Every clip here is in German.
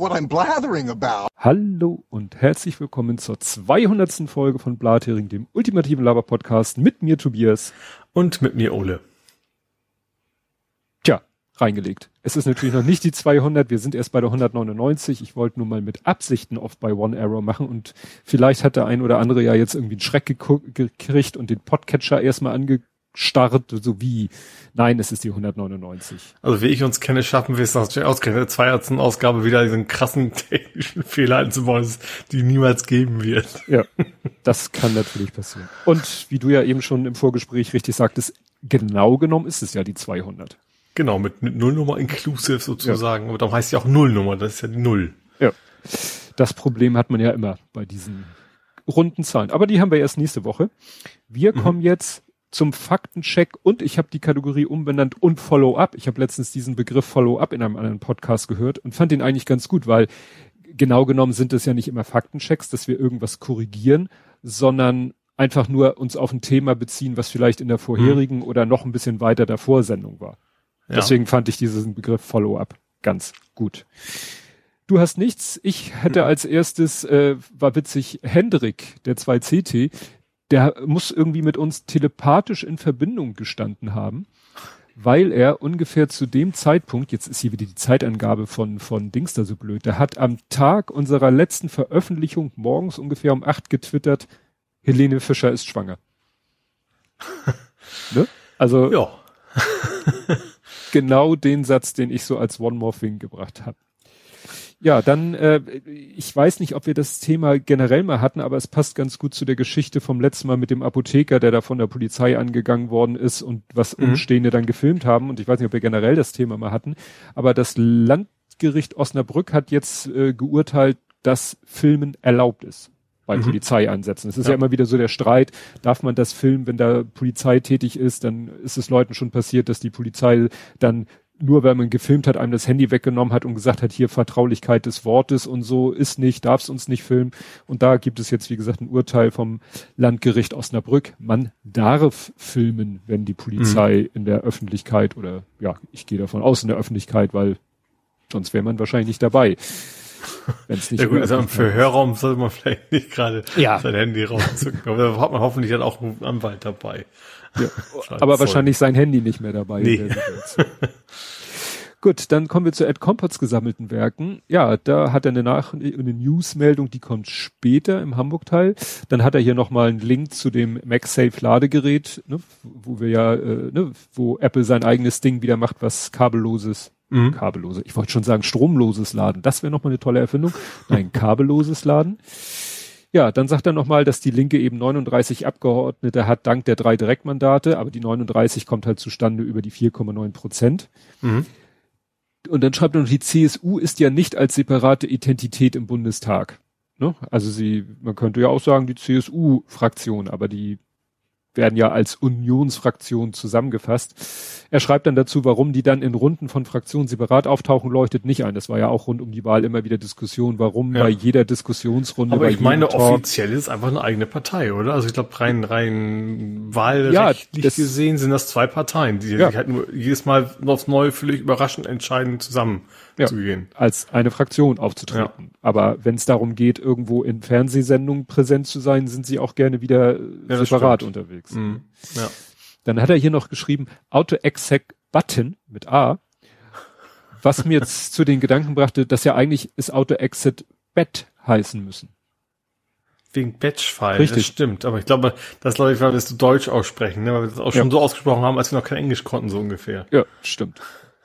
what I'm blathering about. Hallo und herzlich willkommen zur 200. Folge von Blathering, dem ultimativen Laber-Podcast mit mir Tobias. Und mit mir Ole. Tja, reingelegt. Es ist natürlich noch nicht die 200, wir sind erst bei der 199. Ich wollte nur mal mit Absichten oft bei One Arrow machen und vielleicht hat der ein oder andere ja jetzt irgendwie einen Schreck gekriegt und den Podcatcher erstmal ange starrt, so wie, nein, es ist die 199. Also wie ich uns kenne, schaffen wir es natürlich ausgerechnet, der 200. Ausgabe wieder diesen krassen technischen Fehler einzubauen, die niemals geben wird. Ja, das kann natürlich passieren. Und wie du ja eben schon im Vorgespräch richtig sagtest, genau genommen ist es ja die 200. Genau, mit, mit Nullnummer inclusive sozusagen. Ja. Aber darum heißt ja auch Nullnummer, das ist ja die Null. Ja. Das Problem hat man ja immer bei diesen runden Zahlen. Aber die haben wir erst nächste Woche. Wir mhm. kommen jetzt zum Faktencheck und ich habe die Kategorie umbenannt und Follow-up. Ich habe letztens diesen Begriff Follow-up in einem anderen Podcast gehört und fand den eigentlich ganz gut, weil genau genommen sind es ja nicht immer Faktenchecks, dass wir irgendwas korrigieren, sondern einfach nur uns auf ein Thema beziehen, was vielleicht in der vorherigen mhm. oder noch ein bisschen weiter davor Sendung war. Ja. Deswegen fand ich diesen Begriff Follow-up ganz gut. Du hast nichts. Ich hätte als erstes, äh, war witzig, Hendrik, der 2CT, der muss irgendwie mit uns telepathisch in Verbindung gestanden haben, weil er ungefähr zu dem Zeitpunkt, jetzt ist hier wieder die Zeitangabe von, von Dings da so blöd, der hat am Tag unserer letzten Veröffentlichung morgens ungefähr um acht getwittert, Helene Fischer ist schwanger. ne? Also, ja. genau den Satz, den ich so als One More Thing gebracht habe. Ja, dann, äh, ich weiß nicht, ob wir das Thema generell mal hatten, aber es passt ganz gut zu der Geschichte vom letzten Mal mit dem Apotheker, der da von der Polizei angegangen worden ist und was mhm. Umstehende dann gefilmt haben. Und ich weiß nicht, ob wir generell das Thema mal hatten, aber das Landgericht Osnabrück hat jetzt äh, geurteilt, dass Filmen erlaubt ist bei mhm. Polizeieinsätzen. Es ist ja. ja. immer wieder so der Streit, darf man das filmen, wenn da Polizei tätig ist, dann ist es Leuten schon passiert, dass die Polizei dann nur weil man gefilmt hat, einem das Handy weggenommen hat und gesagt hat, hier Vertraulichkeit des Wortes und so ist nicht, darfst uns nicht filmen. Und da gibt es jetzt, wie gesagt, ein Urteil vom Landgericht Osnabrück. Man darf filmen, wenn die Polizei mhm. in der Öffentlichkeit oder ja, ich gehe davon aus in der Öffentlichkeit, weil sonst wäre man wahrscheinlich nicht dabei. Wenn's nicht ja gut, also im Verhörraum sollte man vielleicht nicht gerade ja. sein Handy rauszücken, aber da hat man hoffentlich dann auch einen Anwalt dabei. Ja, aber wahrscheinlich sein Handy nicht mehr dabei. Nee. Gut, dann kommen wir zu Ed Compots gesammelten Werken. Ja, da hat er eine Nach eine Newsmeldung, die kommt später im Hamburg-Teil. Dann hat er hier nochmal einen Link zu dem MagSafe Ladegerät, ne, wo wir ja, äh, ne, wo Apple sein eigenes Ding wieder macht, was kabelloses, mhm. kabellose, ich wollte schon sagen stromloses Laden. Das wäre nochmal eine tolle Erfindung. Nein, kabelloses Laden. Ja, dann sagt er nochmal, dass die Linke eben 39 Abgeordnete hat, dank der drei Direktmandate, aber die 39 kommt halt zustande über die 4,9 Prozent. Mhm. Und dann schreibt er noch, die CSU ist ja nicht als separate Identität im Bundestag. Ne? Also sie, man könnte ja auch sagen, die CSU-Fraktion, aber die werden ja als Unionsfraktion zusammengefasst. Er schreibt dann dazu, warum die dann in Runden von Fraktionen separat auftauchen, leuchtet nicht ein. Das war ja auch rund um die Wahl immer wieder Diskussion, warum ja. bei jeder Diskussionsrunde. Aber ich meine, Talk, offiziell ist es einfach eine eigene Partei, oder? Also ich glaube, rein, rein wahlrechtlich ja, gesehen sind das zwei Parteien, die ja. sich halt nur jedes Mal aufs Neue völlig überraschend entscheiden, zusammen ja, zu gehen. Als eine Fraktion aufzutreten. Ja. Aber wenn es darum geht, irgendwo in Fernsehsendungen präsent zu sein, sind sie auch gerne wieder ja, separat unterwegs. Mhm. Ja. Dann hat er hier noch geschrieben, Auto-Exec Button mit A, was mir jetzt zu den Gedanken brachte, dass ja eigentlich ist Auto-Exit Bet heißen müssen. Wegen Batch-File, Richtig. das stimmt. Aber ich glaube, das glaube ich, weil wir es Deutsch aussprechen, ne? weil wir das auch schon ja. so ausgesprochen haben, als wir noch kein Englisch konnten, so ungefähr. Ja, stimmt.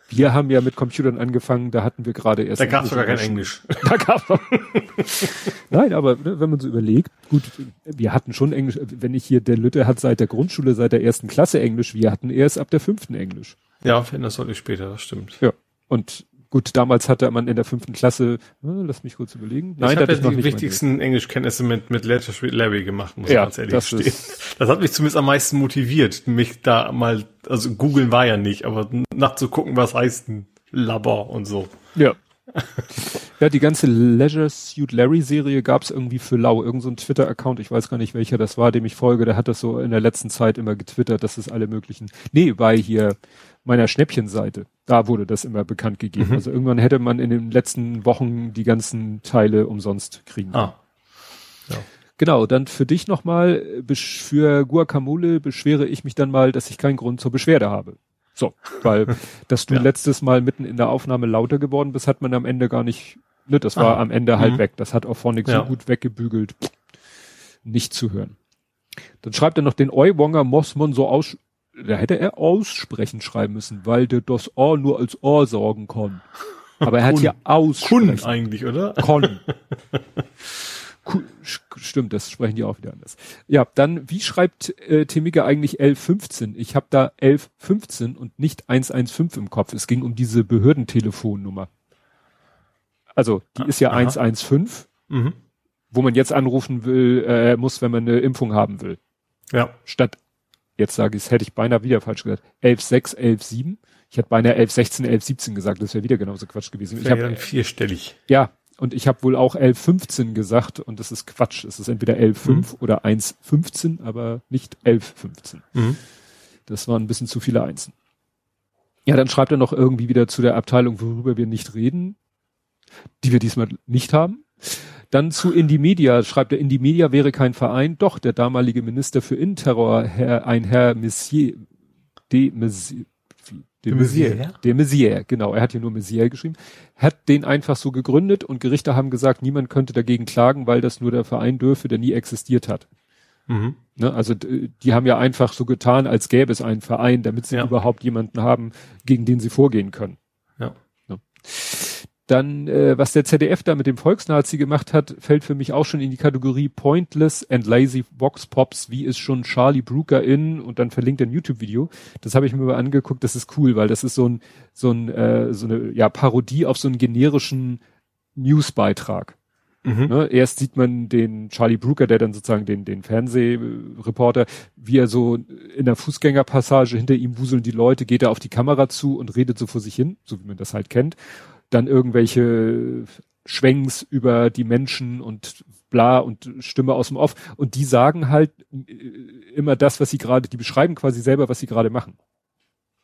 Wir haben ja mit Computern angefangen, da hatten wir gerade erst. Da gab es sogar kein Englisch. Da gab's Nein, aber ne, wenn man so überlegt, gut, wir hatten schon Englisch, wenn ich hier, der Lütte hat seit der Grundschule, seit der ersten Klasse Englisch, wir hatten erst ab der fünften Englisch. Ja, wenn das deutlich später, das stimmt. Ja. Und Gut, damals hatte man in der fünften Klasse, äh, lass mich kurz überlegen. Nein, ich habe ja die wichtigsten Englischkenntnisse mit, mit Letter Street Larry gemacht, muss ja, ich ganz ehrlich das stehen. Das hat mich zumindest am meisten motiviert, mich da mal, also googeln war ja nicht, aber nachzugucken, was heißt ein Labor und so. Ja. ja, die ganze Leisure Suit Larry Serie gab's irgendwie für lau. Irgend so ein Twitter-Account, ich weiß gar nicht welcher das war, dem ich folge, der hat das so in der letzten Zeit immer getwittert, dass es alle möglichen. Nee, bei hier meiner Schnäppchenseite Da wurde das immer bekannt gegeben. Mhm. Also irgendwann hätte man in den letzten Wochen die ganzen Teile umsonst kriegen. Ah. Ja. Genau, dann für dich nochmal, für Guacamole beschwere ich mich dann mal, dass ich keinen Grund zur Beschwerde habe. So, weil, dass du ja. letztes Mal mitten in der Aufnahme lauter geworden bist, hat man am Ende gar nicht, ne, das war Aha. am Ende halt mhm. weg. Das hat auch vorne ja. so gut weggebügelt, nicht zu hören. Dann schreibt er noch den Euwonger Mossmon so aus, da hätte er aussprechen schreiben müssen, weil der das O nur als O sorgen kann. Aber er hat hier aussprechen. Kun eigentlich, oder? Kon. Stimmt, das sprechen die auch wieder anders. Ja, dann, wie schreibt äh, Timiga eigentlich 1115? Ich habe da 1115 und nicht 115 im Kopf. Es ging um diese Behördentelefonnummer. Also, die ah, ist ja aha. 115, mhm. wo man jetzt anrufen will, äh, muss, wenn man eine Impfung haben will. Ja. Statt, jetzt sage ich es, hätte ich beinahe wieder falsch gesagt, 116, 117. Ich hätte beinahe 1116, 1117 gesagt, das wäre wieder genauso Quatsch gewesen. Ich habe vierstellig. Ja, und ich habe wohl auch L15 gesagt und das ist Quatsch. Es ist entweder L5 mhm. oder 115, aber nicht 1115. Mhm. Das waren ein bisschen zu viele Einsen. Ja, dann schreibt er noch irgendwie wieder zu der Abteilung, worüber wir nicht reden, die wir diesmal nicht haben. Dann zu Indie Media schreibt er, Indie Media wäre kein Verein. Doch, der damalige Minister für Interror, Herr, ein Herr Messier, de Messier, De Maizière. De Maizière, genau. Er hat hier nur Maizière geschrieben. Hat den einfach so gegründet und Gerichte haben gesagt, niemand könnte dagegen klagen, weil das nur der Verein dürfe, der nie existiert hat. Mhm. Ne, also die haben ja einfach so getan, als gäbe es einen Verein, damit sie ja. überhaupt jemanden haben, gegen den sie vorgehen können. Ja. Ne. Dann, äh, was der ZDF da mit dem Volksnazi gemacht hat, fällt für mich auch schon in die Kategorie Pointless and Lazy Vox Pops, wie es schon Charlie Brooker in und dann verlinkt ein YouTube-Video. Das habe ich mir mal angeguckt, das ist cool, weil das ist so ein, so ein, äh, so eine ja, Parodie auf so einen generischen Newsbeitrag. Mhm. Ne, erst sieht man den Charlie Brooker, der dann sozusagen den, den Fernsehreporter, wie er so in der Fußgängerpassage hinter ihm wuseln die Leute, geht er auf die Kamera zu und redet so vor sich hin, so wie man das halt kennt dann irgendwelche Schwenks über die Menschen und bla und Stimme aus dem Off. Und die sagen halt äh, immer das, was sie gerade, die beschreiben quasi selber, was sie gerade machen.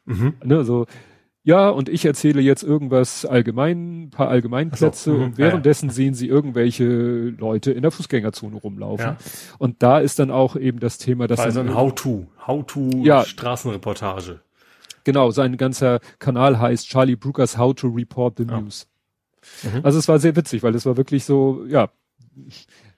Mhm. Ne, also, ja, und ich erzähle jetzt irgendwas allgemein, paar Allgemeinplätze so, mhm. und währenddessen ja, ja. sehen sie irgendwelche Leute in der Fußgängerzone rumlaufen. Ja. Und da ist dann auch eben das Thema, dass also ein How-to, How-to Straßenreportage. Genau, sein ganzer Kanal heißt Charlie Brookers How to Report the News. Mhm. Also es war sehr witzig, weil es war wirklich so, ja,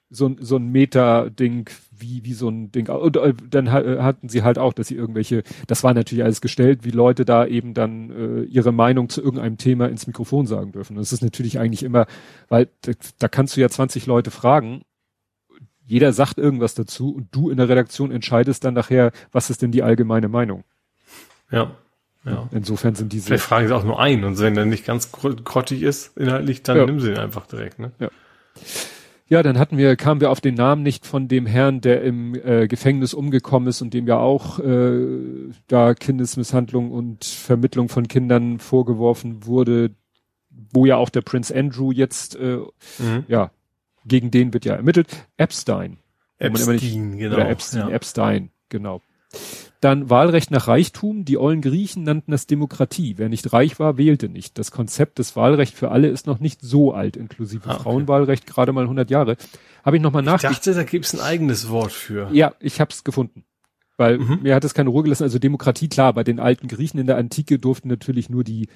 so, so ein Meta-Ding, wie, wie so ein Ding. Und äh, dann hatten sie halt auch, dass sie irgendwelche, das war natürlich alles gestellt, wie Leute da eben dann äh, ihre Meinung zu irgendeinem Thema ins Mikrofon sagen dürfen. das ist natürlich eigentlich immer, weil da, da kannst du ja 20 Leute fragen, jeder sagt irgendwas dazu und du in der Redaktion entscheidest dann nachher, was ist denn die allgemeine Meinung. Ja. Ja. Insofern sind diese. Vielleicht fragen sie auch nur ein und wenn er nicht ganz grottig ist, inhaltlich, dann ja. nimm sie ihn einfach direkt, ne? Ja. Ja, dann hatten wir, kamen wir auf den Namen nicht von dem Herrn, der im äh, Gefängnis umgekommen ist und dem ja auch äh, da Kindesmisshandlung und Vermittlung von Kindern vorgeworfen wurde, wo ja auch der Prince Andrew jetzt, äh, mhm. ja, gegen den wird ja ermittelt. Epstein. Epstein, nicht, genau. Oder Epstein, ja. Epstein, genau. Dann Wahlrecht nach Reichtum. Die ollen Griechen nannten das Demokratie. Wer nicht reich war, wählte nicht. Das Konzept des Wahlrechts für alle ist noch nicht so alt, inklusive ah, okay. Frauenwahlrecht, gerade mal 100 Jahre. Habe ich nochmal nach. Ich dachte, da gibt's ein eigenes Wort für. Ja, ich habe es gefunden. Weil mhm. mir hat es keine Ruhe gelassen. Also Demokratie, klar, bei den alten Griechen in der Antike durften natürlich nur die,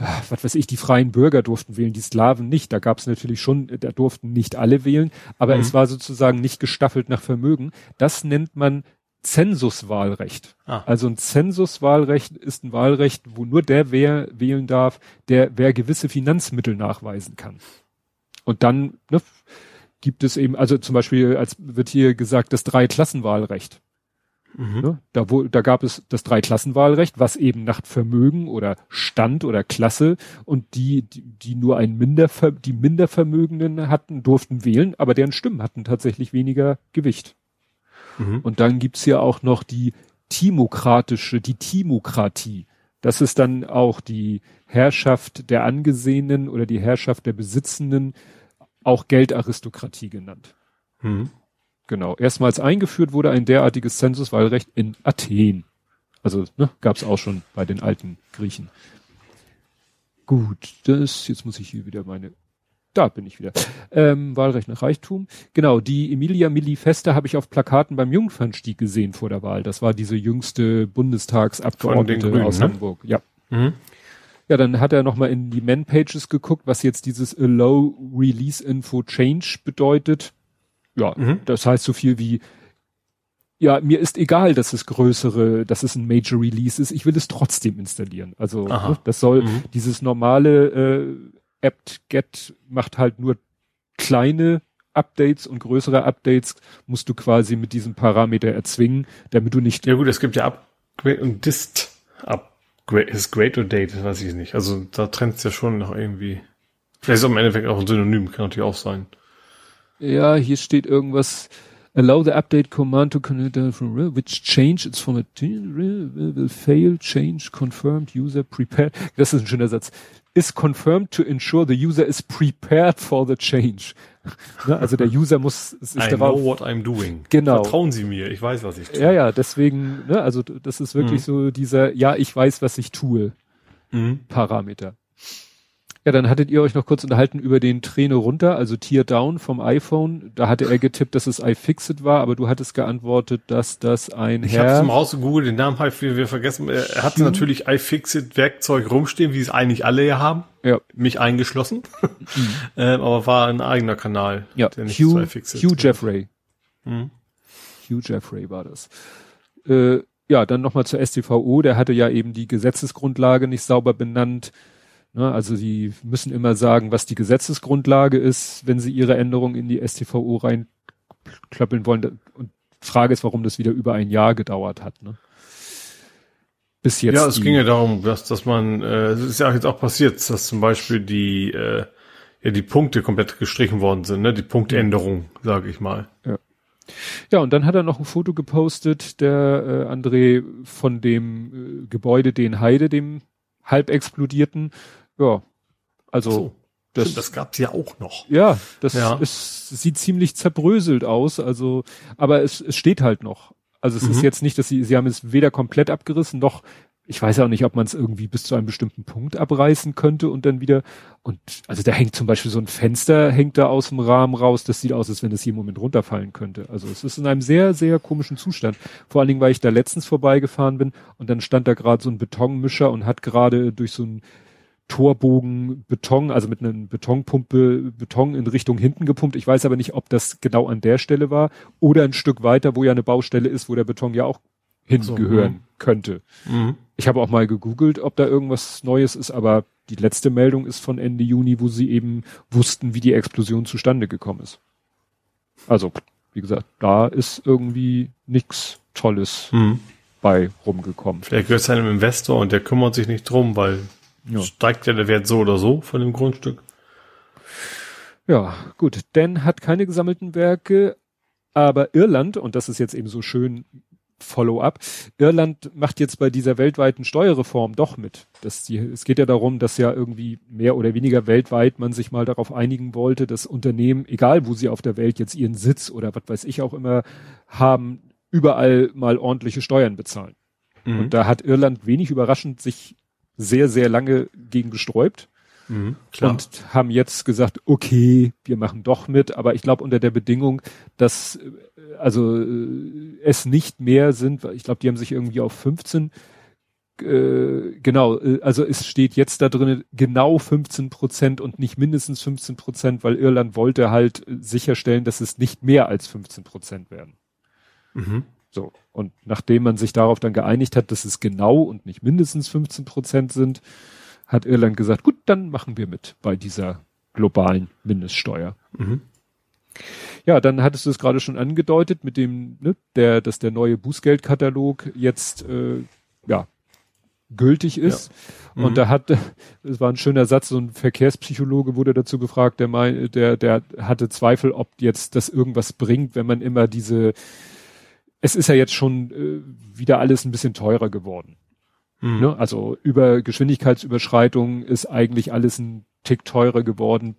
ah, was weiß ich, die freien Bürger durften wählen, die Sklaven nicht. Da gab es natürlich schon, da durften nicht alle wählen, aber mhm. es war sozusagen nicht gestaffelt nach Vermögen. Das nennt man Zensuswahlrecht. Ah. Also ein Zensuswahlrecht ist ein Wahlrecht, wo nur der wer wählen darf, der wer gewisse Finanzmittel nachweisen kann. Und dann ne, gibt es eben, also zum Beispiel, als wird hier gesagt, das Dreiklassenwahlrecht. Mhm. Ne, da, wo, da gab es das Dreiklassenwahlrecht, was eben nach Vermögen oder Stand oder Klasse und die, die, die nur ein Minderver, die Mindervermögenden hatten, durften wählen, aber deren Stimmen hatten tatsächlich weniger Gewicht. Mhm. Und dann gibt's hier auch noch die timokratische, die Timokratie. Das ist dann auch die Herrschaft der Angesehenen oder die Herrschaft der Besitzenden, auch Geldaristokratie genannt. Mhm. Genau. Erstmals eingeführt wurde ein derartiges Zensuswahlrecht in Athen. Also ne, gab es auch schon bei den alten Griechen. Gut, das, jetzt muss ich hier wieder meine, da bin ich wieder. Ähm, Wahlrecht nach Reichtum. Genau, die Emilia Millifeste habe ich auf Plakaten beim Jungfernstieg gesehen vor der Wahl. Das war diese jüngste Bundestagsabgeordnete Grünen, aus ne? Hamburg. Ja. Mhm. Ja, dann hat er nochmal in die Man-Pages geguckt, was jetzt dieses Allow Release Info Change bedeutet. Ja, mhm. das heißt so viel wie, ja, mir ist egal, dass es größere, dass es ein Major Release ist, ich will es trotzdem installieren. Also ne, das soll mhm. dieses normale äh, apt-get macht halt nur kleine Updates und größere Updates musst du quasi mit diesem Parameter erzwingen, damit du nicht. Ja gut, es gibt ja Upgrade und Dist Up ist Great or Date, weiß ich nicht. Also da trennt es ja schon noch irgendwie. Vielleicht ist es im Endeffekt auch ein Synonym, kann natürlich auch sein. Ja, hier steht irgendwas. Allow the update command to connect from which change its format will fail, change, confirmed, user prepared. Das ist ein schöner Satz. Is confirmed to ensure the user is prepared for the change. ne? Also der User muss sich I darauf. know what I'm doing. Genau. Vertrauen Sie mir, ich weiß, was ich tue. Ja, ja, deswegen, ne, also das ist wirklich mhm. so dieser, ja, ich weiß, was ich tue. Mhm. Parameter. Ja, dann hattet ihr euch noch kurz unterhalten über den Träne runter, also Tear Down vom iPhone. Da hatte er getippt, dass es iFixit war, aber du hattest geantwortet, dass das ein ich Herr... Ich habe zum Haus gegoogelt, den Namen habe wir, wir vergessen. Er hatte natürlich iFixit Werkzeug rumstehen, wie es eigentlich alle ja haben. Ja. Mich eingeschlossen. Mhm. ähm, aber war ein eigener Kanal. Ja, der nicht Hugh, Hugh Jeffrey. Mhm. Hugh Jeffrey war das. Äh, ja, dann nochmal zur STVO. Der hatte ja eben die Gesetzesgrundlage nicht sauber benannt. Ne, also die müssen immer sagen, was die Gesetzesgrundlage ist, wenn sie ihre Änderung in die STVO reinklöppeln wollen. Und Frage ist, warum das wieder über ein Jahr gedauert hat. Ne? Bis jetzt. Ja, es ging ja darum, dass, dass man, äh, es ist ja jetzt auch passiert, dass zum Beispiel die, äh, ja, die Punkte komplett gestrichen worden sind, ne? Die Punktänderung, sage ich mal. Ja. Ja, und dann hat er noch ein Foto gepostet, der äh, André von dem äh, Gebäude den Heide, dem halb explodierten, ja, also so. das, das gab's ja auch noch. Ja, das ja. Ist, sieht ziemlich zerbröselt aus, also, aber es, es steht halt noch. Also es mhm. ist jetzt nicht, dass sie, sie haben es weder komplett abgerissen, noch, ich weiß auch nicht, ob man es irgendwie bis zu einem bestimmten Punkt abreißen könnte und dann wieder, und also da hängt zum Beispiel so ein Fenster, hängt da aus dem Rahmen raus, das sieht aus, als wenn es jeden Moment runterfallen könnte. Also es ist in einem sehr, sehr komischen Zustand. Vor allen Dingen, weil ich da letztens vorbeigefahren bin und dann stand da gerade so ein Betonmischer und hat gerade durch so ein Torbogen Beton, also mit einer Betonpumpe Beton in Richtung hinten gepumpt. Ich weiß aber nicht, ob das genau an der Stelle war oder ein Stück weiter, wo ja eine Baustelle ist, wo der Beton ja auch hingehören so, könnte. Mhm. Ich habe auch mal gegoogelt, ob da irgendwas Neues ist, aber die letzte Meldung ist von Ende Juni, wo sie eben wussten, wie die Explosion zustande gekommen ist. Also, wie gesagt, da ist irgendwie nichts Tolles mhm. bei rumgekommen. Vielleicht gehört es einem Investor und der kümmert sich nicht drum, weil ja. Steigt ja der Wert so oder so von dem Grundstück? Ja, gut. Dan hat keine gesammelten Werke, aber Irland, und das ist jetzt eben so schön Follow-up, Irland macht jetzt bei dieser weltweiten Steuerreform doch mit. Das, die, es geht ja darum, dass ja irgendwie mehr oder weniger weltweit man sich mal darauf einigen wollte, dass Unternehmen, egal wo sie auf der Welt jetzt ihren Sitz oder was weiß ich auch immer haben, überall mal ordentliche Steuern bezahlen. Mhm. Und da hat Irland wenig überraschend sich sehr, sehr lange gegen gesträubt. Mhm, und haben jetzt gesagt, okay, wir machen doch mit, aber ich glaube unter der Bedingung, dass äh, also äh, es nicht mehr sind, ich glaube, die haben sich irgendwie auf 15 äh, genau, also es steht jetzt da drin genau 15 Prozent und nicht mindestens 15 Prozent, weil Irland wollte halt sicherstellen, dass es nicht mehr als 15 Prozent werden. Mhm. So. Und nachdem man sich darauf dann geeinigt hat, dass es genau und nicht mindestens 15 Prozent sind, hat Irland gesagt, gut, dann machen wir mit bei dieser globalen Mindeststeuer. Mhm. Ja, dann hattest du es gerade schon angedeutet mit dem, ne, der, dass der neue Bußgeldkatalog jetzt äh, ja gültig ist. Ja. Mhm. Und da hat, es war ein schöner Satz, so ein Verkehrspsychologe wurde dazu gefragt, der mein, der, der hatte Zweifel, ob jetzt das irgendwas bringt, wenn man immer diese es ist ja jetzt schon äh, wieder alles ein bisschen teurer geworden. Mhm. Ne? Also über Geschwindigkeitsüberschreitung ist eigentlich alles ein Tick teurer geworden.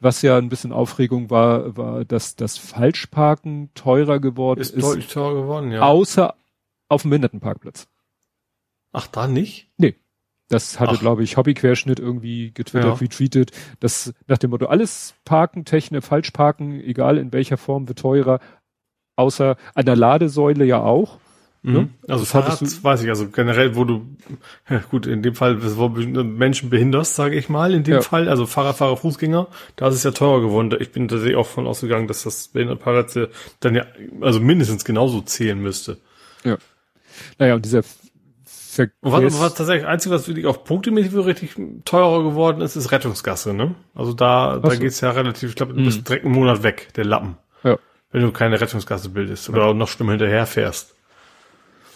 Was ja ein bisschen Aufregung war, war, dass das Falschparken teurer geworden ist. Ist deutlich teurer geworden, ja. Außer auf dem Behindertenparkplatz. Ach, da nicht? Nee. Das hatte, glaube ich, Hobbyquerschnitt irgendwie getwittert, ja. retweetet, dass nach dem Motto, alles parken, Technik, falsch parken, egal in welcher Form, wird teurer, außer an der Ladesäule ja auch. Mhm. Ne? Also das Fahrrad, du, weiß ich, also generell, wo du, ja gut, in dem Fall, wo du Menschen behinderst, sage ich mal, in dem ja. Fall, also Fahrradfahrer, Fußgänger, da ist es ja teurer geworden. Ich bin tatsächlich auch von ausgegangen, dass das Behindertenfahrrad dann ja, also mindestens genauso zählen müsste. Ja. Naja, und dieser und was, was tatsächlich einzige, was wirklich auf punktemäßig richtig teurer geworden ist, ist Rettungsgasse, ne? Also da, da geht's ja relativ, ich glaube, du bist mhm. direkt einen Monat weg, der Lappen. Ja. Wenn du keine Rettungsgasse bildest oder ja. noch schlimmer hinterher fährst.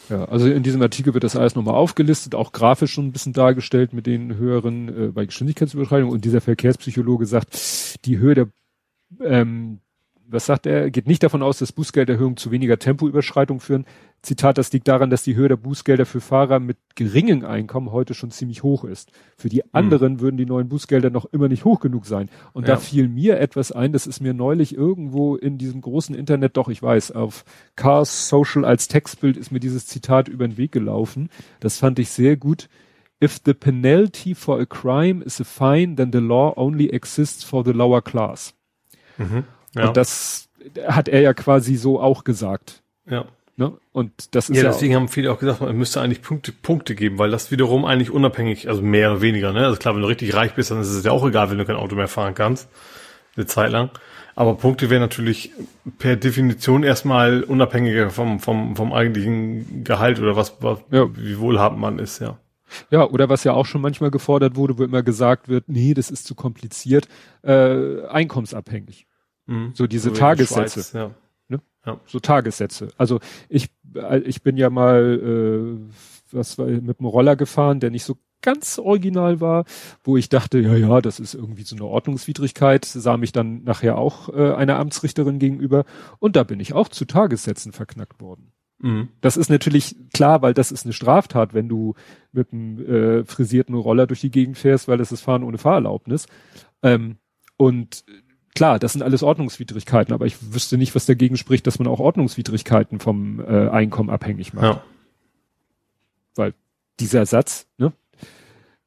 Ja, also in diesem Artikel wird das alles nochmal aufgelistet, auch grafisch schon ein bisschen dargestellt mit den höheren äh, bei Geschwindigkeitsüberschreitung. Und dieser Verkehrspsychologe sagt, die Höhe der ähm, was sagt er, geht nicht davon aus, dass Bußgelderhöhungen zu weniger Tempoüberschreitung führen. Zitat, das liegt daran, dass die Höhe der Bußgelder für Fahrer mit geringem Einkommen heute schon ziemlich hoch ist. Für die hm. anderen mhm. würden die neuen Bußgelder noch immer nicht hoch genug sein. Und ja. da fiel mir etwas ein, das ist mir neulich irgendwo in diesem großen Internet, doch ich weiß, auf Cars Social als Textbild ist mir dieses Zitat über den Weg gelaufen. Das fand ich sehr gut. If the penalty for a crime is a fine, then the law only exists for the lower class. Mhm. Ja. Und das hat er ja quasi so auch gesagt. Ja. Ne? Und das ist ja, ja deswegen haben viele auch gesagt, man müsste eigentlich Punkte, Punkte geben, weil das wiederum eigentlich unabhängig, also mehr oder weniger, ne? Also klar, wenn du richtig reich bist, dann ist es ja auch egal, wenn du kein Auto mehr fahren kannst. Eine Zeit lang. Aber Punkte wären natürlich per Definition erstmal unabhängiger vom, vom, vom eigentlichen Gehalt oder was, was ja. wie wohlhabend man ist, ja. Ja, oder was ja auch schon manchmal gefordert wurde, wo immer gesagt wird, nee, das ist zu kompliziert, äh, einkommensabhängig. Mhm. So diese so Tagessätze. Schweiz, ja. Ja. So Tagessätze. Also ich, äh, ich bin ja mal äh, was war, mit dem Roller gefahren, der nicht so ganz original war, wo ich dachte, ja, ja, das ist irgendwie so eine Ordnungswidrigkeit, sah mich dann nachher auch äh, einer Amtsrichterin gegenüber und da bin ich auch zu Tagessätzen verknackt worden. Mhm. Das ist natürlich klar, weil das ist eine Straftat, wenn du mit einem äh, frisierten Roller durch die Gegend fährst, weil das ist Fahren ohne Fahrerlaubnis. Ähm, und klar, das sind alles Ordnungswidrigkeiten, aber ich wüsste nicht, was dagegen spricht, dass man auch Ordnungswidrigkeiten vom äh, Einkommen abhängig macht. Ja. Weil dieser Satz, ne,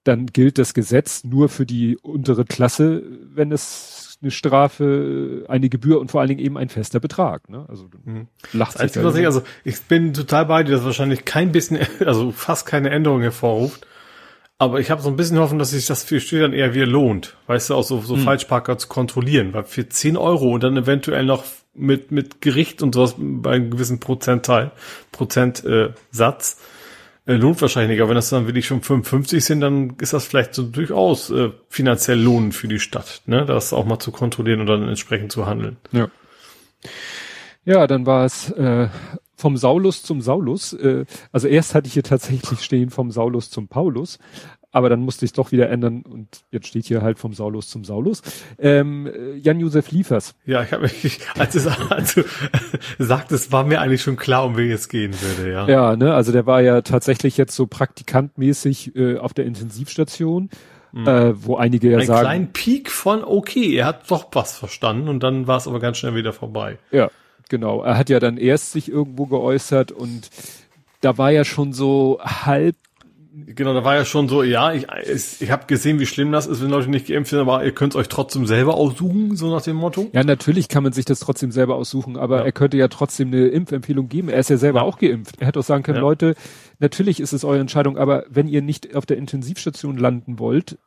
dann gilt das Gesetz nur für die untere Klasse, wenn es eine Strafe, eine Gebühr und vor allen Dingen eben ein fester Betrag. Ne? Also mhm. lacht das Einzige, was ich, also ich bin total bei dir, dass wahrscheinlich kein bisschen, also fast keine Änderung hervorruft. Aber ich habe so ein bisschen hoffen, dass sich das für Stühlern eher wieder lohnt. Weißt du, auch so, so hm. Falschparker zu kontrollieren. Weil für 10 Euro und dann eventuell noch mit, mit Gericht und sowas bei einem gewissen Prozentteil, Prozentsatz, äh, äh, lohnt wahrscheinlich nicht. Aber wenn das dann wirklich schon 55 sind, dann ist das vielleicht so durchaus äh, finanziell lohnend für die Stadt, ne? Das auch mal zu kontrollieren und dann entsprechend zu handeln. Ja. Ja, dann war es äh, vom Saulus zum Saulus. Äh, also erst hatte ich hier tatsächlich stehen vom Saulus zum Paulus, aber dann musste ich es doch wieder ändern und jetzt steht hier halt vom Saulus zum Saulus. Ähm, Jan-Josef Liefers. Ja, ich habe mich, als, es, als du sagtest, war mir eigentlich schon klar, um wen es gehen würde, ja. Ja, ne, also der war ja tatsächlich jetzt so praktikantmäßig äh, auf der Intensivstation. Mhm. Äh, wo einige ja Ein sagen. Ein kleinen Peak von okay, er hat doch was verstanden und dann war es aber ganz schnell wieder vorbei. Ja, Genau, er hat ja dann erst sich irgendwo geäußert und da war ja schon so halb Genau, da war ja schon so, ja, ich, ich, ich habe gesehen, wie schlimm das ist, wenn Leute nicht geimpft sind, aber ihr könnt es euch trotzdem selber aussuchen, so nach dem Motto. Ja, natürlich kann man sich das trotzdem selber aussuchen, aber ja. er könnte ja trotzdem eine Impfempfehlung geben. Er ist ja selber ja. auch geimpft. Er hätte auch sagen können, ja. Leute, natürlich ist es eure Entscheidung, aber wenn ihr nicht auf der Intensivstation landen wollt,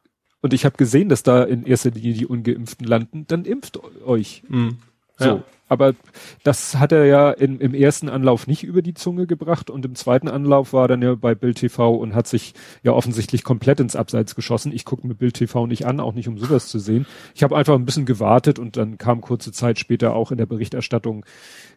und ich habe gesehen, dass da in erster Linie die Ungeimpften landen, dann impft euch. Mhm. So. Aber das hat er ja in, im ersten Anlauf nicht über die Zunge gebracht und im zweiten Anlauf war dann ja bei Bild TV und hat sich ja offensichtlich komplett ins Abseits geschossen. Ich gucke mir Bild TV nicht an, auch nicht um sowas zu sehen. Ich habe einfach ein bisschen gewartet und dann kam kurze Zeit später auch in der Berichterstattung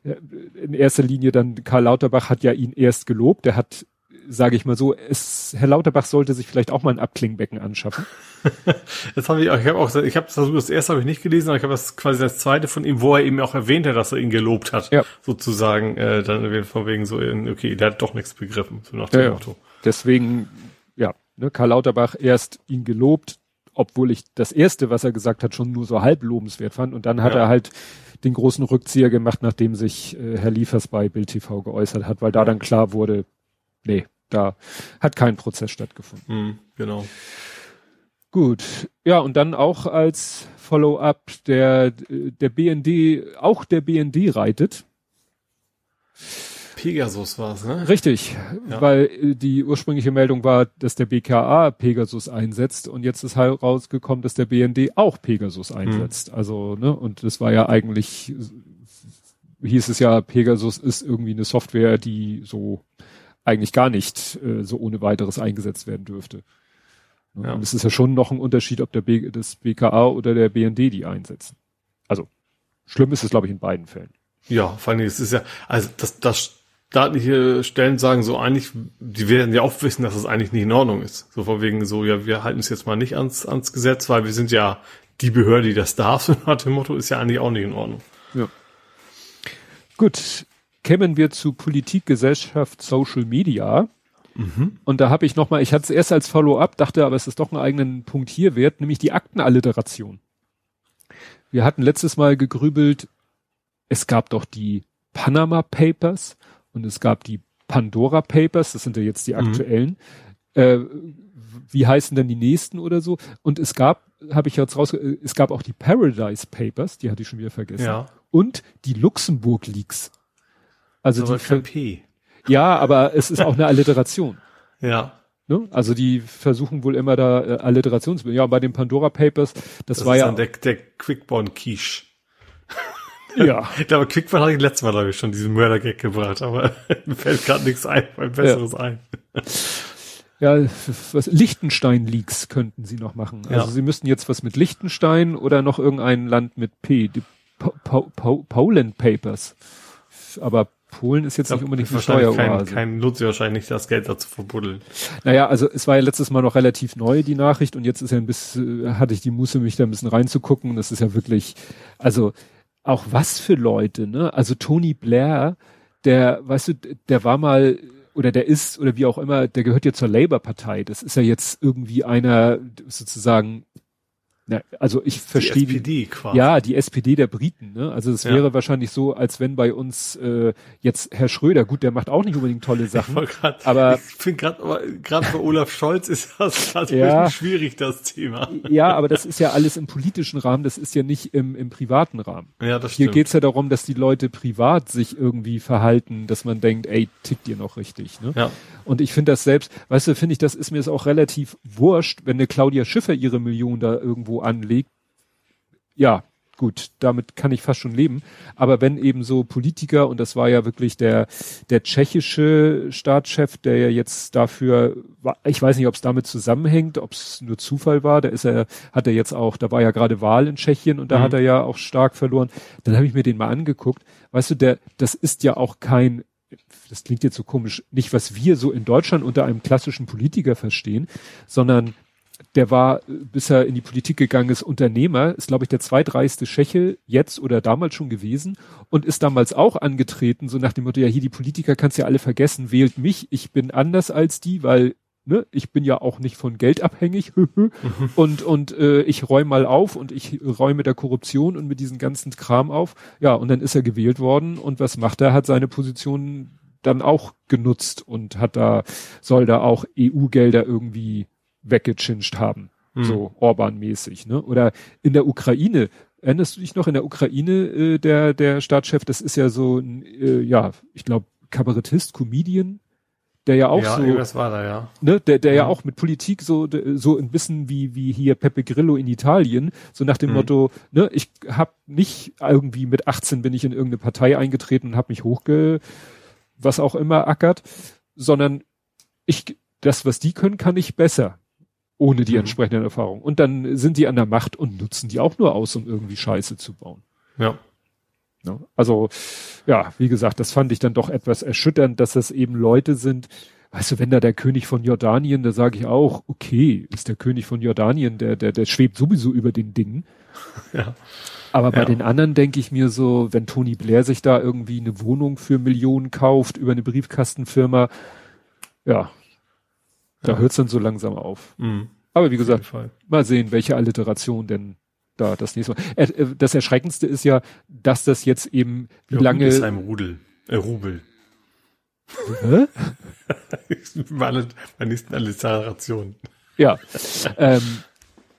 äh, in erster Linie dann Karl Lauterbach hat ja ihn erst gelobt. Der hat sage ich mal so, es, Herr Lauterbach sollte sich vielleicht auch mal ein Abklingbecken anschaffen. das habe ich auch, ich habe auch, ich habe das, das erste habe ich nicht gelesen, aber ich habe das quasi das zweite von ihm, wo er eben auch erwähnt hat, dass er ihn gelobt hat, ja. sozusagen, äh, dann von wegen so, okay, der hat doch nichts begriffen, so nach dem ja, Motto. Deswegen, ja, ne, Karl Lauterbach erst ihn gelobt, obwohl ich das erste, was er gesagt hat, schon nur so halb lobenswert fand und dann hat ja. er halt den großen Rückzieher gemacht, nachdem sich äh, Herr Liefers bei Bild TV geäußert hat, weil da dann klar wurde, nee, da hat kein Prozess stattgefunden. Mhm, genau. Gut, ja, und dann auch als Follow-up der, der BND, auch der BND reitet. Pegasus war es, ne? Richtig, ja. weil äh, die ursprüngliche Meldung war, dass der BKA Pegasus einsetzt und jetzt ist halt rausgekommen, dass der BND auch Pegasus hm. einsetzt. Mhm. Also, ne, und das war ja eigentlich, hieß es ja, Pegasus ist irgendwie eine Software, die so eigentlich gar nicht äh, so ohne weiteres eingesetzt werden dürfte. Ja. Und es ist ja schon noch ein Unterschied, ob der B, das BKA oder der BND die einsetzen. Also, schlimm ist es, glaube ich, in beiden Fällen. Ja, vor allem, es ist ja, also das, das staatliche Stellen sagen so eigentlich, die werden ja auch wissen, dass das eigentlich nicht in Ordnung ist. So vor wegen so, ja, wir halten es jetzt mal nicht ans, ans Gesetz, weil wir sind ja die Behörde, die das darf, so nach dem Motto, ist ja eigentlich auch nicht in Ordnung. Ja. Gut, kämen wir zu Politik, Gesellschaft, Social Media. Mhm. Und da habe ich nochmal, ich hatte es erst als Follow-up, dachte aber, es ist doch einen eigenen Punkt hier wert, nämlich die Aktenalliteration. Wir hatten letztes Mal gegrübelt, es gab doch die Panama Papers und es gab die Pandora Papers, das sind ja jetzt die mhm. aktuellen. Mhm. Äh, wie heißen denn die nächsten oder so? Und es gab, habe ich jetzt raus, es gab auch die Paradise Papers, die hatte ich schon wieder vergessen. Ja. Und die Luxemburg Leaks. Also aber die P. Ja, aber es ist auch eine Alliteration. Ja. Ne? Also die versuchen wohl immer da äh, Alliteration zu Ja, bei den Pandora Papers, das, das war ja. Der, der Quickborn Quiche. Ja. ich glaube, Quickborn hatte ich letztes Mal, glaube ich, schon diesen Mörder-Gag gebracht, aber mir fällt gerade nichts ein, ein besseres ja. ein. Ja, was Liechtenstein-Leaks könnten sie noch machen. Also ja. sie müssten jetzt was mit Liechtenstein oder noch irgendein Land mit P. Die pa pa pa Poland Papers. Aber Polen ist jetzt nicht unbedingt eine Steueroase. Kein, kein Nutze wahrscheinlich, das Geld dazu verbuddeln. Naja, also es war ja letztes Mal noch relativ neu, die Nachricht, und jetzt ist ja ein bisschen, äh, hatte ich die Muße, mich da ein bisschen reinzugucken. Das ist ja wirklich, also auch was für Leute, ne? Also Tony Blair, der, weißt du, der war mal oder der ist oder wie auch immer, der gehört ja zur Labour-Partei. Das ist ja jetzt irgendwie einer sozusagen na, also ich verstehe die SPD quasi. Ja, die SPD der Briten. Ne? Also es ja. wäre wahrscheinlich so, als wenn bei uns äh, jetzt Herr Schröder, gut, der macht auch nicht unbedingt tolle Sachen, grad, aber ich finde gerade gerade bei Olaf Scholz ist das gerade ja, schwierig das Thema. Ja, aber das ist ja alles im politischen Rahmen, das ist ja nicht im, im privaten Rahmen. Ja, das Hier geht's ja darum, dass die Leute privat sich irgendwie verhalten, dass man denkt, ey, tickt ihr noch richtig. Ne? Ja. Und ich finde das selbst, weißt du, finde ich, das ist mir jetzt auch relativ wurscht, wenn eine Claudia Schiffer ihre Million da irgendwo anlegt. Ja, gut, damit kann ich fast schon leben. Aber wenn eben so Politiker, und das war ja wirklich der, der tschechische Staatschef, der ja jetzt dafür, ich weiß nicht, ob es damit zusammenhängt, ob es nur Zufall war, da ist er, hat er jetzt auch, da war ja gerade Wahl in Tschechien und da mhm. hat er ja auch stark verloren. Dann habe ich mir den mal angeguckt. Weißt du, der, das ist ja auch kein das klingt jetzt so komisch, nicht was wir so in Deutschland unter einem klassischen Politiker verstehen, sondern der war, bis er in die Politik gegangen ist, Unternehmer, ist, glaube ich, der zweitreichste Tscheche jetzt oder damals schon gewesen und ist damals auch angetreten, so nach dem Motto, ja, hier die Politiker kannst ja alle vergessen, wählt mich, ich bin anders als die, weil ne, ich bin ja auch nicht von Geld abhängig und und äh, ich räume mal auf und ich räume der Korruption und mit diesem ganzen Kram auf. Ja, und dann ist er gewählt worden und was macht er? Hat seine Position dann auch genutzt und hat da soll da auch EU-Gelder irgendwie weggechinscht haben, mhm. so Orban-mäßig, ne? Oder in der Ukraine Erinnerst du dich noch in der Ukraine, äh, der, der Staatschef, das ist ja so ein, äh, ja, ich glaube, Kabarettist, Comedian, der ja auch ja, so, das war da, ja. ne, der, der ja. ja auch mit Politik so, so ein bisschen wie, wie hier Pepe Grillo in Italien, so nach dem mhm. Motto, ne, ich hab nicht irgendwie mit 18 bin ich in irgendeine Partei eingetreten und hab mich hochge, was auch immer ackert, sondern ich, das, was die können, kann ich besser. Ohne die mhm. entsprechenden Erfahrungen. Und dann sind die an der Macht und nutzen die auch nur aus, um irgendwie Scheiße zu bauen. Ja. Ne? Also, ja, wie gesagt, das fand ich dann doch etwas erschütternd, dass das eben Leute sind, weißt du, wenn da der König von Jordanien, da sage ich auch, okay, ist der König von Jordanien, der, der, der schwebt sowieso über den Dingen. Ja. Aber bei ja. den anderen denke ich mir so, wenn Tony Blair sich da irgendwie eine Wohnung für Millionen kauft über eine Briefkastenfirma, ja, da ja. hört's dann so langsam auf. Mhm. Aber wie gesagt, mal sehen, welche Alliteration denn da das nächste Mal. Äh, das Erschreckendste ist ja, dass das jetzt eben wie ja, lange. Ist ein Rudel, äh, Rubel. Hä? meine nächsten Alliterationen. Ja. ähm,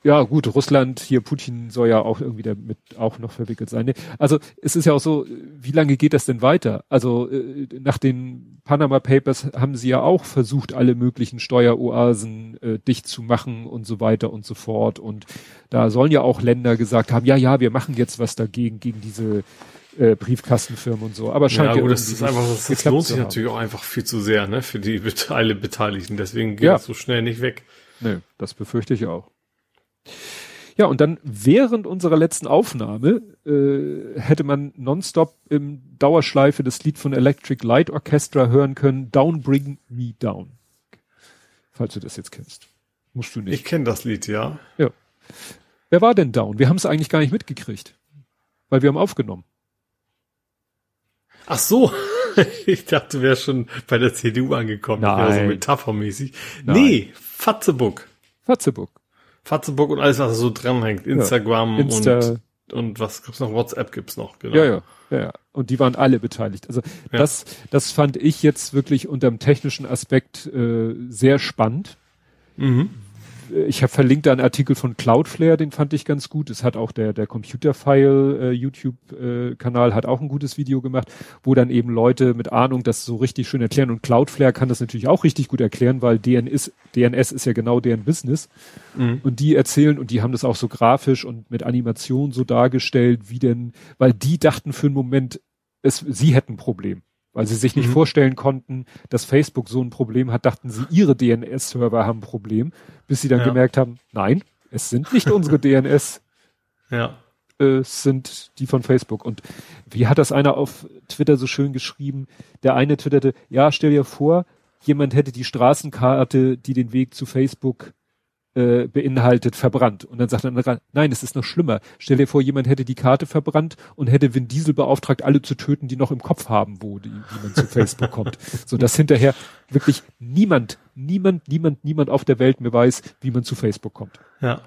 ja, gut, Russland, hier Putin soll ja auch irgendwie damit auch noch verwickelt sein. Also es ist ja auch so, wie lange geht das denn weiter? Also äh, nach den Panama Papers haben sie ja auch versucht, alle möglichen Steueroasen äh, dicht zu machen und so weiter und so fort. Und da sollen ja auch Länder gesagt haben, ja, ja, wir machen jetzt was dagegen, gegen diese äh, Briefkastenfirmen und so. Aber scheint ja, gut, das ist einfach, das, das lohnt sich natürlich auch einfach viel zu sehr, ne, für die alle Beteiligten. Deswegen geht ja. das so schnell nicht weg. Nö, das befürchte ich auch. Ja, und dann während unserer letzten Aufnahme äh, hätte man nonstop im Dauerschleife das Lied von Electric Light Orchestra hören können, Down Bring Me Down. Falls du das jetzt kennst. Musst du nicht. Ich kenne das Lied, ja. Ja. Wer war denn down? Wir haben es eigentlich gar nicht mitgekriegt. Weil wir haben aufgenommen. Ach so. Ich dachte, du wärst schon bei der CDU angekommen. Nein. so metaphermäßig. Nein. Nee, Fatzebuck. Fatzebuck. Facebook und alles, was so dranhängt. Instagram ja. Insta. und, und was gibt's noch? WhatsApp gibt's noch, genau. Ja, ja, ja, ja. Und die waren alle beteiligt. Also ja. das, das fand ich jetzt wirklich unter dem technischen Aspekt äh, sehr spannend. Mhm ich habe verlinkt da einen Artikel von Cloudflare, den fand ich ganz gut. Es hat auch der der Computerfile äh, YouTube äh, Kanal hat auch ein gutes Video gemacht, wo dann eben Leute mit Ahnung das so richtig schön erklären und Cloudflare kann das natürlich auch richtig gut erklären, weil DNS DNS ist ja genau deren Business. Mhm. Und die erzählen und die haben das auch so grafisch und mit Animation so dargestellt, wie denn, weil die dachten für einen Moment, es, sie hätten ein Problem weil sie sich nicht mhm. vorstellen konnten, dass Facebook so ein Problem hat, dachten sie, ihre DNS-Server haben ein Problem, bis sie dann ja. gemerkt haben, nein, es sind nicht unsere DNS. Ja. Äh, es sind die von Facebook. Und wie hat das einer auf Twitter so schön geschrieben? Der eine twitterte, ja, stell dir vor, jemand hätte die Straßenkarte, die den Weg zu Facebook äh, beinhaltet, verbrannt. Und dann sagt er, nein, es ist noch schlimmer. Stell dir vor, jemand hätte die Karte verbrannt und hätte Vin Diesel beauftragt, alle zu töten, die noch im Kopf haben, wo die, wie man zu Facebook kommt. So dass hinterher wirklich niemand, niemand, niemand, niemand auf der Welt mehr weiß, wie man zu Facebook kommt. Ja.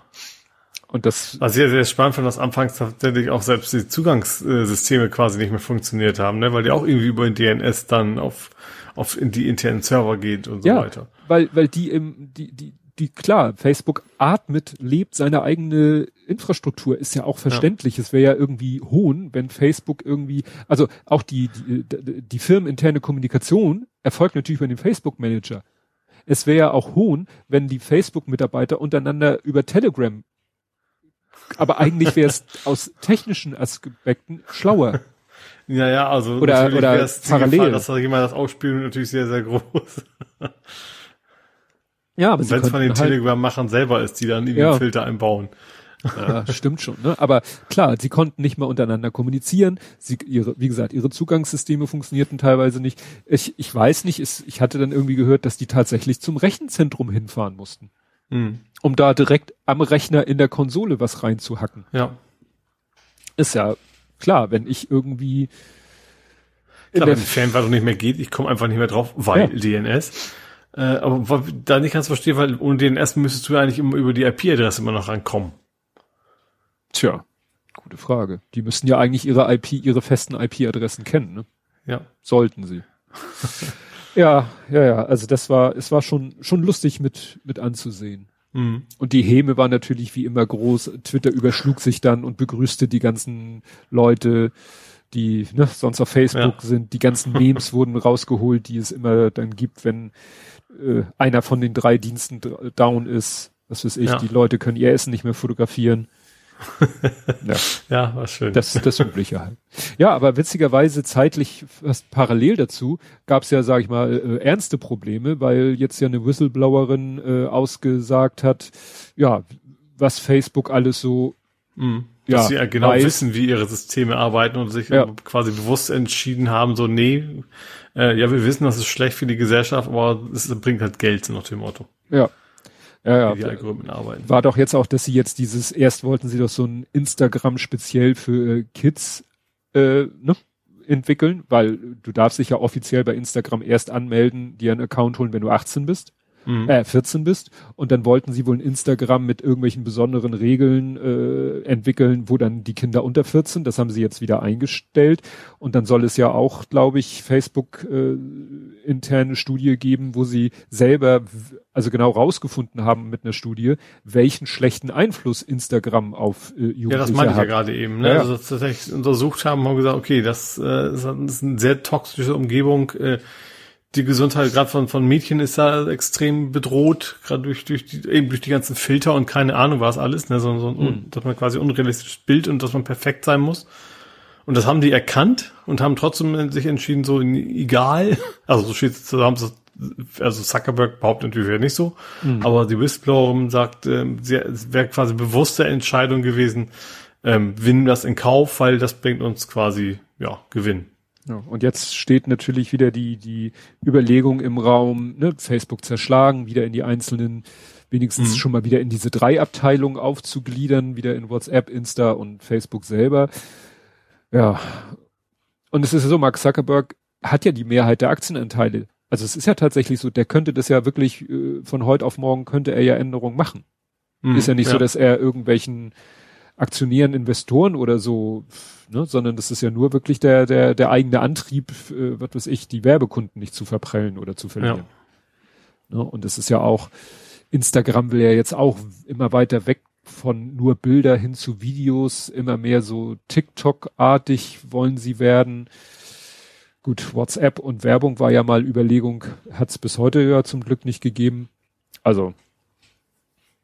Und das war sehr, sehr spannend, von dass anfangs tatsächlich auch selbst die Zugangssysteme quasi nicht mehr funktioniert haben, ne? weil die auch irgendwie über den DNS dann auf, auf in die internen Server geht und so ja, weiter. Weil, weil die im, die, die, die, klar, Facebook atmet, lebt seine eigene Infrastruktur, ist ja auch verständlich. Ja. Es wäre ja irgendwie Hohn, wenn Facebook irgendwie, also auch die, die, die firmeninterne Kommunikation erfolgt natürlich über den Facebook-Manager. Es wäre ja auch Hohn, wenn die Facebook-Mitarbeiter untereinander über Telegram, aber eigentlich wäre es aus technischen Aspekten schlauer. Ja, ja, also oder, oder parallel. Gefahr, dass da jemand das ausspielt, natürlich sehr, sehr groß. Ja, aber wenn es von den halt Telegram-Machern selber ist, die dann irgendwie ja. Filter einbauen. Ja, stimmt schon, ne? Aber klar, sie konnten nicht mal untereinander kommunizieren. Sie, ihre, wie gesagt, ihre Zugangssysteme funktionierten teilweise nicht. Ich, ich weiß nicht, es, ich hatte dann irgendwie gehört, dass die tatsächlich zum Rechenzentrum hinfahren mussten. Hm. Um da direkt am Rechner in der Konsole was reinzuhacken. Ja. Ist ja klar, wenn ich irgendwie Klar, wenn Fernwartung nicht mehr geht, ich komme einfach nicht mehr drauf, weil ja. DNS. Äh, aber da nicht ganz verstehe, weil ohne DNS müsstest du ja eigentlich immer über die IP-Adresse immer noch rankommen. Tja, gute Frage. Die müssten ja eigentlich ihre IP, ihre festen IP-Adressen kennen, ne? Ja. Sollten sie. ja, ja, ja. Also das war, es war schon, schon lustig mit, mit anzusehen. Mhm. Und die Häme war natürlich wie immer groß. Twitter überschlug sich dann und begrüßte die ganzen Leute, die ne, sonst auf Facebook ja. sind. Die ganzen Memes wurden rausgeholt, die es immer dann gibt, wenn äh, einer von den drei Diensten down ist, was weiß ich, ja. die Leute können ihr Essen nicht mehr fotografieren. ja. ja, war schön. Das ist das Übliche halt. Ja, aber witzigerweise zeitlich fast parallel dazu gab es ja, sag ich mal, äh, ernste Probleme, weil jetzt ja eine Whistleblowerin äh, ausgesagt hat, ja, was Facebook alles so mhm. Dass sie ja genau weiß. wissen, wie ihre Systeme arbeiten und sich ja. quasi bewusst entschieden haben, so, nee, äh, ja, wir wissen, das ist schlecht für die Gesellschaft, aber es bringt halt Geld, so nach dem Motto. Ja. Ja, ja. Die Algorithmen arbeiten. War doch jetzt auch, dass sie jetzt dieses, erst wollten sie doch so ein Instagram speziell für äh, Kids äh, ne, entwickeln, weil du darfst dich ja offiziell bei Instagram erst anmelden, dir einen Account holen, wenn du 18 bist mhm. äh, 14 bist. Und dann wollten sie wohl ein Instagram mit irgendwelchen besonderen Regeln äh, entwickeln, wo dann die Kinder unter 14, das haben sie jetzt wieder eingestellt. Und dann soll es ja auch, glaube ich, Facebook äh, interne Studie geben, wo sie selber, also genau rausgefunden haben mit einer Studie, welchen schlechten Einfluss Instagram auf äh, Jugendliche hat. Ja, das meinte ich ja gerade eben. Ne? Ja. Also tatsächlich untersucht haben und gesagt, okay, das, äh, ist eine sehr toxische Umgebung. Äh, die Gesundheit gerade von, von Mädchen ist da extrem bedroht, gerade durch, durch die, eben durch die ganzen Filter und keine Ahnung was alles, ne, so, so mhm. dass man quasi unrealistisches Bild und dass man perfekt sein muss. Und das haben die erkannt und haben trotzdem sich entschieden, so egal, also so steht es, haben sie, also Zuckerberg behauptet natürlich nicht so, mhm. aber die Whistleblowerin sagt, äh, es wäre quasi bewusste Entscheidung gewesen, ähm, wir nehmen das in Kauf, weil das bringt uns quasi, ja, Gewinn. Ja, und jetzt steht natürlich wieder die, die Überlegung im Raum, ne, Facebook zerschlagen, wieder in die einzelnen, wenigstens mhm. schon mal wieder in diese drei Abteilungen aufzugliedern, wieder in WhatsApp, Insta und Facebook selber. Ja. Und es ist ja so, Mark Zuckerberg hat ja die Mehrheit der Aktienanteile. Also es ist ja tatsächlich so, der könnte das ja wirklich äh, von heute auf morgen könnte er ja Änderungen machen. Mhm, ist ja nicht ja. so, dass er irgendwelchen Aktionären, Investoren oder so, ne, sondern das ist ja nur wirklich der, der, der eigene Antrieb, äh, was weiß ich, die Werbekunden nicht zu verprellen oder zu verlieren. Ja. Ne, und das ist ja auch, Instagram will ja jetzt auch immer weiter weg von nur Bilder hin zu Videos, immer mehr so TikTok-artig wollen sie werden. Gut, WhatsApp und Werbung war ja mal Überlegung, hat es bis heute ja zum Glück nicht gegeben. Also,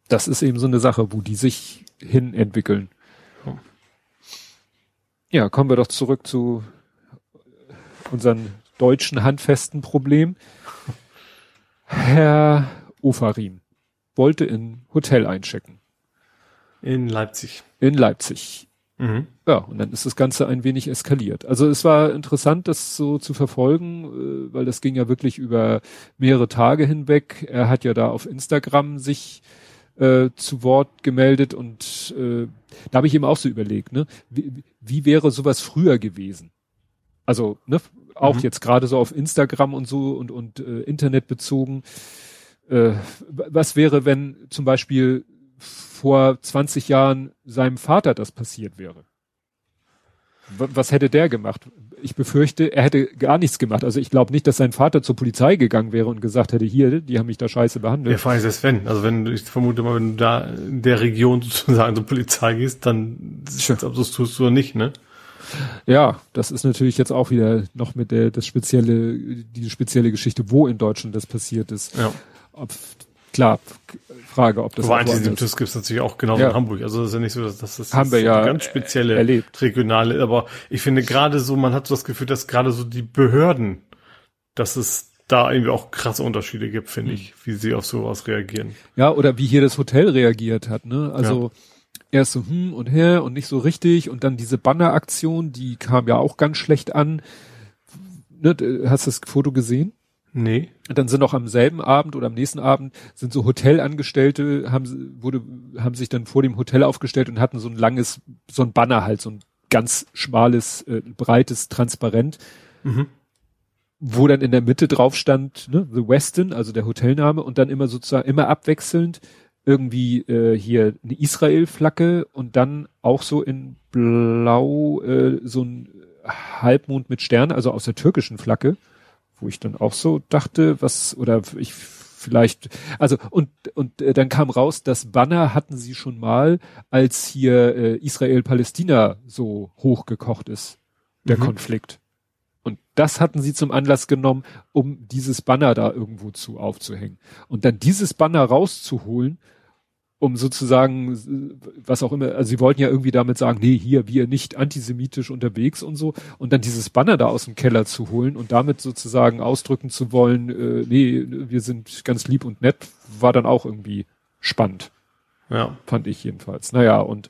das ist eben so eine Sache, wo die sich hin entwickeln. Ja, kommen wir doch zurück zu unseren deutschen handfesten Problem. Herr Ofarim wollte in Hotel einchecken. In Leipzig. In Leipzig. Mhm. Ja, und dann ist das Ganze ein wenig eskaliert. Also es war interessant, das so zu verfolgen, äh, weil das ging ja wirklich über mehrere Tage hinweg. Er hat ja da auf Instagram sich äh, zu Wort gemeldet und äh, da habe ich eben auch so überlegt, ne, wie, wie wäre sowas früher gewesen? Also, ne, auch mhm. jetzt gerade so auf Instagram und so und, und äh, Internet bezogen. Äh, was wäre, wenn zum Beispiel vor 20 Jahren seinem Vater das passiert wäre? Was hätte der gemacht? Ich befürchte, er hätte gar nichts gemacht. Also ich glaube nicht, dass sein Vater zur Polizei gegangen wäre und gesagt hätte, hier, die haben mich da scheiße behandelt. Ja, vor allem selbst wenn. Also wenn, ich vermute mal, wenn du da in der Region sozusagen zur Polizei gehst, dann ist es, ob das tust du oder nicht, ne? Ja, das ist natürlich jetzt auch wieder noch mit der, das spezielle, die spezielle Geschichte, wo in Deutschland das passiert ist. Ja. Ob klar, Frage, ob das. Aber Antisemitismus gibt es natürlich auch genau ja. in Hamburg. Also das ist ja nicht so, dass das Haben wir ja ganz spezielle erlebt. regionale. Aber ich finde gerade so, man hat so das Gefühl, dass gerade so die Behörden, dass es da irgendwie auch krasse Unterschiede gibt, finde mhm. ich, wie sie auf sowas reagieren. Ja, oder wie hier das Hotel reagiert hat, ne? Also ja. erst so hm und her und nicht so richtig und dann diese Banneraktion, die kam ja auch ganz schlecht an. Ne, hast du das Foto gesehen? Nee. Dann sind auch am selben Abend oder am nächsten Abend sind so Hotelangestellte, haben, wurde, haben sich dann vor dem Hotel aufgestellt und hatten so ein langes, so ein Banner halt, so ein ganz schmales, äh, breites Transparent, mhm. wo dann in der Mitte drauf stand, ne, The Westin, also der Hotelname, und dann immer sozusagen, immer abwechselnd irgendwie äh, hier eine Israel-Flagge und dann auch so in Blau äh, so ein Halbmond mit Stern, also aus der türkischen Flagge wo ich dann auch so dachte, was, oder ich vielleicht, also und, und äh, dann kam raus, das Banner hatten sie schon mal, als hier äh, Israel-Palästina so hochgekocht ist, der mhm. Konflikt. Und das hatten sie zum Anlass genommen, um dieses Banner da irgendwo zu aufzuhängen. Und dann dieses Banner rauszuholen um sozusagen, was auch immer, also sie wollten ja irgendwie damit sagen, nee, hier, wir nicht antisemitisch unterwegs und so, und dann dieses Banner da aus dem Keller zu holen und damit sozusagen ausdrücken zu wollen, äh, nee, wir sind ganz lieb und nett, war dann auch irgendwie spannend. Ja. Fand ich jedenfalls. Naja, und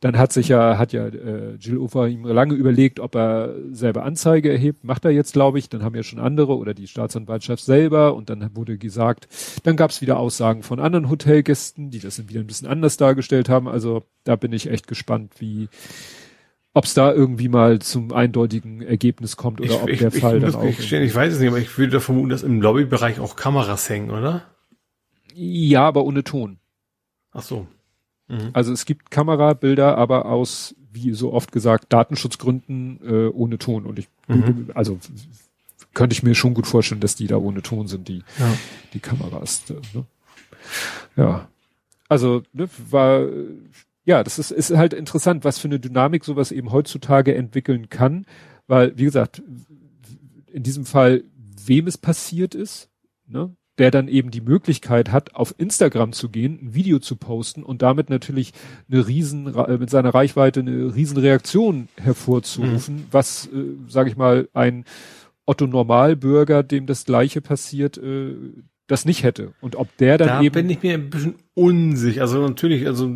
dann hat sich ja, hat ja äh, Jill Ufer ihm lange überlegt, ob er selber Anzeige erhebt. Macht er jetzt, glaube ich. Dann haben ja schon andere oder die Staatsanwaltschaft selber. Und dann wurde gesagt, dann gab es wieder Aussagen von anderen Hotelgästen, die das dann wieder ein bisschen anders dargestellt haben. Also da bin ich echt gespannt, wie ob es da irgendwie mal zum eindeutigen Ergebnis kommt oder ich, ob ich, der Fall dann auch. Ich, ich weiß es nicht, aber ich würde da vermuten, dass im Lobbybereich auch Kameras hängen, oder? Ja, aber ohne Ton. Ach so. Mhm. Also es gibt Kamerabilder, aber aus, wie so oft gesagt, Datenschutzgründen äh, ohne Ton. Und ich, mhm. also könnte ich mir schon gut vorstellen, dass die da ohne Ton sind, die, ja. die Kameras. Ne? Ja. Also, ne, war, ja, das ist, ist halt interessant, was für eine Dynamik sowas eben heutzutage entwickeln kann, weil, wie gesagt, in diesem Fall, wem es passiert ist, ne, der dann eben die Möglichkeit hat, auf Instagram zu gehen, ein Video zu posten und damit natürlich eine riesen, äh, mit seiner Reichweite eine riesen Reaktion hervorzurufen, mhm. was, äh, sage ich mal, ein Otto Normalbürger, dem das Gleiche passiert, äh, das nicht hätte. Und ob der dann da eben. bin ich mir ein bisschen unsicher. Also natürlich, also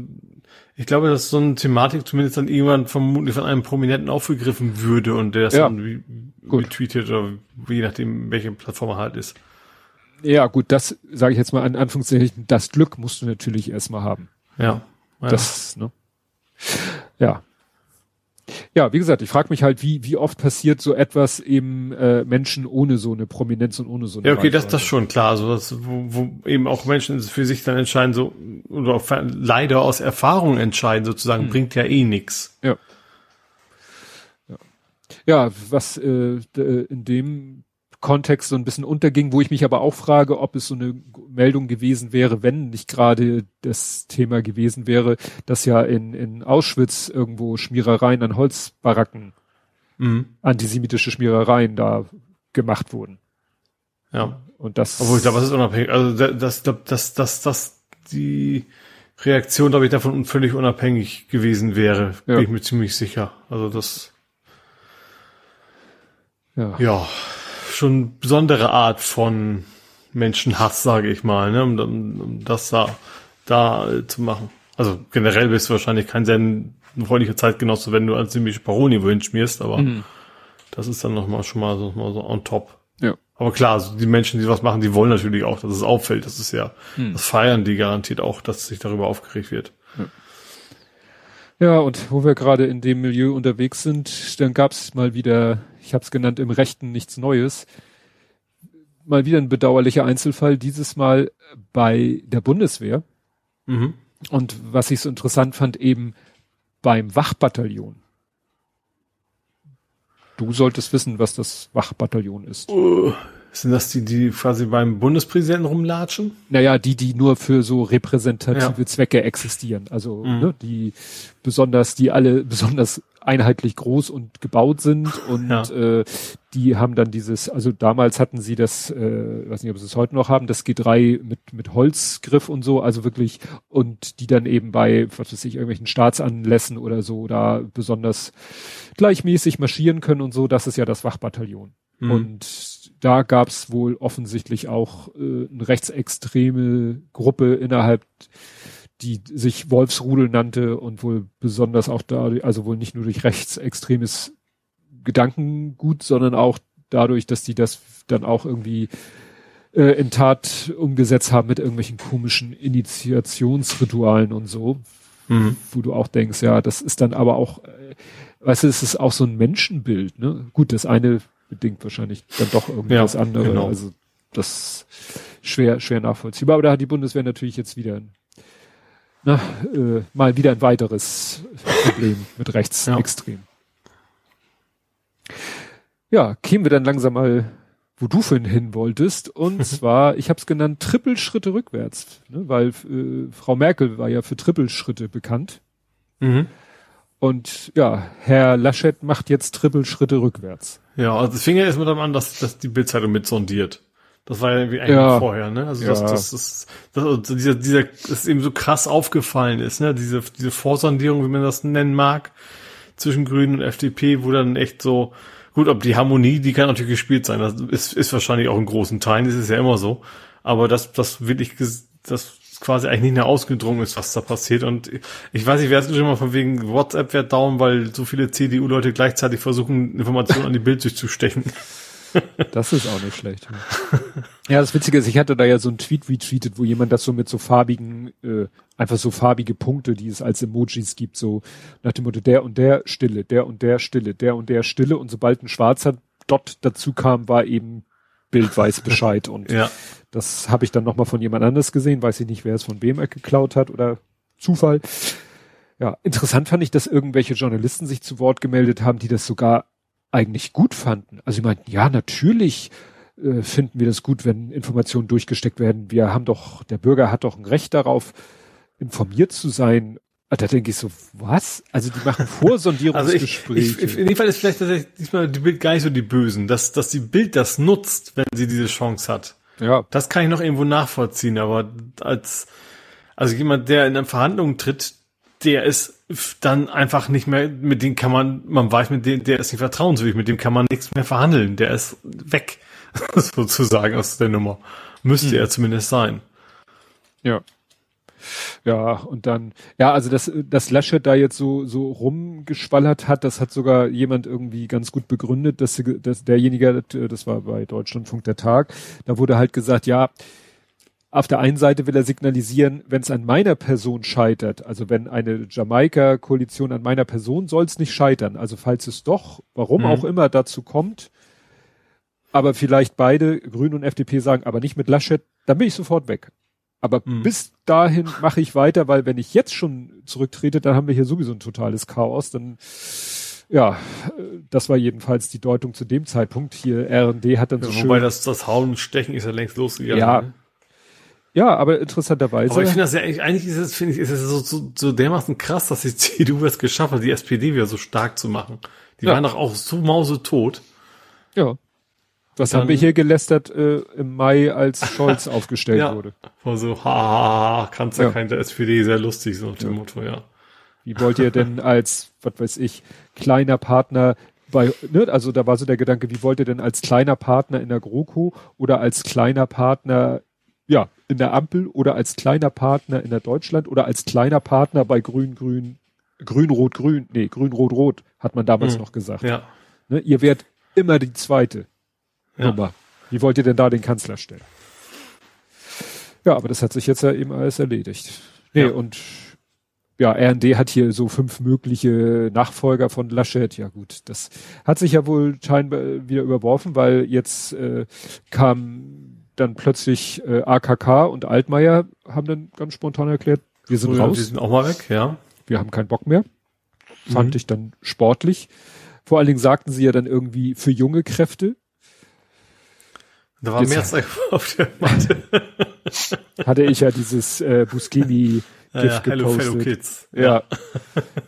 ich glaube, dass so eine Thematik zumindest dann irgendwann vermutlich von einem Prominenten aufgegriffen würde und der das ja. dann retweetet oder je nachdem, welche Plattform er halt ist. Ja, gut, das sage ich jetzt mal an Anführungszeichen, das Glück musst du natürlich erstmal haben. Ja. ja. Das, ne? Ja. Ja, wie gesagt, ich frage mich halt, wie, wie oft passiert so etwas eben äh, Menschen ohne so eine Prominenz und ohne so eine Ja, okay, das, das schon klar. Also das, wo, wo eben auch Menschen für sich dann entscheiden, so oder leider aus Erfahrung entscheiden, sozusagen, hm. bringt ja eh nix. Ja. Ja, ja was äh, in dem Kontext so ein bisschen unterging, wo ich mich aber auch frage, ob es so eine Meldung gewesen wäre, wenn nicht gerade das Thema gewesen wäre, dass ja in, in Auschwitz irgendwo Schmierereien an Holzbaracken, mhm. antisemitische Schmierereien da gemacht wurden. Ja. Und das. Obwohl ich glaube, das ist unabhängig. Also das, das, das, das, das, die Reaktion, glaube ich, davon völlig unabhängig gewesen wäre, ja. bin ich mir ziemlich sicher. Also das. Ja. Ja schon besondere Art von Menschenhass, sage ich mal, ne, um, um, um das da, da äh, zu machen. Also generell bist du wahrscheinlich kein sehr freundlicher Zeitgenosse, wenn du als ziemliche Paroni wohin schmierst, aber mhm. das ist dann nochmal schon mal so, mal so on top. Ja. Aber klar, also die Menschen, die was machen, die wollen natürlich auch, dass es auffällt. Das ist ja, mhm. das feiern die garantiert auch, dass sich darüber aufgeregt wird. Ja. Und wo wir gerade in dem Milieu unterwegs sind, dann gab's mal wieder ich habe es genannt, im Rechten nichts Neues. Mal wieder ein bedauerlicher Einzelfall, dieses Mal bei der Bundeswehr. Mhm. Und was ich so interessant fand, eben beim Wachbataillon. Du solltest wissen, was das Wachbataillon ist. Uh, sind das die, die quasi beim Bundespräsidenten rumlatschen? Naja, die, die nur für so repräsentative ja. Zwecke existieren. Also, mhm. ne, die besonders, die alle besonders einheitlich groß und gebaut sind und ja. äh, die haben dann dieses, also damals hatten sie das, äh, weiß nicht, ob sie es heute noch haben, das G3 mit mit Holzgriff und so, also wirklich und die dann eben bei, was weiß ich, irgendwelchen Staatsanlässen oder so da besonders gleichmäßig marschieren können und so, das ist ja das Wachbataillon. Mhm. Und da gab es wohl offensichtlich auch äh, eine rechtsextreme Gruppe innerhalb die sich Wolfsrudel nannte und wohl besonders auch da, also wohl nicht nur durch rechtsextremes Gedankengut, sondern auch dadurch, dass die das dann auch irgendwie äh, in Tat umgesetzt haben mit irgendwelchen komischen Initiationsritualen und so, mhm. wo du auch denkst, ja, das ist dann aber auch, äh, weißt du, es ist auch so ein Menschenbild, ne? Gut, das eine bedingt wahrscheinlich dann doch irgendwas ja, andere, genau. also das schwer, schwer nachvollziehbar, aber da hat die Bundeswehr natürlich jetzt wieder na, äh, mal wieder ein weiteres Problem mit Rechtsextrem. Ja. ja, kämen wir dann langsam mal, wo du vorhin hin wolltest. Und zwar, ich habe es genannt, Trippelschritte rückwärts. Ne, weil äh, Frau Merkel war ja für Trippelschritte bekannt. Mhm. Und ja, Herr Laschet macht jetzt Trippelschritte rückwärts. Ja, also es fing ja erstmal an, dass, dass die Bildzeitung mit sondiert. Das war ja irgendwie eigentlich ja. vorher, ne? Also ja. das, das, das, das, also dieser, dieser, das eben so krass aufgefallen ist, ne? Diese, diese Vorsondierung, wie man das nennen mag, zwischen Grünen und FDP, wo dann echt so, gut, ob die Harmonie, die kann natürlich gespielt sein, das ist, ist wahrscheinlich auch in großen Teilen, das ist ja immer so. Aber das, das wirklich, das quasi eigentlich nicht mehr ausgedrungen ist, was da passiert. Und ich weiß nicht, wer es schon mal von wegen WhatsApp wird down, weil so viele CDU-Leute gleichzeitig versuchen, Informationen an die Bild durchzustechen. Das ist auch nicht schlecht. Ja, das Witzige ist, ich hatte da ja so ein Tweet retweetet, wo jemand das so mit so farbigen, äh, einfach so farbige Punkte, die es als Emojis gibt, so nach dem Motto, der und der Stille, der und der Stille, der und der Stille und sobald ein schwarzer Dot dazu kam, war eben bildweiß Bescheid und ja. das habe ich dann nochmal von jemand anders gesehen, weiß ich nicht, wer es von wem geklaut hat oder Zufall. Ja, interessant fand ich, dass irgendwelche Journalisten sich zu Wort gemeldet haben, die das sogar eigentlich gut fanden. Also sie meinten, ja, natürlich äh, finden wir das gut, wenn Informationen durchgesteckt werden. Wir haben doch, der Bürger hat doch ein Recht darauf, informiert zu sein. Ah, da denke ich so, was? Also die machen Vorsondierungsgespräche. Also ich, ich, in dem Fall ist vielleicht tatsächlich diesmal die Bild gar nicht so die Bösen, dass, dass die Bild das nutzt, wenn sie diese Chance hat. Ja. Das kann ich noch irgendwo nachvollziehen, aber als, also jemand, der in eine Verhandlung tritt, der ist dann einfach nicht mehr, mit dem kann man, man weiß, mit dem, der ist nicht vertrauenswürdig, mit dem kann man nichts mehr verhandeln, der ist weg, sozusagen aus der Nummer. Müsste hm. er zumindest sein. Ja. Ja, und dann, ja, also dass, dass Laschet da jetzt so, so rumgeschwallert hat, das hat sogar jemand irgendwie ganz gut begründet, dass, dass derjenige, das war bei Deutschlandfunk der Tag, da wurde halt gesagt, ja, auf der einen Seite will er signalisieren, wenn es an meiner Person scheitert, also wenn eine Jamaika-Koalition an meiner Person soll es nicht scheitern. Also falls es doch, warum mhm. auch immer dazu kommt, aber vielleicht beide, Grüne und FDP sagen, aber nicht mit Laschet, dann bin ich sofort weg. Aber mhm. bis dahin mache ich weiter, weil wenn ich jetzt schon zurücktrete, dann haben wir hier sowieso ein totales Chaos. Dann ja, das war jedenfalls die Deutung zu dem Zeitpunkt. Hier R&D hat dann ja, so schön. Wobei das, das Hauen und Stechen ist ja längst losgegangen. Ja, ne? Ja, aber interessanterweise. Aber ich finde das ja eigentlich, eigentlich ist es, finde ich, ist es so, so, so dermaßen krass, dass die CDU es geschafft hat, die SPD wieder so stark zu machen. Die ja. waren doch auch so mausetot. Ja. Was Dann, haben wir hier gelästert äh, im Mai, als Scholz aufgestellt ja, wurde? War so, ha, kannst ja, ja kein der SPD sehr lustig, so nach dem ja. Motto, ja. Wie wollt ihr denn als, was weiß ich, kleiner Partner bei, ne, also da war so der Gedanke, wie wollt ihr denn als kleiner Partner in der GroKo oder als kleiner Partner ja, in der Ampel oder als kleiner Partner in der Deutschland oder als kleiner Partner bei Grün, Grün, Grün, Rot, Grün, nee, Grün, Rot, Rot, hat man damals mhm. noch gesagt. Ja. Ne, ihr werdet immer die zweite ja. Nummer. Wie wollt ihr denn da den Kanzler stellen? Ja, aber das hat sich jetzt ja eben alles erledigt. Nee, ja. und ja, RND hat hier so fünf mögliche Nachfolger von Laschet. Ja gut, das hat sich ja wohl scheinbar wieder überworfen, weil jetzt äh, kam dann plötzlich äh, AKK und Altmaier haben dann ganz spontan erklärt, wir sind oh ja, raus. Wir sind auch mal weg, ja. Wir haben keinen Bock mehr. Fand mhm. ich dann sportlich. Vor allen Dingen sagten sie ja dann irgendwie für junge Kräfte. Da war mehr Zeit auf der Matte. hatte ich ja dieses äh, Buscemi GIF ja, ja, Hello Fellow Kids. Ja.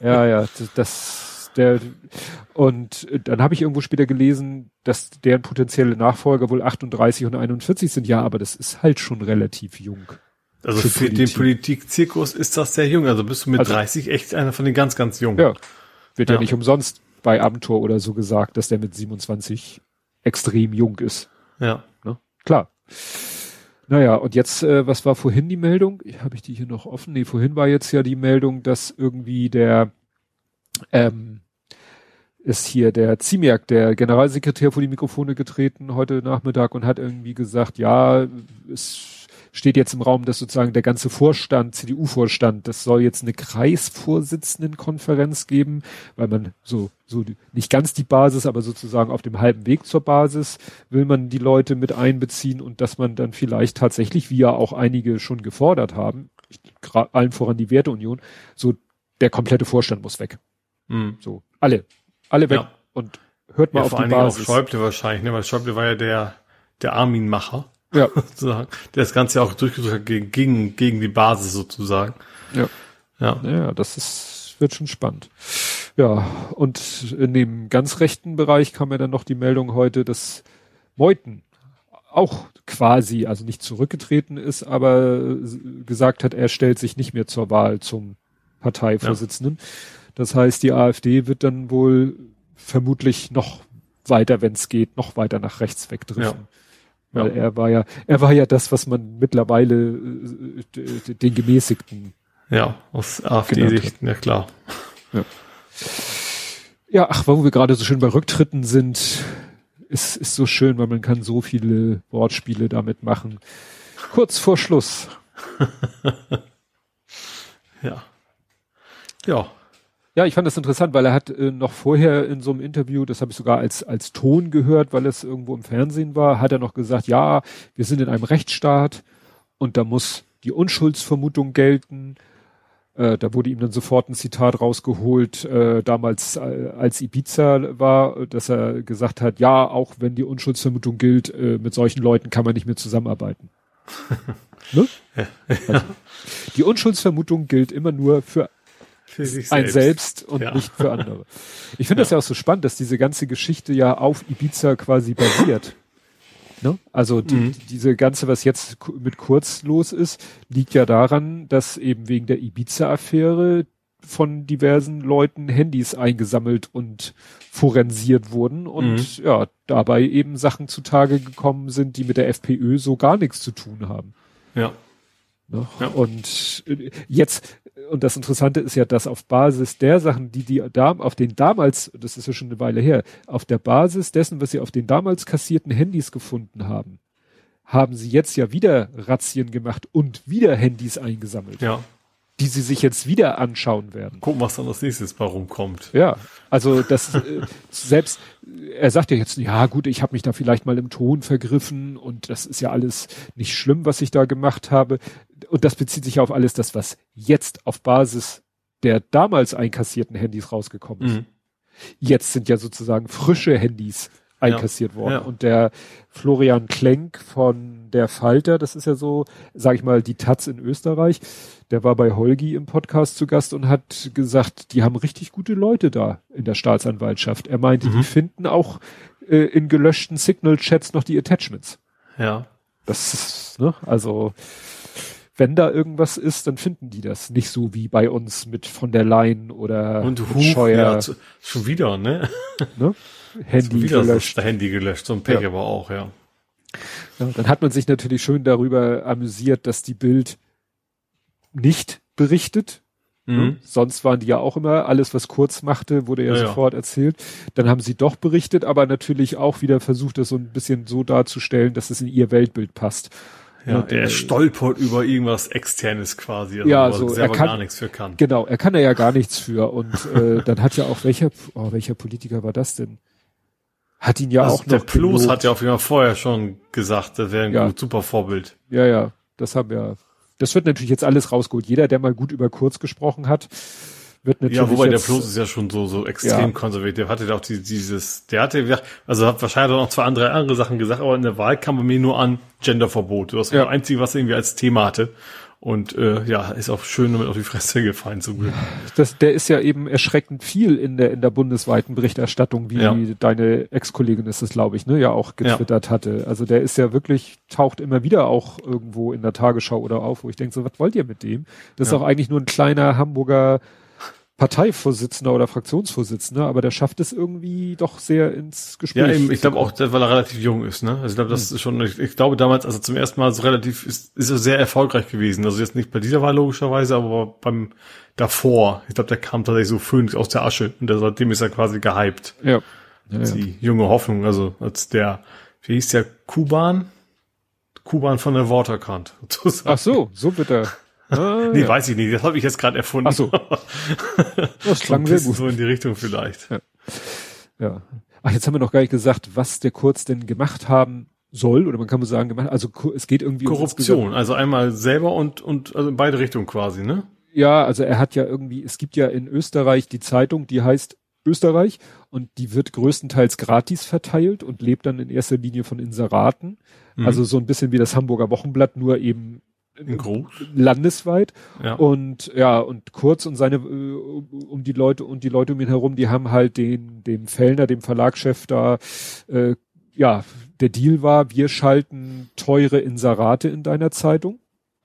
ja, ja, das der, und dann habe ich irgendwo später gelesen, dass deren potenzielle Nachfolger wohl 38 und 41 sind. Ja, aber das ist halt schon relativ jung. Also für, für den Politikzirkus ist das sehr jung. Also bist du mit also, 30 echt einer von den ganz, ganz jungen. Ja. Wird ja. ja nicht umsonst bei Abenteuer oder so gesagt, dass der mit 27 extrem jung ist. Ja. Klar. Naja, und jetzt, äh, was war vorhin die Meldung? Habe ich die hier noch offen? Nee, vorhin war jetzt ja die Meldung, dass irgendwie der ähm, ist hier der Ziemiak, der Generalsekretär, vor die Mikrofone getreten heute Nachmittag und hat irgendwie gesagt, ja, es steht jetzt im Raum, dass sozusagen der ganze Vorstand, CDU-Vorstand, das soll jetzt eine Kreisvorsitzendenkonferenz geben, weil man so, so nicht ganz die Basis, aber sozusagen auf dem halben Weg zur Basis will man die Leute mit einbeziehen und dass man dann vielleicht tatsächlich, wie ja auch einige schon gefordert haben, allen voran die Werteunion, so der komplette Vorstand muss weg. Mhm. So, alle alle weg ja. und hört mal ja, auf vor die Basis. Auch Schäuble wahrscheinlich, ne? weil Schäuble war ja der, der Armin-Macher. Ja. sozusagen, der das Ganze ja auch durchgesucht hat gegen, gegen die Basis sozusagen. Ja. Ja. Ja, das ist, wird schon spannend. Ja, und in dem ganz rechten Bereich kam ja dann noch die Meldung heute, dass Meuthen auch quasi, also nicht zurückgetreten ist, aber gesagt hat, er stellt sich nicht mehr zur Wahl zum Parteivorsitzenden. Ja. Das heißt, die AfD wird dann wohl vermutlich noch weiter, wenn es geht, noch weiter nach rechts wegdriften. Ja. Weil ja. er war ja, er war ja das, was man mittlerweile äh, den gemäßigten. Ja, aus AfD-Sicht, ja klar. Ja. ja, ach, wo wir gerade so schön bei Rücktritten sind, ist, ist so schön, weil man kann so viele Wortspiele damit machen. Kurz vor Schluss. ja. Ja. Ja, ich fand das interessant, weil er hat äh, noch vorher in so einem Interview, das habe ich sogar als, als Ton gehört, weil es irgendwo im Fernsehen war, hat er noch gesagt, ja, wir sind in einem Rechtsstaat und da muss die Unschuldsvermutung gelten. Äh, da wurde ihm dann sofort ein Zitat rausgeholt, äh, damals äh, als Ibiza war, dass er gesagt hat, ja, auch wenn die Unschuldsvermutung gilt, äh, mit solchen Leuten kann man nicht mehr zusammenarbeiten. ne? ja. Also, die Unschuldsvermutung gilt immer nur für, für sich ein selbst, und ja. nicht für andere. Ich finde ja. das ja auch so spannend, dass diese ganze Geschichte ja auf Ibiza quasi basiert. Ne? Also die, mhm. diese ganze, was jetzt mit Kurz los ist, liegt ja daran, dass eben wegen der Ibiza-Affäre von diversen Leuten Handys eingesammelt und forensiert wurden und mhm. ja, dabei eben Sachen zutage gekommen sind, die mit der FPÖ so gar nichts zu tun haben. Ja. Ne? ja. Und äh, jetzt und das Interessante ist ja, dass auf Basis der Sachen, die die da auf den damals, das ist ja schon eine Weile her, auf der Basis dessen, was sie auf den damals kassierten Handys gefunden haben, haben sie jetzt ja wieder Razzien gemacht und wieder Handys eingesammelt. Ja. Die sie sich jetzt wieder anschauen werden. Gucken, was dann als nächstes bei rumkommt. Ja, also das äh, selbst, er sagt ja jetzt, ja gut, ich habe mich da vielleicht mal im Ton vergriffen und das ist ja alles nicht schlimm, was ich da gemacht habe und das bezieht sich auf alles das, was jetzt auf Basis der damals einkassierten Handys rausgekommen ist. Mhm. Jetzt sind ja sozusagen frische Handys einkassiert ja, worden. Ja. Und der Florian Klenk von der Falter, das ist ja so, sag ich mal, die Taz in Österreich, der war bei Holgi im Podcast zu Gast und hat gesagt, die haben richtig gute Leute da in der Staatsanwaltschaft. Er meinte, mhm. die finden auch äh, in gelöschten Signal-Chats noch die Attachments. Ja. Das ist, ne, also wenn da irgendwas ist, dann finden die das. Nicht so wie bei uns mit von der Leyen oder Und Huch, Scheuer. Ja, schon wieder, ne? ne? Handy wieder gelöscht. Handy gelöscht, so ein Pech ja. aber auch, ja. ja. Dann hat man sich natürlich schön darüber amüsiert, dass die Bild nicht berichtet. Ne? Mhm. Sonst waren die ja auch immer, alles was kurz machte, wurde ja, ja sofort erzählt. Dann haben sie doch berichtet, aber natürlich auch wieder versucht, das so ein bisschen so darzustellen, dass es in ihr Weltbild passt. Ja, und, er äh, stolpert über irgendwas externes quasi, also ja, selber er kann, gar nichts für kann. Genau, er kann da ja gar nichts für und äh, dann hat ja auch welcher, oh, welcher Politiker war das denn? Hat ihn ja also auch der noch. Der Plus hat ja auf jeden Fall vorher schon gesagt, das wäre ein ja. gut, super Vorbild. Ja, ja, das haben ja. Das wird natürlich jetzt alles rausgeholt. Jeder, der mal gut über Kurz gesprochen hat, wird natürlich. Ja, wobei jetzt, der Plus ist ja schon so, so extrem ja. konservativ. Der hatte auch die, dieses, der hatte, also hat wahrscheinlich auch noch zwei andere andere Sachen gesagt, aber in der Wahl kam bei mir nur an Genderverbot. Das war ja. das Einzige, was er irgendwie als Thema hatte. Und äh, ja, ist auch schön damit auf die Fresse gefallen zum Glück. Das, der ist ja eben erschreckend viel in der in der bundesweiten Berichterstattung, wie ja. deine Ex-Kollegin ist es, glaube ich, ne, ja auch getwittert ja. hatte. Also der ist ja wirklich, taucht immer wieder auch irgendwo in der Tagesschau oder auf, wo ich denke, so, was wollt ihr mit dem? Das ja. ist auch eigentlich nur ein kleiner Hamburger Parteivorsitzender oder Fraktionsvorsitzender, aber der schafft es irgendwie doch sehr ins Gespräch. Ja, eben, ich glaube auch, weil er relativ jung ist, ne? Also ich glaube, das hm. ist schon, ich, ich, glaube damals, also zum ersten Mal so relativ, ist, ist er sehr erfolgreich gewesen. Also jetzt nicht bei dieser Wahl logischerweise, aber beim davor. Ich glaube, der kam tatsächlich so Phönix aus der Asche und der, seitdem ist er quasi gehypt. Ja. ja, ja. Die junge Hoffnung, also als der, wie hieß der, Kuban? Kuban von der Waterkant. Sozusagen. Ach so, so er. Ah, nee, ja. weiß ich nicht. Das habe ich jetzt gerade erfunden. Ach so. Das klang sehr gut. So in die Richtung vielleicht. Ja. ja. Ach, jetzt haben wir noch gar nicht gesagt, was der Kurz denn gemacht haben soll, oder man kann mal sagen, gemacht, also es geht irgendwie Korruption, um also einmal selber und, und also in beide Richtungen quasi, ne? Ja, also er hat ja irgendwie, es gibt ja in Österreich die Zeitung, die heißt Österreich und die wird größtenteils gratis verteilt und lebt dann in erster Linie von Inseraten. Mhm. Also so ein bisschen wie das Hamburger Wochenblatt, nur eben Groß. landesweit ja. und ja und Kurz und seine äh, um die Leute und die Leute um ihn herum die haben halt den dem Fellner dem Verlagschef da äh, ja der Deal war wir schalten teure Inserate in deiner Zeitung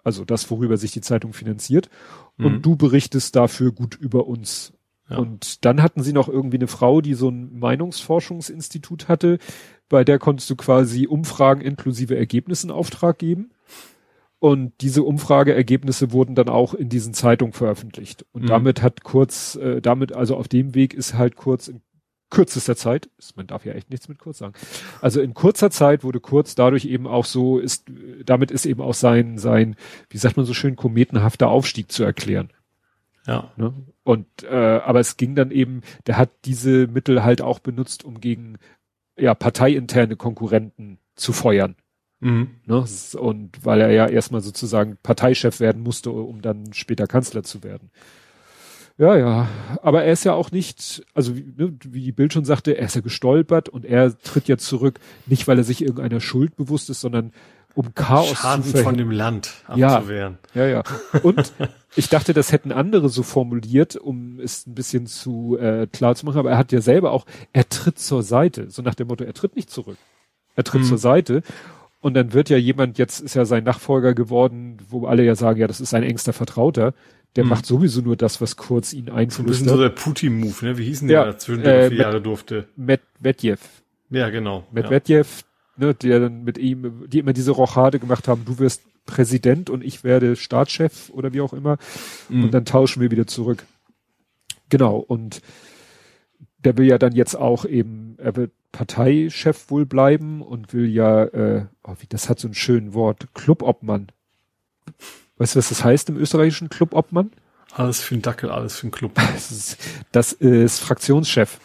also das worüber sich die Zeitung finanziert mhm. und du berichtest dafür gut über uns ja. und dann hatten sie noch irgendwie eine Frau die so ein Meinungsforschungsinstitut hatte bei der konntest du quasi Umfragen inklusive Ergebnissen Auftrag geben und diese Umfrageergebnisse wurden dann auch in diesen Zeitungen veröffentlicht. Und mhm. damit hat Kurz, äh, damit, also auf dem Weg ist halt Kurz in kürzester Zeit, man darf ja echt nichts mit Kurz sagen. Also in kurzer Zeit wurde Kurz dadurch eben auch so, ist, damit ist eben auch sein, sein, wie sagt man so schön, kometenhafter Aufstieg zu erklären. Ja. Ne? Und äh, aber es ging dann eben, der hat diese Mittel halt auch benutzt, um gegen ja parteiinterne Konkurrenten zu feuern. Mhm. Ne? Und weil er ja erstmal sozusagen Parteichef werden musste, um dann später Kanzler zu werden. Ja, ja. Aber er ist ja auch nicht, also wie, ne, wie die Bild schon sagte, er ist ja gestolpert und er tritt jetzt zurück, nicht weil er sich irgendeiner Schuld bewusst ist, sondern um Chaos Schaden zu von dem Land abzuwehren. Ja, ja, ja. Und ich dachte, das hätten andere so formuliert, um es ein bisschen zu äh, klar zu machen, aber er hat ja selber auch, er tritt zur Seite, so nach dem Motto, er tritt nicht zurück. Er tritt hm. zur Seite und dann wird ja jemand, jetzt ist ja sein Nachfolger geworden, wo alle ja sagen, ja, das ist sein engster Vertrauter. Der hm. macht sowieso nur das, was kurz ihn einflüstert. Das ist so der Putin-Move, ne? Wie hießen der, ja, dazwischen, der äh, vier Jahre durfte? Medvedev. Ja, genau. Medvedev, ja. ne, der dann mit ihm, die immer diese Rochade gemacht haben, du wirst Präsident und ich werde Staatschef oder wie auch immer. Mhm. Und dann tauschen wir wieder zurück. Genau. Und der will ja dann jetzt auch eben, er wird Parteichef wohl bleiben und will ja, äh, oh, wie, das hat so ein schönes Wort, Clubobmann. Weißt du, was das heißt im österreichischen Clubobmann? Alles für den Dackel, alles für den Club. Das ist, das ist Fraktionschef.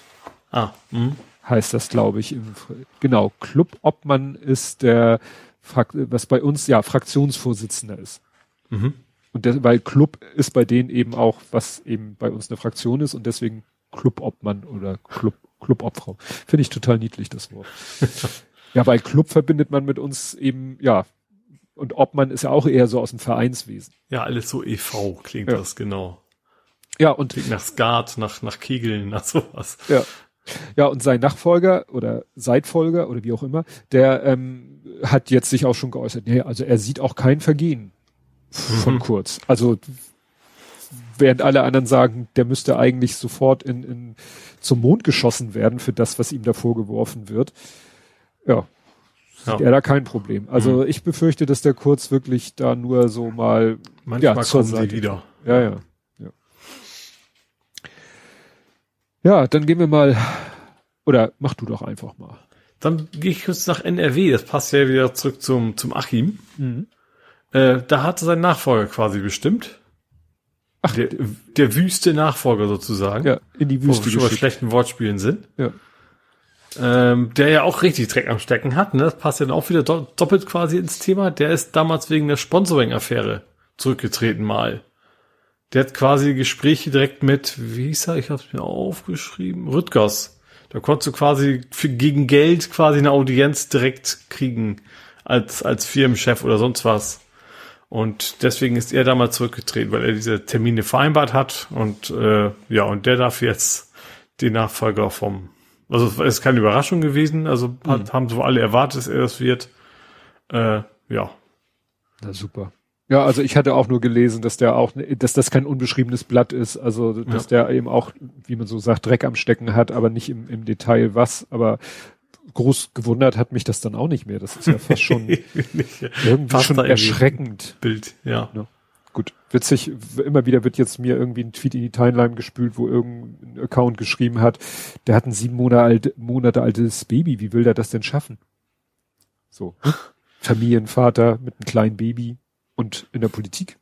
Ah, mh. heißt das, glaube ich. Im, genau, Clubobmann ist der, was bei uns ja Fraktionsvorsitzender ist. Mhm. Und der, weil Club ist bei denen eben auch, was eben bei uns eine Fraktion ist und deswegen Clubobmann oder Club Clubobfrau. Finde ich total niedlich, das Wort. ja, weil Club verbindet man mit uns eben, ja, und Obmann ist ja auch eher so aus dem Vereinswesen. Ja, alles so e.V. klingt ja. das, genau. Ja, und. Klingt nach Skat, nach, nach Kegeln, nach sowas. Ja. Ja, und sein Nachfolger oder Seitfolger oder wie auch immer, der ähm, hat jetzt sich auch schon geäußert. Nee, also er sieht auch kein Vergehen von mhm. Kurz. Also während alle anderen sagen, der müsste eigentlich sofort in, in zum Mond geschossen werden für das, was ihm da vorgeworfen wird. Ja, sieht ja. er da kein Problem. Also mhm. ich befürchte, dass der Kurz wirklich da nur so mal manchmal ja, kommen Seite. wieder. Ja, ja, ja. Ja, dann gehen wir mal oder mach du doch einfach mal. Dann gehe ich kurz nach NRW. Das passt ja wieder zurück zum zum Achim. Mhm. Äh, da hatte sein Nachfolger quasi bestimmt. Ach, der, der wüste Nachfolger sozusagen. Ja, in die Wüste. Wo wir schon bei schlechten Wortspielen sind. Ja. Ähm, der ja auch richtig Dreck am Stecken hat. Ne? Das passt ja dann auch wieder do doppelt quasi ins Thema. Der ist damals wegen der Sponsoring-Affäre zurückgetreten mal. Der hat quasi Gespräche direkt mit, wie hieß er, ich habe es mir aufgeschrieben, Rüttgers. Da konntest du quasi für, gegen Geld quasi eine Audienz direkt kriegen als, als Firmenchef oder sonst was. Und deswegen ist er damals zurückgetreten, weil er diese Termine vereinbart hat. Und äh, ja, und der darf jetzt den Nachfolger vom. Also es ist keine Überraschung gewesen. Also mhm. hat, haben so alle erwartet, dass er das wird. Äh, ja. Na super. Ja, also ich hatte auch nur gelesen, dass der auch, dass das kein unbeschriebenes Blatt ist, also dass ja. der eben auch, wie man so sagt, Dreck am Stecken hat, aber nicht im, im Detail was, aber groß gewundert hat mich das dann auch nicht mehr. Das ist ja fast schon irgendwie fast schon erschreckend. Bild, ja. ja. Gut, witzig, immer wieder wird jetzt mir irgendwie ein Tweet in die Timeline gespült, wo irgendein Account geschrieben hat, der hat ein sieben Monate, alt, Monate altes Baby, wie will der das denn schaffen? So. Familienvater mit einem kleinen Baby und in der Politik.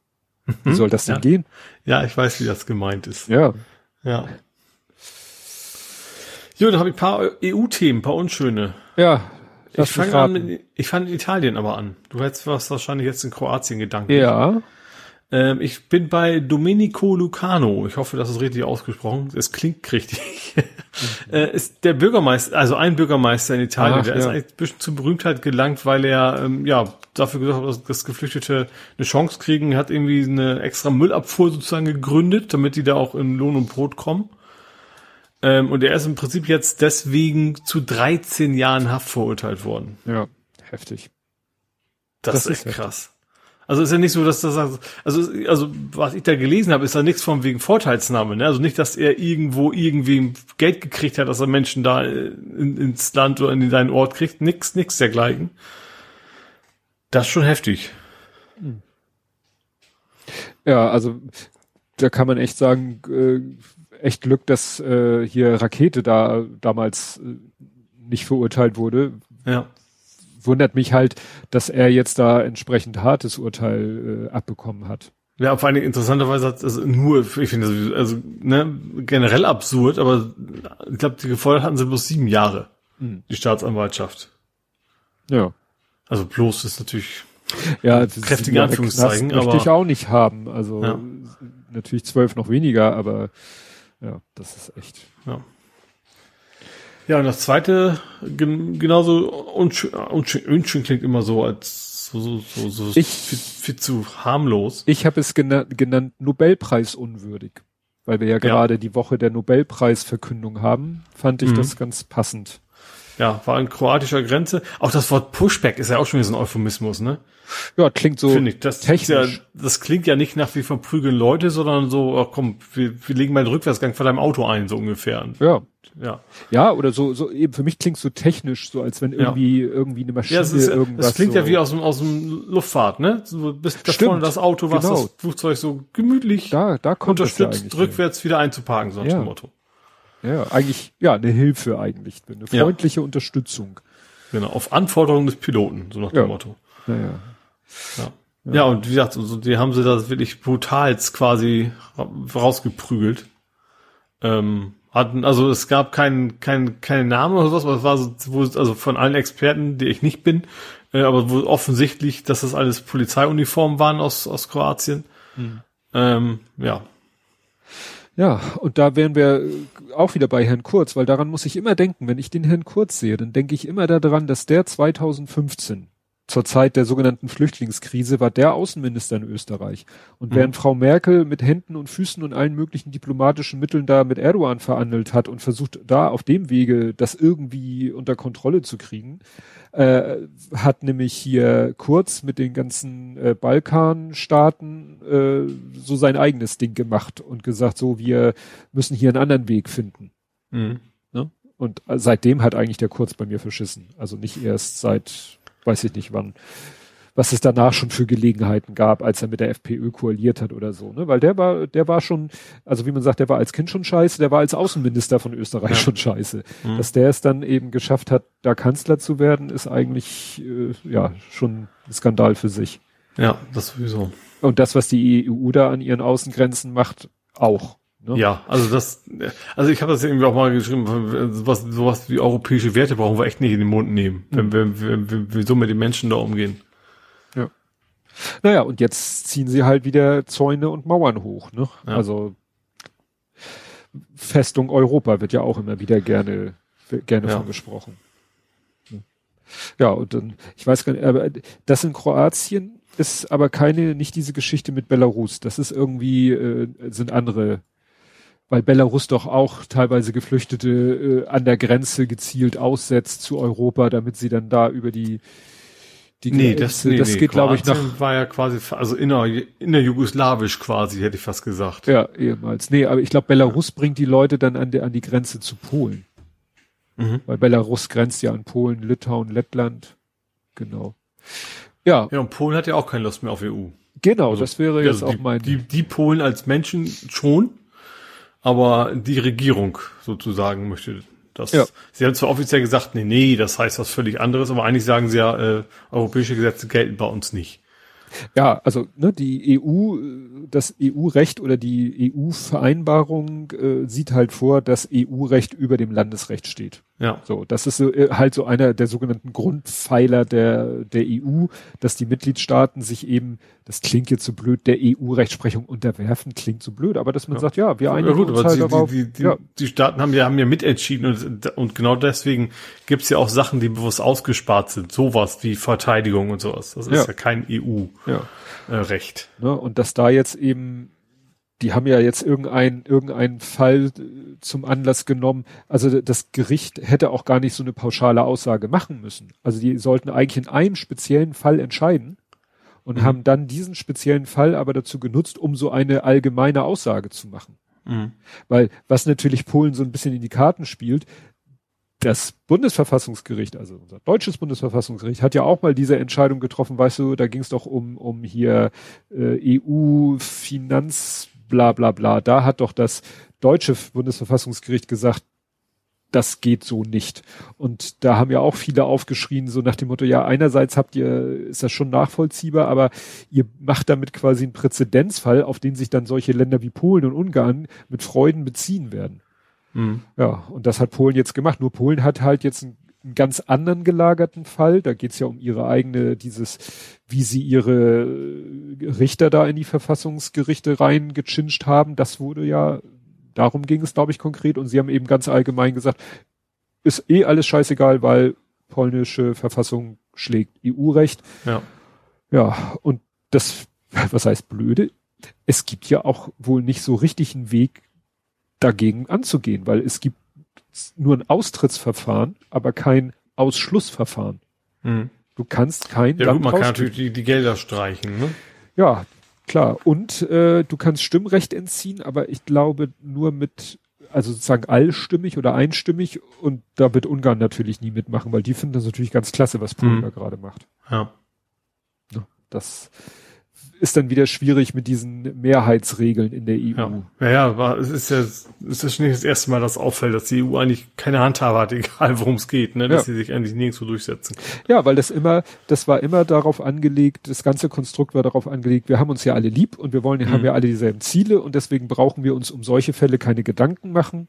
Wie mhm. soll das denn ja. gehen? Ja, ich weiß, wie das gemeint ist. Ja. Ja. Jo, dann habe ich ein paar EU-Themen, ein paar unschöne. Ja. Ich fange an, mit, ich fange in Italien aber an. Du hättest was wahrscheinlich jetzt in Kroatien Gedanken. Ja. Ähm, ich bin bei Domenico Lucano. Ich hoffe, das ist richtig ausgesprochen. Es klingt richtig. äh, ist der Bürgermeister, also ein Bürgermeister in Italien, Ach, der ja. ist eigentlich ein bisschen zu Berühmtheit gelangt, weil er ähm, ja dafür gesagt hat, dass, dass Geflüchtete eine Chance kriegen, hat irgendwie eine extra Müllabfuhr sozusagen gegründet, damit die da auch in Lohn und Brot kommen. Ähm, und er ist im Prinzip jetzt deswegen zu 13 Jahren Haft verurteilt worden. Ja, heftig. Das, das ist echt krass. Also ist ja nicht so, dass das also also was ich da gelesen habe, ist da nichts von wegen Vorteilsnahme, ne? Also nicht, dass er irgendwo irgendwie Geld gekriegt hat, dass er Menschen da äh, in, ins Land oder in seinen Ort kriegt, nix, nix dergleichen. Das ist schon heftig. Ja, also da kann man echt sagen, äh, echt Glück, dass äh, hier Rakete da damals äh, nicht verurteilt wurde. Ja. Wundert mich halt, dass er jetzt da entsprechend hartes Urteil äh, abbekommen hat. Ja, vor allen Dingen interessanterweise hat also nur, ich finde, also ne, generell absurd, aber ich glaube, die gefordert hatten sie bloß sieben Jahre, mhm. die Staatsanwaltschaft. Ja. Also bloß ist natürlich ja, kräftige Anführungszeichen. Knast möchte ich auch nicht haben. Also ja. natürlich zwölf noch weniger, aber ja, das ist echt. Ja. Ja, und das zweite, genauso unschön, unschön, unschön klingt immer so, als so, so, so, so ich, viel, viel zu harmlos. Ich habe es genannt, genannt Nobelpreis unwürdig. Weil wir ja gerade ja. die Woche der Nobelpreisverkündung haben, fand ich mhm. das ganz passend. Ja, war an kroatischer Grenze. Auch das Wort Pushback ist ja auch schon wieder so ein Euphemismus, ne? Ja, klingt so Finde ich. Das technisch. Ja, das klingt ja nicht nach wie verprügeln Leute, sondern so, ach komm, wir, wir legen mal den Rückwärtsgang von deinem Auto ein, so ungefähr. Ja. Ja. Ja, oder so, so eben für mich klingt so technisch, so als wenn irgendwie, ja. irgendwie eine Maschine ja, es ist, irgendwas. Das klingt so ja wie aus dem, aus dem Luftfahrt, ne? So, bis da vorne das Auto, was genau. das Flugzeug so gemütlich da, da kommt unterstützt, ja rückwärts hin. wieder einzuparken, so ja. dem Motto. Ja, eigentlich, ja, eine Hilfe eigentlich, eine freundliche. Unterstützung. Genau, auf Anforderungen des Piloten, so nach dem Motto. Ja, ja. ja. Ja, und wie gesagt, also die haben sie da wirklich brutal quasi rausgeprügelt. Ähm, hatten, also es gab keinen kein, keinen Namen oder sowas, aber es war so, wo, also von allen Experten, die ich nicht bin, äh, aber wo offensichtlich, dass das alles Polizeiuniformen waren aus, aus Kroatien. Hm. Ähm, ja. Ja, und da wären wir auch wieder bei Herrn Kurz, weil daran muss ich immer denken, wenn ich den Herrn Kurz sehe, dann denke ich immer daran, dass der 2015 zur Zeit der sogenannten Flüchtlingskrise war der Außenminister in Österreich. Und mhm. während Frau Merkel mit Händen und Füßen und allen möglichen diplomatischen Mitteln da mit Erdogan verhandelt hat und versucht da auf dem Wege das irgendwie unter Kontrolle zu kriegen, äh, hat nämlich hier Kurz mit den ganzen äh, Balkanstaaten äh, so sein eigenes Ding gemacht und gesagt, so wir müssen hier einen anderen Weg finden. Mhm. Ne? Und seitdem hat eigentlich der Kurz bei mir verschissen. Also nicht erst seit weiß ich nicht wann, was es danach schon für Gelegenheiten gab, als er mit der FPÖ koaliert hat oder so, ne? Weil der war, der war schon, also wie man sagt, der war als Kind schon scheiße, der war als Außenminister von Österreich ja. schon scheiße. Mhm. Dass der es dann eben geschafft hat, da Kanzler zu werden, ist eigentlich äh, ja schon ein Skandal für sich. Ja, das sowieso. Und das, was die EU da an ihren Außengrenzen macht, auch. Ne? Ja, also das, also ich habe das irgendwie auch mal geschrieben, sowas, sowas wie europäische Werte brauchen wir echt nicht in den Mund nehmen, mhm. wenn, wir, wenn, wenn wir so mit den Menschen da umgehen. Ja. Naja, und jetzt ziehen sie halt wieder Zäune und Mauern hoch, ne? Ja. Also Festung Europa wird ja auch immer wieder gerne, gerne ja. von gesprochen. Ja, und dann, ich weiß gar nicht, aber das in Kroatien ist aber keine, nicht diese Geschichte mit Belarus. Das ist irgendwie, äh, sind andere weil Belarus doch auch teilweise Geflüchtete äh, an der Grenze gezielt aussetzt zu Europa, damit sie dann da über die die nee, das, nee, das nee, geht, glaube ich, nach. war ja quasi, also inner, inner jugoslawisch quasi, hätte ich fast gesagt. Ja, ehemals. Nee, aber ich glaube, Belarus ja. bringt die Leute dann an, der, an die Grenze zu Polen. Mhm. Weil Belarus grenzt ja an Polen, Litauen, Lettland. Genau. Ja. Ja, und Polen hat ja auch keine Lust mehr auf EU. Genau, also, das wäre jetzt also auch mein. Die, die Polen als Menschen schon, aber die Regierung sozusagen möchte das. Ja. Sie haben zwar offiziell gesagt, nee, nee, das heißt was völlig anderes, aber eigentlich sagen sie ja, äh, europäische Gesetze gelten bei uns nicht. Ja, also ne, die EU, das EU-Recht oder die EU-Vereinbarung äh, sieht halt vor, dass EU-Recht über dem Landesrecht steht. Ja. So, das ist äh, halt so einer der sogenannten Grundpfeiler der, der EU, dass die Mitgliedstaaten sich eben, das klingt jetzt so blöd, der EU-Rechtsprechung unterwerfen, klingt so blöd, aber dass man ja. sagt, ja, wir einigen ja, gut, uns halt die, darauf. Die, die, ja. die Staaten haben ja, haben ja mitentschieden und, und genau deswegen gibt's ja auch Sachen, die bewusst ausgespart sind. Sowas wie Verteidigung und sowas. Das ist ja, ja kein EU-Recht. Äh, ne, und dass da jetzt eben die haben ja jetzt irgendein, irgendeinen Fall äh, zum Anlass genommen. Also das Gericht hätte auch gar nicht so eine pauschale Aussage machen müssen. Also die sollten eigentlich in einem speziellen Fall entscheiden und mhm. haben dann diesen speziellen Fall aber dazu genutzt, um so eine allgemeine Aussage zu machen. Mhm. Weil was natürlich Polen so ein bisschen in die Karten spielt, das Bundesverfassungsgericht, also unser deutsches Bundesverfassungsgericht, hat ja auch mal diese Entscheidung getroffen, weißt du, da ging es doch um, um hier äh, EU-Finanz bla bla bla. Da hat doch das deutsche Bundesverfassungsgericht gesagt, das geht so nicht. Und da haben ja auch viele aufgeschrien, so nach dem Motto, ja, einerseits habt ihr, ist das schon nachvollziehbar, aber ihr macht damit quasi einen Präzedenzfall, auf den sich dann solche Länder wie Polen und Ungarn mit Freuden beziehen werden. Mhm. Ja, und das hat Polen jetzt gemacht. Nur Polen hat halt jetzt ein einen ganz anderen gelagerten Fall. Da geht's ja um ihre eigene, dieses, wie sie ihre Richter da in die Verfassungsgerichte reingechinscht haben. Das wurde ja, darum ging es, glaube ich, konkret. Und sie haben eben ganz allgemein gesagt, ist eh alles scheißegal, weil polnische Verfassung schlägt EU-Recht. Ja. Ja, und das, was heißt blöde? Es gibt ja auch wohl nicht so richtig einen Weg, dagegen anzugehen, weil es gibt nur ein Austrittsverfahren, aber kein Ausschlussverfahren. Mhm. Du kannst kein Ja, gut, man kann natürlich die, die Gelder streichen, ne? Ja, klar. Und äh, du kannst Stimmrecht entziehen, aber ich glaube nur mit, also sozusagen allstimmig oder einstimmig und da wird Ungarn natürlich nie mitmachen, weil die finden das natürlich ganz klasse, was Polen mhm. da gerade macht. Ja. Das ist dann wieder schwierig mit diesen Mehrheitsregeln in der EU. Ja, ja, ja aber es ist ja, es ist nicht das erste Mal, dass auffällt, dass die EU eigentlich keine Handhabe hat, egal worum es geht, ne, dass ja. sie sich eigentlich nirgendwo durchsetzen. Ja, weil das immer, das war immer darauf angelegt, das ganze Konstrukt war darauf angelegt, wir haben uns ja alle lieb und wir wollen, mhm. haben ja alle dieselben Ziele und deswegen brauchen wir uns um solche Fälle keine Gedanken machen.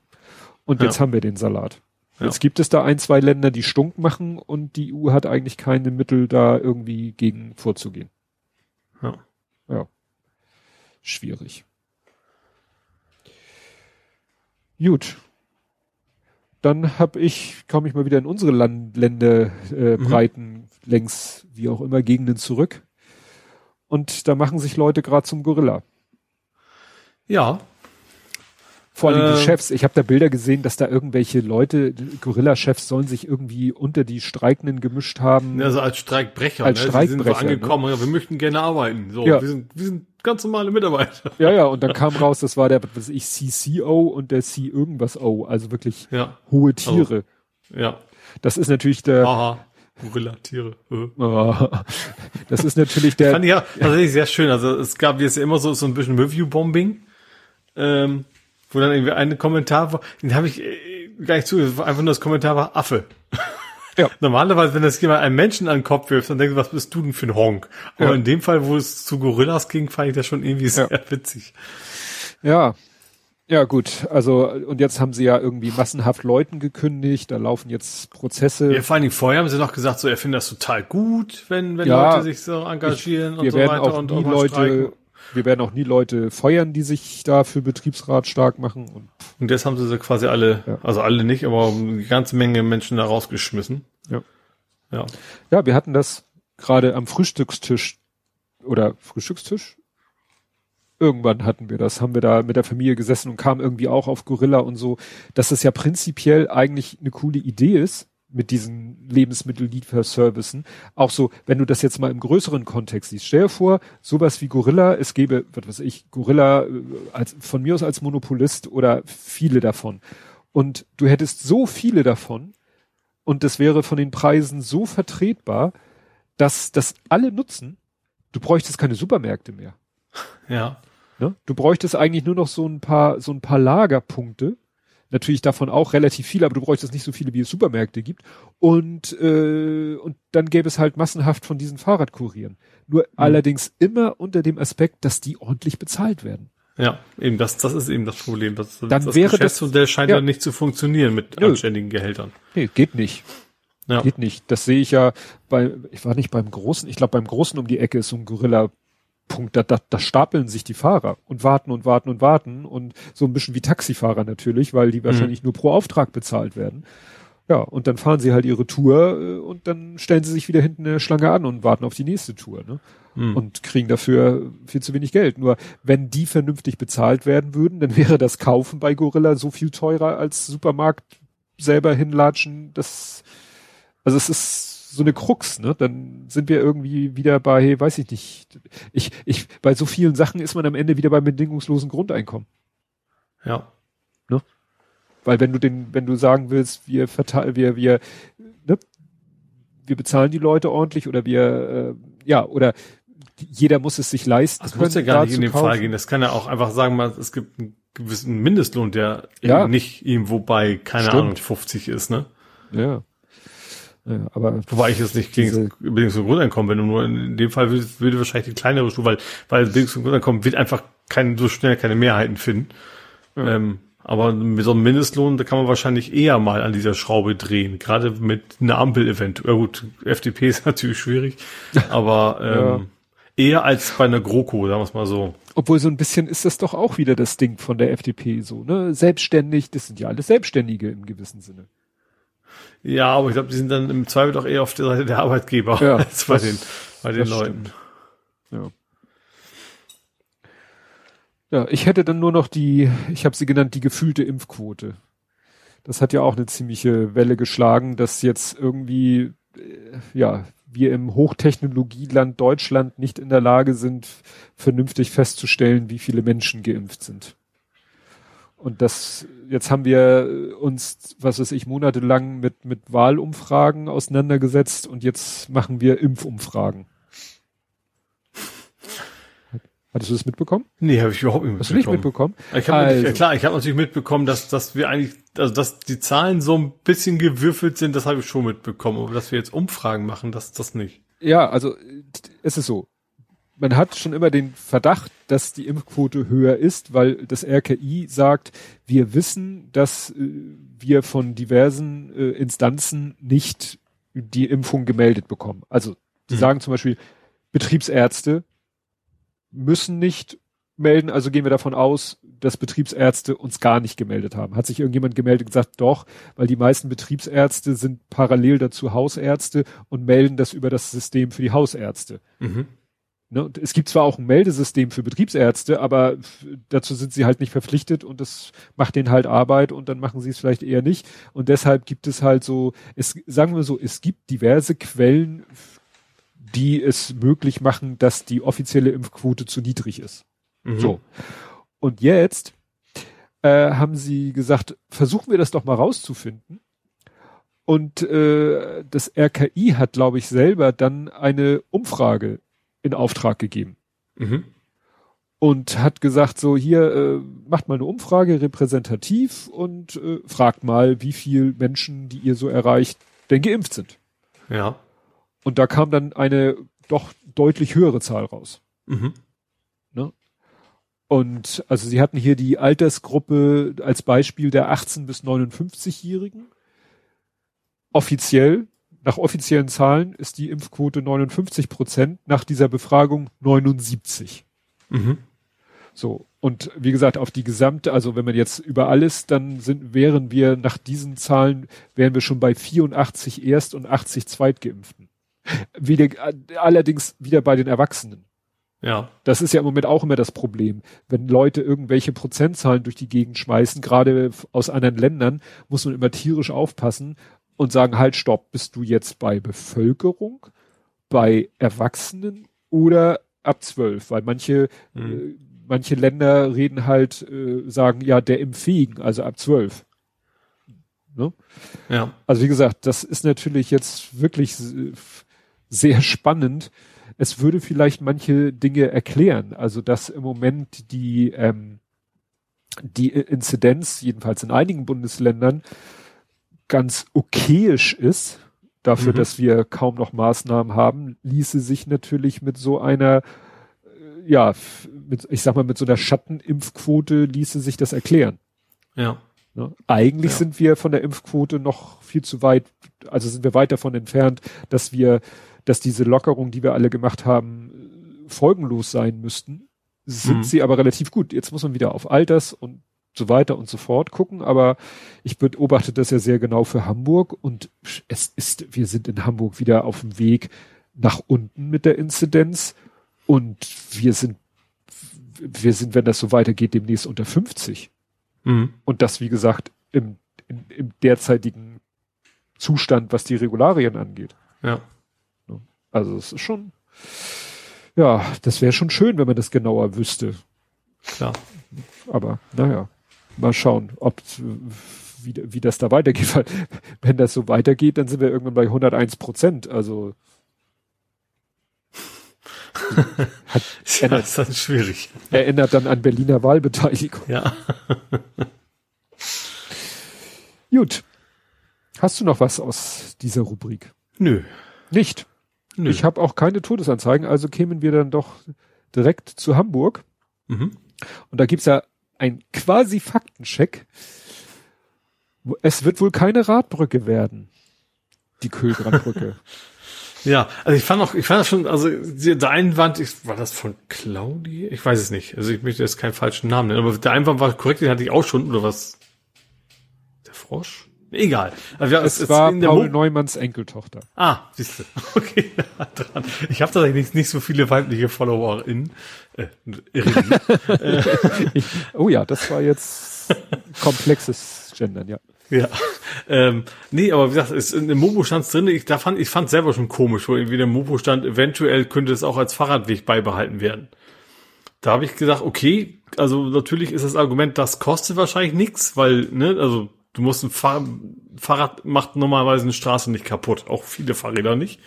Und jetzt ja. haben wir den Salat. Ja. Jetzt gibt es da ein, zwei Länder, die stunk machen und die EU hat eigentlich keine Mittel, da irgendwie gegen vorzugehen. Ja ja, schwierig. Gut. Dann hab ich, komme ich mal wieder in unsere Land Länder, äh, mhm. Breiten, längs, wie auch immer, Gegenden zurück. Und da machen sich Leute gerade zum Gorilla. Ja, vor allem äh, die Chefs. Ich habe da Bilder gesehen, dass da irgendwelche Leute, Gorilla-Chefs sollen sich irgendwie unter die Streikenden gemischt haben. Also als Streikbrecher. Als ne? Streikbrecher. Sie sind so angekommen, ne? ja, wir möchten gerne arbeiten. So, ja. wir sind, wir sind ganz normale Mitarbeiter. Ja, ja, und dann kam raus, das war der, was ich, CCO und der C irgendwas O, also wirklich ja. hohe Tiere. Also, ja. Das ist natürlich der. Aha. Gorilla-Tiere. das ist natürlich der. Fand ich ja tatsächlich sehr schön. Also es gab jetzt immer so, so ein bisschen Review-Bombing. Ähm, wo dann irgendwie ein Kommentar war, den habe ich äh, gar nicht zu, einfach nur das Kommentar war Affe. Ja. Normalerweise, wenn das jemand einen Menschen an den Kopf wirft, dann denkt du, was bist du denn für ein Honk? Aber ja. in dem Fall, wo es zu Gorillas ging, fand ich das schon irgendwie sehr ja. witzig. Ja. Ja, gut. Also, und jetzt haben sie ja irgendwie massenhaft Leuten gekündigt, da laufen jetzt Prozesse. Ja, vor allen Dingen vorher haben sie noch gesagt, so, er findet das total gut, wenn, wenn ja, Leute sich so engagieren ich, und so weiter auch und nie Leute streiken wir werden auch nie Leute feuern, die sich da für Betriebsrat stark machen. Und, und jetzt haben sie sie quasi alle, ja. also alle nicht, aber eine ganze Menge Menschen da rausgeschmissen. Ja. Ja, ja wir hatten das gerade am Frühstückstisch oder Frühstückstisch. Irgendwann hatten wir das, haben wir da mit der Familie gesessen und kamen irgendwie auch auf Gorilla und so, dass es ja prinzipiell eigentlich eine coole Idee ist, mit diesen Lebensmittellieferservicen. Auch so, wenn du das jetzt mal im größeren Kontext siehst, stell dir vor, sowas wie Gorilla, es gäbe, was weiß ich, Gorilla äh, als, von mir aus als Monopolist oder viele davon. Und du hättest so viele davon und das wäre von den Preisen so vertretbar, dass das alle nutzen. Du bräuchtest keine Supermärkte mehr. Ja. Ne? Du bräuchtest eigentlich nur noch so ein paar, so ein paar Lagerpunkte natürlich davon auch relativ viele, aber du bräuchtest nicht so viele, wie es Supermärkte gibt. Und, äh, und dann gäbe es halt massenhaft von diesen Fahrradkurieren. Nur mhm. allerdings immer unter dem Aspekt, dass die ordentlich bezahlt werden. Ja, eben das, das ist eben das Problem. Das, dann das wäre Geschäftsmodell das, scheint ja nicht zu funktionieren mit Nö. anständigen Gehältern. Nee, geht nicht. Ja. Geht nicht. Das sehe ich ja bei, ich war nicht beim Großen, ich glaube beim Großen um die Ecke ist so ein Gorilla Punkt, da, da, da stapeln sich die Fahrer und warten und warten und warten und so ein bisschen wie Taxifahrer natürlich, weil die mhm. wahrscheinlich mhm. nur pro Auftrag bezahlt werden. Ja, und dann fahren sie halt ihre Tour äh, und dann stellen sie sich wieder hinten in der Schlange an und warten auf die nächste Tour, ne? Mhm. Und kriegen dafür viel zu wenig Geld. Nur wenn die vernünftig bezahlt werden würden, dann wäre das Kaufen bei Gorilla so viel teurer als Supermarkt selber hinlatschen. Das, also es ist so eine Krux, ne? Dann sind wir irgendwie wieder bei, weiß ich nicht, ich, ich, bei so vielen Sachen ist man am Ende wieder beim bedingungslosen Grundeinkommen. Ja. Ne? Weil wenn du den, wenn du sagen willst, wir verteilen, wir, wir, ne? wir bezahlen die Leute ordentlich oder wir, äh, ja, oder jeder muss es sich leisten. Das muss ja gar nicht in den kaufen. Fall gehen. Das kann ja auch einfach sagen, mal, es gibt einen gewissen Mindestlohn, der ja. nicht irgendwo bei, keine Stimmt. Ahnung, 50 ist, ne? Ja. Ja, aber Wobei ich jetzt nicht gegen bedingungsloses Grundeinkommen, wenn du nur in dem Fall würde, würde wahrscheinlich die kleinere Stufe, weil, weil bedingungsloses Grundeinkommen wird einfach kein, so schnell keine Mehrheiten finden. Ja. Ähm, Aber mit so einem Mindestlohn, da kann man wahrscheinlich eher mal an dieser Schraube drehen. Gerade mit einer Ampel eventuell. Ja gut, FDP ist natürlich schwierig, aber ähm, ja. eher als bei einer GroKo, sagen wir es mal so. Obwohl so ein bisschen ist das doch auch wieder das Ding von der FDP so, ne? Selbstständig, das sind ja alles Selbstständige im gewissen Sinne. Ja, aber ich glaube, die sind dann im Zweifel doch eher auf der Seite der Arbeitgeber ja, als bei den, bei den Leuten. Stimmt. Ja. Ja, ich hätte dann nur noch die, ich habe sie genannt, die gefühlte Impfquote. Das hat ja auch eine ziemliche Welle geschlagen, dass jetzt irgendwie, äh, ja, wir im Hochtechnologieland Deutschland nicht in der Lage sind, vernünftig festzustellen, wie viele Menschen geimpft sind. Und das, jetzt haben wir uns, was weiß ich, monatelang mit, mit Wahlumfragen auseinandergesetzt und jetzt machen wir Impfumfragen. Hattest du das mitbekommen? Nee, habe ich überhaupt nicht mitbekommen. Hast du nicht mitbekommen? Ich hab also. klar, ich habe natürlich mitbekommen, dass, dass wir eigentlich, also dass die Zahlen so ein bisschen gewürfelt sind, das habe ich schon mitbekommen. Aber dass wir jetzt Umfragen machen, das, das nicht. Ja, also es ist so. Man hat schon immer den Verdacht, dass die Impfquote höher ist, weil das RKI sagt, wir wissen, dass äh, wir von diversen äh, Instanzen nicht die Impfung gemeldet bekommen. Also die hm. sagen zum Beispiel, Betriebsärzte müssen nicht melden, also gehen wir davon aus, dass Betriebsärzte uns gar nicht gemeldet haben. Hat sich irgendjemand gemeldet und gesagt, doch, weil die meisten Betriebsärzte sind parallel dazu Hausärzte und melden das über das System für die Hausärzte. Mhm. Ne, es gibt zwar auch ein Meldesystem für Betriebsärzte, aber dazu sind sie halt nicht verpflichtet und das macht denen halt Arbeit und dann machen sie es vielleicht eher nicht. Und deshalb gibt es halt so, es, sagen wir so, es gibt diverse Quellen die es möglich machen, dass die offizielle Impfquote zu niedrig ist. Mhm. So. Und jetzt äh, haben sie gesagt, versuchen wir das doch mal rauszufinden. Und äh, das RKI hat, glaube ich, selber dann eine Umfrage in Auftrag gegeben. Mhm. Und hat gesagt, so hier, äh, macht mal eine Umfrage repräsentativ und äh, fragt mal, wie viel Menschen, die ihr so erreicht, denn geimpft sind. Ja. Und da kam dann eine doch deutlich höhere Zahl raus. Mhm. Ne? Und also sie hatten hier die Altersgruppe als Beispiel der 18 bis 59-Jährigen. Offiziell, nach offiziellen Zahlen ist die Impfquote 59 Prozent, nach dieser Befragung 79. Mhm. So. Und wie gesagt, auf die gesamte, also wenn man jetzt über alles, dann sind, wären wir nach diesen Zahlen, wären wir schon bei 84 Erst- und 80 Zweitgeimpften. Wieder, allerdings wieder bei den Erwachsenen. Ja. Das ist ja im Moment auch immer das Problem. Wenn Leute irgendwelche Prozentzahlen durch die Gegend schmeißen, gerade aus anderen Ländern, muss man immer tierisch aufpassen und sagen, halt, stopp, bist du jetzt bei Bevölkerung, bei Erwachsenen oder ab zwölf? Weil manche, mhm. äh, manche Länder reden halt, äh, sagen, ja, der Impfähigen, also ab zwölf. Ne? Ja. Also wie gesagt, das ist natürlich jetzt wirklich sehr spannend. Es würde vielleicht manche Dinge erklären. Also dass im Moment die, ähm, die Inzidenz, jedenfalls in einigen Bundesländern, ganz okayisch ist, dafür, mhm. dass wir kaum noch Maßnahmen haben, ließe sich natürlich mit so einer, äh, ja, mit, ich sag mal, mit so einer Schattenimpfquote ließe sich das erklären. Ja. Ne? Eigentlich ja. sind wir von der Impfquote noch viel zu weit, also sind wir weit davon entfernt, dass wir dass diese Lockerung, die wir alle gemacht haben, folgenlos sein müssten. Sind mhm. sie aber relativ gut. Jetzt muss man wieder auf Alters und so weiter und so fort gucken, aber ich beobachte das ja sehr genau für Hamburg und es ist, wir sind in Hamburg wieder auf dem Weg nach unten mit der Inzidenz und wir sind, wir sind, wenn das so weitergeht, demnächst unter 50. Mhm. Und das, wie gesagt, im, im, im derzeitigen Zustand, was die Regularien angeht. Ja. Also es ist schon, ja, das wäre schon schön, wenn man das genauer wüsste. Klar. Aber naja, mal schauen, ob wie, wie das da weitergeht. Weil wenn das so weitergeht, dann sind wir irgendwann bei 101 Prozent. Also hat, ja, ändert, ist dann schwierig. Erinnert dann an Berliner Wahlbeteiligung. Ja. Gut. Hast du noch was aus dieser Rubrik? Nö. Nicht? Nö. Ich habe auch keine Todesanzeigen, also kämen wir dann doch direkt zu Hamburg. Mhm. Und da gibt's ja ein quasi Faktencheck. Es wird wohl keine Radbrücke werden. Die Kühlbrandbrücke. ja, also ich fand auch, ich fand das schon, also der Einwand, ich, war das von Claudi? Ich weiß es nicht. Also ich möchte jetzt keinen falschen Namen nennen, aber der Einwand war korrekt, den hatte ich auch schon, oder was? Der Frosch? Egal. Also, es, es war Paul Neumanns Enkeltochter. Ah, siehst du. Okay, dran. Ich habe tatsächlich nicht, so viele weibliche FollowerInnen. Äh, ich, oh ja, das war jetzt komplexes Gendern, ja. Ja, ähm, nee, aber wie gesagt, ist in dem Mobo stand drin. Ich da fand, ich fand selber schon komisch, wo irgendwie der Mobo stand. Eventuell könnte es auch als Fahrradweg beibehalten werden. Da habe ich gesagt, okay, also natürlich ist das Argument, das kostet wahrscheinlich nichts, weil ne, also Du musst ein Fahr Fahrrad macht normalerweise eine Straße nicht kaputt, auch viele Fahrräder nicht.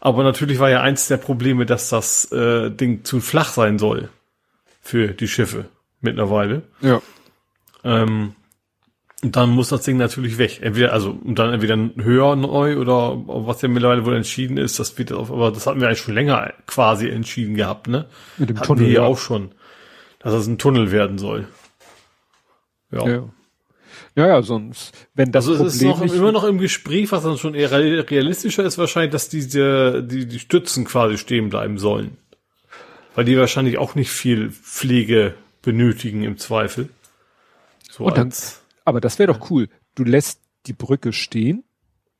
Aber natürlich war ja eins der Probleme, dass das äh, Ding zu flach sein soll für die Schiffe mittlerweile. Ja. Ähm, und dann muss das Ding natürlich weg. Entweder, also, und dann entweder höher neu oder was ja mittlerweile wohl entschieden ist, das wird auf, aber das hatten wir eigentlich schon länger quasi entschieden gehabt, ne? Mit dem hatten Tunnel. Wir ja auch schon, dass das ein Tunnel werden soll. Ja. ja. Ja, ja, sonst, wenn das also es ist noch, immer noch im Gespräch, was dann schon eher realistischer ist, wahrscheinlich, dass diese, die, die Stützen quasi stehen bleiben sollen. Weil die wahrscheinlich auch nicht viel Pflege benötigen im Zweifel. So Und dann, aber das wäre doch cool. Du lässt die Brücke stehen,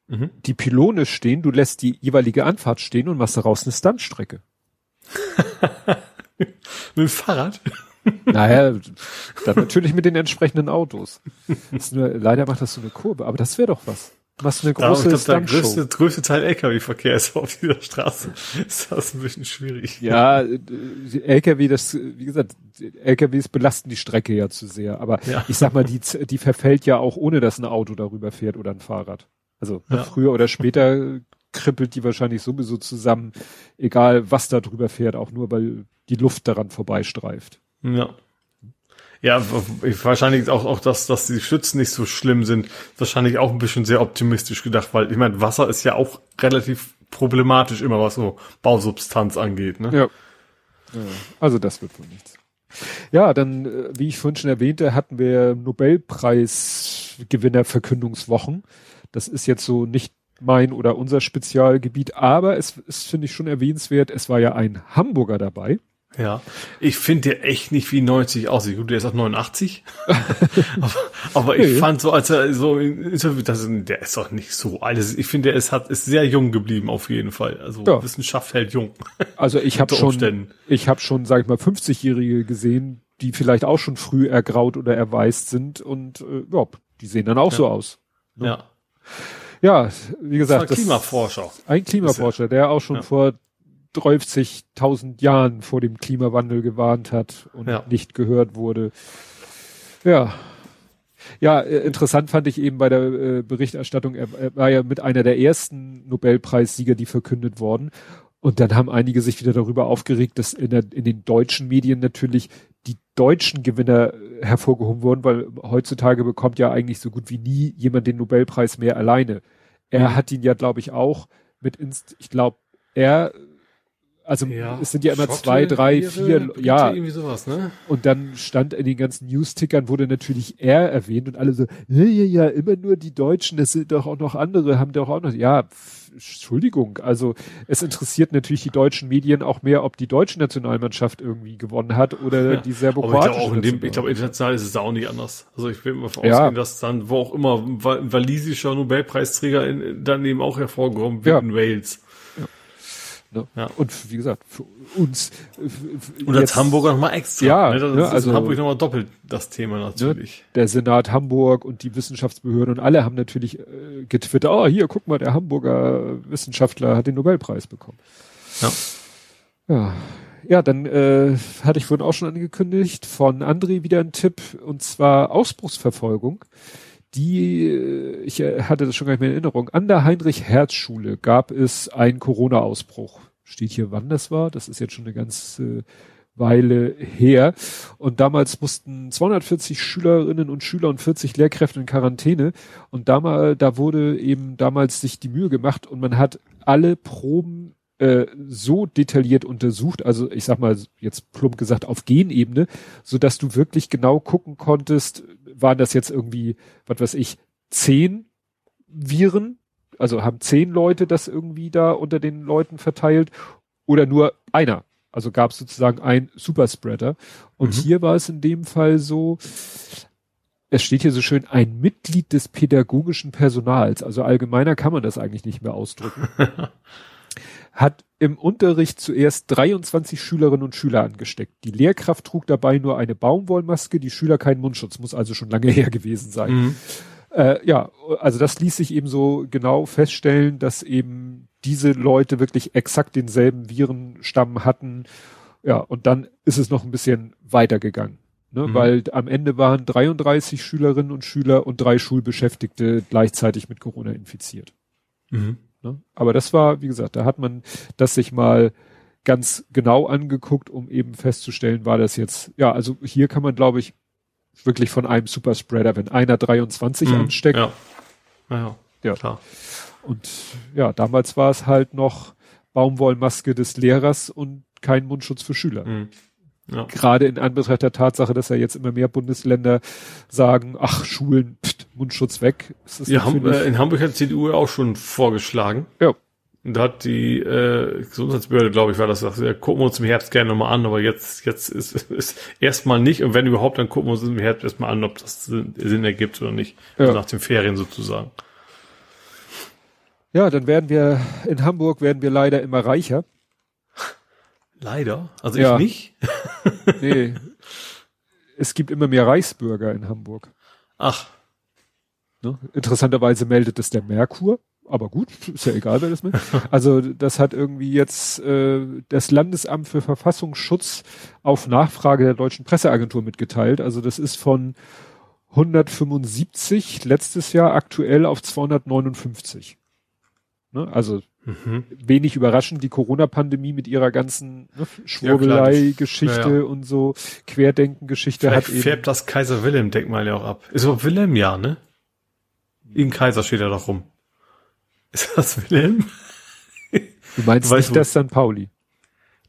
mhm. die Pylone stehen, du lässt die jeweilige Anfahrt stehen und machst daraus eine Stuntstrecke. Mit dem Fahrrad? Naja, dann natürlich mit den entsprechenden Autos. Nur, leider macht das so eine Kurve, aber das wäre doch was. Was eine große glaub, Der größte, größte Teil LKW-Verkehr ist auf dieser Straße. Ist das ein bisschen schwierig. Ja, LKW, das, wie gesagt, LKWs belasten die Strecke ja zu sehr. Aber ja. ich sag mal, die, die verfällt ja auch ohne, dass ein Auto darüber fährt oder ein Fahrrad. Also ja. früher oder später kribbelt die wahrscheinlich sowieso zusammen, egal was da drüber fährt, auch nur weil die Luft daran vorbeistreift. Ja. Ja, wahrscheinlich auch, auch dass, dass die Stützen nicht so schlimm sind, wahrscheinlich auch ein bisschen sehr optimistisch gedacht, weil ich meine, Wasser ist ja auch relativ problematisch immer, was so Bausubstanz angeht. Ne? Ja. ja. Also das wird wohl nichts. Ja, dann, äh, wie ich vorhin schon erwähnte, hatten wir Nobelpreisgewinnerverkündungswochen. Das ist jetzt so nicht mein oder unser Spezialgebiet, aber es ist, finde ich, schon erwähnenswert, es war ja ein Hamburger dabei. Ja, ich finde der echt nicht wie 90 aussieht. Gut, der ist auch 89. aber, aber ich ja, fand so, als er so im Interview, das, der ist doch nicht so alt. Ich finde, der ist, hat, ist sehr jung geblieben auf jeden Fall. Also ja. Wissenschaft hält jung. Also ich habe schon, ich habe schon, sag ich mal, 50-Jährige gesehen, die vielleicht auch schon früh ergraut oder erweist sind und äh, ja, die sehen dann auch ja. so aus. Ne? Ja. Ja, wie gesagt, das ein Klimaforscher. Ein Klimaforscher, der auch schon vor 30.000 Jahren vor dem Klimawandel gewarnt hat und ja. nicht gehört wurde. Ja. Ja, äh, interessant fand ich eben bei der äh, Berichterstattung, er, er war ja mit einer der ersten Nobelpreissieger, die verkündet worden. Und dann haben einige sich wieder darüber aufgeregt, dass in, der, in den deutschen Medien natürlich die deutschen Gewinner äh, hervorgehoben wurden, weil heutzutage bekommt ja eigentlich so gut wie nie jemand den Nobelpreis mehr alleine. Er mhm. hat ihn ja, glaube ich, auch mit, Inst ich glaube, er also ja, es sind ja immer Schotte, zwei, drei, Biere, vier, ja. Irgendwie sowas, ne? Und dann stand in den ganzen News-Tickern wurde natürlich er erwähnt und alle so, ja, ja, ja, immer nur die Deutschen, das sind doch auch noch andere, haben doch auch noch, ja, pff, Entschuldigung, also es interessiert natürlich die deutschen Medien auch mehr, ob die deutsche Nationalmannschaft irgendwie gewonnen hat oder ja, die serbokroatische. Ich glaube, glaub, international ist es auch nicht anders. Also ich will mal ausgehen, ja. dass dann, wo auch immer, ein walisischer Nobelpreisträger in, dann eben auch hervorgehoben wird ja. in Wales. Ne? Ja. Und wie gesagt, für uns. Für und als Hamburger nochmal extra. Ja, ne? das ne, also Hamburg nochmal doppelt das Thema natürlich. Ne, der Senat Hamburg und die Wissenschaftsbehörden und alle haben natürlich äh, getwittert, oh, hier, guck mal, der Hamburger Wissenschaftler hat den Nobelpreis bekommen. Ja. Ja. Ja, dann äh, hatte ich vorhin auch schon angekündigt, von André wieder ein Tipp, und zwar Ausbruchsverfolgung die, äh, ich äh, hatte das schon gar nicht mehr in Erinnerung, an der Heinrich-Herz-Schule gab es einen Corona-Ausbruch. Steht hier, wann das war? Das ist jetzt schon eine ganze Weile her. Und damals mussten 240 Schülerinnen und Schüler und 40 Lehrkräfte in Quarantäne. Und damals, da wurde eben damals sich die Mühe gemacht und man hat alle Proben äh, so detailliert untersucht, also ich sag mal jetzt plump gesagt auf Genebene, so dass du wirklich genau gucken konntest, waren das jetzt irgendwie, was weiß ich, zehn Viren, also haben zehn Leute das irgendwie da unter den Leuten verteilt oder nur einer. Also gab es sozusagen ein Superspreader. Und mhm. hier war es in dem Fall so, es steht hier so schön, ein Mitglied des pädagogischen Personals. Also allgemeiner kann man das eigentlich nicht mehr ausdrücken. hat im Unterricht zuerst 23 Schülerinnen und Schüler angesteckt. Die Lehrkraft trug dabei nur eine Baumwollmaske, die Schüler keinen Mundschutz, muss also schon lange her gewesen sein. Mhm. Äh, ja, also das ließ sich eben so genau feststellen, dass eben diese Leute wirklich exakt denselben Virenstamm hatten. Ja, und dann ist es noch ein bisschen weitergegangen. Ne, mhm. Weil am Ende waren 33 Schülerinnen und Schüler und drei Schulbeschäftigte gleichzeitig mit Corona infiziert. Mhm. Ne? Aber das war, wie gesagt, da hat man das sich mal ganz genau angeguckt, um eben festzustellen, war das jetzt, ja, also hier kann man, glaube ich, wirklich von einem Superspreader, wenn einer 23 mhm, ansteckt. Ja. ja. Ja, klar. Und ja, damals war es halt noch Baumwollmaske des Lehrers und kein Mundschutz für Schüler. Mhm. Ja. Gerade in Anbetracht der Tatsache, dass ja jetzt immer mehr Bundesländer sagen, ach, Schulen, pst, Mundschutz weg. ja, äh, in Hamburg hat die CDU auch schon vorgeschlagen. Ja. Und da hat die äh, Gesundheitsbehörde, glaube ich, war das, ja, gucken wir uns im Herbst gerne nochmal an, aber jetzt, jetzt ist, ist erstmal nicht. Und wenn überhaupt, dann gucken wir uns im Herbst erstmal an, ob das Sinn ergibt oder nicht. Ja. Also nach den Ferien sozusagen. Ja, dann werden wir, in Hamburg werden wir leider immer reicher. Leider? Also ja. ich nicht? nee. Es gibt immer mehr Reichsbürger in Hamburg. Ach. Ne? Interessanterweise meldet es der Merkur, aber gut, ist ja egal, wer das meldet. Also das hat irgendwie jetzt äh, das Landesamt für Verfassungsschutz auf Nachfrage der deutschen Presseagentur mitgeteilt. Also das ist von 175 letztes Jahr aktuell auf 259. Ne? Also mhm. wenig überraschend, die Corona-Pandemie mit ihrer ganzen ne, Schwurbelei-Geschichte ja, ja. und so Querdenken-Geschichte hat eben. färbt das Kaiser Wilhelm-Denkmal ja auch ab. Ist aber Wilhelm ja, ne? Irgendein Kaiser steht da doch rum. Ist das Wilhelm? Du meinst du nicht das St. Pauli?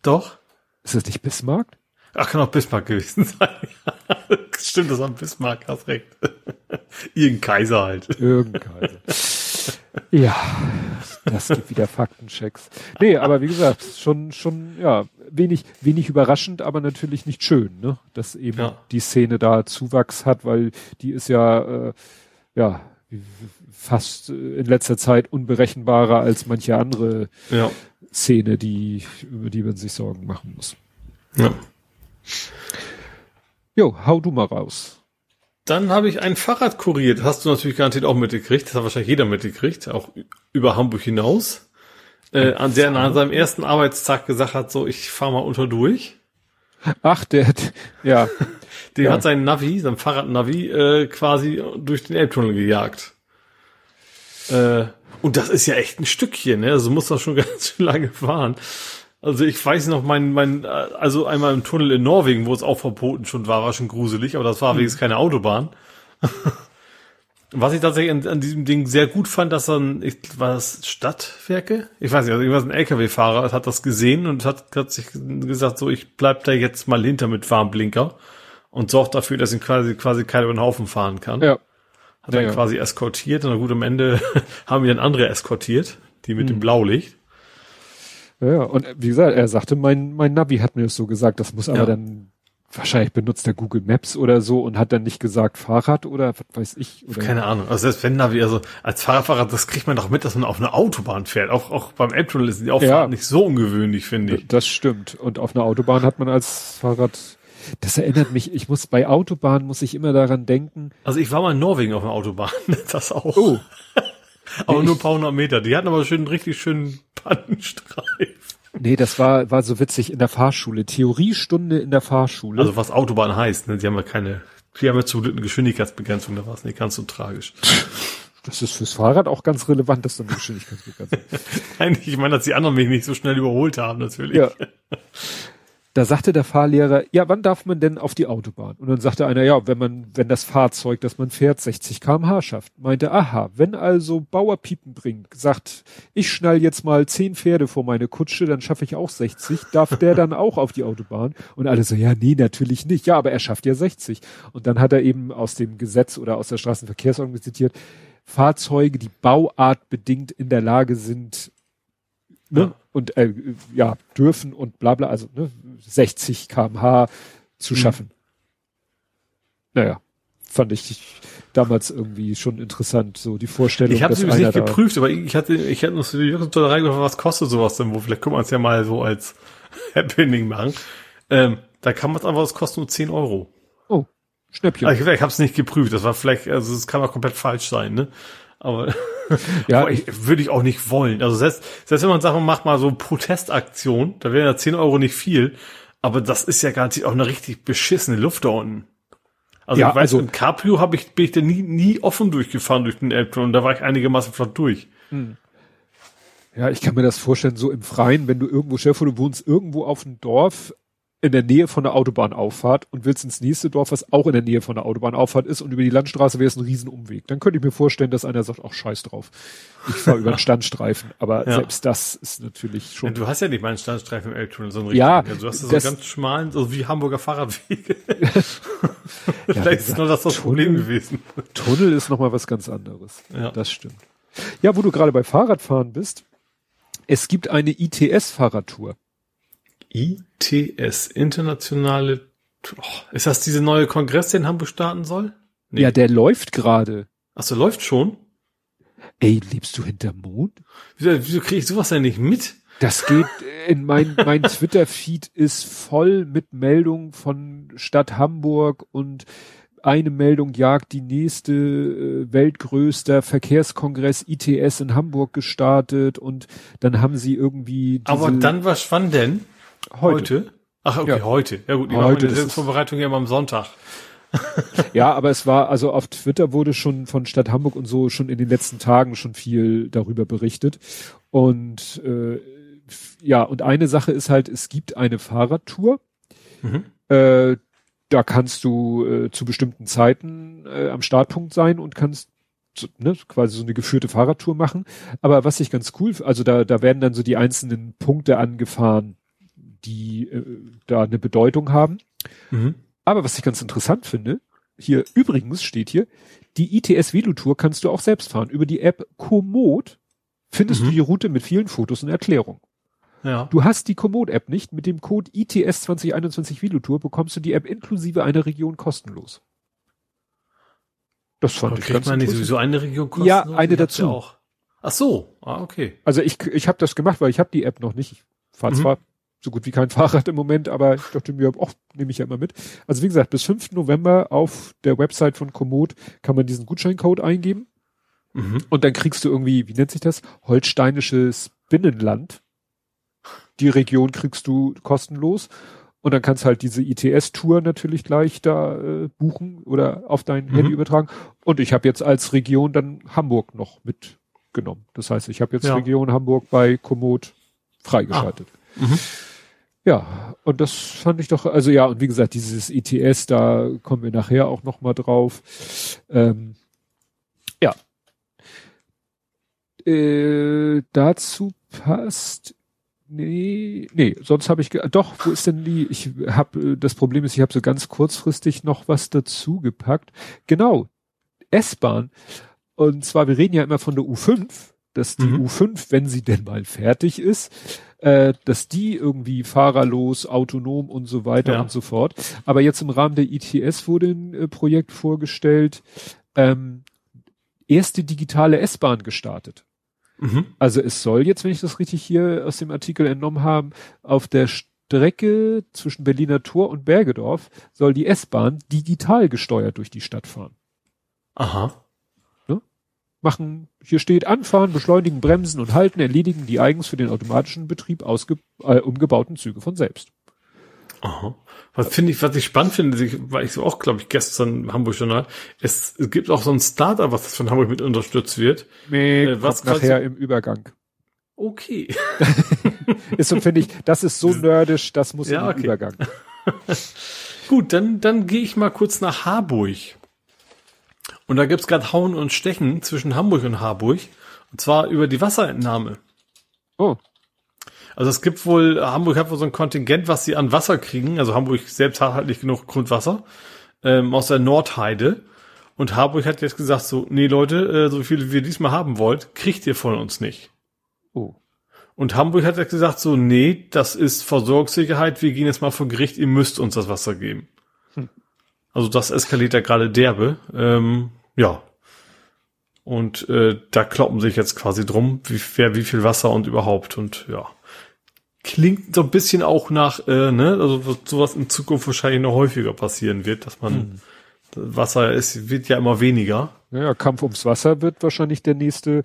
Doch. Ist das nicht Bismarck? Ach, kann auch Bismarck gewesen sein. Stimmt, das war Bismarck, hast recht. Irgendein Kaiser halt. Irgendein Kaiser. Ja, das gibt wieder Faktenchecks. Nee, aber wie gesagt, schon, schon, ja, wenig, wenig überraschend, aber natürlich nicht schön, ne? Dass eben ja. die Szene da Zuwachs hat, weil die ist ja, äh, ja, fast in letzter Zeit unberechenbarer als manche andere ja. Szene, die, über die man sich Sorgen machen muss. Ja. Jo, hau du mal raus. Dann habe ich ein Fahrrad kuriert. Hast du natürlich garantiert auch mitgekriegt. Das hat wahrscheinlich jeder mitgekriegt, auch über Hamburg hinaus. Äh, an der an seinem ersten Arbeitstag gesagt hat, so, ich fahr mal unter durch. Ach, der hat, ja. der ja. hat sein Navi, sein Fahrradnavi, äh, quasi durch den Elbtunnel gejagt. Äh, und das ist ja echt ein Stückchen, ne? Also muss das schon ganz schön lange fahren. Also ich weiß noch, mein, mein, also einmal im Tunnel in Norwegen, wo es auch verboten schon war, war schon gruselig, aber das war mhm. wenigstens keine Autobahn. Was ich tatsächlich an, an, diesem Ding sehr gut fand, dass dann, ich, war das Stadtwerke? Ich weiß nicht, also irgendwas ein LKW-Fahrer hat das gesehen und hat, hat sich gesagt, so, ich bleib da jetzt mal hinter mit Warnblinker und sorgt dafür, dass ihn quasi, quasi keiner über den Haufen fahren kann. Ja. Hat ja, dann ja. quasi eskortiert und gut, am Ende haben wir dann andere eskortiert, die mit mhm. dem Blaulicht. Ja, und wie gesagt, er sagte, mein, mein Navi hat mir das so gesagt, das muss aber ja. dann wahrscheinlich benutzt er Google Maps oder so und hat dann nicht gesagt Fahrrad oder was weiß ich. Oder Keine Ahnung. Also selbst wenn Navi, also als Fahrradfahrer, das kriegt man doch mit, dass man auf einer Autobahn fährt. Auch, auch beim Elbtunnel ist die Auffahrt ja, nicht so ungewöhnlich, finde ich. Das stimmt. Und auf einer Autobahn hat man als Fahrrad, das erinnert mich, ich muss bei Autobahnen muss ich immer daran denken. Also ich war mal in Norwegen auf einer Autobahn, das auch. Oh. Aber nur ein paar hundert Meter. Die hatten aber schön, richtig schönen Pannenstreifen. Nee, das war, war so witzig in der Fahrschule. Theoriestunde in der Fahrschule. Also was Autobahn heißt, ne? Die haben ja keine, die haben ja zu eine Geschwindigkeitsbegrenzung, da war es nicht ganz so tragisch. Das ist fürs Fahrrad auch ganz relevant, dass da eine Geschwindigkeitsbegrenzung Nein, ich meine, dass die anderen mich nicht so schnell überholt haben, natürlich. Ja. da sagte der Fahrlehrer, ja, wann darf man denn auf die Autobahn? Und dann sagte einer, ja, wenn man, wenn das Fahrzeug, das man fährt, 60 kmh schafft. Meinte, aha, wenn also Bauer Piepen bringt, sagt, ich schnall jetzt mal 10 Pferde vor meine Kutsche, dann schaffe ich auch 60. Darf der dann auch auf die Autobahn? Und alle so, ja, nee, natürlich nicht. Ja, aber er schafft ja 60. Und dann hat er eben aus dem Gesetz oder aus der Straßenverkehrsordnung zitiert, Fahrzeuge, die bauartbedingt in der Lage sind, ne, ja. Und äh, ja, dürfen und bla bla, also ne, 60 kmh zu mhm. schaffen. Naja, fand ich damals irgendwie schon interessant, so die Vorstellung. Ich habe es nicht geprüft, aber ich hatte, ich hatte noch so die Reingebracht, was kostet sowas denn, wo vielleicht kann man es ja mal so als Happening machen. Ähm, da kann man es einfach, es kostet nur 10 Euro. Oh, Schnäppchen. Also ich, ich habe es nicht geprüft, das war vielleicht, also es kann auch komplett falsch sein, ne? Aber ja, ich, würde ich auch nicht wollen. Also selbst, selbst wenn man sagt, man macht mal so Protestaktion, da wären ja 10 Euro nicht viel, aber das ist ja garantiert auch eine richtig beschissene Luft da unten. Also ja, ich weiß, also, in Caprio habe ich, bin ich da nie, nie offen durchgefahren durch den Elbtunnel und da war ich einigermaßen flott durch. Hm. Ja, ich kann mir das vorstellen, so im Freien, wenn du irgendwo, stell du wohnst irgendwo auf dem Dorf, in der Nähe von der Autobahnauffahrt und willst ins nächste Dorf, was auch in der Nähe von der Autobahnauffahrt ist und über die Landstraße wäre es ein Riesenumweg. Dann könnte ich mir vorstellen, dass einer sagt, ach scheiß drauf, ich fahre über den Standstreifen. Aber ja. selbst das ist natürlich schon. Ja, du hast ja nicht mal einen Standstreifen im Elbtunnel, so einen richtigen. Ja, also du hast so einen ganz schmalen, so wie Hamburger Fahrradwege. Vielleicht ja, ist nur das das Problem gewesen. Tunnel ist nochmal was ganz anderes. Ja. Das stimmt. Ja, wo du gerade bei Fahrradfahren bist, es gibt eine ITS-Fahrradtour. ITS, internationale, oh, ist das diese neue Kongress, der in Hamburg starten soll? Nee. Ja, der läuft gerade. Ach so, läuft schon? Ey, lebst du hinterm Mond? Wieso, wieso kriege ich sowas denn nicht mit? Das geht in mein, mein Twitter-Feed ist voll mit Meldungen von Stadt Hamburg und eine Meldung jagt die nächste äh, weltgrößter Verkehrskongress ITS in Hamburg gestartet und dann haben sie irgendwie. Aber dann was wann denn? Heute? heute? Ach, okay, ja. heute. Ja gut, die heute machen die Vorbereitung ja immer am Sonntag. ja, aber es war, also auf Twitter wurde schon von Stadt Hamburg und so schon in den letzten Tagen schon viel darüber berichtet. Und äh, ja, und eine Sache ist halt, es gibt eine Fahrradtour. Mhm. Äh, da kannst du äh, zu bestimmten Zeiten äh, am Startpunkt sein und kannst ne, quasi so eine geführte Fahrradtour machen. Aber was ich ganz cool, also da, da werden dann so die einzelnen Punkte angefahren die äh, da eine Bedeutung haben. Mhm. Aber was ich ganz interessant finde, hier übrigens steht hier, die ITS Velotour kannst du auch selbst fahren. Über die App Komoot findest mhm. du die Route mit vielen Fotos und Erklärungen. Ja. Du hast die Komoot-App nicht. Mit dem Code ITS 2021 Velotour bekommst du die App inklusive einer Region kostenlos. Das fand Aber ich ganz man nicht sowieso eine Region kostenlos? Ja, eine dazu. auch. Ach so, ah, okay. Also ich, ich habe das gemacht, weil ich habe die App noch nicht. Ich fahre mhm. zwar so gut wie kein Fahrrad im Moment, aber ich dachte mir, oh, nehme ich ja immer mit. Also wie gesagt, bis 5. November auf der Website von Komoot kann man diesen Gutscheincode eingeben. Mhm. Und dann kriegst du irgendwie, wie nennt sich das? Holsteinisches Binnenland. Die Region kriegst du kostenlos. Und dann kannst halt diese ITS-Tour natürlich gleich da äh, buchen oder auf dein mhm. Handy übertragen. Und ich habe jetzt als Region dann Hamburg noch mitgenommen. Das heißt, ich habe jetzt ja. Region Hamburg bei Komoot freigeschaltet. Ah. Mhm. Ja, und das fand ich doch, also ja, und wie gesagt, dieses ETS, da kommen wir nachher auch noch mal drauf. Ähm, ja. Äh, dazu passt Nee, nee, sonst habe ich doch, wo ist denn die? Ich habe das Problem ist, ich habe so ganz kurzfristig noch was dazu gepackt. Genau. S-Bahn. Und zwar wir reden ja immer von der U5, dass die mhm. U5, wenn sie denn mal fertig ist, äh, dass die irgendwie fahrerlos, autonom und so weiter ja. und so fort. Aber jetzt im Rahmen der ITS wurde ein äh, Projekt vorgestellt, ähm, erste digitale S-Bahn gestartet. Mhm. Also es soll jetzt, wenn ich das richtig hier aus dem Artikel entnommen habe, auf der Strecke zwischen Berliner Tor und Bergedorf soll die S-Bahn digital gesteuert durch die Stadt fahren. Aha machen, hier steht anfahren, beschleunigen, bremsen und halten, erledigen die eigens für den automatischen Betrieb ausge, äh, umgebauten Züge von selbst. Aha. Was finde ich, was ich spannend finde, weil ich so auch, glaube ich, gestern im Hamburg Journal, es, es gibt auch so ein Startup, was von Hamburg mit unterstützt wird. Nee, äh, was nachher im Übergang. Okay. ist so, finde ich, das ist so nerdisch, das muss ja, den okay. Übergang. Gut, dann, dann gehe ich mal kurz nach Harburg. Und da gibt's gerade Hauen und Stechen zwischen Hamburg und Harburg. Und zwar über die Wasserentnahme. Oh. Also es gibt wohl, Hamburg hat wohl so ein Kontingent, was sie an Wasser kriegen. Also Hamburg selbst hat halt nicht genug Grundwasser ähm, aus der Nordheide. Und Harburg hat jetzt gesagt so, nee Leute, äh, so viel wie ihr diesmal haben wollt, kriegt ihr von uns nicht. Oh. Und Hamburg hat jetzt gesagt so, nee, das ist Versorgungssicherheit, wir gehen jetzt mal vor Gericht, ihr müsst uns das Wasser geben. Hm. Also das eskaliert ja gerade derbe. Ähm, ja. Und äh, da kloppen sich jetzt quasi drum, wie, wer wie viel Wasser und überhaupt. Und ja. Klingt so ein bisschen auch nach, äh, ne, also sowas in Zukunft wahrscheinlich noch häufiger passieren wird, dass man hm. Wasser ist, wird ja immer weniger. Naja, Kampf ums Wasser wird wahrscheinlich der nächste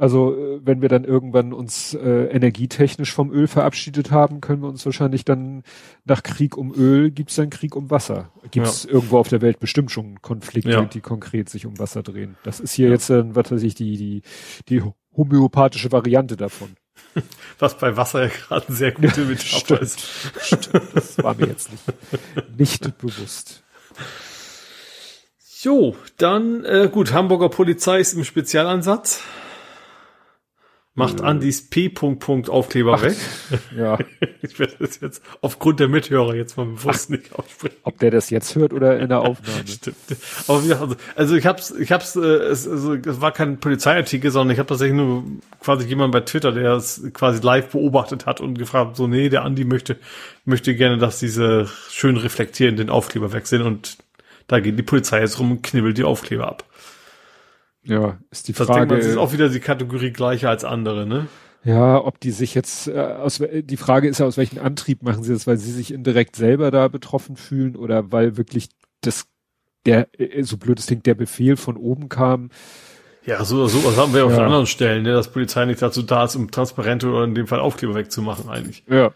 also äh, wenn wir dann irgendwann uns äh, energietechnisch vom Öl verabschiedet haben, können wir uns wahrscheinlich dann nach Krieg um Öl gibt's dann Krieg um Wasser. Gibt's ja. irgendwo auf der Welt bestimmt schon Konflikte, ja. die konkret sich um Wasser drehen. Das ist hier ja. jetzt, äh, was weiß ich, die die die homöopathische Variante davon. Was bei Wasser ja gerade eine sehr gute Metapher ist. Stimmt, das war mir jetzt nicht, nicht bewusst. Jo, dann äh, gut, Hamburger Polizei ist im Spezialansatz. Macht Andys P. -Punkt Aufkleber Ach, weg. Ja. Ich werde das jetzt aufgrund der Mithörer jetzt mal bewusst Ach, nicht aussprechen. Ob der das jetzt hört oder in der Aufnahme. Stimmt. Aber wie also, also ich hab's, ich hab's, äh, es, also, es war kein Polizeiartikel, sondern ich habe tatsächlich nur quasi jemand bei Twitter, der es quasi live beobachtet hat und gefragt, so, nee, der Andi möchte, möchte gerne, dass diese schön reflektierenden Aufkleber weg sind und da geht die Polizei jetzt rum und knibbelt die Aufkleber ab. Ja, ist die das Frage. Das ist auch wieder die Kategorie gleicher als andere, ne? Ja, ob die sich jetzt, äh, aus, die Frage ist ja, aus welchem Antrieb machen sie das, weil sie sich indirekt selber da betroffen fühlen oder weil wirklich das, der, äh, so blöd es klingt, der Befehl von oben kam. Ja, so, so was haben wir ja. auf anderen Stellen, ne, dass Polizei nicht dazu da ist, um transparente oder in dem Fall Aufkleber wegzumachen eigentlich. Ja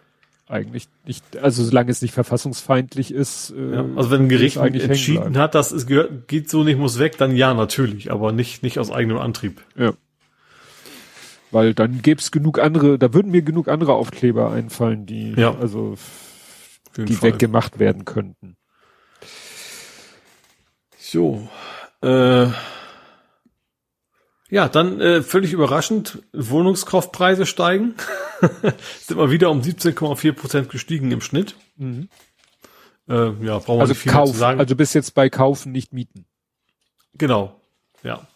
eigentlich nicht, also solange es nicht verfassungsfeindlich ist. Äh, ja, also wenn ein Gericht entschieden hat, dass es gehört, geht so nicht, muss weg, dann ja, natürlich, aber nicht, nicht aus eigenem Antrieb. Ja. Weil dann gäbe es genug andere, da würden mir genug andere Aufkleber einfallen, die, ja. also, die Fall. weggemacht werden könnten. So, äh, ja, dann äh, völlig überraschend, Wohnungskaufpreise steigen. Sind mal wieder um 17,4 Prozent gestiegen im Schnitt. Mhm. Äh, ja, brauchen wir also nicht viel Kauf, zu sagen. Also bis jetzt bei Kaufen, nicht Mieten. Genau, ja.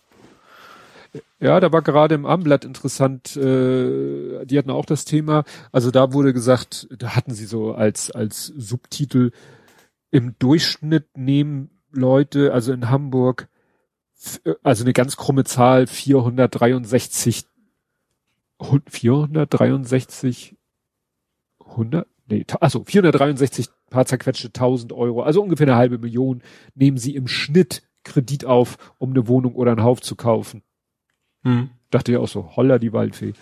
Ja, da war gerade im Amblatt interessant, äh, die hatten auch das Thema, also da wurde gesagt, da hatten sie so als, als Subtitel, im Durchschnitt nehmen Leute, also in Hamburg, also eine ganz krumme Zahl, 463, 463, 100, nee, also 463 paar zerquetschte 1000 Euro, also ungefähr eine halbe Million, nehmen sie im Schnitt Kredit auf, um eine Wohnung oder einen Haus zu kaufen. Hm. Dachte ja auch so, holla die Waldfee.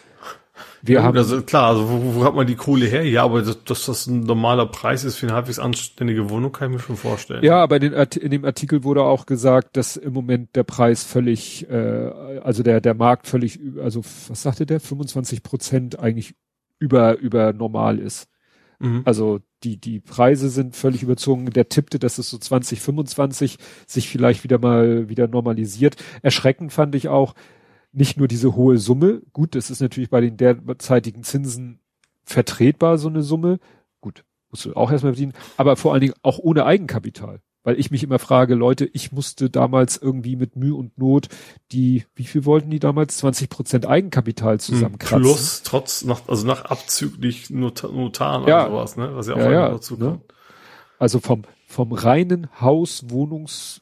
Wir ja, haben also klar, also wo, wo hat man die Kohle her? Ja, aber dass, dass das ein normaler Preis ist für eine halbwegs anständige Wohnung, kann ich mir schon vorstellen. Ja, aber in, in dem Artikel wurde auch gesagt, dass im Moment der Preis völlig, äh, also der der Markt völlig, also was sagte der, 25 Prozent eigentlich über über normal ist. Mhm. Also die die Preise sind völlig überzogen. Der tippte, dass es so 2025 sich vielleicht wieder mal wieder normalisiert. Erschreckend fand ich auch, nicht nur diese hohe Summe, gut, das ist natürlich bei den derzeitigen Zinsen vertretbar, so eine Summe, gut, musst du auch erstmal verdienen, aber vor allen Dingen auch ohne Eigenkapital. Weil ich mich immer frage, Leute, ich musste damals irgendwie mit Mühe und Not die, wie viel wollten die damals? 20 Prozent Eigenkapital hm, zusammenkratzen. Plus, trotz, nach, also nach abzüglich Not Notaren ja. oder sowas, ne? Was ja auch ja, ja, dazu ne? kommt. Also vom, vom reinen Haus, Wohnungs,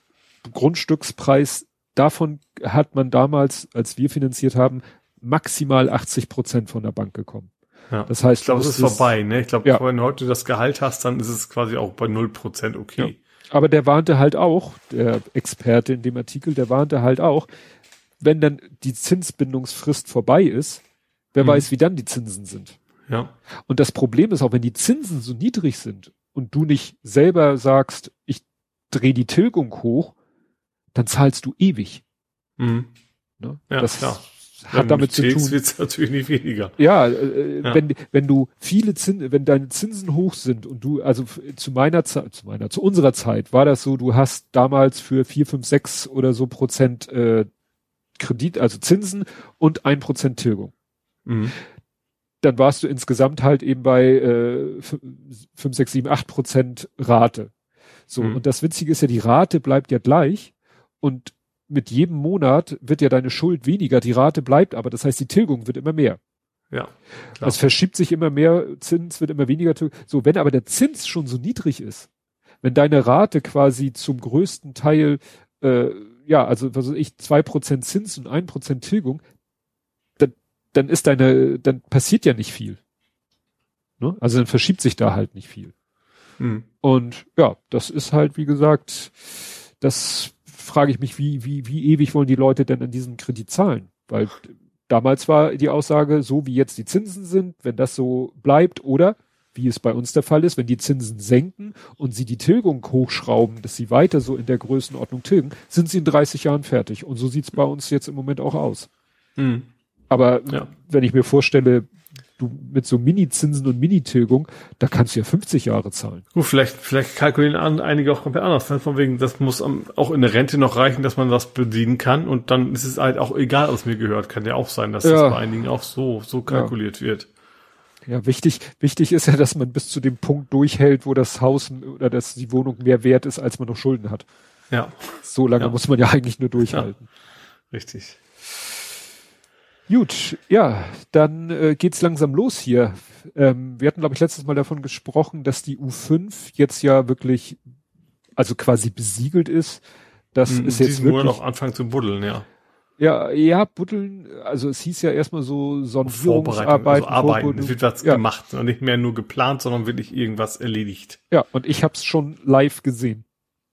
Grundstückspreis davon hat man damals, als wir finanziert haben, maximal 80 Prozent von der Bank gekommen. Ja. Das heißt, ich glaube, es ist vorbei. Ne? Ich glaube, ja. wenn du heute das Gehalt hast, dann ist es quasi auch bei null Prozent okay. Ja. Aber der warnte halt auch, der Experte in dem Artikel, der warnte halt auch, wenn dann die Zinsbindungsfrist vorbei ist, wer mhm. weiß, wie dann die Zinsen sind. Ja. Und das Problem ist auch, wenn die Zinsen so niedrig sind und du nicht selber sagst, ich drehe die Tilgung hoch, dann zahlst du ewig. Mhm. Ne? Ja, das klar. hat damit zu tun. wird's natürlich nicht weniger. Ja, äh, ja, wenn wenn du viele Zinsen, wenn deine Zinsen hoch sind und du also zu meiner Zeit, zu meiner, zu unserer Zeit war das so, du hast damals für vier, fünf, sechs oder so Prozent äh, Kredit, also Zinsen und ein Prozent Tilgung. Mhm. Dann warst du insgesamt halt eben bei äh, fünf, sechs, sieben, acht Prozent Rate. So mhm. und das Witzige ist ja, die Rate bleibt ja gleich und mit jedem Monat wird ja deine Schuld weniger, die Rate bleibt aber, das heißt, die Tilgung wird immer mehr. Ja. Klar. Es verschiebt sich immer mehr, Zins wird immer weniger. So, wenn aber der Zins schon so niedrig ist, wenn deine Rate quasi zum größten Teil, äh, ja, also was weiß ich, zwei Prozent Zins und ein Prozent Tilgung, dann, dann ist deine, dann passiert ja nicht viel. Ne? Also dann verschiebt sich da halt nicht viel. Hm. Und ja, das ist halt, wie gesagt, das frage ich mich, wie, wie, wie ewig wollen die Leute denn an diesem Kredit zahlen? Weil damals war die Aussage, so wie jetzt die Zinsen sind, wenn das so bleibt oder wie es bei uns der Fall ist, wenn die Zinsen senken und sie die Tilgung hochschrauben, dass sie weiter so in der Größenordnung tilgen, sind sie in 30 Jahren fertig. Und so sieht's bei uns jetzt im Moment auch aus. Hm. Aber ja. wenn ich mir vorstelle, du mit so Mini-Zinsen und Mini-Tilgung, da kannst du ja 50 Jahre zahlen. Gut, vielleicht, vielleicht kalkulieren an, einige auch komplett anders. Ne? Von wegen, das muss auch in der Rente noch reichen, dass man das bedienen kann und dann ist es halt auch egal, was mir gehört. Kann ja auch sein, dass ja. das bei einigen auch so, so kalkuliert ja. wird. Ja, wichtig, wichtig ist ja, dass man bis zu dem Punkt durchhält, wo das Haus oder dass die Wohnung mehr wert ist, als man noch Schulden hat. Ja. So lange ja. muss man ja eigentlich nur durchhalten. Richtig. Gut, ja, dann äh, geht's langsam los hier. Ähm, wir hatten, glaube ich, letztes Mal davon gesprochen, dass die U5 jetzt ja wirklich, also quasi besiegelt ist. Das mhm, ist jetzt wirklich noch anfangen zu buddeln, ja. Ja, ja, buddeln, also es hieß ja erstmal so Sondierungsarbeiten. Also Arbeiten, es wird was ja. gemacht und nicht mehr nur geplant, sondern wirklich irgendwas erledigt. Ja, und ich habe es schon live gesehen.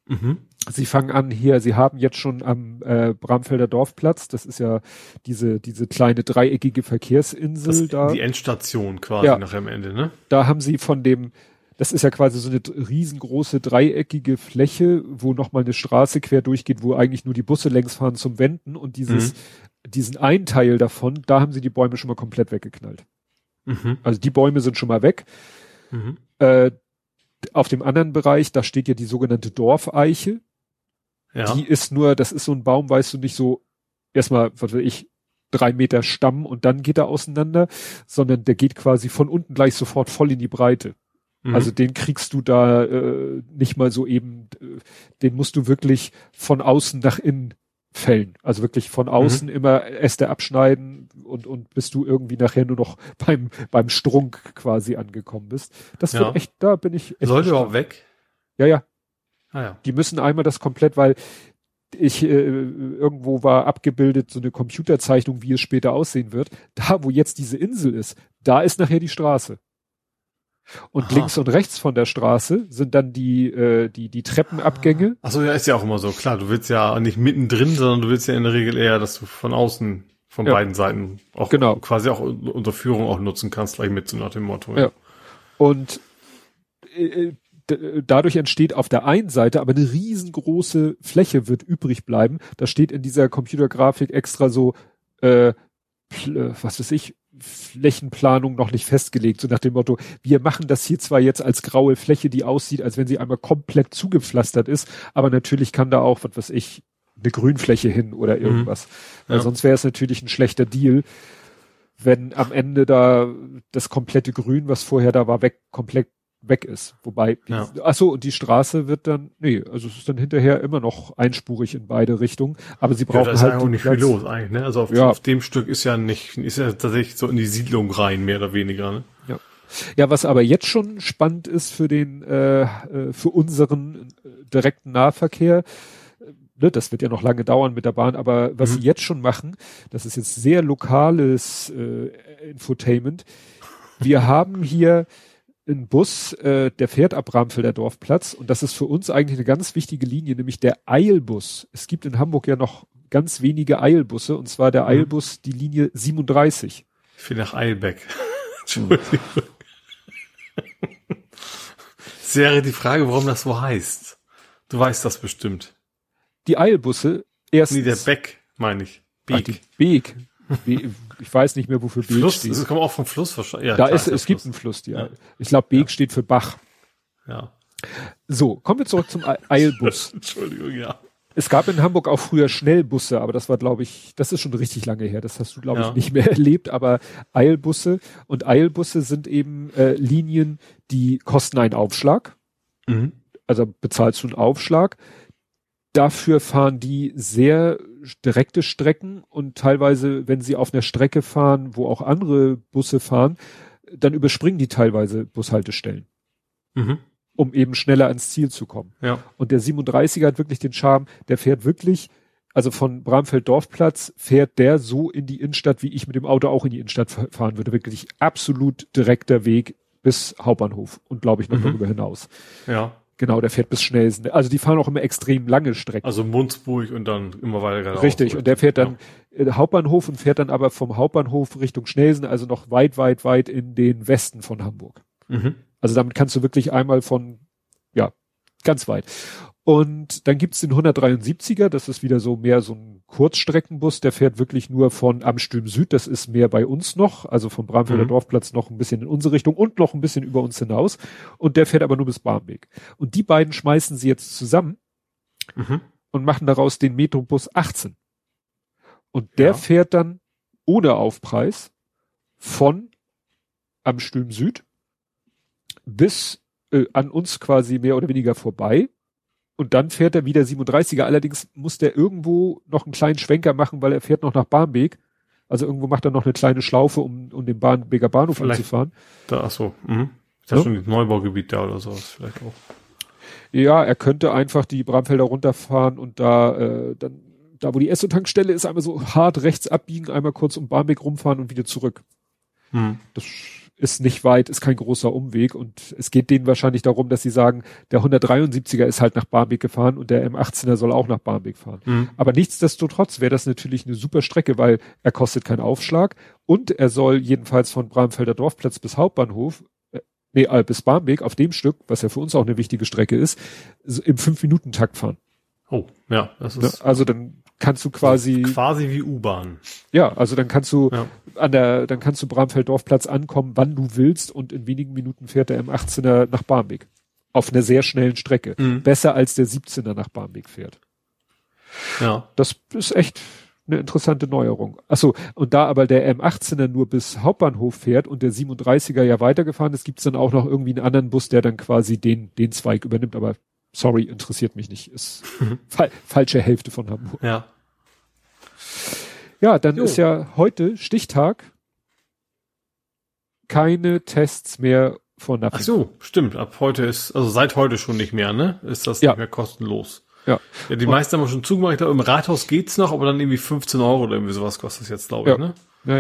Mhm. Sie fangen an hier, sie haben jetzt schon am äh, Bramfelder Dorfplatz, das ist ja diese, diese kleine dreieckige Verkehrsinsel das, da. Die Endstation quasi ja, nachher am Ende, ne? Da haben sie von dem, das ist ja quasi so eine riesengroße dreieckige Fläche, wo nochmal eine Straße quer durchgeht, wo eigentlich nur die Busse längs fahren zum Wenden und dieses, mhm. diesen einen Teil davon, da haben sie die Bäume schon mal komplett weggeknallt. Mhm. Also die Bäume sind schon mal weg. Mhm. Äh, auf dem anderen Bereich, da steht ja die sogenannte Dorfeiche ja. Die ist nur, das ist so ein Baum, weißt du, nicht so erstmal, was weiß ich, drei Meter Stamm und dann geht er auseinander, sondern der geht quasi von unten gleich sofort voll in die Breite. Mhm. Also den kriegst du da äh, nicht mal so eben, äh, den musst du wirklich von außen nach innen fällen. Also wirklich von außen mhm. immer Äste abschneiden und, und bis du irgendwie nachher nur noch beim, beim Strunk quasi angekommen bist. Das ja. wird echt, da bin ich echt. Sollte auch weg? Ja, ja. Ah, ja. Die müssen einmal das komplett, weil ich äh, irgendwo war abgebildet so eine Computerzeichnung, wie es später aussehen wird. Da, wo jetzt diese Insel ist, da ist nachher die Straße. Und Aha. links und rechts von der Straße sind dann die äh, die die Treppenabgänge. Achso, ja, ist ja auch immer so klar. Du willst ja nicht mittendrin, sondern du willst ja in der Regel eher, dass du von außen von ja. beiden Seiten auch genau. quasi auch unter Führung auch nutzen kannst, gleich mit so nach dem Motto. Ja. ja. Und äh, dadurch entsteht auf der einen Seite aber eine riesengroße Fläche wird übrig bleiben. Da steht in dieser Computergrafik extra so, äh, äh, was weiß ich, Flächenplanung noch nicht festgelegt, so nach dem Motto, wir machen das hier zwar jetzt als graue Fläche, die aussieht, als wenn sie einmal komplett zugepflastert ist, aber natürlich kann da auch, was weiß ich, eine Grünfläche hin oder mhm. irgendwas. Mhm. Ja. sonst wäre es natürlich ein schlechter Deal, wenn am Ende da das komplette Grün, was vorher da war, weg, komplett weg ist. Wobei, ja. ach so, und die Straße wird dann, nee, also es ist dann hinterher immer noch einspurig in beide Richtungen, aber sie brauchen ja, da ist halt auch nicht viel los eigentlich, ne? Also auf, ja. auf, dem Stück ist ja nicht, ist ja tatsächlich so in die Siedlung rein, mehr oder weniger, ne? Ja. Ja, was aber jetzt schon spannend ist für den, äh, äh für unseren äh, direkten Nahverkehr, ne, das wird ja noch lange dauern mit der Bahn, aber was mhm. sie jetzt schon machen, das ist jetzt sehr lokales äh, Infotainment. Wir haben hier ein Bus, äh, der fährt ab Bramfelder Dorfplatz und das ist für uns eigentlich eine ganz wichtige Linie, nämlich der Eilbus. Es gibt in Hamburg ja noch ganz wenige Eilbusse und zwar der mhm. Eilbus die Linie 37. Ich will nach Eilbeck. Entschuldigung. Wäre die Frage, warum das so heißt. Du weißt das bestimmt. Die Eilbusse erst. Nee, der Beck, meine ich. Beek. Beek. Ich weiß nicht mehr, wofür Beek Fluss, steht. Das kommt auch vom Fluss wahrscheinlich. Ja, da klar, ist, es Fluss. gibt einen Fluss, ja. ja. Ich glaube, Beek ja. steht für Bach. Ja. So, kommen wir zurück zum Eilbus. Entschuldigung, ja. Es gab in Hamburg auch früher Schnellbusse, aber das war, glaube ich, das ist schon richtig lange her. Das hast du, glaube ja. ich, nicht mehr erlebt. Aber Eilbusse und Eilbusse sind eben äh, Linien, die kosten einen Aufschlag. Mhm. Also bezahlst du einen Aufschlag. Dafür fahren die sehr direkte Strecken und teilweise, wenn sie auf einer Strecke fahren, wo auch andere Busse fahren, dann überspringen die teilweise Bushaltestellen. Mhm um eben schneller ans Ziel zu kommen. Ja. Und der 37er hat wirklich den Charme, der fährt wirklich, also von Bramfeld Dorfplatz fährt der so in die Innenstadt, wie ich mit dem Auto auch in die Innenstadt fahren würde. Wirklich absolut direkter Weg bis Hauptbahnhof und glaube ich noch mhm. darüber hinaus. Ja. Genau, der fährt bis Schnellsen. Also die fahren auch immer extrem lange Strecken. Also Munzburg und dann immer weiter geradeaus. Richtig, und der fährt dann ja. Hauptbahnhof und fährt dann aber vom Hauptbahnhof Richtung Schnellsen, also noch weit, weit, weit in den Westen von Hamburg. Mhm. Also damit kannst du wirklich einmal von, ja, ganz weit. Und dann gibt's den 173er, das ist wieder so mehr so ein Kurzstreckenbus, der fährt wirklich nur von Amsterdam Süd, das ist mehr bei uns noch, also vom Bramfelder mhm. Dorfplatz noch ein bisschen in unsere Richtung und noch ein bisschen über uns hinaus. Und der fährt aber nur bis Barmbek. Und die beiden schmeißen sie jetzt zusammen mhm. und machen daraus den Metrobus 18. Und der ja. fährt dann ohne Aufpreis von Amsterdam Süd bis äh, an uns quasi mehr oder weniger vorbei. Und dann fährt er wieder 37er. Allerdings muss der irgendwo noch einen kleinen Schwenker machen, weil er fährt noch nach Barmbek. Also irgendwo macht er noch eine kleine Schlaufe, um, um den Bahnbeker Bahnhof vielleicht anzufahren. Da, ach so. Mhm. Ist das ja? schon ein Neubaugebiet da oder sowas vielleicht auch? Ja, er könnte einfach die Bramfelder runterfahren und da äh, dann da wo die Esso-Tankstelle ist, einmal so hart rechts abbiegen, einmal kurz um Barmbek rumfahren und wieder zurück. Hm. Das ist nicht weit, ist kein großer Umweg und es geht denen wahrscheinlich darum, dass sie sagen, der 173er ist halt nach Barmbek gefahren und der M18er soll auch nach Barmbek fahren. Mhm. Aber nichtsdestotrotz wäre das natürlich eine super Strecke, weil er kostet keinen Aufschlag und er soll jedenfalls von Bramfelder Dorfplatz bis Hauptbahnhof äh, nee, äh, bis Barmbek auf dem Stück, was ja für uns auch eine wichtige Strecke ist, im Fünf-Minuten-Takt fahren. Oh, ja, das ist. Also dann kannst du quasi. Quasi wie U-Bahn. Ja, also dann kannst du ja. an der, dann kannst du Bramfeld-Dorfplatz ankommen, wann du willst und in wenigen Minuten fährt der M18er nach Barmbek. Auf einer sehr schnellen Strecke. Mhm. Besser als der 17er nach Barmbek fährt. Ja. Das ist echt eine interessante Neuerung. Achso, und da aber der M18er nur bis Hauptbahnhof fährt und der 37er ja weitergefahren ist, gibt's dann auch noch irgendwie einen anderen Bus, der dann quasi den, den Zweig übernimmt, aber sorry, interessiert mich nicht. Ist mhm. fa falsche Hälfte von Hamburg. Ja. Ja, dann jo. ist ja heute Stichtag. Keine Tests mehr von Nothing. Ach so, stimmt. Ab heute ist, also seit heute schon nicht mehr, ne? Ist das ja. nicht mehr kostenlos. Ja. Ja, die Und, meisten haben schon zugemacht. Ich glaube, im Rathaus geht's noch, aber dann irgendwie 15 Euro oder irgendwie sowas kostet es jetzt, glaube ich, ja. ne? Ja,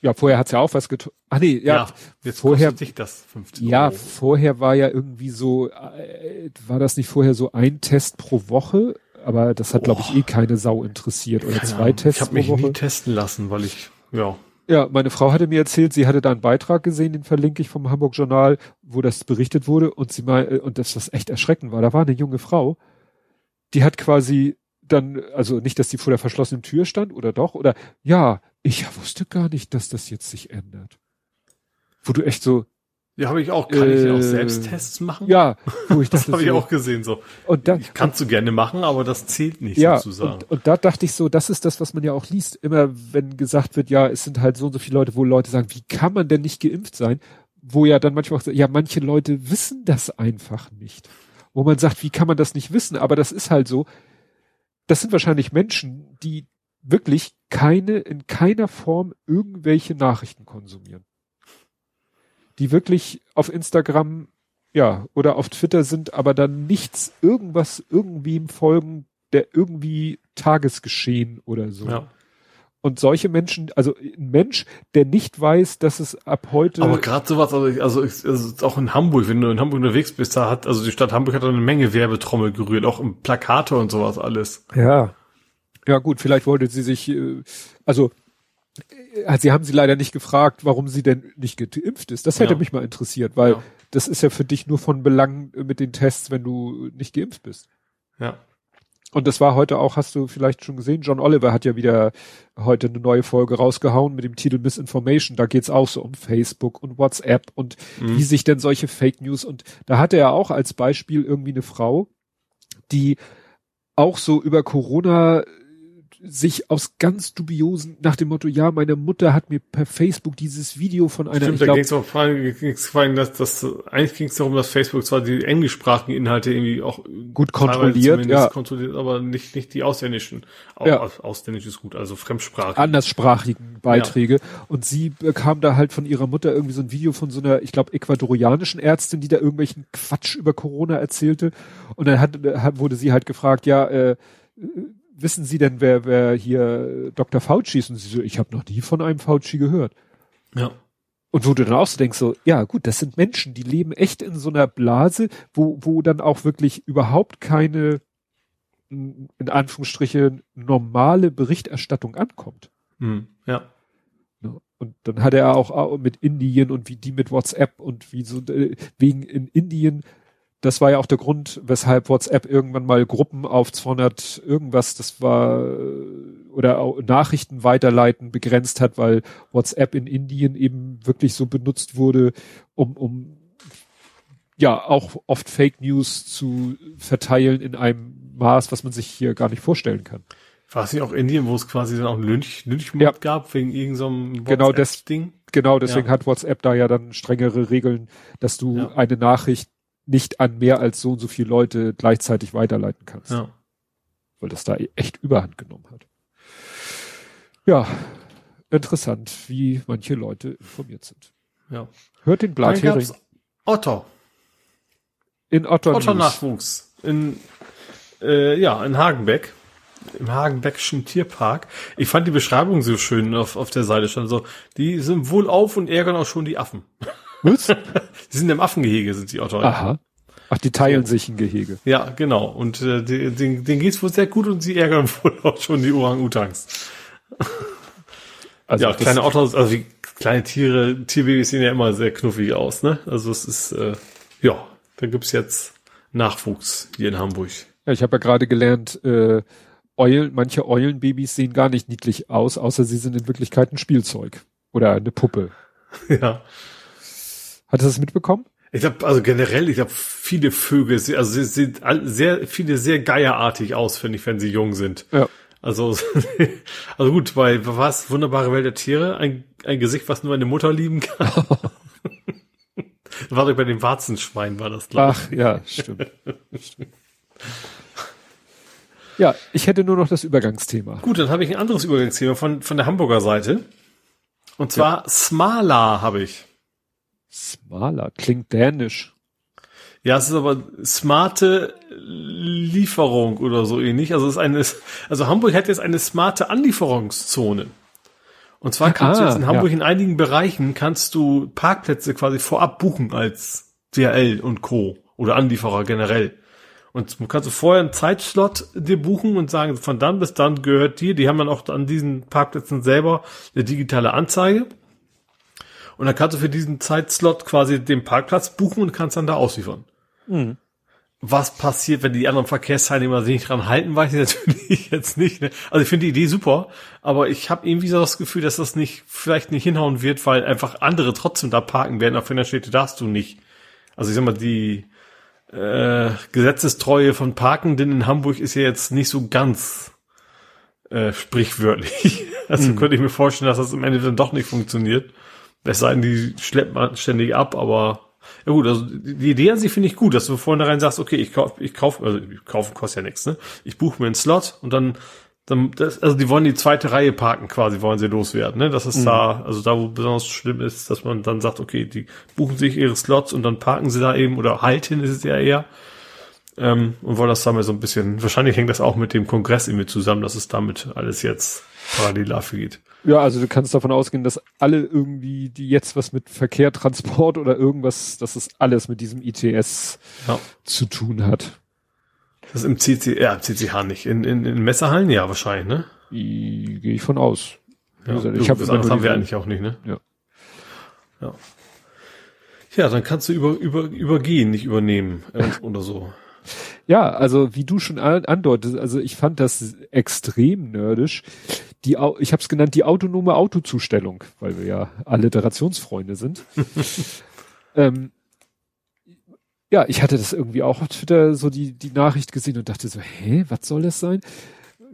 ja. Ja, vorher hat's ja auch was getan. Ach nee, ja, ja jetzt vorher das 15 Ja, Euro. vorher war ja irgendwie so, äh, war das nicht vorher so ein Test pro Woche? Aber das hat, glaube ich, eh keine Sau interessiert. Oder zwei Ahnung. Tests ich hab mich Woche. nie testen lassen, weil ich, ja. Ja, meine Frau hatte mir erzählt, sie hatte da einen Beitrag gesehen, den verlinke ich vom Hamburg Journal, wo das berichtet wurde und sie mal, äh, und das das echt erschreckend war. Da war eine junge Frau, die hat quasi dann, also nicht, dass die vor der verschlossenen Tür stand oder doch, oder ja, ich wusste gar nicht, dass das jetzt sich ändert. Wo du echt so. Ja, habe ich auch. Kann äh, ich auch Selbsttests machen? Ja, wo ich das habe so, ich auch gesehen so. Und da, kannst du gerne machen, aber das zählt nicht ja, sozusagen. Und, und da dachte ich so, das ist das, was man ja auch liest. Immer wenn gesagt wird, ja, es sind halt so und so viele Leute, wo Leute sagen, wie kann man denn nicht geimpft sein? Wo ja dann manchmal auch, ja, manche Leute wissen das einfach nicht. Wo man sagt, wie kann man das nicht wissen? Aber das ist halt so. Das sind wahrscheinlich Menschen, die wirklich keine, in keiner Form irgendwelche Nachrichten konsumieren. Die wirklich auf Instagram, ja, oder auf Twitter sind, aber dann nichts, irgendwas, irgendwie im folgen, der irgendwie Tagesgeschehen oder so. Ja. Und solche Menschen, also ein Mensch, der nicht weiß, dass es ab heute. Aber gerade sowas, also, ich, also, ich, also auch in Hamburg, wenn du in Hamburg unterwegs bist, da hat, also die Stadt Hamburg hat eine Menge Werbetrommel gerührt, auch im Plakate und sowas alles. Ja. Ja gut, vielleicht wollte sie sich, äh, also äh, sie haben sie leider nicht gefragt, warum sie denn nicht geimpft ist. Das hätte ja. mich mal interessiert, weil ja. das ist ja für dich nur von Belang mit den Tests, wenn du nicht geimpft bist. Ja. Und das war heute auch, hast du vielleicht schon gesehen, John Oliver hat ja wieder heute eine neue Folge rausgehauen mit dem Titel Misinformation. Da geht's auch so um Facebook und WhatsApp und mhm. wie sich denn solche Fake News und da hatte er auch als Beispiel irgendwie eine Frau, die auch so über Corona sich aus ganz dubiosen, nach dem Motto, ja, meine Mutter hat mir per Facebook dieses Video von einer, Stimmt, da ging es auch vor allem, ging's vor allem dass, dass, eigentlich ging es darum, dass Facebook zwar die englischsprachigen Inhalte irgendwie auch gut kontrolliert, ja. kontrolliert, aber nicht, nicht die ausländischen. Auch, ja. Ausländisch ist gut, also fremdsprachig. Anderssprachigen Beiträge. Ja. Und sie bekam da halt von ihrer Mutter irgendwie so ein Video von so einer, ich glaube, ecuadorianischen Ärztin, die da irgendwelchen Quatsch über Corona erzählte. Und dann hat, wurde sie halt gefragt, ja, äh, wissen Sie denn, wer, wer hier Dr. Fauci ist? Und sie so, ich habe noch nie von einem Fauci gehört. Ja. Und wo du dann auch so denkst, so, ja gut, das sind Menschen, die leben echt in so einer Blase, wo, wo dann auch wirklich überhaupt keine, in Anführungsstriche, normale Berichterstattung ankommt. Hm, ja. Und dann hat er auch mit Indien und wie die mit WhatsApp und wie so, äh, wegen in Indien das war ja auch der Grund, weshalb WhatsApp irgendwann mal Gruppen auf 200 irgendwas, das war, oder auch Nachrichten weiterleiten begrenzt hat, weil WhatsApp in Indien eben wirklich so benutzt wurde, um, um, ja, auch oft Fake News zu verteilen in einem Maß, was man sich hier gar nicht vorstellen kann. War es nicht auch Indien, wo es quasi dann auch einen Lynch, Lynchmord ja. gab, wegen irgendeinem so genau das Ding? Genau, deswegen ja. hat WhatsApp da ja dann strengere Regeln, dass du ja. eine Nachricht nicht an mehr als so und so viele Leute gleichzeitig weiterleiten kannst. Ja. Weil das da echt Überhand genommen hat. Ja, interessant, wie manche Leute informiert sind. Ja. Hört den Blathering. Otto. In Otto. Otto Nachwuchs. In, äh, ja, in Hagenbeck. Im Hagenbeckschen Tierpark. Ich fand die Beschreibung so schön auf, auf der Seite schon so. Die sind wohl auf und ärgern auch schon die Affen. Was? die sind im Affengehege, sind die Otter. Aha. Ach, die teilen sich ein Gehege. Ja, genau. Und äh, denen, denen geht's wohl sehr gut und sie ärgern wohl auch schon die Orang-Utans. Also ja, kleine Otter, also wie kleine Tiere, Tierbabys sehen ja immer sehr knuffig aus, ne? Also es ist, äh, ja, da gibt's jetzt Nachwuchs hier in Hamburg. Ja, ich habe ja gerade gelernt, äh, Eulen, manche Eulenbabys sehen gar nicht niedlich aus, außer sie sind in Wirklichkeit ein Spielzeug oder eine Puppe. Ja. Hat du das mitbekommen? Ich glaube, also generell, ich glaube, viele Vögel, also sie sehen sehr, viele sehr geierartig aus, finde ich, wenn sie jung sind. Ja. Also, also gut, weil was wunderbare Welt der Tiere, ein, ein Gesicht, was nur eine Mutter lieben kann. war doch bei dem Warzenschwein, war das, glaube ich. Ach, ja, stimmt. stimmt. Ja, ich hätte nur noch das Übergangsthema. Gut, dann habe ich ein anderes Übergangsthema von, von der Hamburger Seite. Und zwar ja. Smala habe ich. Smaler, klingt dänisch. Ja, es ist aber smarte Lieferung oder so ähnlich. Also es ist eine, also Hamburg hat jetzt eine smarte Anlieferungszone. Und zwar kannst ah, du jetzt in Hamburg ja. in einigen Bereichen kannst du Parkplätze quasi vorab buchen als DHL und Co. oder Anlieferer generell. Und du kannst du vorher einen Zeitslot dir buchen und sagen, von dann bis dann gehört dir. Die haben dann auch an diesen Parkplätzen selber eine digitale Anzeige. Und dann kannst du für diesen Zeitslot quasi den Parkplatz buchen und kannst dann da ausliefern. Mhm. Was passiert, wenn die anderen Verkehrsteilnehmer sich nicht dran halten, weiß ich natürlich jetzt nicht. Ne? Also ich finde die Idee super, aber ich habe irgendwie so das Gefühl, dass das nicht vielleicht nicht hinhauen wird, weil einfach andere trotzdem da parken werden, auf einer Städte darfst du nicht. Also ich sag mal, die äh, Gesetzestreue von Parkenden in Hamburg ist ja jetzt nicht so ganz äh, sprichwörtlich. Also mhm. könnte ich mir vorstellen, dass das im Ende dann doch nicht funktioniert. Es sei denn, die schleppt man ständig ab, aber ja gut, also die Idee an sich finde ich gut, dass du vornherein sagst, okay, ich kauf, ich kauf, also kaufen kostet ja nichts, ne? Ich buche mir einen Slot und dann, dann das, also die wollen die zweite Reihe parken quasi, wollen sie loswerden, ne? Das ist mhm. da, also da, wo besonders schlimm ist, dass man dann sagt, okay, die buchen sich ihre Slots und dann parken sie da eben oder halten ist es ja eher. Ähm, und wollen das damit so ein bisschen, wahrscheinlich hängt das auch mit dem Kongress irgendwie zusammen, dass es damit alles jetzt parallel dafür geht. Ja, also du kannst davon ausgehen, dass alle irgendwie, die jetzt was mit Verkehr, Transport oder irgendwas, dass es alles mit diesem ITS ja. zu tun hat. Das ist im CC, ja, CCH nicht. In, in, in Messerhallen ja wahrscheinlich, ne? Gehe ich von aus. Ja, gesagt, ich habe das haben wir eigentlich auch nicht, ne? Ja. Ja. Ja, dann kannst du über, über, übergehen, nicht übernehmen äh, oder so. Ja, also wie du schon andeutest, also ich fand das extrem nerdisch. Die, ich habe es genannt, die autonome Autozustellung, weil wir ja Alliterationsfreunde sind. ähm, ja, ich hatte das irgendwie auch auf Twitter so die, die Nachricht gesehen und dachte so, hä, was soll das sein?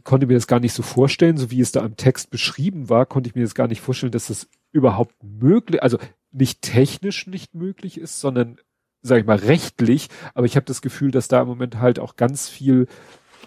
Konnte mir das gar nicht so vorstellen, so wie es da im Text beschrieben war, konnte ich mir das gar nicht vorstellen, dass das überhaupt möglich, also nicht technisch nicht möglich ist, sondern sag ich mal, rechtlich, aber ich habe das Gefühl, dass da im Moment halt auch ganz viel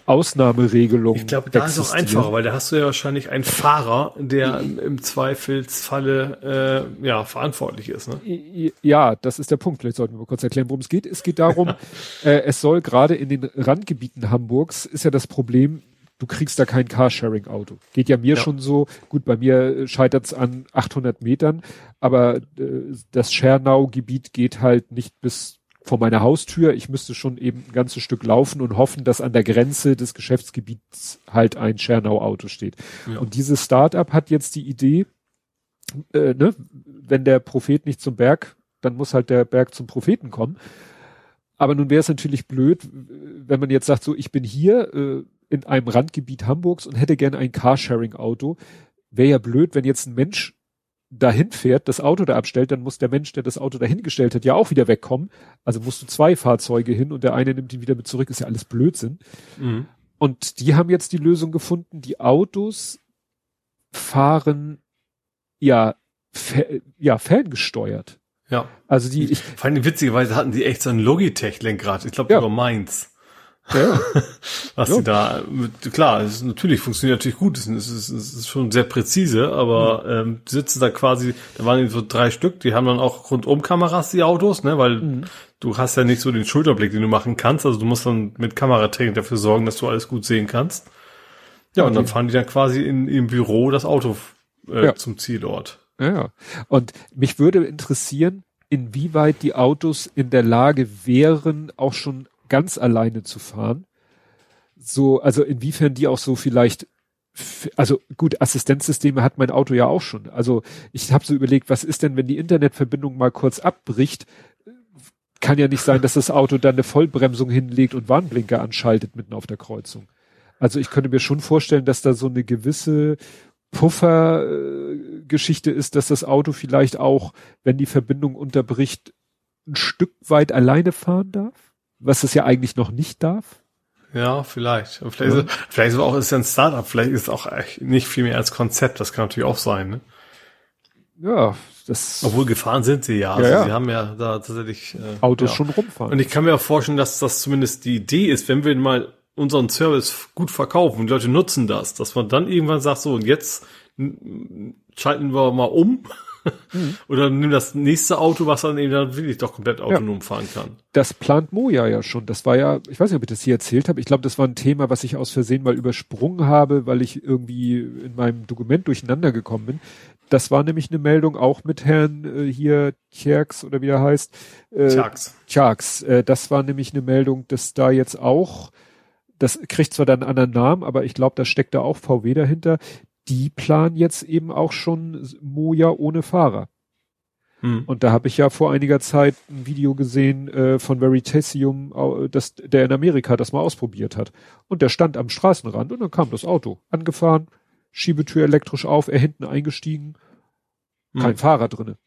Ausnahmeregelungen. Ich glaube, da ist es auch einfacher, weil da hast du ja wahrscheinlich einen Fahrer, der im, im Zweifelsfalle äh, ja verantwortlich ist. Ne? Ja, das ist der Punkt. Vielleicht sollten wir mal kurz erklären, worum es geht. Es geht darum, äh, es soll gerade in den Randgebieten Hamburgs ist ja das Problem, du kriegst da kein Carsharing-Auto. Geht ja mir ja. schon so. Gut, bei mir scheitert es an 800 Metern, aber äh, das Schernau-Gebiet geht halt nicht bis vor meiner Haustür. Ich müsste schon eben ein ganzes Stück laufen und hoffen, dass an der Grenze des Geschäftsgebiets halt ein Schernau-Auto steht. Ja. Und dieses Start-up hat jetzt die Idee, äh, ne, wenn der Prophet nicht zum Berg, dann muss halt der Berg zum Propheten kommen. Aber nun wäre es natürlich blöd, wenn man jetzt sagt, so ich bin hier, äh, in einem Randgebiet Hamburgs und hätte gerne ein Carsharing-Auto. Wäre ja blöd, wenn jetzt ein Mensch dahin fährt, das Auto da abstellt, dann muss der Mensch, der das Auto dahingestellt hat, ja auch wieder wegkommen. Also musst du zwei Fahrzeuge hin und der eine nimmt ihn wieder mit zurück, ist ja alles Blödsinn. Mhm. Und die haben jetzt die Lösung gefunden, die Autos fahren ja, fer ja ferngesteuert. Ja. Also die. Ich, Vor allem witzigerweise hatten die echt so ein Logitech-Lenkrad. Ich glaube, ja. über Mainz. Ja. Was ja. sie da, mit, klar, es ist, natürlich funktioniert natürlich gut, es ist, es ist schon sehr präzise, aber mhm. ähm, sitzen da quasi, da waren so drei Stück, die haben dann auch Rundumkameras, die Autos, ne, weil mhm. du hast ja nicht so den Schulterblick, den du machen kannst, also du musst dann mit Kameratraining dafür sorgen, dass du alles gut sehen kannst. Ja, okay. und dann fahren die dann quasi in, im Büro das Auto äh, ja. zum Zielort. Ja, und mich würde interessieren, inwieweit die Autos in der Lage wären, auch schon ganz alleine zu fahren. So, also inwiefern die auch so vielleicht also gut, Assistenzsysteme hat mein Auto ja auch schon. Also ich habe so überlegt, was ist denn, wenn die Internetverbindung mal kurz abbricht? Kann ja nicht sein, dass das Auto dann eine Vollbremsung hinlegt und Warnblinker anschaltet mitten auf der Kreuzung. Also ich könnte mir schon vorstellen, dass da so eine gewisse Puffergeschichte ist, dass das Auto vielleicht auch, wenn die Verbindung unterbricht, ein Stück weit alleine fahren darf was es ja eigentlich noch nicht darf. Ja, vielleicht. Vielleicht, ja. Ist, vielleicht ist es auch ist ja ein Startup, vielleicht ist es auch nicht viel mehr als Konzept, das kann natürlich auch sein, ne? Ja, das. Obwohl gefahren sind sie ja. Also ja, sie haben ja da tatsächlich äh, Autos schon rumfahren. Und ich kann mir auch vorstellen, dass das zumindest die Idee ist, wenn wir mal unseren Service gut verkaufen und die Leute nutzen das, dass man dann irgendwann sagt, so und jetzt schalten wir mal um Mhm. Oder nimm das nächste Auto, was dann eben dann wirklich doch komplett autonom ja. fahren kann. Das plant Moja ja schon. Das war ja, ich weiß nicht, ob ich das hier erzählt habe. Ich glaube, das war ein Thema, was ich aus Versehen mal übersprungen habe, weil ich irgendwie in meinem Dokument durcheinander gekommen bin. Das war nämlich eine Meldung auch mit Herrn äh, hier Tjerks oder wie er heißt. Äh, Tjerks. Tjerks. Äh, das war nämlich eine Meldung, dass da jetzt auch das kriegt zwar dann einen anderen Namen, aber ich glaube, da steckt da auch VW dahinter die planen jetzt eben auch schon Moja ohne Fahrer. Hm. Und da habe ich ja vor einiger Zeit ein Video gesehen äh, von Veritasium, das, der in Amerika das mal ausprobiert hat. Und der stand am Straßenrand und dann kam das Auto angefahren, Schiebetür elektrisch auf, er hinten eingestiegen, kein hm. Fahrer drinne.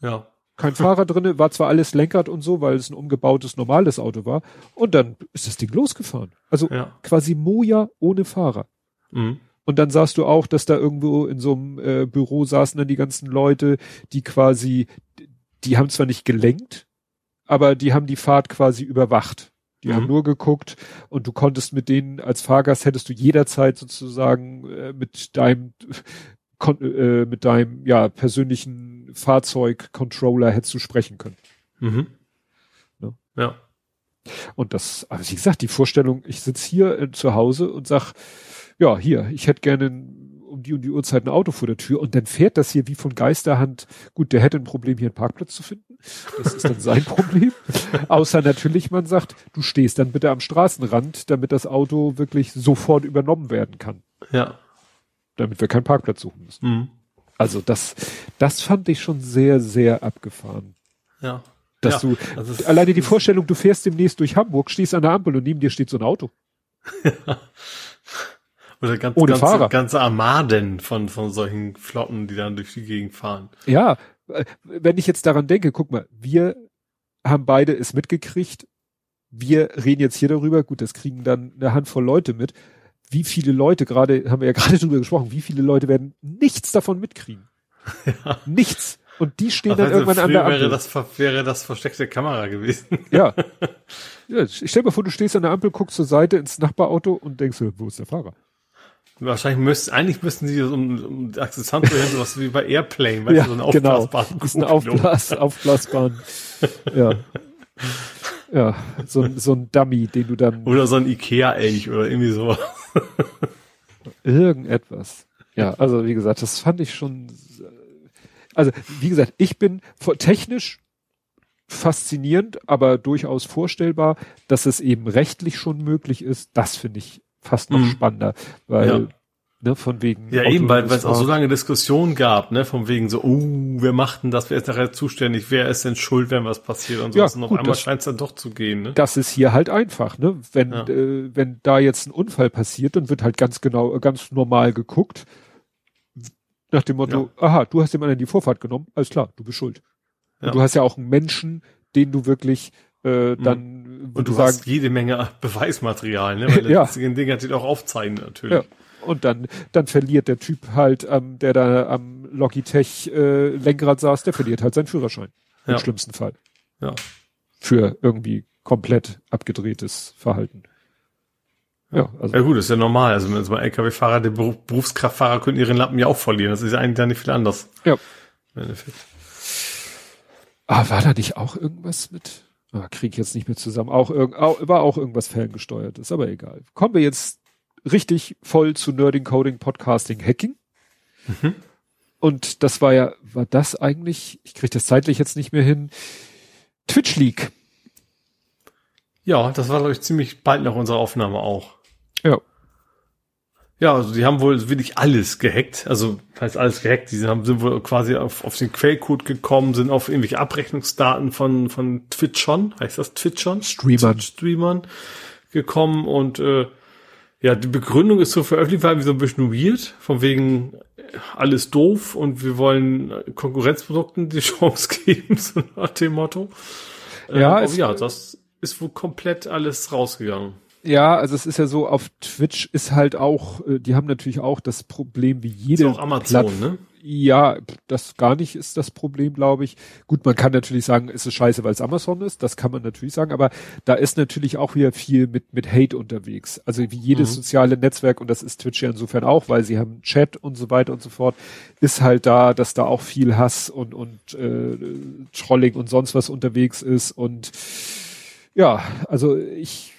Ja. Kein Fahrer drinne, war zwar alles Lenkrad und so, weil es ein umgebautes normales Auto war. Und dann ist das Ding losgefahren. Also ja. quasi Moja ohne Fahrer. Mhm. Und dann sahst du auch, dass da irgendwo in so einem äh, Büro saßen dann die ganzen Leute, die quasi, die haben zwar nicht gelenkt, aber die haben die Fahrt quasi überwacht. Die mhm. haben nur geguckt und du konntest mit denen als Fahrgast hättest du jederzeit sozusagen äh, mit deinem äh, mit deinem ja persönlichen Fahrzeugcontroller hättest du sprechen können. Mhm. Ne? Ja. Und das, also wie gesagt, die Vorstellung, ich sitze hier äh, zu Hause und sag, ja, hier, ich hätte gerne um die und die Uhrzeit ein Auto vor der Tür und dann fährt das hier wie von Geisterhand. Gut, der hätte ein Problem, hier einen Parkplatz zu finden. Das ist dann sein Problem. Außer natürlich, man sagt, du stehst dann bitte am Straßenrand, damit das Auto wirklich sofort übernommen werden kann. Ja. Damit wir keinen Parkplatz suchen müssen. Mhm. Also das, das fand ich schon sehr, sehr abgefahren. Ja. Dass ja, du, also alleine die Vorstellung, du fährst demnächst durch Hamburg, stehst an der Ampel und neben dir steht so ein Auto. Oder ganz, Ohne ganze, Fahrer. ganze Armaden von, von solchen Flotten, die dann durch die Gegend fahren. Ja, äh, wenn ich jetzt daran denke, guck mal, wir haben beide es mitgekriegt. Wir reden jetzt hier darüber. Gut, das kriegen dann eine Handvoll Leute mit. Wie viele Leute, gerade, haben wir ja gerade drüber gesprochen, wie viele Leute werden nichts davon mitkriegen? Ja. Nichts. Und die stehen Ach, dann also irgendwann an der Ampel. Wäre das, wäre das versteckte Kamera gewesen. Ja. ja. Stell dir mal vor, du stehst an der Ampel, guckst zur Seite ins Nachbarauto und denkst, wo ist der Fahrer? Wahrscheinlich müssten, eigentlich müssten sie um, um Akzessoren so was wie bei Airplane, weil ja, so eine genau. aufblasbaren genau. Ist eine Aufblas, aufblasbaren, ja. Ja, so, so ein Dummy, den du dann. Oder so ein Ikea-Elch oder irgendwie sowas. Irgendetwas. Ja, also wie gesagt, das fand ich schon. Also, wie gesagt, ich bin technisch faszinierend, aber durchaus vorstellbar, dass es eben rechtlich schon möglich ist. Das finde ich fast noch mhm. spannender, weil ja. ne, von wegen ja Auto eben, weil es auch so lange Diskussionen gab, ne, von wegen so, oh, wer macht denn das, wer ist nachher zuständig, wer ist denn schuld, wenn was passiert und so. Ja, und auf einmal scheint es dann doch zu gehen. Ne? Das ist hier halt einfach, ne, wenn ja. äh, wenn da jetzt ein Unfall passiert, dann wird halt ganz genau, ganz normal geguckt nach dem Motto, ja. aha, du hast dem anderen die Vorfahrt genommen, alles klar, du bist schuld. Und du hast ja auch einen Menschen, den du wirklich äh, mhm. dann und du sagen, hast jede Menge Beweismaterial, ne? Weil ja. das Ding hat auch aufzeichnen natürlich. Ja. Und dann, dann verliert der Typ halt, ähm, der da am Logitech äh, Lenkrad saß, der verliert halt seinen Führerschein. Im schlimmsten Fall. Ja. Für irgendwie komplett abgedrehtes Verhalten. Ja, also. Ja gut, ist ja normal. Also wenn mal LKW-Fahrer, die Berufskraftfahrer können ihren Lappen ja auch verlieren. Das ist ja eigentlich dann nicht viel anders. Ja. Im Endeffekt. Ah, war da nicht auch irgendwas mit? Ah, krieg ich jetzt nicht mehr zusammen. Auch, irg auch war auch irgendwas ferngesteuertes, aber egal. Kommen wir jetzt richtig voll zu Nerding, Coding, Podcasting, Hacking. Mhm. Und das war ja, war das eigentlich, ich krieg das zeitlich jetzt nicht mehr hin, Twitch League. Ja, das war, glaube ich, ziemlich bald nach unserer Aufnahme auch. Ja. Ja, also die haben wohl wirklich alles gehackt. Also heißt alles gehackt. Die haben, sind wohl quasi auf, auf den Quellcode gekommen, sind auf irgendwelche Abrechnungsdaten von, von Twitchon, heißt das Twitchon? Streamern. Streamern gekommen und äh, ja, die Begründung ist so veröffentlicht, war wie so ein bisschen weird, von wegen äh, alles doof und wir wollen Konkurrenzprodukten die Chance geben, so nach dem Motto. Ja, äh, ja, das ist wohl komplett alles rausgegangen. Ja, also es ist ja so, auf Twitch ist halt auch, äh, die haben natürlich auch das Problem wie jede. Ist auch Amazon, Platt ne? Ja, das gar nicht ist das Problem, glaube ich. Gut, man kann natürlich sagen, ist es scheiße, weil es Amazon ist, das kann man natürlich sagen, aber da ist natürlich auch wieder viel mit, mit Hate unterwegs. Also wie jedes mhm. soziale Netzwerk, und das ist Twitch ja insofern auch, weil sie haben Chat und so weiter und so fort, ist halt da, dass da auch viel Hass und, und äh, Trolling und sonst was unterwegs ist. Und ja, also ich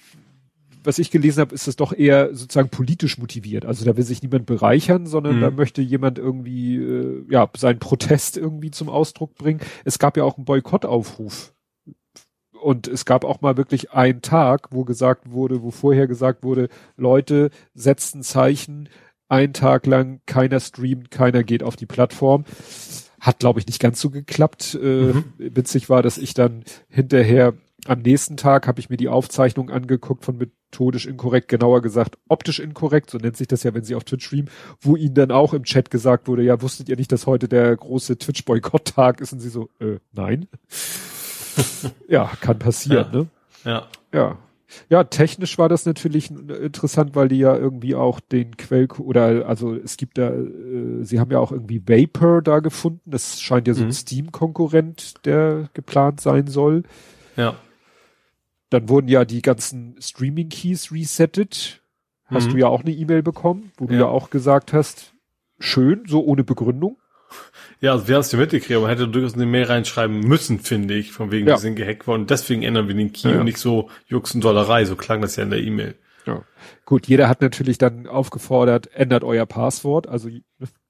was ich gelesen habe, ist es doch eher sozusagen politisch motiviert. Also da will sich niemand bereichern, sondern mhm. da möchte jemand irgendwie äh, ja seinen Protest irgendwie zum Ausdruck bringen. Es gab ja auch einen Boykottaufruf. Und es gab auch mal wirklich einen Tag, wo gesagt wurde, wo vorher gesagt wurde, Leute setzen Zeichen, einen Tag lang keiner streamt, keiner geht auf die Plattform. Hat, glaube ich, nicht ganz so geklappt. Äh, mhm. Witzig war, dass ich dann hinterher am nächsten Tag habe ich mir die Aufzeichnung angeguckt von methodisch inkorrekt, genauer gesagt optisch inkorrekt, so nennt sich das ja, wenn sie auf Twitch streamen, wo ihnen dann auch im Chat gesagt wurde, ja, wusstet ihr nicht, dass heute der große Twitch-Boykott-Tag ist? Und sie so, äh, nein. ja, kann passieren, ja. ne? Ja. Ja. Ja, technisch war das natürlich interessant, weil die ja irgendwie auch den Quell oder also es gibt da, äh, sie haben ja auch irgendwie Vapor da gefunden. Das scheint ja so ein mhm. Steam-Konkurrent, der geplant sein soll. Ja. Dann wurden ja die ganzen Streaming-Keys resettet. Hast mhm. du ja auch eine E-Mail bekommen, wo du ja. ja auch gesagt hast, schön, so ohne Begründung. Ja, also wir haben es ja mitgekriegt, aber man hätte durchaus eine Mail reinschreiben müssen, finde ich, von wegen, ja. wir sind gehackt worden. Deswegen ändern wir den Key ja. und nicht so Jux und Dollerei, so klang das ja in der E-Mail. Ja. Gut, jeder hat natürlich dann aufgefordert, ändert euer Passwort, also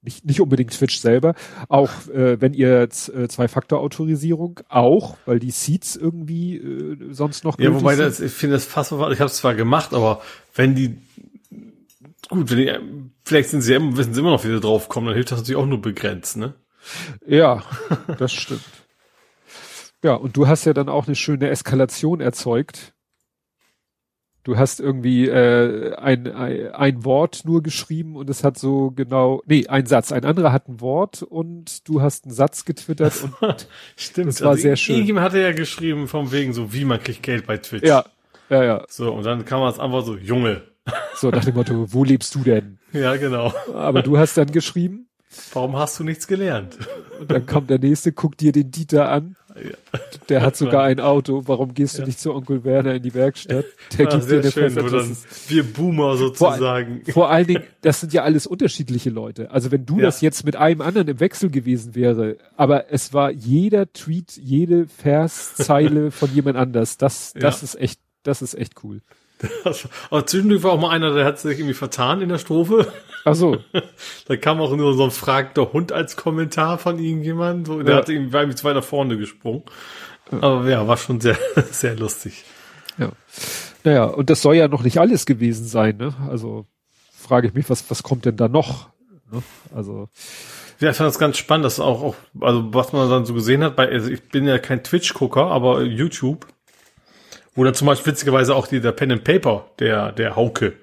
nicht, nicht unbedingt Twitch selber, auch äh, wenn ihr äh, Zwei-Faktor-Autorisierung auch, weil die Seeds irgendwie äh, sonst noch Ja, wobei das, ich finde das Passwort, ich habe es zwar gemacht, aber wenn die gut, wenn die, vielleicht sind sie wissen sie immer noch, wie sie draufkommen, dann hilft das natürlich auch nur begrenzt, ne? Ja, das stimmt. Ja, und du hast ja dann auch eine schöne Eskalation erzeugt. Du hast irgendwie äh, ein, ein, ein Wort nur geschrieben und es hat so genau, nee, ein Satz. Ein anderer hat ein Wort und du hast einen Satz getwittert und Stimmt, das war also sehr schön. Irgendjemand hatte ja geschrieben vom wegen so, wie man kriegt Geld bei Twitch. Ja, ja, ja. So, und dann kam man es einfach so, Junge. So nach dem Motto, wo lebst du denn? Ja, genau. Aber du hast dann geschrieben. Warum hast du nichts gelernt? Und dann kommt der nächste, guckt dir den Dieter an. Ja. Der hat sogar ein Auto. Warum gehst du ja. nicht zu Onkel Werner in die Werkstatt? Der ja, gibt dir eine schön, dann Wir Boomer sozusagen. Vor, vor, allen Dingen, das sind ja alles unterschiedliche Leute. Also wenn du ja. das jetzt mit einem anderen im Wechsel gewesen wäre, aber es war jeder Tweet, jede Verszeile von jemand anders. Das, das ist echt, das ist echt cool. Das, aber zwischendurch war auch mal einer, der hat sich irgendwie vertan in der Strophe. Ach so. da kam auch nur so ein fragter Hund als Kommentar von irgendjemand. So, der ja. hat irgendwie, war irgendwie zwei nach vorne gesprungen. Aber ja, war schon sehr, sehr lustig. Ja. Naja, und das soll ja noch nicht alles gewesen sein, ne? Also frage ich mich, was, was kommt denn da noch? Ne? Also. Ja, ich fand das ganz spannend, dass auch, auch, also was man dann so gesehen hat, bei, also ich bin ja kein Twitch-Gucker, aber YouTube, wo dann zum Beispiel witzigerweise auch die, der Pen and Paper, der, der Hauke,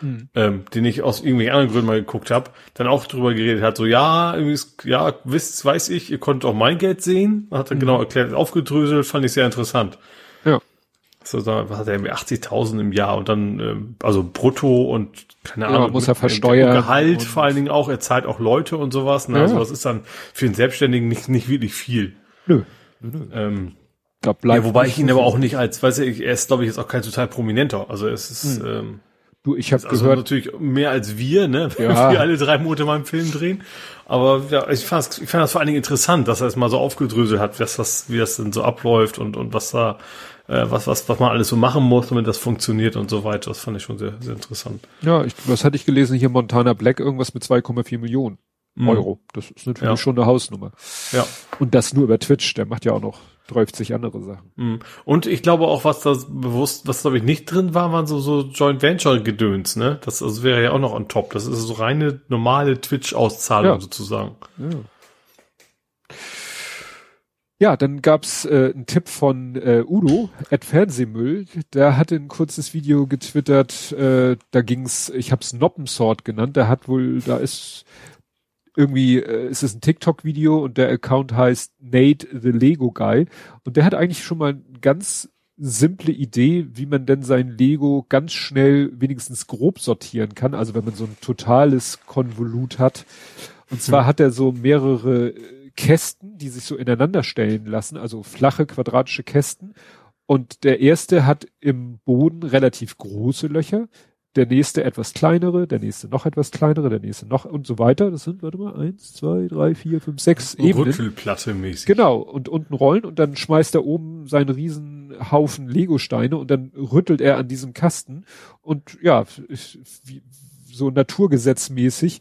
mhm. ähm, den ich aus irgendwie anderen Gründen mal geguckt habe, dann auch drüber geredet hat, so ja, irgendwie, ja, wisst, weiß ich, ihr konntet auch mein Geld sehen, hat er mhm. genau erklärt, aufgedröselt, fand ich sehr interessant. Ja. So, da hat er irgendwie 80.000 im Jahr und dann, ähm, also brutto und keine Ahnung. Ja, muss er versteuern. Gehalt vor allen Dingen auch, er zahlt auch Leute und sowas. Ne? Ja. Also das ist dann für einen Selbstständigen nicht, nicht wirklich viel. Nö. Nö. Ähm, glaub, ja, wobei ich ihn aber auch nicht als, weiß ich, er ist, glaube ich, jetzt auch kein total prominenter. Also es ist, hm. ähm, Du, ich habe also gehört natürlich mehr als wir, ne? Ja. wir alle drei Monate mal einen Film drehen. Aber ja, ich fand ich fand das vor allen Dingen interessant, dass er es mal so aufgedröselt hat, was das, wie das denn so abläuft und und was da, äh, was was was man alles so machen muss, damit das funktioniert und so weiter. Das fand ich schon sehr sehr interessant. Ja, ich, was hatte ich gelesen hier Montana Black irgendwas mit 2,4 Millionen mhm. Euro. Das ist natürlich ja. schon eine Hausnummer. Ja. Und das nur über Twitch. Der macht ja auch noch 30 andere Sachen. Mhm. Und ich glaube auch, was da bewusst, was glaube ich nicht drin war, waren so, so Joint Venture Gedöns, ne? Das also wäre ja auch noch on top. Das ist so reine normale Twitch-Auszahlung ja. sozusagen. Ja. Ja, dann gab's äh, einen Tipp von äh, Udo, at Fernsehmüll. Der hatte ein kurzes Video getwittert, äh, da ging's, ich hab's Noppensort genannt, der hat wohl, da ist irgendwie äh, ist es ein TikTok-Video und der Account heißt Nate the Lego Guy und der hat eigentlich schon mal eine ganz simple Idee, wie man denn sein Lego ganz schnell wenigstens grob sortieren kann. Also wenn man so ein totales Konvolut hat. Und zwar mhm. hat er so mehrere äh, Kästen, die sich so ineinander stellen lassen, also flache quadratische Kästen. Und der erste hat im Boden relativ große Löcher, der nächste etwas kleinere, der nächste noch etwas kleinere, der nächste noch und so weiter. Das sind, warte mal, eins, zwei, drei, vier, fünf, sechs Ebenen. Rüttelplatte mäßig. Genau, und unten rollen und dann schmeißt er oben seinen riesen Haufen Lego-Steine und dann rüttelt er an diesem Kasten und ja, wie, so naturgesetzmäßig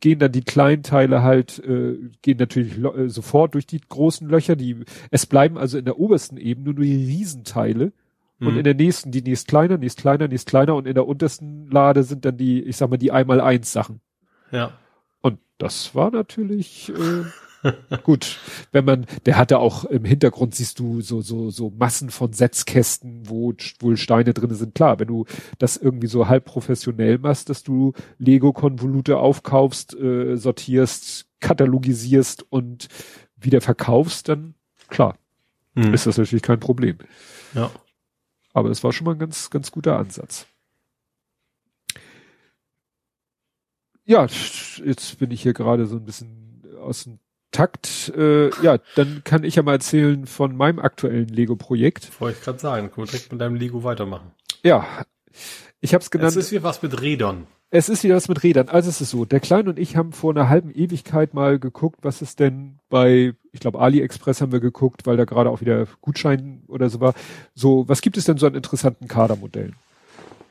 gehen dann die kleinen Teile halt, äh, gehen natürlich äh, sofort durch die großen Löcher. Die, es bleiben also in der obersten Ebene nur die Riesenteile und mhm. in der nächsten, die nächst kleiner, nächst kleiner, nächst kleiner und in der untersten Lade sind dann die, ich sag mal, die einmal eins Sachen. Ja. Und das war natürlich äh, gut, wenn man, der hatte auch im Hintergrund siehst du so so so Massen von Setzkästen, wo wohl Steine drin sind. Klar, wenn du das irgendwie so halb professionell machst, dass du Lego-Konvolute aufkaufst, äh, sortierst, katalogisierst und wieder verkaufst, dann klar, mhm. ist das natürlich kein Problem. Ja. Aber es war schon mal ein ganz, ganz guter Ansatz. Ja, jetzt bin ich hier gerade so ein bisschen aus dem Takt. Äh, ja, dann kann ich ja mal erzählen von meinem aktuellen Lego-Projekt. Wollte ich gerade sagen, können wir direkt mit deinem Lego weitermachen. Ja, ich habe es genannt. Es ist wie was mit Rädern. Es ist wieder was mit Rädern. Also es ist so, der Kleine und ich haben vor einer halben Ewigkeit mal geguckt, was ist denn bei, ich glaube AliExpress haben wir geguckt, weil da gerade auch wieder Gutschein oder so war. So, was gibt es denn so an interessanten Kadermodellen?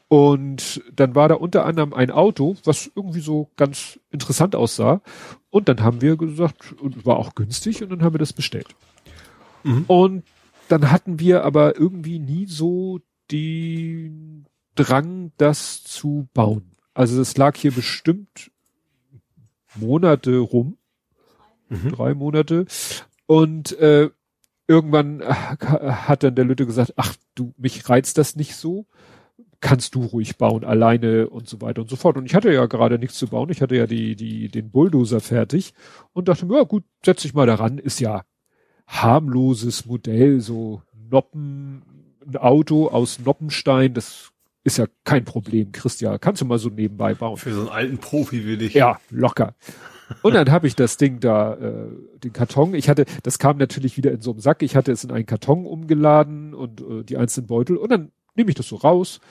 Und dann war da unter anderem ein Auto, was irgendwie so ganz interessant aussah. Und dann haben wir gesagt, und war auch günstig, und dann haben wir das bestellt. Mhm. Und dann hatten wir aber irgendwie nie so die Drang, das zu bauen. Also es lag hier bestimmt Monate rum, mhm. drei Monate. Und äh, irgendwann äh, hat dann der Lütte gesagt, ach du, mich reizt das nicht so, kannst du ruhig bauen, alleine und so weiter und so fort. Und ich hatte ja gerade nichts zu bauen, ich hatte ja die, die, den Bulldozer fertig und dachte mir, ja gut, setz dich mal daran, ist ja harmloses Modell, so Noppen, ein Auto aus Noppenstein, das ist ja kein Problem, Christian, kannst du mal so nebenbei bauen. Für so einen alten Profi wie dich. Ja, locker. Und dann habe ich das Ding da, äh, den Karton. Ich hatte, das kam natürlich wieder in so einem Sack. Ich hatte es in einen Karton umgeladen und äh, die einzelnen Beutel. Und dann nehme ich das so raus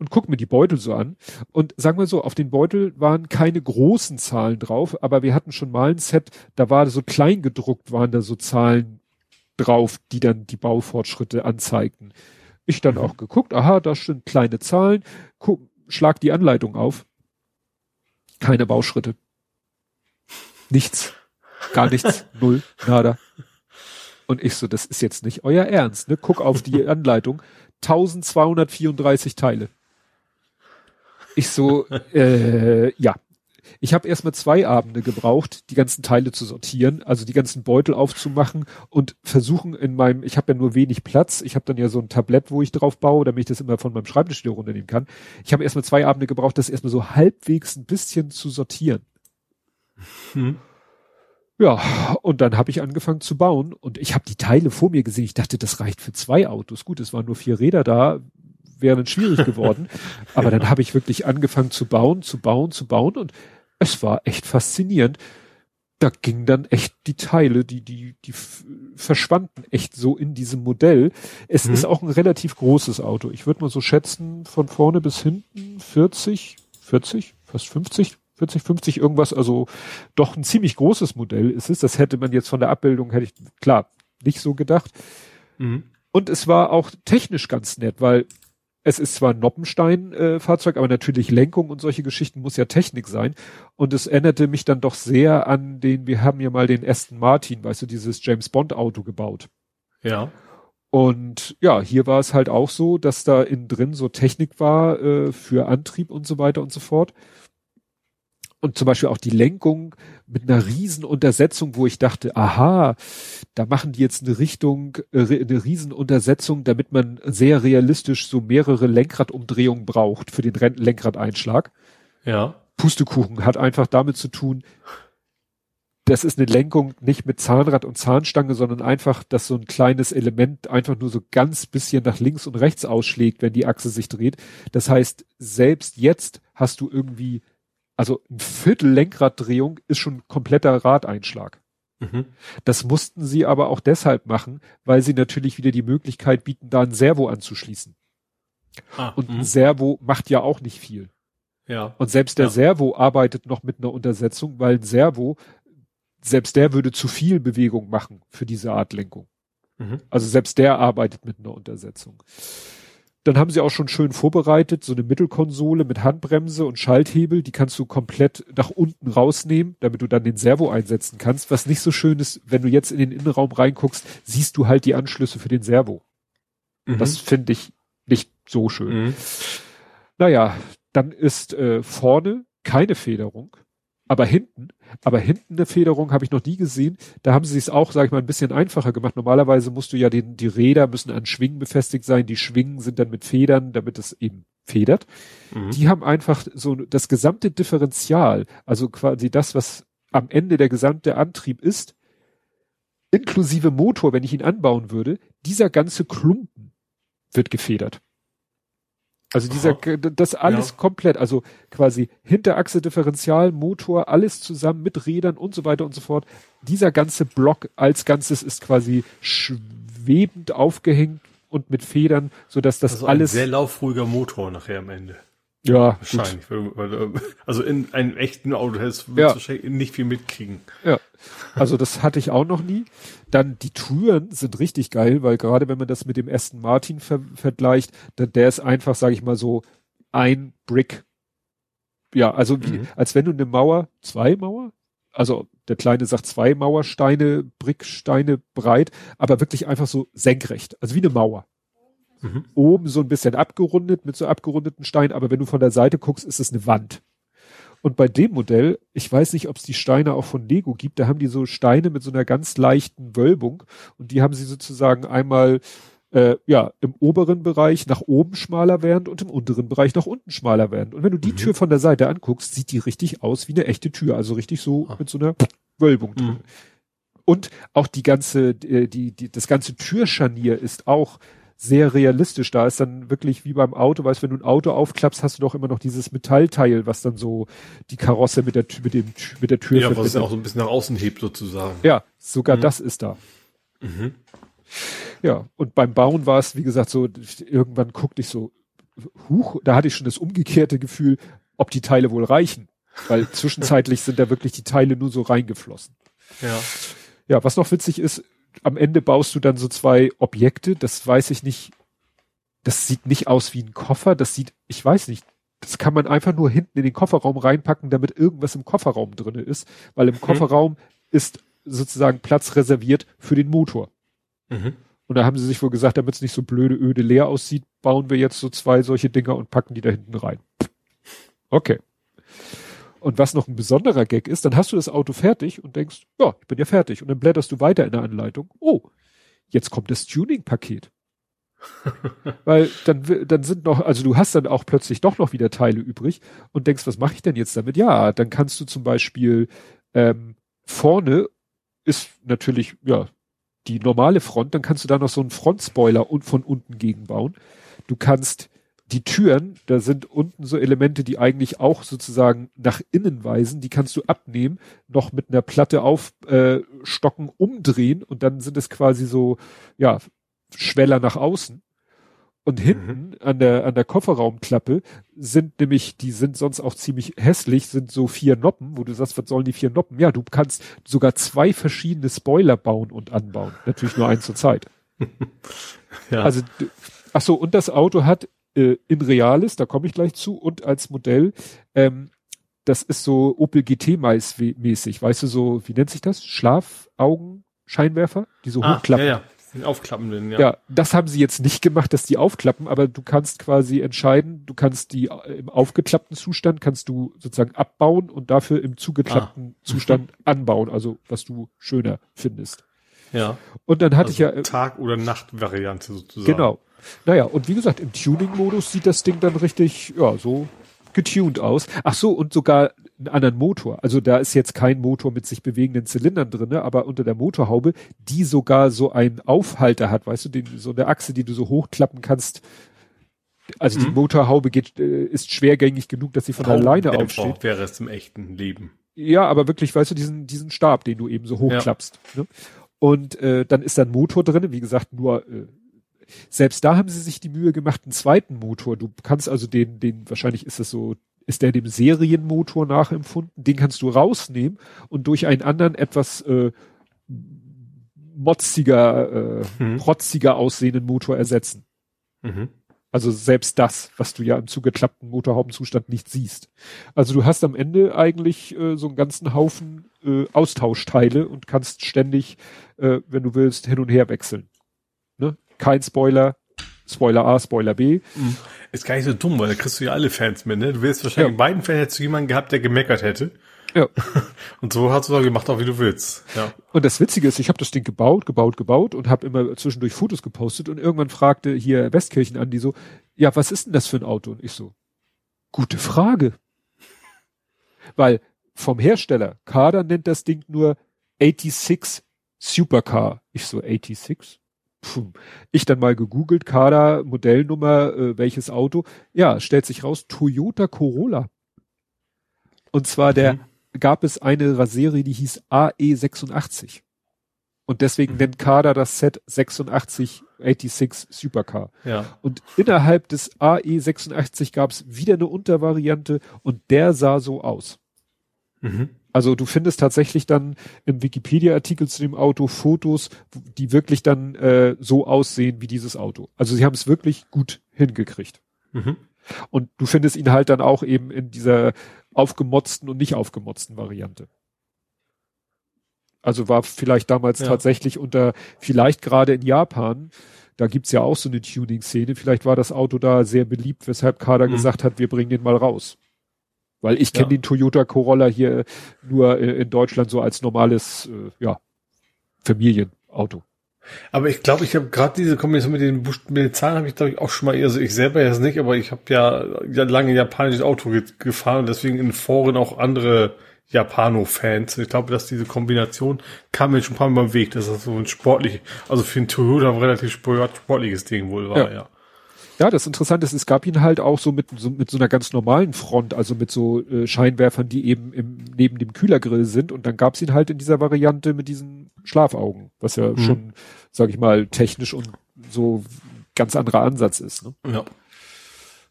und guck mir die Beutel so an. Und sagen wir so, auf den Beutel waren keine großen Zahlen drauf, aber wir hatten schon mal ein Set, da war so klein gedruckt, waren da so Zahlen drauf, die dann die Baufortschritte anzeigten. Ich dann mhm. auch geguckt, aha, da sind kleine Zahlen, guck, schlag die Anleitung auf. Keine Bauschritte. Nichts. Gar nichts. Null. Nada. Und ich so, das ist jetzt nicht euer Ernst, ne? Guck auf die Anleitung. 1234 Teile. Ich so, äh, ja. Ich habe erstmal zwei Abende gebraucht, die ganzen Teile zu sortieren, also die ganzen Beutel aufzumachen und versuchen in meinem, ich habe ja nur wenig Platz, ich habe dann ja so ein Tablett, wo ich drauf baue, damit ich das immer von meinem Schreibtisch wieder runternehmen kann. Ich habe erstmal zwei Abende gebraucht, das erstmal so halbwegs ein bisschen zu sortieren. Hm. Ja, und dann habe ich angefangen zu bauen und ich habe die Teile vor mir gesehen. Ich dachte, das reicht für zwei Autos. Gut, es waren nur vier Räder da, wäre dann schwierig geworden. Aber dann habe ich wirklich angefangen zu bauen, zu bauen, zu bauen und es war echt faszinierend. Da gingen dann echt die Teile, die, die, die verschwanden echt so in diesem Modell. Es mhm. ist auch ein relativ großes Auto. Ich würde mal so schätzen, von vorne bis hinten 40, 40, fast 50 40, 50 irgendwas, also doch ein ziemlich großes Modell ist es. Das hätte man jetzt von der Abbildung, hätte ich klar nicht so gedacht. Mhm. Und es war auch technisch ganz nett, weil es ist zwar ein Noppenstein-Fahrzeug, äh, aber natürlich Lenkung und solche Geschichten muss ja Technik sein. Und es erinnerte mich dann doch sehr an den, wir haben ja mal den Aston Martin, weißt du, dieses James Bond Auto gebaut. Ja. Und ja, hier war es halt auch so, dass da innen drin so Technik war äh, für Antrieb und so weiter und so fort und zum Beispiel auch die Lenkung mit einer riesen Untersetzung, wo ich dachte, aha, da machen die jetzt eine Richtung, äh, eine riesen Untersetzung, damit man sehr realistisch so mehrere Lenkradumdrehungen braucht für den Lenkradeinschlag. Ja. Pustekuchen hat einfach damit zu tun, das ist eine Lenkung nicht mit Zahnrad und Zahnstange, sondern einfach, dass so ein kleines Element einfach nur so ganz bisschen nach links und rechts ausschlägt, wenn die Achse sich dreht. Das heißt, selbst jetzt hast du irgendwie also ein Viertel Lenkraddrehung ist schon kompletter Radeinschlag. Mhm. Das mussten sie aber auch deshalb machen, weil sie natürlich wieder die Möglichkeit bieten, da ein Servo anzuschließen. Ah, und ein mhm. Servo macht ja auch nicht viel. Ja. Und selbst der ja. Servo arbeitet noch mit einer Untersetzung, weil ein Servo, selbst der würde zu viel Bewegung machen für diese Art Lenkung. Mhm. Also selbst der arbeitet mit einer Untersetzung. Dann haben sie auch schon schön vorbereitet, so eine Mittelkonsole mit Handbremse und Schalthebel, die kannst du komplett nach unten rausnehmen, damit du dann den Servo einsetzen kannst. Was nicht so schön ist, wenn du jetzt in den Innenraum reinguckst, siehst du halt die Anschlüsse für den Servo. Mhm. Das finde ich nicht so schön. Mhm. Naja, dann ist äh, vorne keine Federung. Aber hinten, aber hinten eine Federung habe ich noch nie gesehen. Da haben sie es auch, sage ich mal, ein bisschen einfacher gemacht. Normalerweise musst du ja den, die Räder müssen an Schwingen befestigt sein. Die Schwingen sind dann mit Federn, damit es eben federt. Mhm. Die haben einfach so das gesamte Differential, also quasi das, was am Ende der gesamte Antrieb ist, inklusive Motor, wenn ich ihn anbauen würde, dieser ganze Klumpen wird gefedert. Also dieser, das alles ja. komplett, also quasi Hinterachse, Differential, Motor, alles zusammen mit Rädern und so weiter und so fort. Dieser ganze Block als Ganzes ist quasi schwebend aufgehängt und mit Federn, so dass das also alles. Ein sehr laufruhiger Motor nachher am Ende. Ja, wahrscheinlich. Weil, weil, also in einem echten Auto hättest du ja. wahrscheinlich nicht viel mitkriegen. Ja, also das hatte ich auch noch nie. Dann die Türen sind richtig geil, weil gerade wenn man das mit dem Aston Martin ver vergleicht, dann der ist einfach, sage ich mal so, ein Brick. Ja, also wie, mhm. als wenn du eine Mauer, zwei Mauer, also der Kleine sagt zwei Mauersteine, Bricksteine breit, aber wirklich einfach so senkrecht, also wie eine Mauer. Mhm. Oben so ein bisschen abgerundet mit so abgerundeten Steinen, aber wenn du von der Seite guckst, ist es eine Wand. Und bei dem Modell, ich weiß nicht, ob es die Steine auch von Lego gibt, da haben die so Steine mit so einer ganz leichten Wölbung und die haben sie sozusagen einmal äh, ja im oberen Bereich nach oben schmaler werden und im unteren Bereich nach unten schmaler werden. Und wenn du die mhm. Tür von der Seite anguckst, sieht die richtig aus wie eine echte Tür, also richtig so ah. mit so einer Wölbung drin. Mhm. Und auch die ganze, äh, die, die, das ganze Türscharnier ist auch sehr realistisch. Da ist dann wirklich wie beim Auto, weißt, wenn du ein Auto aufklappst, hast du doch immer noch dieses Metallteil, was dann so die Karosse mit der, mit dem, mit der Tür Ja, was es auch so ein bisschen nach außen hebt sozusagen. Ja, sogar mhm. das ist da. Mhm. Ja, und beim Bauen war es, wie gesagt, so, irgendwann guckte ich so, huch, da hatte ich schon das umgekehrte Gefühl, ob die Teile wohl reichen. Weil zwischenzeitlich sind da wirklich die Teile nur so reingeflossen. Ja. Ja, was noch witzig ist, am Ende baust du dann so zwei Objekte, das weiß ich nicht, das sieht nicht aus wie ein Koffer, das sieht, ich weiß nicht, das kann man einfach nur hinten in den Kofferraum reinpacken, damit irgendwas im Kofferraum drinne ist, weil im mhm. Kofferraum ist sozusagen Platz reserviert für den Motor. Mhm. Und da haben sie sich wohl gesagt, damit es nicht so blöde, öde leer aussieht, bauen wir jetzt so zwei solche Dinger und packen die da hinten rein. Okay. Und was noch ein besonderer Gag ist, dann hast du das Auto fertig und denkst, ja, ich bin ja fertig. Und dann blätterst du weiter in der Anleitung. Oh, jetzt kommt das Tuning-Paket. Weil dann, dann sind noch, also du hast dann auch plötzlich doch noch wieder Teile übrig und denkst, was mache ich denn jetzt damit? Ja, dann kannst du zum Beispiel ähm, vorne ist natürlich, ja, die normale Front, dann kannst du da noch so einen Frontspoiler und von unten gegenbauen. Du kannst die Türen, da sind unten so Elemente, die eigentlich auch sozusagen nach innen weisen, die kannst du abnehmen, noch mit einer Platte aufstocken, äh, umdrehen und dann sind es quasi so, ja, Schweller nach außen. Und mhm. hinten mhm. an der, an der Kofferraumklappe sind nämlich, die sind sonst auch ziemlich hässlich, sind so vier Noppen, wo du sagst, was sollen die vier Noppen? Ja, du kannst sogar zwei verschiedene Spoiler bauen und anbauen. Natürlich nur eins zur Zeit. ja. Also, ach so, und das Auto hat äh, in Realis, da komme ich gleich zu, und als Modell, ähm, das ist so Opel GT mäßig, weißt du, so, wie nennt sich das? Schlafaugen-Scheinwerfer, die so ah, hochklappen. Ja, ja. Den aufklappenden, ja. Ja, das haben sie jetzt nicht gemacht, dass die aufklappen, aber du kannst quasi entscheiden, du kannst die äh, im aufgeklappten Zustand kannst du sozusagen abbauen und dafür im zugeklappten ah. Zustand anbauen, also was du schöner findest. Ja. Und dann hatte also ich ja äh, Tag oder Nacht Variante sozusagen. Genau. Naja, und wie gesagt, im Tuning-Modus sieht das Ding dann richtig, ja, so getuned aus. Ach so, und sogar einen anderen Motor. Also da ist jetzt kein Motor mit sich bewegenden Zylindern drinne, aber unter der Motorhaube, die sogar so einen Aufhalter hat, weißt du, den, so eine Achse, die du so hochklappen kannst. Also mhm. die Motorhaube geht, äh, ist schwergängig genug, dass sie von alleine aufsteht. wäre es im echten Leben. Ja, aber wirklich, weißt du, diesen, diesen Stab, den du eben so hochklappst. Ja. Ne? Und äh, dann ist da ein Motor drin, wie gesagt, nur äh, selbst da haben sie sich die Mühe gemacht, einen zweiten Motor. Du kannst also den, den, wahrscheinlich ist das so, ist der dem Serienmotor nachempfunden, den kannst du rausnehmen und durch einen anderen etwas äh, motziger, äh, mhm. protziger aussehenden Motor ersetzen. Mhm. Also selbst das, was du ja im zugeklappten Motorhaubenzustand nicht siehst. Also du hast am Ende eigentlich äh, so einen ganzen Haufen äh, Austauschteile und kannst ständig, äh, wenn du willst, hin und her wechseln. Ne? Kein Spoiler, Spoiler A, Spoiler B. Ist gar nicht so dumm, weil da kriegst du ja alle Fans mit, ne? Du wirst wahrscheinlich ja. in beiden Fällen hättest du jemanden gehabt, der gemeckert hätte. Ja. Und so hast du dann gemacht, auch wie du willst. Ja. Und das Witzige ist, ich habe das Ding gebaut, gebaut, gebaut und habe immer zwischendurch Fotos gepostet und irgendwann fragte hier Westkirchen an, die so, ja, was ist denn das für ein Auto? Und ich so, gute Frage. Weil vom Hersteller, Kader nennt das Ding nur 86 Supercar. Ich so, 86? Puh. Ich dann mal gegoogelt, Kader, Modellnummer, äh, welches Auto. Ja, stellt sich raus, Toyota Corolla. Und zwar der, mhm. gab es eine Serie, die hieß AE86. Und deswegen mhm. nennt Kader das Set 86 86 Supercar. Ja. Und innerhalb des AE86 gab es wieder eine Untervariante und der sah so aus. Mhm. Also du findest tatsächlich dann im Wikipedia-Artikel zu dem Auto Fotos, die wirklich dann äh, so aussehen wie dieses Auto. Also sie haben es wirklich gut hingekriegt. Mhm. Und du findest ihn halt dann auch eben in dieser aufgemotzten und nicht aufgemotzten Variante. Also war vielleicht damals ja. tatsächlich unter, vielleicht gerade in Japan, da gibt's ja auch so eine Tuning-Szene, vielleicht war das Auto da sehr beliebt, weshalb Kader mhm. gesagt hat, wir bringen den mal raus. Weil ich kenne ja. den Toyota Corolla hier nur äh, in Deutschland so als normales, äh, ja, Familienauto. Aber ich glaube, ich habe gerade diese Kombination mit den, mit den Zahlen habe ich glaube ich auch schon mal, also ich selber jetzt nicht, aber ich habe ja, ja lange japanisches Auto ge gefahren und deswegen in Foren auch andere Japano-Fans. Ich glaube, dass diese Kombination kam mir schon ein paar Mal im Weg, dass das so ein sportlich, also für ein Toyota ein relativ sportliches Ding wohl war, ja. ja. Ja, das Interessante ist, es gab ihn halt auch so mit so, mit so einer ganz normalen Front, also mit so äh, Scheinwerfern, die eben im, neben dem Kühlergrill sind. Und dann gab es ihn halt in dieser Variante mit diesen Schlafaugen, was ja mhm. schon, sag ich mal, technisch und so ganz anderer Ansatz ist. Ne? Ja.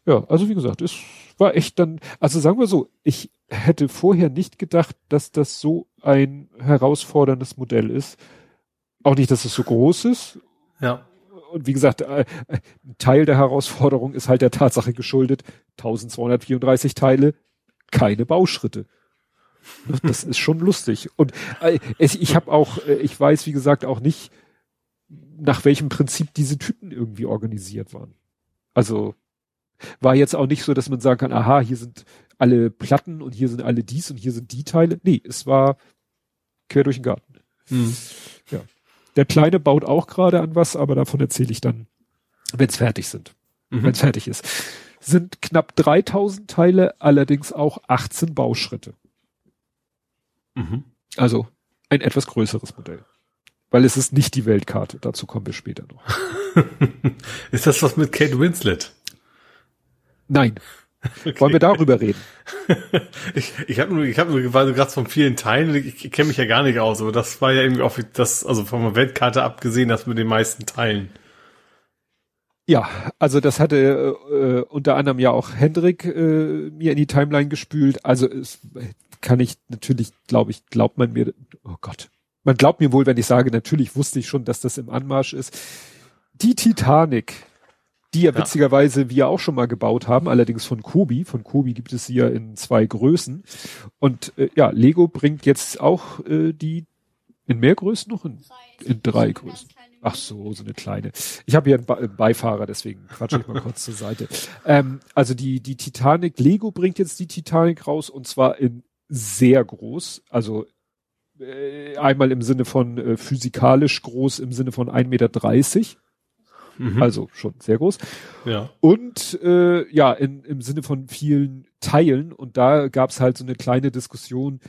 Ja, also wie gesagt, es war echt dann, also sagen wir so, ich hätte vorher nicht gedacht, dass das so ein herausforderndes Modell ist. Auch nicht, dass es so groß ist. Ja und wie gesagt, äh, ein Teil der Herausforderung ist halt der Tatsache geschuldet, 1234 Teile, keine Bauschritte. Das ist schon lustig. Und äh, ich habe auch, äh, ich weiß, wie gesagt, auch nicht, nach welchem Prinzip diese Typen irgendwie organisiert waren. Also war jetzt auch nicht so, dass man sagen kann, aha, hier sind alle Platten und hier sind alle dies und hier sind die Teile. Nee, es war quer durch den Garten. Mhm. Der Kleine baut auch gerade an was, aber davon erzähle ich dann, wenn es fertig sind. Mhm. Wenn es fertig ist. Sind knapp 3000 Teile, allerdings auch 18 Bauschritte. Mhm. Also ein etwas größeres Modell. Weil es ist nicht die Weltkarte. Dazu kommen wir später noch. ist das was mit Kate Winslet? Nein. Okay. Wollen wir darüber reden? ich ich habe nur, ich habe nur weil du gerade von vielen Teilen, ich, ich kenne mich ja gar nicht aus, aber das war ja irgendwie auch das, also von der Weltkarte abgesehen, das mit den meisten Teilen. Ja, also das hatte äh, unter anderem ja auch Hendrik äh, mir in die Timeline gespült. Also es kann ich natürlich, glaube ich, glaubt man mir, oh Gott, man glaubt mir wohl, wenn ich sage, natürlich wusste ich schon, dass das im Anmarsch ist. Die Titanic die ja, ja witzigerweise wir auch schon mal gebaut haben, allerdings von Kobi. Von Kobi gibt es sie ja in zwei Größen. Und äh, ja, Lego bringt jetzt auch äh, die in mehr Größen noch in, in drei Größen. Ach so, so eine kleine. Ich habe hier einen Beifahrer, deswegen quatsche ich mal kurz zur Seite. Ähm, also die, die Titanic, Lego bringt jetzt die Titanic raus und zwar in sehr groß. Also äh, einmal im Sinne von äh, physikalisch groß, im Sinne von 1,30 Meter Mhm. Also schon sehr groß. Ja. Und äh, ja, in, im Sinne von vielen Teilen. Und da gab es halt so eine kleine Diskussion.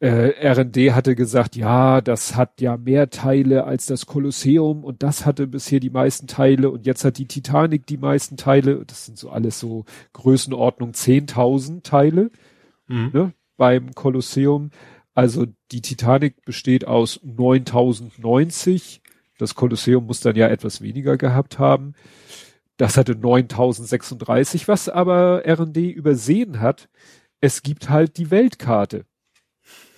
Äh, RD hatte gesagt, ja, das hat ja mehr Teile als das Kolosseum und das hatte bisher die meisten Teile und jetzt hat die Titanic die meisten Teile. Das sind so alles so Größenordnung 10.000 Teile mhm. ne, beim Kolosseum. Also die Titanic besteht aus 9090 das Kolosseum muss dann ja etwas weniger gehabt haben. Das hatte 9036, was aber R&D übersehen hat. Es gibt halt die Weltkarte.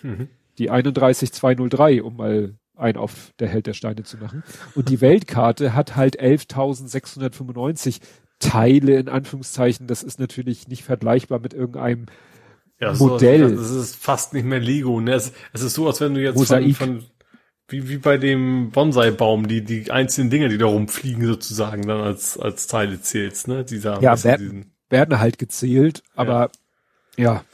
Mhm. Die 31203, um mal ein auf der Held der Steine zu machen. Und die Weltkarte hat halt 11.695 Teile in Anführungszeichen. Das ist natürlich nicht vergleichbar mit irgendeinem ja, Modell. So, das ist fast nicht mehr Lego. Ne? Es, es ist so, als wenn du jetzt von, von, wie, wie bei dem Bonsai-Baum, die, die einzelnen Dinge, die da rumfliegen sozusagen, dann als, als Teile zählst, ne? Dieser, ja, wer, diesen... werden halt gezählt, aber ja. ja.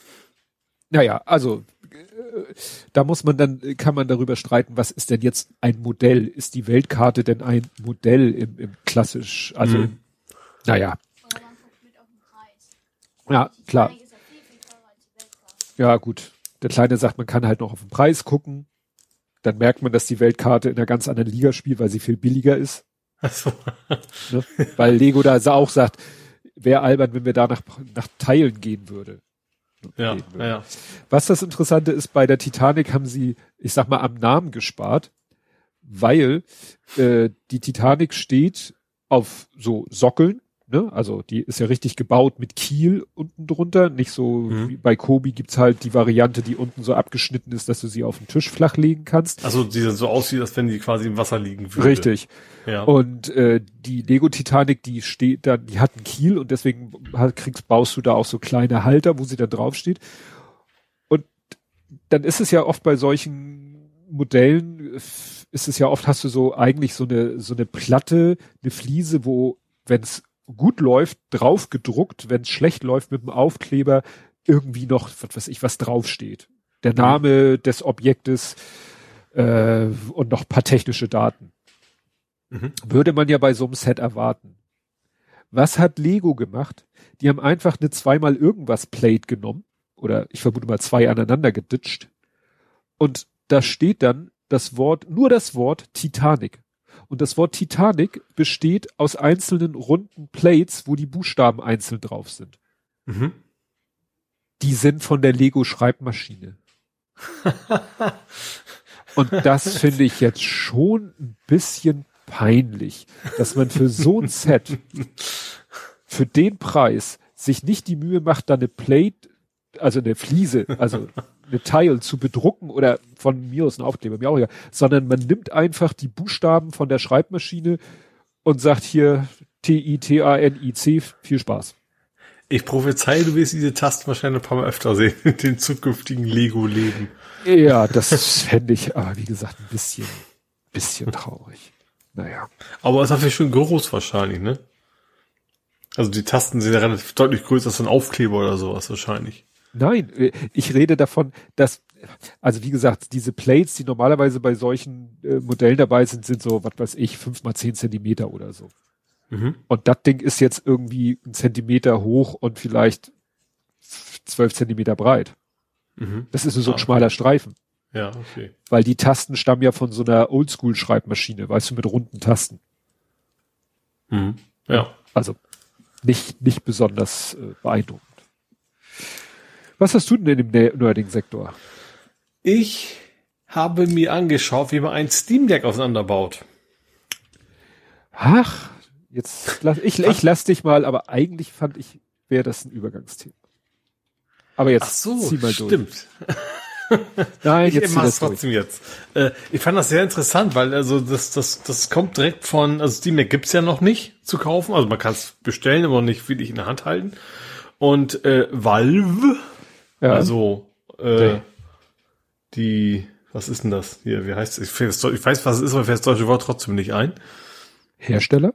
Naja, also äh, da muss man dann, kann man darüber streiten, was ist denn jetzt ein Modell? Ist die Weltkarte denn ein Modell im, im klassisch, also mhm. im, naja. Ja, klar. Ja, gut. Der Kleine sagt, man kann halt noch auf den Preis gucken dann merkt man, dass die Weltkarte in einer ganz anderen Liga spielt, weil sie viel billiger ist. So. Ne? Weil Lego da auch sagt, wäre albern, wenn wir da nach, nach Teilen gehen würde. Ja, würde. ja. Was das Interessante ist, bei der Titanic haben sie, ich sag mal, am Namen gespart, weil äh, die Titanic steht auf so Sockeln ne? Also die ist ja richtig gebaut mit Kiel unten drunter. Nicht so mhm. wie bei Kobi gibt's halt die Variante, die unten so abgeschnitten ist, dass du sie auf den Tisch flach legen kannst. Also die so aussieht, als wenn die quasi im Wasser liegen würde. Richtig. Ja. Und äh, die Lego Titanic, die steht dann, die hat einen Kiel und deswegen kriegst, baust du da auch so kleine Halter, wo sie dann draufsteht. Und dann ist es ja oft bei solchen Modellen, ist es ja oft, hast du so eigentlich so eine, so eine Platte, eine Fliese, wo, wenn es gut läuft, drauf gedruckt, wenn es schlecht läuft, mit dem Aufkleber irgendwie noch, was weiß ich, was draufsteht. Der Name mhm. des Objektes äh, und noch paar technische Daten. Mhm. Würde man ja bei so einem Set erwarten. Was hat Lego gemacht? Die haben einfach eine zweimal irgendwas Plate genommen oder ich vermute mal zwei aneinander geditscht und da steht dann das Wort, nur das Wort Titanic. Und das Wort Titanic besteht aus einzelnen runden Plates, wo die Buchstaben einzeln drauf sind. Mhm. Die sind von der Lego Schreibmaschine. Und das finde ich jetzt schon ein bisschen peinlich, dass man für so ein Set, für den Preis, sich nicht die Mühe macht, da eine Plate, also eine Fliese, also Tile zu bedrucken oder von mir aus ein Aufkleber, mir auch egal, sondern man nimmt einfach die Buchstaben von der Schreibmaschine und sagt hier T-I-T-A-N-I-C, viel Spaß. Ich prophezei, du wirst diese Tasten wahrscheinlich ein paar Mal öfter sehen in dem zukünftigen Lego-Leben. Ja, das fände ich, aber wie gesagt, ein bisschen, bisschen traurig. Naja. Aber es ist natürlich schon groß wahrscheinlich, ne? Also die Tasten sind ja relativ deutlich größer als ein Aufkleber oder sowas wahrscheinlich. Nein, äh, ich rede davon, dass, also wie gesagt, diese Plates, die normalerweise bei solchen äh, Modellen dabei sind, sind so, was weiß ich, fünf mal zehn Zentimeter oder so. Mhm. Und das Ding ist jetzt irgendwie ein Zentimeter hoch und vielleicht zwölf Zentimeter breit. Mhm. Das ist so ein ah, schmaler Streifen. Ja, okay. Weil die Tasten stammen ja von so einer Oldschool-Schreibmaschine, weißt du, mit runden Tasten. Mhm. Ja. Also nicht, nicht besonders äh, beeindruckend. Was hast du denn dem Nerding-Sektor? Ich habe mir angeschaut, wie man ein Steam Deck auseinanderbaut. Ach, jetzt lass, ich, ich lass dich mal, aber eigentlich fand ich, wäre das ein Übergangsthema. Aber jetzt Ach so, zieh mal durch. Stimmt. Nein, ich jetzt mach's trotzdem durch. jetzt. Äh, ich fand das sehr interessant, weil also das das das kommt direkt von also Steam Deck gibt's ja noch nicht zu kaufen, also man kann es bestellen, aber nicht wirklich in der Hand halten. Und äh, Valve ja. Also, äh, die, was ist denn das hier? Wie heißt es? Ich, weiß, was es ist, aber fällt das deutsche Wort trotzdem nicht ein. Hersteller?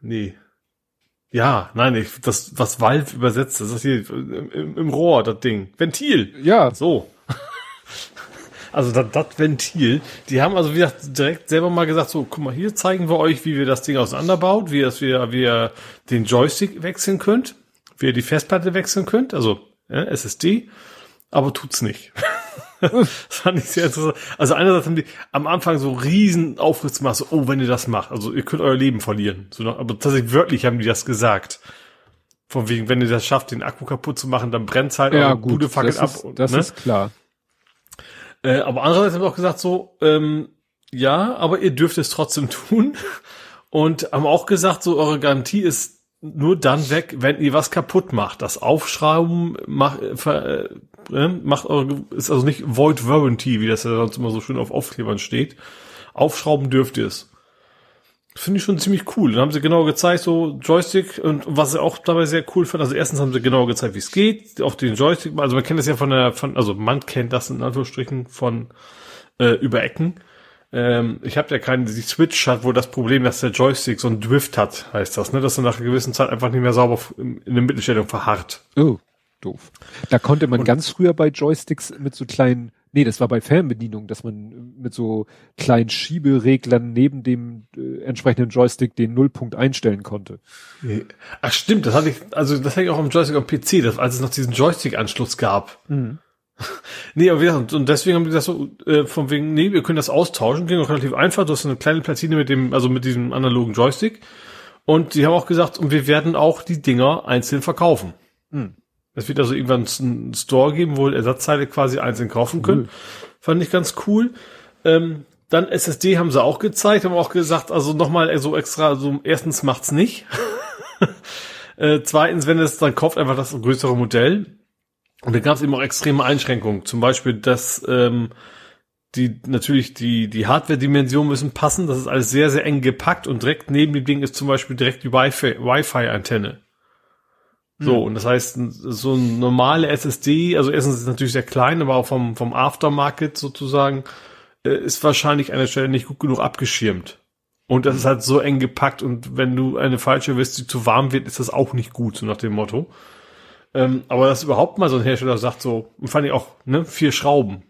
Nee. Ja, nein, ich, das, was Valve übersetzt, das ist hier im, im Rohr, das Ding. Ventil. Ja. So. Also das, das Ventil, die haben also wie gesagt direkt selber mal gesagt, so, guck mal, hier zeigen wir euch, wie wir das Ding auseinanderbaut, wie, es, wie, wie ihr den Joystick wechseln könnt, wie ihr die Festplatte wechseln könnt, also ja, SSD, aber tut's nicht. das fand ich sehr interessant. Also einerseits haben die am Anfang so riesen Aufriss gemacht, so, oh, wenn ihr das macht, also ihr könnt euer Leben verlieren. So, aber tatsächlich wörtlich haben die das gesagt. Von wegen, wenn ihr das schafft, den Akku kaputt zu machen, dann brennt's halt ja, gut, Bude fackelt ab. Ist, das ne? ist klar. Äh, aber andererseits haben wir auch gesagt so, ähm, ja, aber ihr dürft es trotzdem tun. Und haben auch gesagt, so eure Garantie ist nur dann weg, wenn ihr was kaputt macht. Das Aufschrauben macht, äh, äh, macht eure, ist also nicht Void Warranty, wie das ja sonst immer so schön auf Aufklebern steht. Aufschrauben dürft ihr es. Finde ich schon ziemlich cool. Dann haben sie genau gezeigt, so Joystick und was ich auch dabei sehr cool fand, also erstens haben sie genau gezeigt, wie es geht, auf den Joystick, also man kennt das ja von der, von, also man kennt das in Anführungsstrichen von äh, über Ecken ähm, ich habe ja keine, die Switch hat wohl das Problem, dass der Joystick so ein Drift hat, heißt das, ne? Dass er nach einer gewissen Zeit einfach nicht mehr sauber in, in der Mittelstellung verharrt. Oh, doof. Da konnte man Und, ganz früher bei Joysticks mit so kleinen, nee, das war bei Fernbedienung, dass man mit so kleinen Schiebereglern neben dem äh, entsprechenden Joystick den Nullpunkt einstellen konnte. Ach stimmt, das hatte ich, also das hatte ich auch am Joystick am PC, das, als es noch diesen Joystick-Anschluss gab. Mhm. Nee, aber wir, und deswegen haben die das so, äh, von wegen, nee, wir können das austauschen, ging auch relativ einfach. Du hast eine kleine Platine mit dem, also mit diesem analogen Joystick. Und die haben auch gesagt, und wir werden auch die Dinger einzeln verkaufen. Hm. Es wird also irgendwann einen Store geben, wo Ersatzteile quasi einzeln kaufen können. Fand ich ganz cool. Ähm, dann SSD haben sie auch gezeigt, haben auch gesagt, also nochmal so extra, also erstens macht's nicht. äh, zweitens, wenn es dann kauft einfach das größere Modell. Und da gab es eben auch extreme Einschränkungen. Zum Beispiel, dass ähm, die natürlich die die Hardware-Dimensionen müssen passen. Das ist alles sehr sehr eng gepackt und direkt neben dem Ding ist zum Beispiel direkt die Wi-Fi-Antenne. So, mhm. und das heißt, so eine normale SSD, also erstens ist es natürlich sehr klein, aber auch vom, vom Aftermarket sozusagen, äh, ist wahrscheinlich an der Stelle nicht gut genug abgeschirmt. Und das ist halt so eng gepackt und wenn du eine falsche wirst, die zu warm wird, ist das auch nicht gut, so nach dem Motto. Ähm, aber dass überhaupt mal so ein Hersteller sagt so, und fand ich auch, ne, vier Schrauben.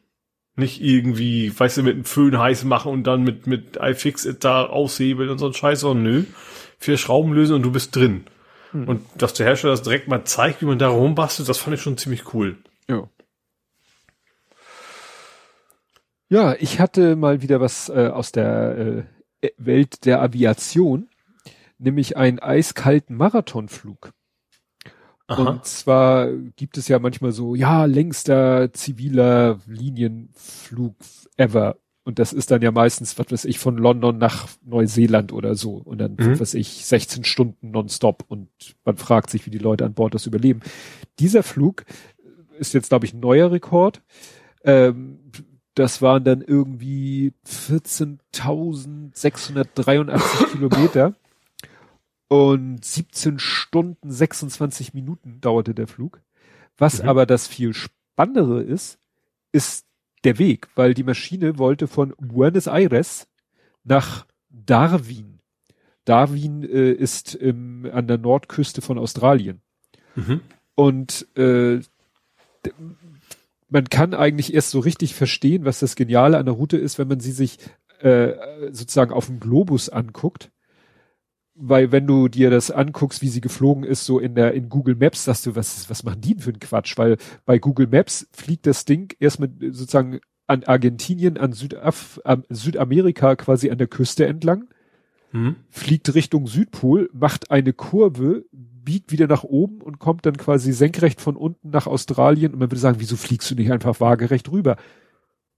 Nicht irgendwie, weißt du, mit einem Föhn heiß machen und dann mit, mit iFixit da aushebeln und so ein Scheiß, sondern nö. Vier Schrauben lösen und du bist drin. Hm. Und dass der Hersteller das direkt mal zeigt, wie man da rumbastelt, das fand ich schon ziemlich cool. Ja. Ja, ich hatte mal wieder was äh, aus der äh, Welt der Aviation, nämlich einen eiskalten Marathonflug. Aha. Und zwar gibt es ja manchmal so, ja, längster ziviler Linienflug ever. Und das ist dann ja meistens, was weiß ich, von London nach Neuseeland oder so. Und dann, mhm. was weiß ich, 16 Stunden nonstop. Und man fragt sich, wie die Leute an Bord das überleben. Dieser Flug ist jetzt, glaube ich, ein neuer Rekord. Ähm, das waren dann irgendwie 14.683 Kilometer und 17 Stunden 26 Minuten dauerte der Flug. Was mhm. aber das viel Spannendere ist, ist der Weg, weil die Maschine wollte von Buenos Aires nach Darwin. Darwin äh, ist im, an der Nordküste von Australien. Mhm. Und äh, man kann eigentlich erst so richtig verstehen, was das Geniale an der Route ist, wenn man sie sich äh, sozusagen auf dem Globus anguckt. Weil wenn du dir das anguckst, wie sie geflogen ist, so in der in Google Maps, sagst du, was was machen die denn für einen Quatsch? Weil bei Google Maps fliegt das Ding erst mit sozusagen an Argentinien, an Südaf an Südamerika quasi an der Küste entlang, hm. fliegt Richtung Südpol, macht eine Kurve, biegt wieder nach oben und kommt dann quasi senkrecht von unten nach Australien und man würde sagen, wieso fliegst du nicht einfach waagerecht rüber?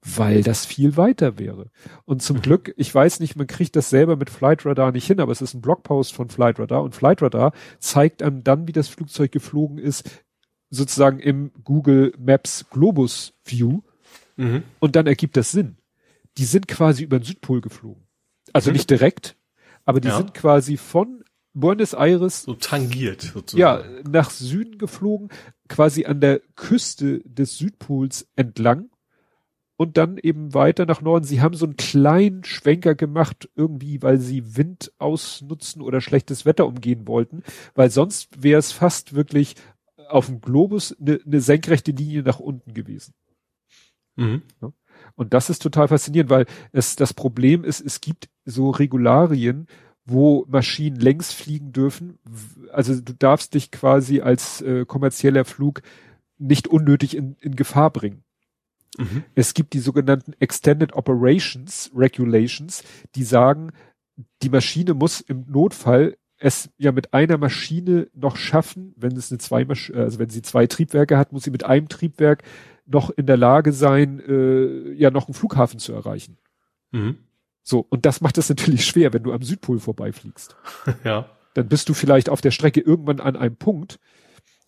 Weil das viel weiter wäre. Und zum mhm. Glück, ich weiß nicht, man kriegt das selber mit Flight Radar nicht hin, aber es ist ein Blogpost von Flight Radar und Flight Radar zeigt einem dann, wie das Flugzeug geflogen ist, sozusagen im Google Maps Globus View. Mhm. Und dann ergibt das Sinn. Die sind quasi über den Südpol geflogen. Also mhm. nicht direkt, aber die ja. sind quasi von Buenos Aires. So tangiert sozusagen. Ja, nach Süden geflogen, quasi an der Küste des Südpols entlang und dann eben weiter nach Norden. Sie haben so einen kleinen Schwenker gemacht, irgendwie, weil sie Wind ausnutzen oder schlechtes Wetter umgehen wollten, weil sonst wäre es fast wirklich auf dem Globus eine ne senkrechte Linie nach unten gewesen. Mhm. Ja. Und das ist total faszinierend, weil es das Problem ist, es gibt so Regularien, wo Maschinen längs fliegen dürfen. Also du darfst dich quasi als äh, kommerzieller Flug nicht unnötig in, in Gefahr bringen. Mhm. Es gibt die sogenannten Extended Operations Regulations, die sagen, die Maschine muss im Notfall es ja mit einer Maschine noch schaffen, wenn es eine zwei, also wenn sie zwei Triebwerke hat, muss sie mit einem Triebwerk noch in der Lage sein, äh, ja noch einen Flughafen zu erreichen. Mhm. So, und das macht es natürlich schwer, wenn du am Südpol vorbeifliegst. Ja. Dann bist du vielleicht auf der Strecke irgendwann an einem Punkt.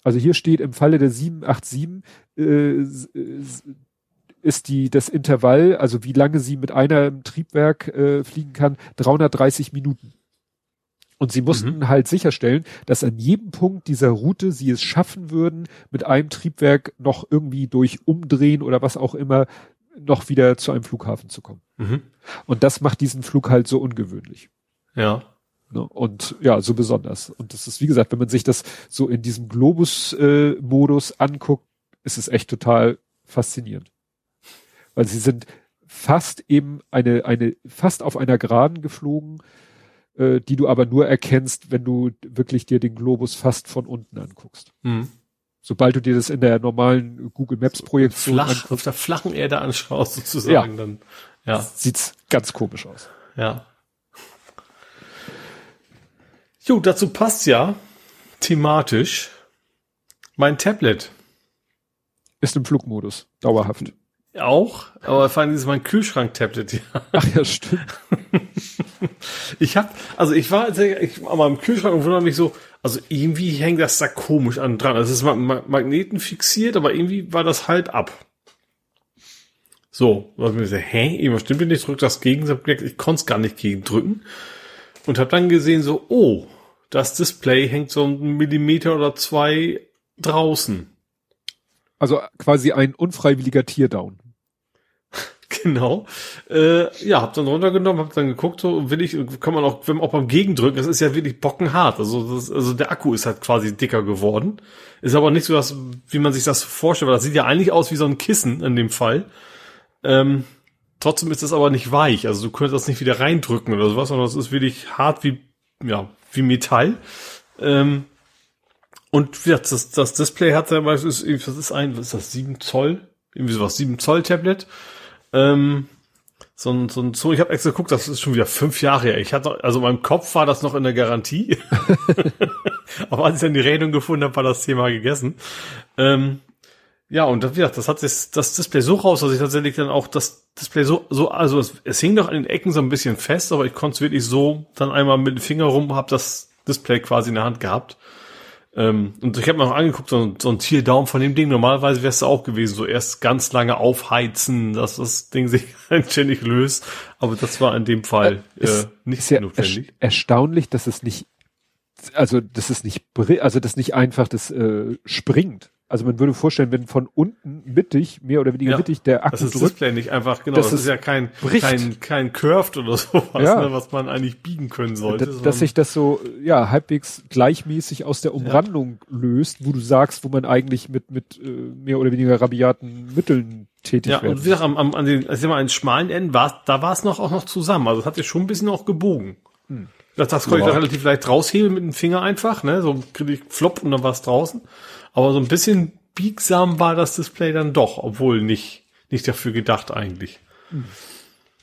Also hier steht im Falle der 787 äh, ist die das Intervall, also wie lange sie mit einem Triebwerk äh, fliegen kann, 330 Minuten. Und sie mussten mhm. halt sicherstellen, dass an jedem Punkt dieser Route sie es schaffen würden, mit einem Triebwerk noch irgendwie durch Umdrehen oder was auch immer noch wieder zu einem Flughafen zu kommen. Mhm. Und das macht diesen Flug halt so ungewöhnlich. Ja. Ne? Und ja, so besonders. Und das ist, wie gesagt, wenn man sich das so in diesem Globus-Modus äh, anguckt, ist es echt total faszinierend. Weil sie sind fast eben eine, eine, fast auf einer Geraden geflogen, äh, die du aber nur erkennst, wenn du wirklich dir den Globus fast von unten anguckst. Mhm. Sobald du dir das in der normalen Google Maps Projektion Flach, anguckst, auf der flachen Erde anschaust sozusagen, ja. dann ja. sieht's ganz komisch aus. Ja. Jo, dazu passt ja thematisch mein Tablet. Ist im Flugmodus, dauerhaft. Auch, aber vor allem ist mein Kühlschrank-Tablet, ja. Ach ja, stimmt. ich hab, also ich war ich, an meinem Kühlschrank und wundere mich so, also irgendwie hängt das da komisch an dran. Also es ist ma ma Magneten fixiert, aber irgendwie war das halb ab. So, was mir so, hä, irgendwas stimmt hier nicht, drückt das gegen, ich konnte es gar nicht gegen drücken. Und habe dann gesehen so, oh, das Display hängt so einen Millimeter oder zwei draußen. Also quasi ein unfreiwilliger Teardown. Genau. Äh, ja, hab dann runtergenommen, hab dann geguckt, so will ich, kann man auch, wenn man auch beim Gegendrücken, das ist ja wirklich bockenhart. Also, das, also der Akku ist halt quasi dicker geworden. Ist aber nicht so, dass, wie man sich das vorstellt, weil das sieht ja eigentlich aus wie so ein Kissen in dem Fall. Ähm, trotzdem ist es aber nicht weich. Also du könntest das nicht wieder reindrücken oder sowas, sondern es ist wirklich hart wie, ja, wie Metall. Ähm, und ja, das, das Display hat ja, was ist, was ist ein, was ist das, 7 Zoll? Irgendwie sowas, 7 Zoll Tablet. Ähm, so ein, so ein, so, ich habe extra geguckt, das ist schon wieder fünf Jahre her. Ich hatte, also in meinem Kopf war das noch in der Garantie. Aber als ich dann die Rechnung gefunden habe, war das Thema gegessen. Ähm, ja, und das, ja, das hat das, das Display so raus, dass ich tatsächlich dann auch das Display so, so, also es, es hing doch an den Ecken so ein bisschen fest, aber ich konnte es wirklich so dann einmal mit dem Finger rum, habe das Display quasi in der Hand gehabt. Ähm, und ich habe mir auch angeguckt, so, so ein Tierdaum von dem Ding. Normalerweise wäre es auch gewesen, so erst ganz lange aufheizen, dass das Ding sich anständig löst. Aber das war in dem Fall äh, äh nicht ist ja notwendig. erstaunlich, dass es nicht, also dass es nicht, also dass nicht einfach das äh, springt. Also man würde vorstellen, wenn von unten mittig, mehr oder weniger ja, mittig, der Akku das ist drückt. Display nicht einfach, genau, das, das ist ja kein, bricht. kein, kein Curved oder sowas, ja. ne, was man eigentlich biegen können sollte. dass, dass sich das so, ja, halbwegs gleichmäßig aus der Umrandung ja. löst, wo du sagst, wo man eigentlich mit, mit äh, mehr oder weniger rabiaten Mitteln tätig ja, werden. und wie gesagt, am, am, an den, also an den schmalen Enden war da war es noch auch noch zusammen. Also es hat sich schon ein bisschen auch gebogen. Hm. Das, das konnte ich da relativ leicht raushebeln mit dem Finger einfach, ne? So krieg ich flop und dann war es draußen. Aber so ein bisschen biegsam war das Display dann doch, obwohl nicht, nicht dafür gedacht eigentlich. Mhm.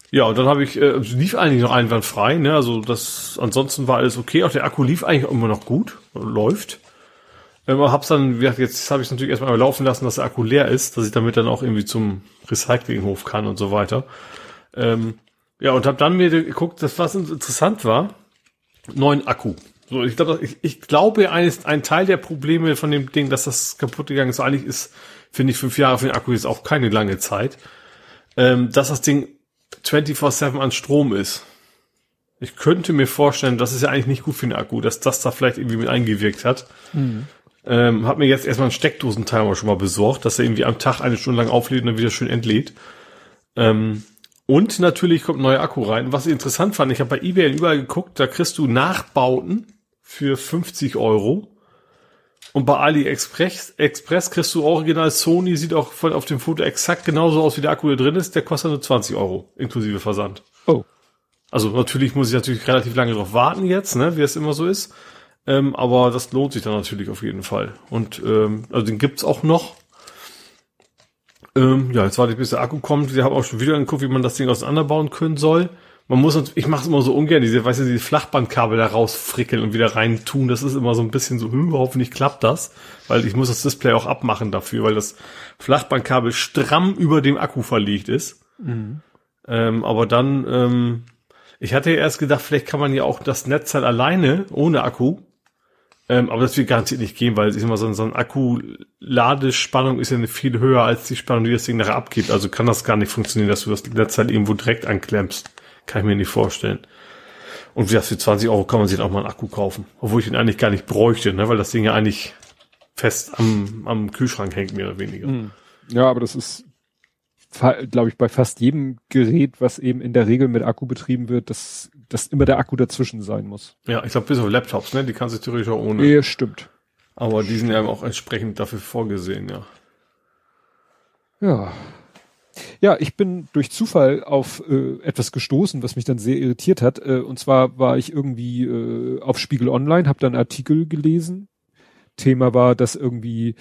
Ja, und dann habe ich, äh, lief eigentlich noch einwandfrei, ne? Also das, ansonsten war alles okay. Auch der Akku lief eigentlich immer noch gut, läuft. Ähm, hab's dann, jetzt habe ich natürlich erstmal laufen lassen, dass der Akku leer ist, dass ich damit dann auch irgendwie zum Recyclinghof kann und so weiter. Ähm, ja, und habe dann mir geguckt, dass was interessant war, neuen Akku. So, ich glaube, ich, ich glaube, ein, ein Teil der Probleme von dem Ding, dass das kaputt gegangen ist, eigentlich ist, finde ich, fünf Jahre für den Akku ist auch keine lange Zeit, ähm, dass das Ding 24-7 an Strom ist. Ich könnte mir vorstellen, das ist ja eigentlich nicht gut für den Akku, dass das da vielleicht irgendwie mit eingewirkt hat. Mhm. Ähm, hab mir jetzt erstmal einen Steckdosentimer schon mal besorgt, dass er irgendwie am Tag eine Stunde lang auflädt und dann wieder schön entlädt. Ähm, und natürlich kommt ein neuer Akku rein. Was ich interessant fand, ich habe bei eBay überall geguckt, da kriegst du Nachbauten für 50 Euro. Und bei AliExpress Express kriegst du original Sony, sieht auch voll auf dem Foto exakt genauso aus, wie der Akku da drin ist. Der kostet nur 20 Euro, inklusive Versand. Oh. Also natürlich muss ich natürlich relativ lange drauf warten jetzt, ne, wie es immer so ist. Ähm, aber das lohnt sich dann natürlich auf jeden Fall. Und ähm, also den gibt's auch noch. Ähm, ja, jetzt warte ich, bis der Akku kommt. Wir haben auch schon wieder angeguckt, wie man das Ding auseinanderbauen können soll man muss, ich mache es immer so ungern, diese, weißt du, diese Flachbandkabel da rausfrickeln und wieder rein tun. Das ist immer so ein bisschen so, hm, hoffentlich klappt das, weil ich muss das Display auch abmachen dafür, weil das Flachbandkabel stramm über dem Akku verlegt ist. Mhm. Ähm, aber dann, ähm, ich hatte ja erst gedacht, vielleicht kann man ja auch das Netzteil alleine ohne Akku. Ähm, aber das wird garantiert nicht gehen, weil ich mal, so, so ein Akku-Ladespannung ist ja eine viel höher als die Spannung, die das Ding nachher abgibt. Also kann das gar nicht funktionieren, dass du das Netzteil irgendwo direkt anklemmst. Kann ich mir nicht vorstellen. Und wie gesagt, für 20 Euro kann man sich auch mal einen Akku kaufen. Obwohl ich ihn eigentlich gar nicht bräuchte, ne? weil das Ding ja eigentlich fest am, am Kühlschrank hängt, mehr oder weniger. Hm. Ja, aber das ist, glaube ich, bei fast jedem Gerät, was eben in der Regel mit Akku betrieben wird, dass, dass immer der Akku dazwischen sein muss. Ja, ich glaube, bis auf Laptops, ne? Die kannst du theoretisch auch ohne. Ja, stimmt. Aber die sind ja auch entsprechend dafür vorgesehen, ja. Ja, ja, ich bin durch Zufall auf äh, etwas gestoßen, was mich dann sehr irritiert hat. Äh, und zwar war ich irgendwie äh, auf Spiegel Online, habe dann Artikel gelesen. Thema war, dass irgendwie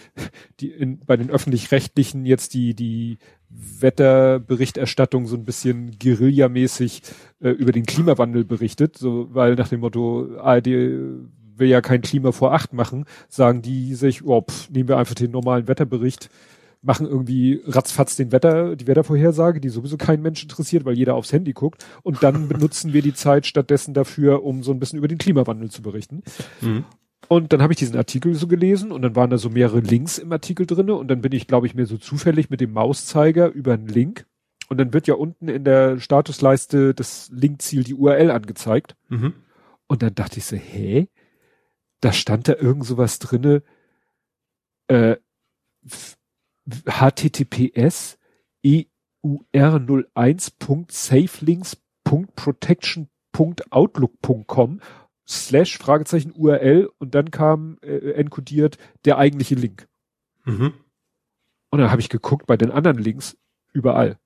die in, bei den öffentlich-rechtlichen jetzt die die Wetterberichterstattung so ein bisschen Guerillamäßig äh, über den Klimawandel berichtet, so weil nach dem Motto ARD will ja kein Klima vor acht machen, sagen die sich, oh, pff, nehmen wir einfach den normalen Wetterbericht machen irgendwie ratzfatz den Wetter, die Wettervorhersage, die sowieso kein Mensch interessiert, weil jeder aufs Handy guckt. Und dann benutzen wir die Zeit stattdessen dafür, um so ein bisschen über den Klimawandel zu berichten. Mhm. Und dann habe ich diesen Artikel so gelesen und dann waren da so mehrere Links im Artikel drinne und dann bin ich, glaube ich, mir so zufällig mit dem Mauszeiger über einen Link und dann wird ja unten in der Statusleiste das Linkziel, die URL angezeigt. Mhm. Und dann dachte ich so, hä? Da stand da irgend sowas drinne, äh, https e ur01.safelinks.protection.outlook.com slash Fragezeichen URL und dann kam äh, enkodiert der eigentliche Link. Mhm. Und dann habe ich geguckt bei den anderen Links überall.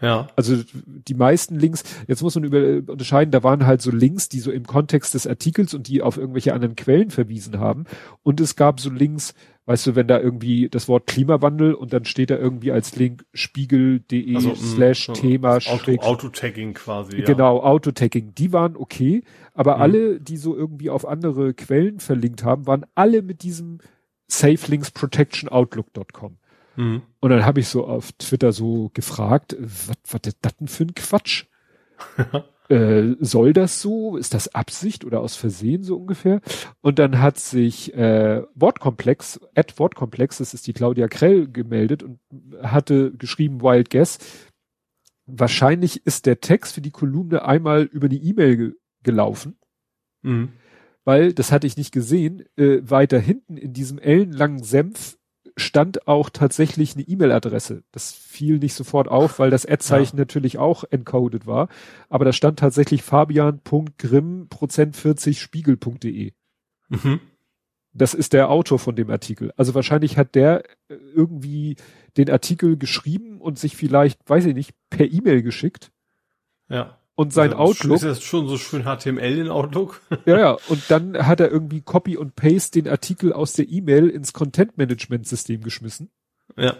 Ja. Also die meisten Links, jetzt muss man über, unterscheiden, da waren halt so Links, die so im Kontext des Artikels und die auf irgendwelche anderen Quellen verwiesen haben. Und es gab so Links, weißt du, wenn da irgendwie das Wort Klimawandel und dann steht da irgendwie als Link spiegel.de also, mm, slash Thema Auto, Autotagging quasi. Ja. Genau, Autotagging. Die waren okay, aber mhm. alle, die so irgendwie auf andere Quellen verlinkt haben, waren alle mit diesem safelinksprotectionoutlook.com. Mhm. Und dann habe ich so auf Twitter so gefragt, was was ist das denn für ein Quatsch? äh, soll das so? Ist das Absicht oder aus Versehen so ungefähr? Und dann hat sich äh, Wortkomplex, at Wortkomplex, das ist die Claudia Krell gemeldet und hatte geschrieben Wild Guess. Wahrscheinlich ist der Text für die Kolumne einmal über die E-Mail ge gelaufen. Mhm. Weil, das hatte ich nicht gesehen, äh, weiter hinten in diesem ellenlangen Senf stand auch tatsächlich eine E-Mail-Adresse. Das fiel nicht sofort auf, weil das Ad-Zeichen ja. natürlich auch encoded war. Aber da stand tatsächlich fabian.grimm 40 spiegel.de. Mhm. Das ist der Autor von dem Artikel. Also wahrscheinlich hat der äh, irgendwie den Artikel geschrieben und sich vielleicht, weiß ich nicht, per E-Mail geschickt. Ja. Und sein also, Outlook. Ist das schon so schön HTML in Outlook? ja, ja. Und dann hat er irgendwie Copy und Paste den Artikel aus der E-Mail ins Content Management System geschmissen. Ja.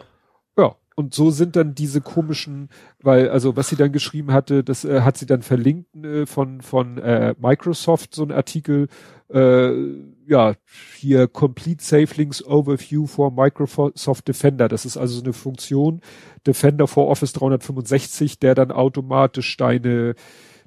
Ja. Und so sind dann diese komischen, weil, also was sie dann geschrieben hatte, das äh, hat sie dann verlinkt äh, von, von äh, Microsoft, so ein Artikel, äh, ja, hier Complete Safe Links Overview for Microsoft Defender. Das ist also so eine Funktion Defender for Office 365, der dann automatisch deine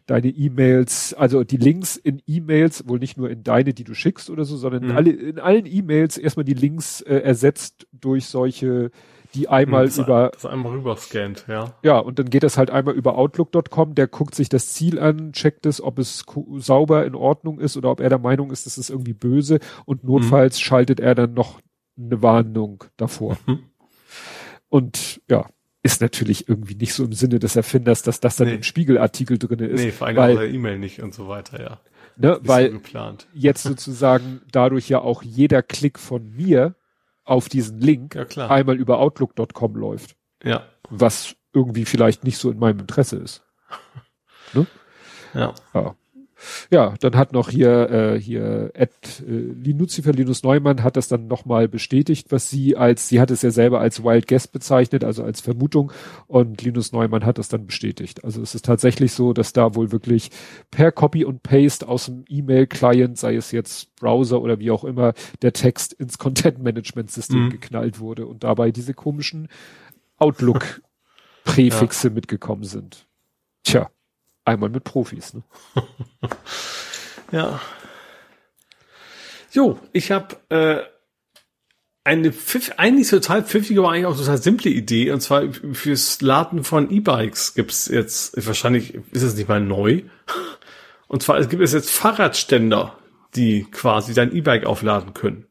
deine E-Mails, also die Links in E-Mails, wohl nicht nur in deine, die du schickst oder so, sondern mhm. in, alle, in allen E-Mails erstmal die Links äh, ersetzt durch solche die einmal das über das einmal rüber scannt, ja. Ja, und dann geht das halt einmal über outlook.com, der guckt sich das Ziel an, checkt es, ob es sauber in Ordnung ist oder ob er der Meinung ist, das ist irgendwie böse und notfalls mhm. schaltet er dann noch eine Warnung davor. Mhm. Und ja, ist natürlich irgendwie nicht so im Sinne des Erfinders, dass das dann nee. im Spiegelartikel drinne ist. Nee, vor allem weil, E-Mail nicht und so weiter, ja. Ne, weil so jetzt sozusagen dadurch ja auch jeder Klick von mir auf diesen Link ja, einmal über outlook.com läuft. Ja. Was irgendwie vielleicht nicht so in meinem Interesse ist. Ne? Ja. ja. Ja, dann hat noch hier, äh, hier Ed, äh, Linuzifer Linus Neumann hat das dann nochmal bestätigt, was sie als, sie hat es ja selber als Wild Guess bezeichnet, also als Vermutung und Linus Neumann hat das dann bestätigt. Also es ist tatsächlich so, dass da wohl wirklich per Copy und Paste aus dem E-Mail-Client, sei es jetzt Browser oder wie auch immer, der Text ins Content-Management-System mhm. geknallt wurde und dabei diese komischen Outlook-Präfixe ja. mitgekommen sind. Tja. Einmal mit Profis, ne? ja. Jo, ich habe äh, eine pfiff, eigentlich total pfiffige, aber eigentlich auch total simple Idee. Und zwar fürs Laden von E-Bikes gibt's jetzt, wahrscheinlich ist es nicht mal neu. Und zwar es gibt es jetzt Fahrradständer, die quasi dein E-Bike aufladen können.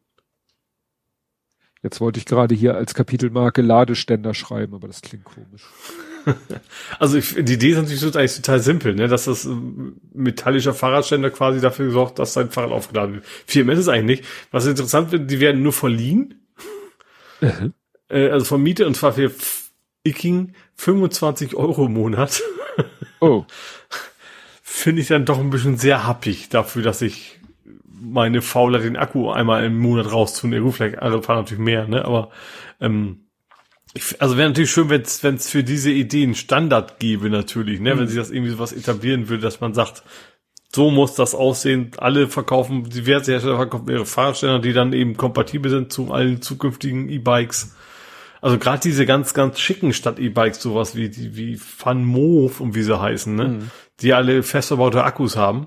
Jetzt wollte ich gerade hier als Kapitelmarke Ladeständer schreiben, aber das klingt komisch. Also ich, die Idee ist natürlich eigentlich total simpel, ne? dass das metallischer Fahrradständer quasi dafür sorgt, dass sein Fahrrad aufgeladen wird. Viel mehr ist es eigentlich nicht. Was interessant wird, die werden nur verliehen. Mhm. Äh, also von Miete und zwar für Icking 25 Euro im Monat. Oh. Finde ich dann doch ein bisschen sehr happig dafür, dass ich meine Fauler den Akku einmal im Monat raustun. Ja, gut, vielleicht andere fahren natürlich mehr, ne? Aber ähm, ich, also wäre natürlich schön, wenn es für diese Idee einen Standard gäbe, natürlich, ne? Mhm. Wenn sich das irgendwie sowas etablieren würde, dass man sagt, so muss das aussehen. Alle verkaufen, diverse Hersteller verkaufen ihre Fahrradständer, die dann eben kompatibel sind zu allen zukünftigen E-Bikes. Also gerade diese ganz, ganz schicken Stadt-E-Bikes, sowas wie die wie Fun Move und wie sie heißen, ne? Mhm. Die alle fest verbaute Akkus haben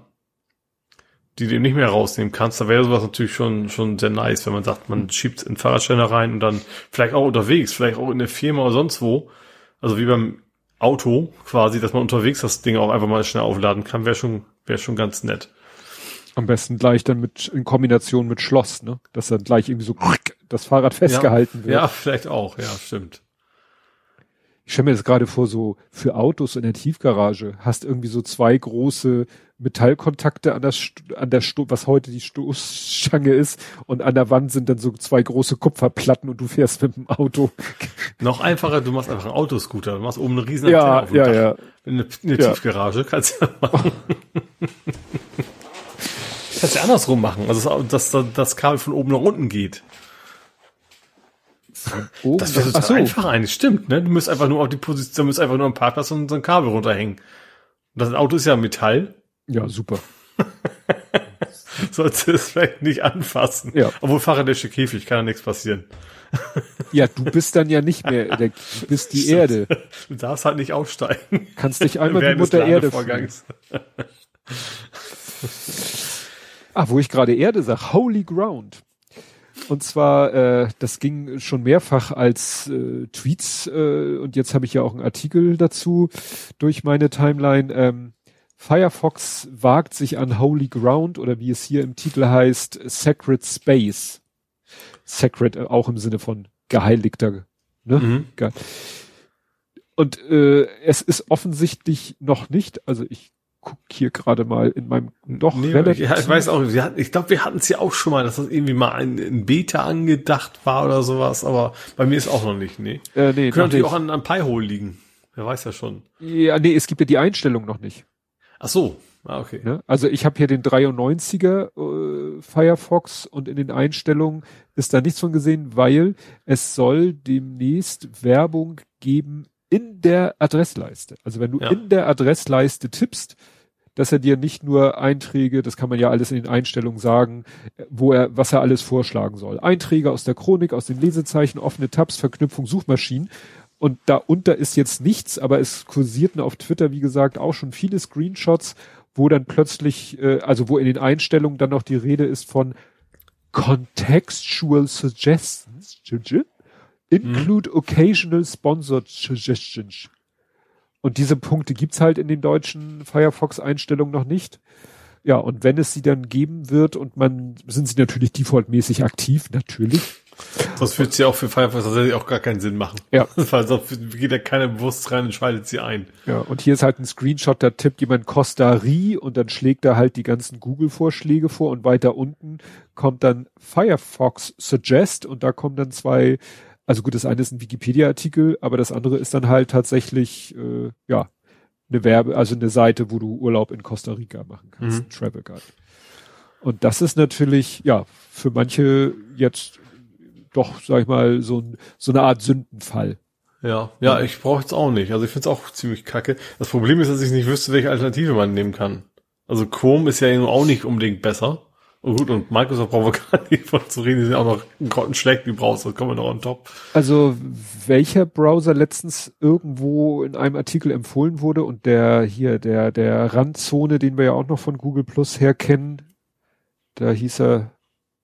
die du nicht mehr rausnehmen kannst, da wäre sowas natürlich schon, schon sehr nice, wenn man sagt, man schiebt in Fahrradständer rein und dann vielleicht auch unterwegs, vielleicht auch in der Firma oder sonst wo. Also wie beim Auto quasi, dass man unterwegs das Ding auch einfach mal schnell aufladen kann, wäre schon, wäre schon ganz nett. Am besten gleich dann mit, in Kombination mit Schloss, ne? Dass dann gleich irgendwie so das Fahrrad festgehalten ja, wird. Ja, vielleicht auch, ja, stimmt. ich stelle mir das gerade vor, so für Autos in der Tiefgarage, hast irgendwie so zwei große Metallkontakte an der, an der Sto was heute die Stoßstange ist und an der Wand sind dann so zwei große Kupferplatten und du fährst mit dem Auto. Noch einfacher, du machst einfach einen Autoscooter, du machst oben eine riesen ja, auf ja, Dach. ja. Eine, eine ja. Tiefgarage kannst du ja machen. kannst du ja andersrum machen, also dass, dass das Kabel von oben nach unten geht. Oh, das wäre total so. einfach eigentlich, stimmt, ne? Du musst einfach nur auf die Position, du musst einfach nur am Parkplatz und so ein Kabel runterhängen. Das Auto ist ja Metall. Ja, super. Sollst du es vielleicht nicht anfassen. Ja. Obwohl fahrradische Käfig, kann ja nichts passieren. Ja, du bist dann ja nicht mehr, der, du bist die Erde. Du darfst halt nicht aufsteigen. Kannst dich einmal wie Mutter Erde Ah, wo ich gerade Erde sag, Holy Ground. Und zwar, äh, das ging schon mehrfach als äh, Tweets äh, und jetzt habe ich ja auch einen Artikel dazu durch meine Timeline. Ähm, Firefox wagt sich an Holy Ground oder wie es hier im Titel heißt, Sacred Space. Sacred äh, auch im Sinne von geheiligter. Ne? Mhm. Und äh, es ist offensichtlich noch nicht, also ich guck hier gerade mal in meinem doch nee, relativ. Ja, ich weiß auch, hatten, ich glaube, wir hatten es ja auch schon mal, dass das irgendwie mal ein, ein, Beta angedacht war oder sowas, aber bei mir ist auch noch nicht, nee. Äh, nee Könnte natürlich auch an, an Pi-Hole liegen. Wer weiß ja schon. Ja, nee, es gibt ja die Einstellung noch nicht. Ach so. Ah, okay. Ne? Also ich habe hier den 93er äh, Firefox und in den Einstellungen ist da nichts von gesehen, weil es soll demnächst Werbung geben in der Adressleiste. Also wenn du ja. in der Adressleiste tippst, dass er dir nicht nur Einträge, das kann man ja alles in den Einstellungen sagen, wo er, was er alles vorschlagen soll. Einträge aus der Chronik, aus den Lesezeichen, offene Tabs, Verknüpfung, Suchmaschinen. Und darunter ist jetzt nichts, aber es kursierten auf Twitter, wie gesagt, auch schon viele Screenshots, wo dann plötzlich, äh, also wo in den Einstellungen dann noch die Rede ist von Contextual Suggestions, include mhm. occasional sponsored suggestions. Und diese Punkte gibt's halt in den deutschen Firefox-Einstellungen noch nicht. Ja, und wenn es sie dann geben wird und man, sind sie natürlich defaultmäßig aktiv, natürlich. Das wird sie auch für Firefox tatsächlich auch gar keinen Sinn machen. Ja. Weil sonst geht ja keiner bewusst rein und schaltet sie ein. Ja, und hier ist halt ein Screenshot, da tippt jemand Costa Ri und dann schlägt er halt die ganzen Google-Vorschläge vor und weiter unten kommt dann Firefox Suggest und da kommen dann zwei also gut, das eine ist ein Wikipedia-Artikel, aber das andere ist dann halt tatsächlich, äh, ja, eine Werbe, also eine Seite, wo du Urlaub in Costa Rica machen kannst, mhm. Travel Guide. Und das ist natürlich, ja, für manche jetzt doch, sag ich mal, so, ein, so eine Art Sündenfall. Ja, ja, ich brauche jetzt auch nicht. Also ich finde es auch ziemlich kacke. Das Problem ist, dass ich nicht wüsste, welche Alternative man nehmen kann. Also Chrome ist ja auch nicht unbedingt besser. Oh gut, und Microsoft brauchen wir gar nicht von zu reden, die sind auch noch grottenschlecht, die Browser, das kommen wir noch on top. Also, welcher Browser letztens irgendwo in einem Artikel empfohlen wurde und der hier, der, der Randzone, den wir ja auch noch von Google Plus her kennen, da hieß er,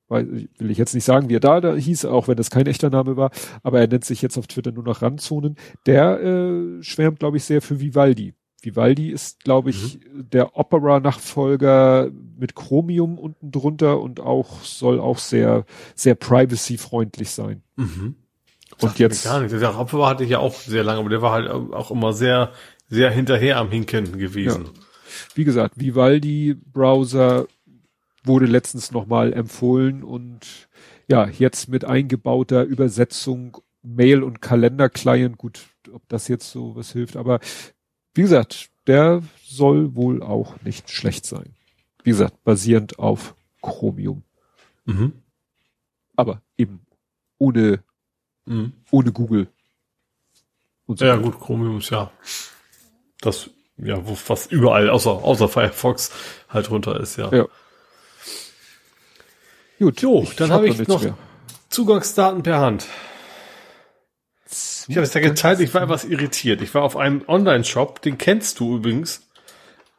will ich jetzt nicht sagen, wie er da, da hieß, auch wenn das kein echter Name war, aber er nennt sich jetzt auf Twitter nur noch Randzonen. Der äh, schwärmt, glaube ich, sehr für Vivaldi. Vivaldi ist, glaube ich, mhm. der Opera-Nachfolger mit Chromium unten drunter und auch soll auch sehr, sehr privacy-freundlich sein. Mhm. Und Sag jetzt. Gar nicht. Der Opera hatte ich ja auch sehr lange, aber der war halt auch immer sehr, sehr hinterher am Hinken gewesen. Ja. Wie gesagt, Vivaldi-Browser wurde letztens nochmal empfohlen und ja, jetzt mit eingebauter Übersetzung Mail- und Kalender-Client, gut, ob das jetzt so was hilft, aber wie gesagt, der soll wohl auch nicht schlecht sein. Wie gesagt, basierend auf Chromium. Mhm. Aber eben ohne, mhm. ohne Google. So ja, gut, Chromium ist ja das, ja, wo fast überall, außer, außer Firefox halt runter ist, ja. ja. Gut, jo, dann habe hab ich noch mehr. Zugangsdaten per Hand. Ich habe es ja geteilt, ich war etwas irritiert. Ich war auf einem Online-Shop, den kennst du übrigens,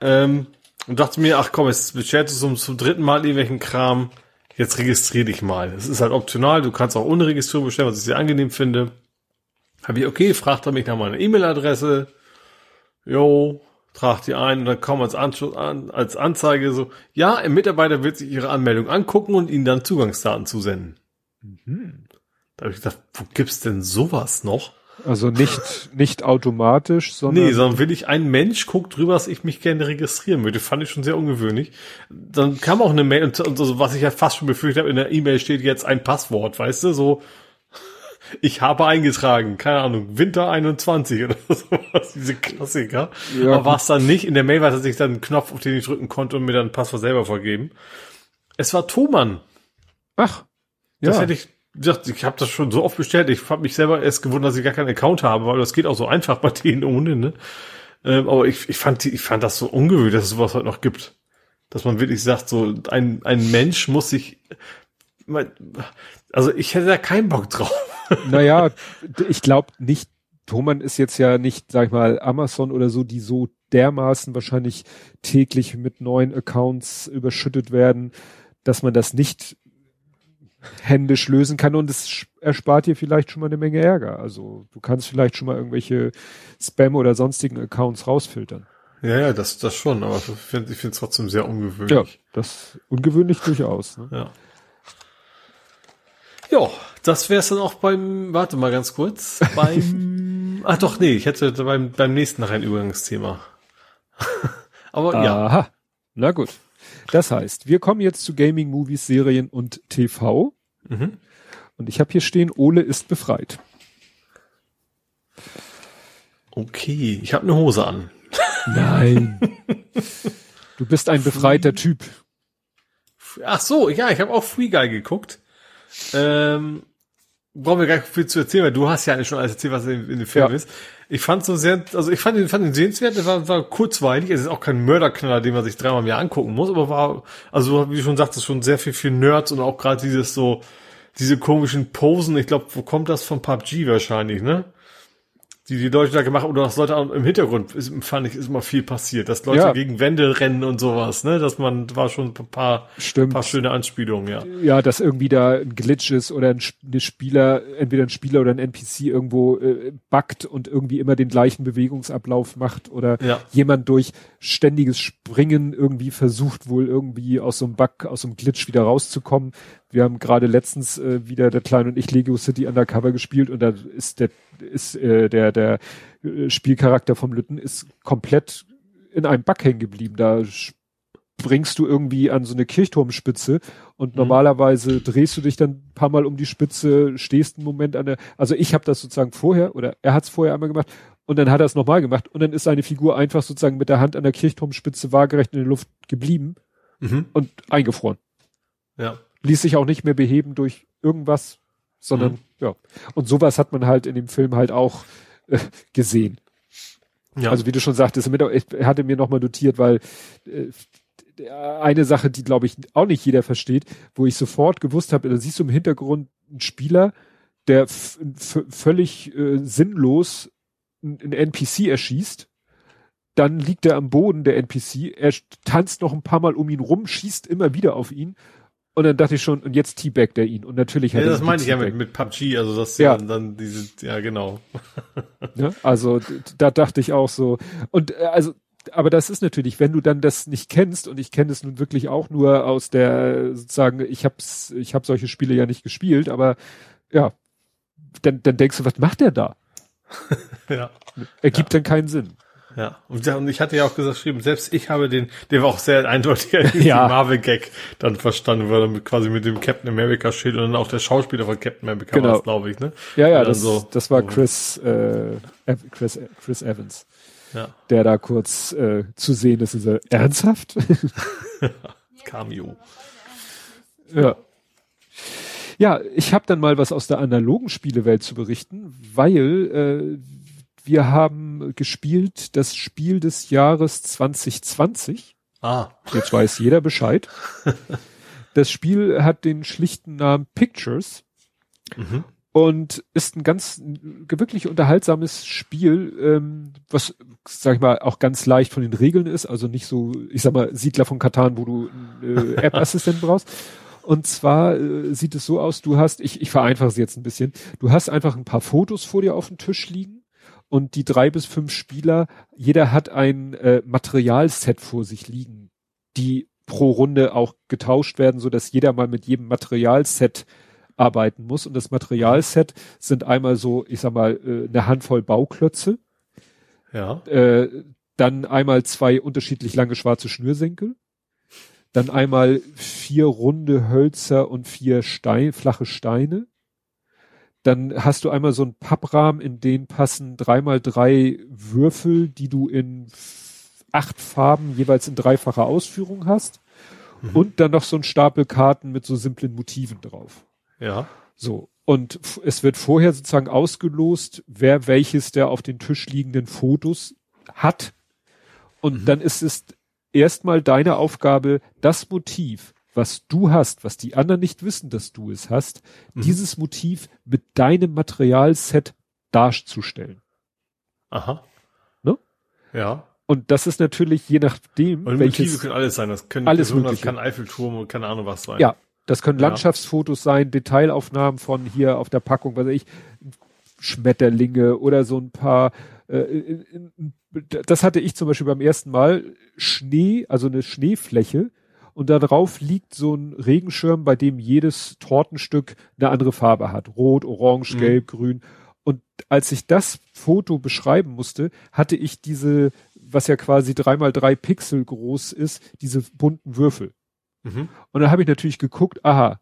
ähm, und dachte mir, ach komm, jetzt beschert du zum, zum dritten Mal irgendwelchen Kram, jetzt registrier dich mal. Es ist halt optional, du kannst auch ohne Registrierung bestellen, was ich sehr angenehm finde. Habe ich, okay, fragt er mich nach meiner E-Mail-Adresse. Jo, tragt die ein und dann kommt als, Anschluss an, als Anzeige so, ja, ein Mitarbeiter wird sich ihre Anmeldung angucken und ihnen dann Zugangsdaten zusenden. Mhm. Da habe ich gedacht, wo gibt's denn sowas noch? Also nicht, nicht automatisch, sondern. Nee, sondern will ich ein Mensch guckt drüber, dass ich mich gerne registrieren würde. Fand ich schon sehr ungewöhnlich. Dann kam auch eine Mail, und, und so, was ich ja fast schon befürchtet habe, in der E-Mail steht jetzt ein Passwort, weißt du, so, ich habe eingetragen, keine Ahnung, Winter 21 oder sowas, diese Klassiker. Ja, Aber war es dann nicht. In der Mail war tatsächlich dann ein Knopf, auf den ich drücken konnte und mir dann ein Passwort selber vergeben. Es war Thomann. Ach. Das ja. hätte ich gesagt, ich habe das schon so oft bestellt. Ich habe mich selber erst gewundert, dass ich gar keinen Account habe, weil das geht auch so einfach bei denen ohne, ne? Ähm, aber ich, ich fand die, ich fand das so ungewöhnlich, dass es sowas heute noch gibt. Dass man wirklich sagt, so ein, ein Mensch muss sich, also ich hätte da keinen Bock drauf. Naja, ich glaube nicht, Thomann ist jetzt ja nicht, sag ich mal, Amazon oder so, die so dermaßen wahrscheinlich täglich mit neuen Accounts überschüttet werden, dass man das nicht händisch lösen kann und es erspart dir vielleicht schon mal eine Menge Ärger. Also du kannst vielleicht schon mal irgendwelche Spam oder sonstigen Accounts rausfiltern. Ja, ja, das, das schon, aber ich finde es trotzdem sehr ungewöhnlich. Ja, das ungewöhnlich durchaus. Ne? Ja. Ja, das wäre es dann auch beim, warte mal ganz kurz, beim, ach doch, nee, ich hätte beim, beim nächsten noch ein Übergangsthema. aber Aha. ja. Aha, na gut. Das heißt, wir kommen jetzt zu Gaming, Movies, Serien und TV. Mhm. Und ich habe hier stehen, Ole ist befreit. Okay, ich habe eine Hose an. Nein. du bist ein befreiter Typ. Ach so, ja, ich habe auch Free Guy geguckt. Ähm, brauchen wir gar nicht viel zu erzählen, weil du hast ja eigentlich schon alles erzählt, was in, in dem Film ja. ist. Ich fand so sehr, also ich fand ihn, fand ihn sehenswert, er war, war kurzweilig, es ist auch kein Mörderknaller, den man sich dreimal im Jahr angucken muss, aber war, also wie du schon sagtest, schon sehr viel für Nerds und auch gerade dieses so, diese komischen Posen, ich glaube, wo kommt das von PUBG wahrscheinlich, ne? Die die Leute da gemacht oder dass Leute im Hintergrund ist, fand ich ist immer viel passiert, dass Leute ja. gegen Wände rennen und sowas, ne, dass man war schon ein paar Stimmt. paar schöne Anspielungen, ja. Ja, dass irgendwie da ein Glitch ist oder ein, Spieler, entweder ein Spieler oder ein NPC irgendwo äh, buggt und irgendwie immer den gleichen Bewegungsablauf macht oder ja. jemand durch ständiges Springen irgendwie versucht wohl irgendwie aus so einem Bug, aus so einem Glitch wieder rauszukommen. Wir haben gerade letztens äh, wieder der Kleine und ich Lego City Undercover gespielt und da ist der ist äh, der der äh, Spielcharakter vom Lütten ist komplett in einem Bug hängen geblieben. Da bringst du irgendwie an so eine Kirchturmspitze und mhm. normalerweise drehst du dich dann ein paar Mal um die Spitze, stehst einen Moment an der, also ich habe das sozusagen vorher oder er hat es vorher einmal gemacht und dann hat er es nochmal gemacht und dann ist seine Figur einfach sozusagen mit der Hand an der Kirchturmspitze waagerecht in der Luft geblieben mhm. und eingefroren. Ja ließ sich auch nicht mehr beheben durch irgendwas, sondern mhm. ja. Und sowas hat man halt in dem Film halt auch äh, gesehen. Ja. Also wie du schon sagtest, er hatte mir nochmal notiert, weil äh, eine Sache, die glaube ich auch nicht jeder versteht, wo ich sofort gewusst habe, da siehst du im Hintergrund einen Spieler, der völlig äh, sinnlos einen NPC erschießt. Dann liegt er am Boden, der NPC. Er tanzt noch ein paar Mal um ihn rum, schießt immer wieder auf ihn und dann dachte ich schon, und jetzt teabagt er ihn. Und natürlich hat ja, das meine ich ja mit, mit PUBG, also das ja. ja dann diese, ja genau. Ja, also da dachte ich auch so. Und äh, also, aber das ist natürlich, wenn du dann das nicht kennst, und ich kenne es nun wirklich auch nur aus der, sozusagen, ich hab's, ich habe solche Spiele ja nicht gespielt, aber ja, dann, dann denkst du, was macht der da? ja. Ergibt ja. dann keinen Sinn. Ja, und ich hatte ja auch gesagt, geschrieben, selbst ich habe den, der war auch sehr eindeutig ja. Marvel-Gag dann verstanden, weil er quasi mit dem Captain America Schild und dann auch der Schauspieler von Captain America genau. war glaube ich, ne? Ja, ja, das, so, das war Chris, äh, Chris, Chris Evans. Ja. Der da kurz äh, zu sehen ist, ist er ernsthaft? Cameo. Ja. Ja, ich habe dann mal was aus der analogen Spielewelt zu berichten, weil äh, wir haben gespielt das Spiel des Jahres 2020. Ah. Jetzt weiß jeder Bescheid. Das Spiel hat den schlichten Namen Pictures mhm. und ist ein ganz wirklich unterhaltsames Spiel, ähm, was, sag ich mal, auch ganz leicht von den Regeln ist. Also nicht so, ich sag mal, Siedler von Katan, wo du einen äh, App-Assistenten brauchst. Und zwar äh, sieht es so aus, du hast, ich, ich vereinfache es jetzt ein bisschen, du hast einfach ein paar Fotos vor dir auf dem Tisch liegen und die drei bis fünf Spieler, jeder hat ein äh, Materialset vor sich liegen, die pro Runde auch getauscht werden, so dass jeder mal mit jedem Materialset arbeiten muss. Und das Materialset sind einmal so, ich sag mal, äh, eine Handvoll Bauklötze. Ja. Äh, dann einmal zwei unterschiedlich lange schwarze Schnürsenkel. Dann einmal vier runde Hölzer und vier Stein, flache Steine. Dann hast du einmal so einen Papprahmen, in den passen dreimal drei Würfel, die du in acht Farben jeweils in dreifacher Ausführung hast. Mhm. Und dann noch so ein Stapel Karten mit so simplen Motiven drauf. Ja. So. Und es wird vorher sozusagen ausgelost, wer welches der auf den Tisch liegenden Fotos hat. Und mhm. dann ist es erstmal deine Aufgabe, das Motiv, was du hast, was die anderen nicht wissen, dass du es hast, mhm. dieses Motiv mit deinem Materialset darzustellen. Aha. Ne? Ja. Und das ist natürlich je nachdem, Und welches, Motive können alles sein. Das können alles Personen, mögliche. das kann Eiffelturm und keine Ahnung was sein. Ja, das können Landschaftsfotos sein, Detailaufnahmen von hier auf der Packung, was weiß ich, Schmetterlinge oder so ein paar. Äh, das hatte ich zum Beispiel beim ersten Mal Schnee, also eine Schneefläche und darauf liegt so ein Regenschirm, bei dem jedes Tortenstück eine andere Farbe hat. Rot, Orange, mhm. Gelb, Grün. Und als ich das Foto beschreiben musste, hatte ich diese was ja quasi dreimal drei Pixel groß ist, diese bunten Würfel. Mhm. Und dann habe ich natürlich geguckt, aha,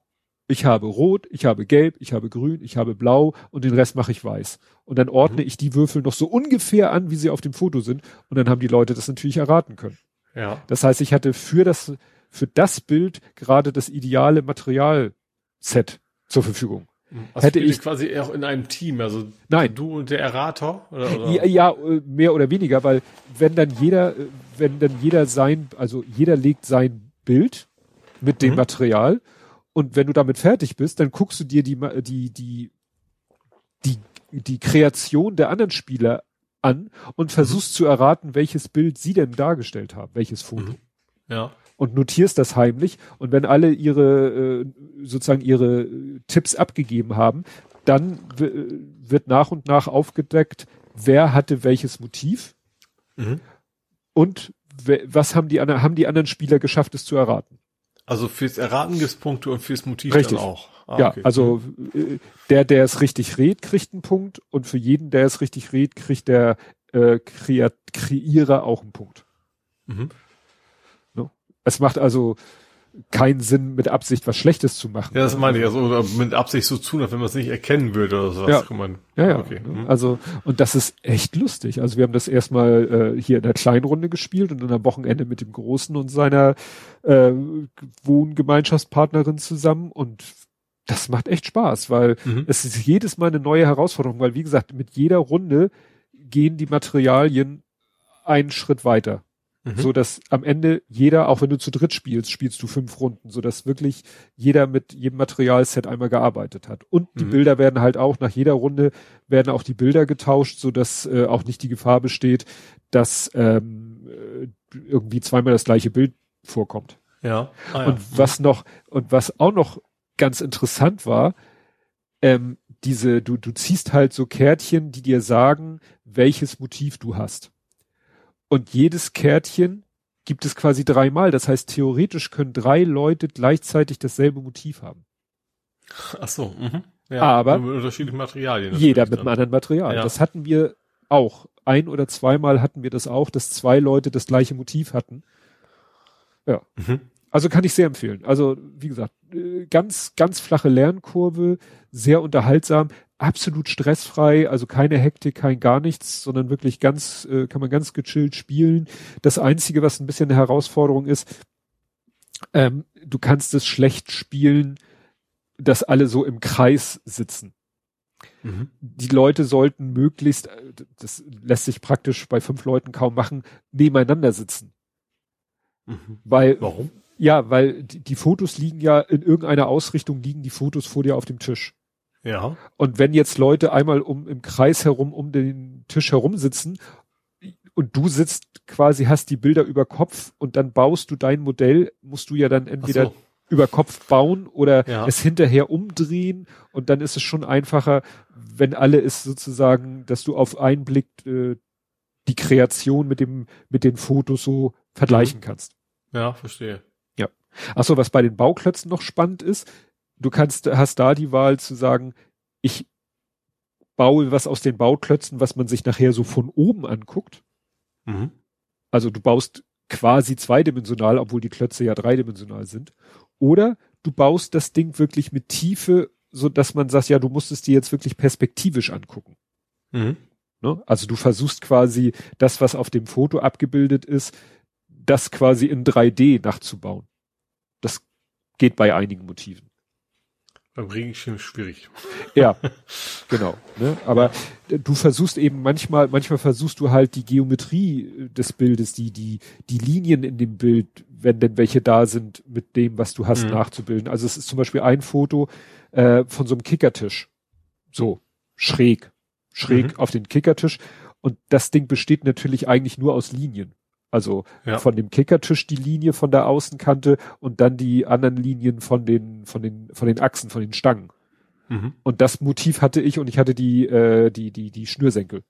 ich habe rot, ich habe gelb, ich habe grün, ich habe blau und den Rest mache ich weiß. Und dann ordne mhm. ich die Würfel noch so ungefähr an, wie sie auf dem Foto sind. Und dann haben die Leute das natürlich erraten können. Ja. Das heißt, ich hatte für das, für das Bild gerade das ideale Materialset zur Verfügung. Also hätte ich quasi auch in einem Team, also nein, du und der Errater oder, oder? Ja, ja, mehr oder weniger, weil wenn dann jeder, wenn dann jeder sein, also jeder legt sein Bild mit dem mhm. Material und wenn du damit fertig bist, dann guckst du dir die die die die die Kreation der anderen Spieler an und versuchst mhm. zu erraten, welches Bild sie denn dargestellt haben, welches Foto. Mhm. Ja und notierst das heimlich. Und wenn alle ihre, äh, sozusagen ihre Tipps abgegeben haben, dann wird nach und nach aufgedeckt, wer hatte welches Motiv mhm. und was haben die, anderen, haben die anderen Spieler geschafft, es zu erraten. Also fürs Erraten gibt's Punkte und fürs Motiv richtig. dann auch. Ah, ja, okay. also äh, der, der es richtig redet, kriegt einen Punkt und für jeden, der es richtig redet, kriegt der äh, Kreierer auch einen Punkt. Mhm. Es macht also keinen Sinn, mit Absicht was Schlechtes zu machen. Ja, das meine ich. Also mit Absicht so tun, als wenn man es nicht erkennen würde oder sowas. Ja, man, ja, ja. Okay. Mhm. Also, und das ist echt lustig. Also wir haben das erstmal äh, hier in der kleinen Runde gespielt und dann am Wochenende mit dem Großen und seiner äh, Wohngemeinschaftspartnerin zusammen und das macht echt Spaß, weil mhm. es ist jedes Mal eine neue Herausforderung, weil wie gesagt, mit jeder Runde gehen die Materialien einen Schritt weiter. Mhm. So dass am Ende jeder, auch wenn du zu dritt spielst, spielst du fünf Runden, so dass wirklich jeder mit jedem Materialset einmal gearbeitet hat. Und die mhm. Bilder werden halt auch nach jeder Runde werden auch die Bilder getauscht, so dass äh, auch nicht die Gefahr besteht, dass ähm, äh, irgendwie zweimal das gleiche Bild vorkommt. Ja. Ah, ja. Und was noch und was auch noch ganz interessant war, ähm, diese, du, du ziehst halt so Kärtchen, die dir sagen, welches Motiv du hast. Und jedes Kärtchen gibt es quasi dreimal. Das heißt, theoretisch können drei Leute gleichzeitig dasselbe Motiv haben. Ach so, mhm. ja, aber mit unterschiedlichen Materialien. Jeder mit einem anderen Material. Ja. Das hatten wir auch. Ein oder zweimal hatten wir das auch, dass zwei Leute das gleiche Motiv hatten. Ja. Mhm. Also kann ich sehr empfehlen. Also, wie gesagt, äh, ganz, ganz flache Lernkurve, sehr unterhaltsam absolut stressfrei, also keine Hektik, kein gar nichts, sondern wirklich ganz, äh, kann man ganz gechillt spielen. Das Einzige, was ein bisschen eine Herausforderung ist, ähm, du kannst es schlecht spielen, dass alle so im Kreis sitzen. Mhm. Die Leute sollten möglichst, äh, das lässt sich praktisch bei fünf Leuten kaum machen, nebeneinander sitzen. Mhm. Weil, Warum? Ja, weil die, die Fotos liegen ja in irgendeiner Ausrichtung liegen die Fotos vor dir auf dem Tisch. Ja. Und wenn jetzt Leute einmal um im Kreis herum um den Tisch herum sitzen und du sitzt quasi, hast die Bilder über Kopf und dann baust du dein Modell, musst du ja dann entweder so. über Kopf bauen oder ja. es hinterher umdrehen und dann ist es schon einfacher, wenn alle ist sozusagen, dass du auf einen Blick äh, die Kreation mit dem mit den Fotos so vergleichen mhm. kannst. Ja, verstehe. Ja. Achso, was bei den Bauklötzen noch spannend ist, du kannst, hast da die Wahl zu sagen, ich baue was aus den Bauklötzen, was man sich nachher so von oben anguckt. Mhm. Also du baust quasi zweidimensional, obwohl die Klötze ja dreidimensional sind. Oder du baust das Ding wirklich mit Tiefe, so dass man sagt, ja, du musst es dir jetzt wirklich perspektivisch angucken. Mhm. Ne? Also du versuchst quasi das, was auf dem Foto abgebildet ist, das quasi in 3D nachzubauen. Das geht bei einigen Motiven. Beim Regenschirm schwierig. Ja, genau. Ne? Aber du versuchst eben manchmal, manchmal versuchst du halt die Geometrie des Bildes, die, die, die Linien in dem Bild, wenn denn welche da sind, mit dem, was du hast, mhm. nachzubilden. Also es ist zum Beispiel ein Foto äh, von so einem Kickertisch. So, schräg. Schräg mhm. auf den Kickertisch. Und das Ding besteht natürlich eigentlich nur aus Linien. Also ja. von dem Kickertisch die Linie von der Außenkante und dann die anderen Linien von den, von den, von den Achsen, von den Stangen. Mhm. Und das Motiv hatte ich und ich hatte die, äh, die, die, die Schnürsenkel.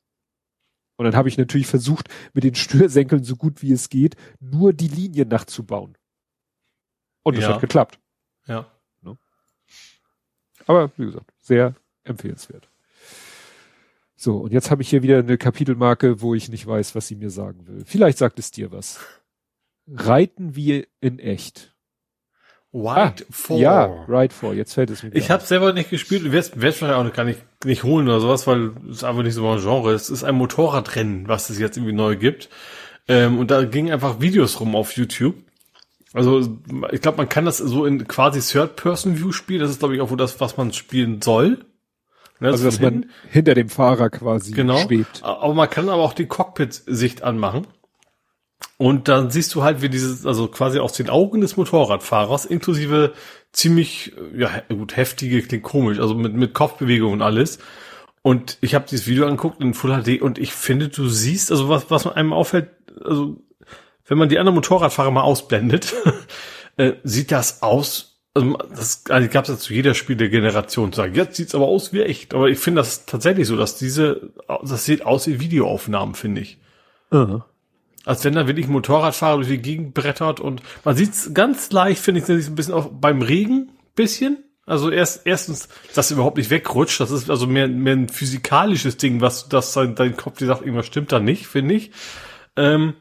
Und dann habe ich natürlich versucht, mit den Schnürsenkeln so gut wie es geht, nur die Linien nachzubauen. Und das ja. hat geklappt. Ja. Ne? Aber wie gesagt, sehr empfehlenswert. So, und jetzt habe ich hier wieder eine Kapitelmarke, wo ich nicht weiß, was sie mir sagen will. Vielleicht sagt es dir was. Reiten wir in echt. Ride ah, 4. Ja, Ride 4. Jetzt fällt es mir. Ich habe selber nicht gespielt. Du wirst, wirst vielleicht auch gar nicht, nicht holen oder sowas, weil es einfach nicht so mein Genre ist. Es ist ein Motorradrennen, was es jetzt irgendwie neu gibt. Ähm, und da gingen einfach Videos rum auf YouTube. Also ich glaube, man kann das so in quasi Third-Person-View spielen. Das ist, glaube ich, auch wo das, was man spielen soll. Ne, also, dass man hinter dem Fahrer quasi genau, schwebt. Aber man kann aber auch die Cockpit-Sicht anmachen. Und dann siehst du halt, wie dieses, also quasi aus den Augen des Motorradfahrers, inklusive ziemlich, ja gut, heftige, klingt komisch, also mit, mit Kopfbewegung und alles. Und ich habe dieses Video angeguckt in Full HD und ich finde, du siehst, also was, was einem auffällt, also wenn man die anderen Motorradfahrer mal ausblendet, äh, sieht das aus also das also gab es ja zu jeder Spiel der Generation sagen, jetzt sieht's aber aus wie echt. Aber ich finde das tatsächlich so, dass diese, das sieht aus wie Videoaufnahmen, finde ich. Uh Als wenn da wirklich ein Motorradfahrer durch die Gegend brettert und man sieht's ganz leicht, finde ich, ein bisschen auch beim Regen bisschen. Also erst, erstens, dass überhaupt nicht wegrutscht, das ist also mehr, mehr ein physikalisches Ding, was, das dein, dein Kopf dir sagt, irgendwas stimmt da nicht, finde ich. Ähm,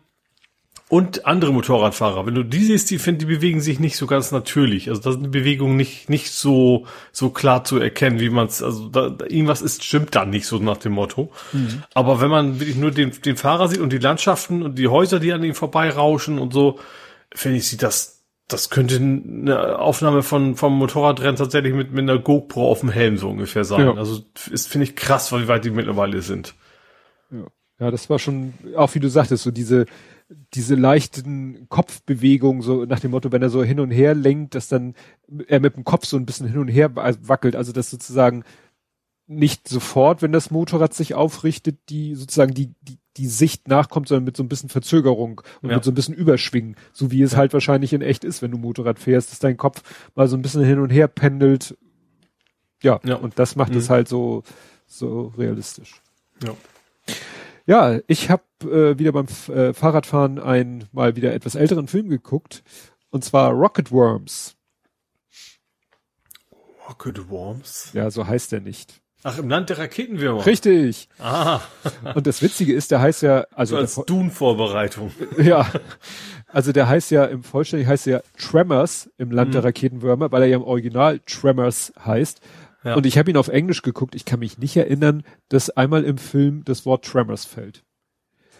und andere Motorradfahrer. Wenn du die siehst, die finden, die bewegen sich nicht so ganz natürlich. Also da sind die Bewegungen nicht nicht so so klar zu erkennen, wie man es. Also da, irgendwas ist stimmt da nicht so nach dem Motto. Mhm. Aber wenn man wirklich nur den den Fahrer sieht und die Landschaften und die Häuser, die an ihm vorbeirauschen und so, finde ich, sieht das das könnte eine Aufnahme von vom Motorradrennen tatsächlich mit mit einer GoPro auf dem Helm so ungefähr sein. Ja. Also ist finde ich krass, wie weit die mittlerweile sind. Ja. ja, das war schon auch wie du sagtest, so diese diese leichten Kopfbewegungen, so nach dem Motto, wenn er so hin und her lenkt, dass dann er mit dem Kopf so ein bisschen hin und her wackelt, also dass sozusagen nicht sofort, wenn das Motorrad sich aufrichtet, die sozusagen die, die, die Sicht nachkommt, sondern mit so ein bisschen Verzögerung und ja. mit so ein bisschen Überschwingen, so wie es ja. halt wahrscheinlich in echt ist, wenn du Motorrad fährst, dass dein Kopf mal so ein bisschen hin und her pendelt. Ja, ja. und das macht mhm. es halt so, so realistisch. Ja. Ja, ich habe äh, wieder beim äh, Fahrradfahren einen mal wieder etwas älteren Film geguckt und zwar Rocket Worms. Rocket Worms? Ja, so heißt er nicht. Ach, im Land der Raketenwürmer. Richtig. Ah. Und das Witzige ist, der heißt ja, also. So als Dune-Vorbereitung. Ja. Also der heißt ja, im Vollständig heißt er ja Tremors im Land hm. der Raketenwürmer, weil er ja im Original Tremors heißt. Ja. Und ich habe ihn auf Englisch geguckt. Ich kann mich nicht erinnern, dass einmal im Film das Wort Tremors fällt.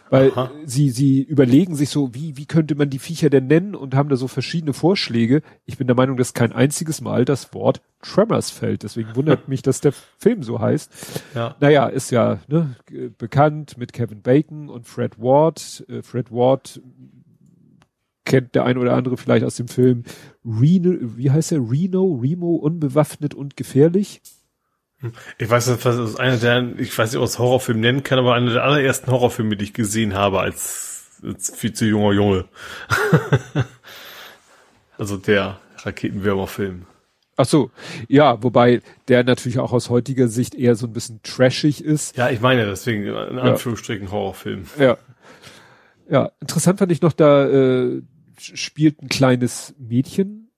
Weil Aha. sie, sie überlegen sich so, wie, wie könnte man die Viecher denn nennen und haben da so verschiedene Vorschläge. Ich bin der Meinung, dass kein einziges Mal das Wort Tremors fällt. Deswegen wundert mich, dass der Film so heißt. Ja. Naja, ist ja ne, bekannt mit Kevin Bacon und Fred Ward. Äh, Fred Ward kennt der ein oder andere vielleicht aus dem Film Reno, wie heißt er? Reno, Remo, unbewaffnet und gefährlich. Ich weiß nicht, was ist einer der, ich weiß nicht, ob es Horrorfilm nennen kann, aber einer der allerersten Horrorfilme, die ich gesehen habe als, als viel zu junger Junge. also der Raketenwürmer-Film. Ach so, ja, wobei der natürlich auch aus heutiger Sicht eher so ein bisschen trashig ist. Ja, ich meine deswegen in Anführungsstrichen ja. Horrorfilm. Ja. Ja, interessant fand ich noch, da äh, spielt ein kleines Mädchen,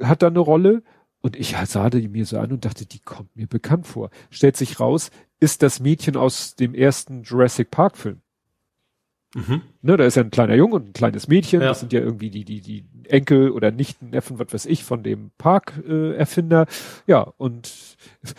hat da eine Rolle Und ich sah die mir so an und dachte, die kommt mir bekannt vor. Stellt sich raus, ist das Mädchen aus dem ersten Jurassic Park Film. Mhm. Ne, da ist ja ein kleiner Junge und ein kleines Mädchen. Ja. Das sind ja irgendwie die, die, die Enkel oder Nichten, Neffen, was weiß ich, von dem Park-Erfinder. Äh, ja, und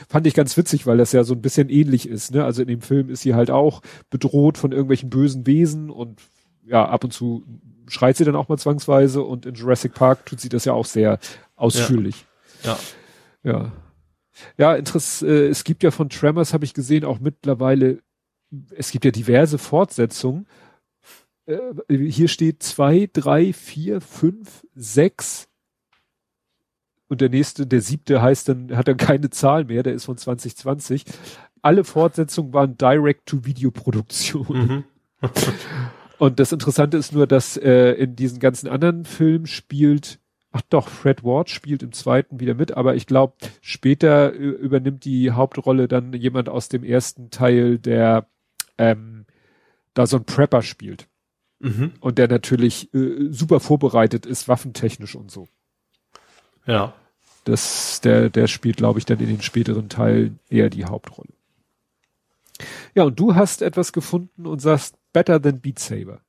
fand ich ganz witzig, weil das ja so ein bisschen ähnlich ist. Ne? Also in dem Film ist sie halt auch bedroht von irgendwelchen bösen Wesen und ja, ab und zu schreit sie dann auch mal zwangsweise und in Jurassic Park tut sie das ja auch sehr ausführlich. Ja. Ja. Ja, ja Interess äh, es gibt ja von Tremors, habe ich gesehen, auch mittlerweile, es gibt ja diverse Fortsetzungen. Äh, hier steht zwei, drei, vier, fünf, sechs. Und der nächste, der siebte heißt dann, hat dann keine Zahl mehr, der ist von 2020. Alle Fortsetzungen waren Direct-to-Video-Produktion. Mhm. Und das Interessante ist nur, dass äh, in diesen ganzen anderen Filmen spielt, ach doch, Fred Ward spielt im zweiten wieder mit, aber ich glaube, später äh, übernimmt die Hauptrolle dann jemand aus dem ersten Teil, der ähm, da so ein Prepper spielt. Mhm. Und der natürlich äh, super vorbereitet ist, waffentechnisch und so. Ja. Das, der, der spielt, glaube ich, dann in den späteren Teilen eher die Hauptrolle. Ja, und du hast etwas gefunden und sagst, better than Beat Saber.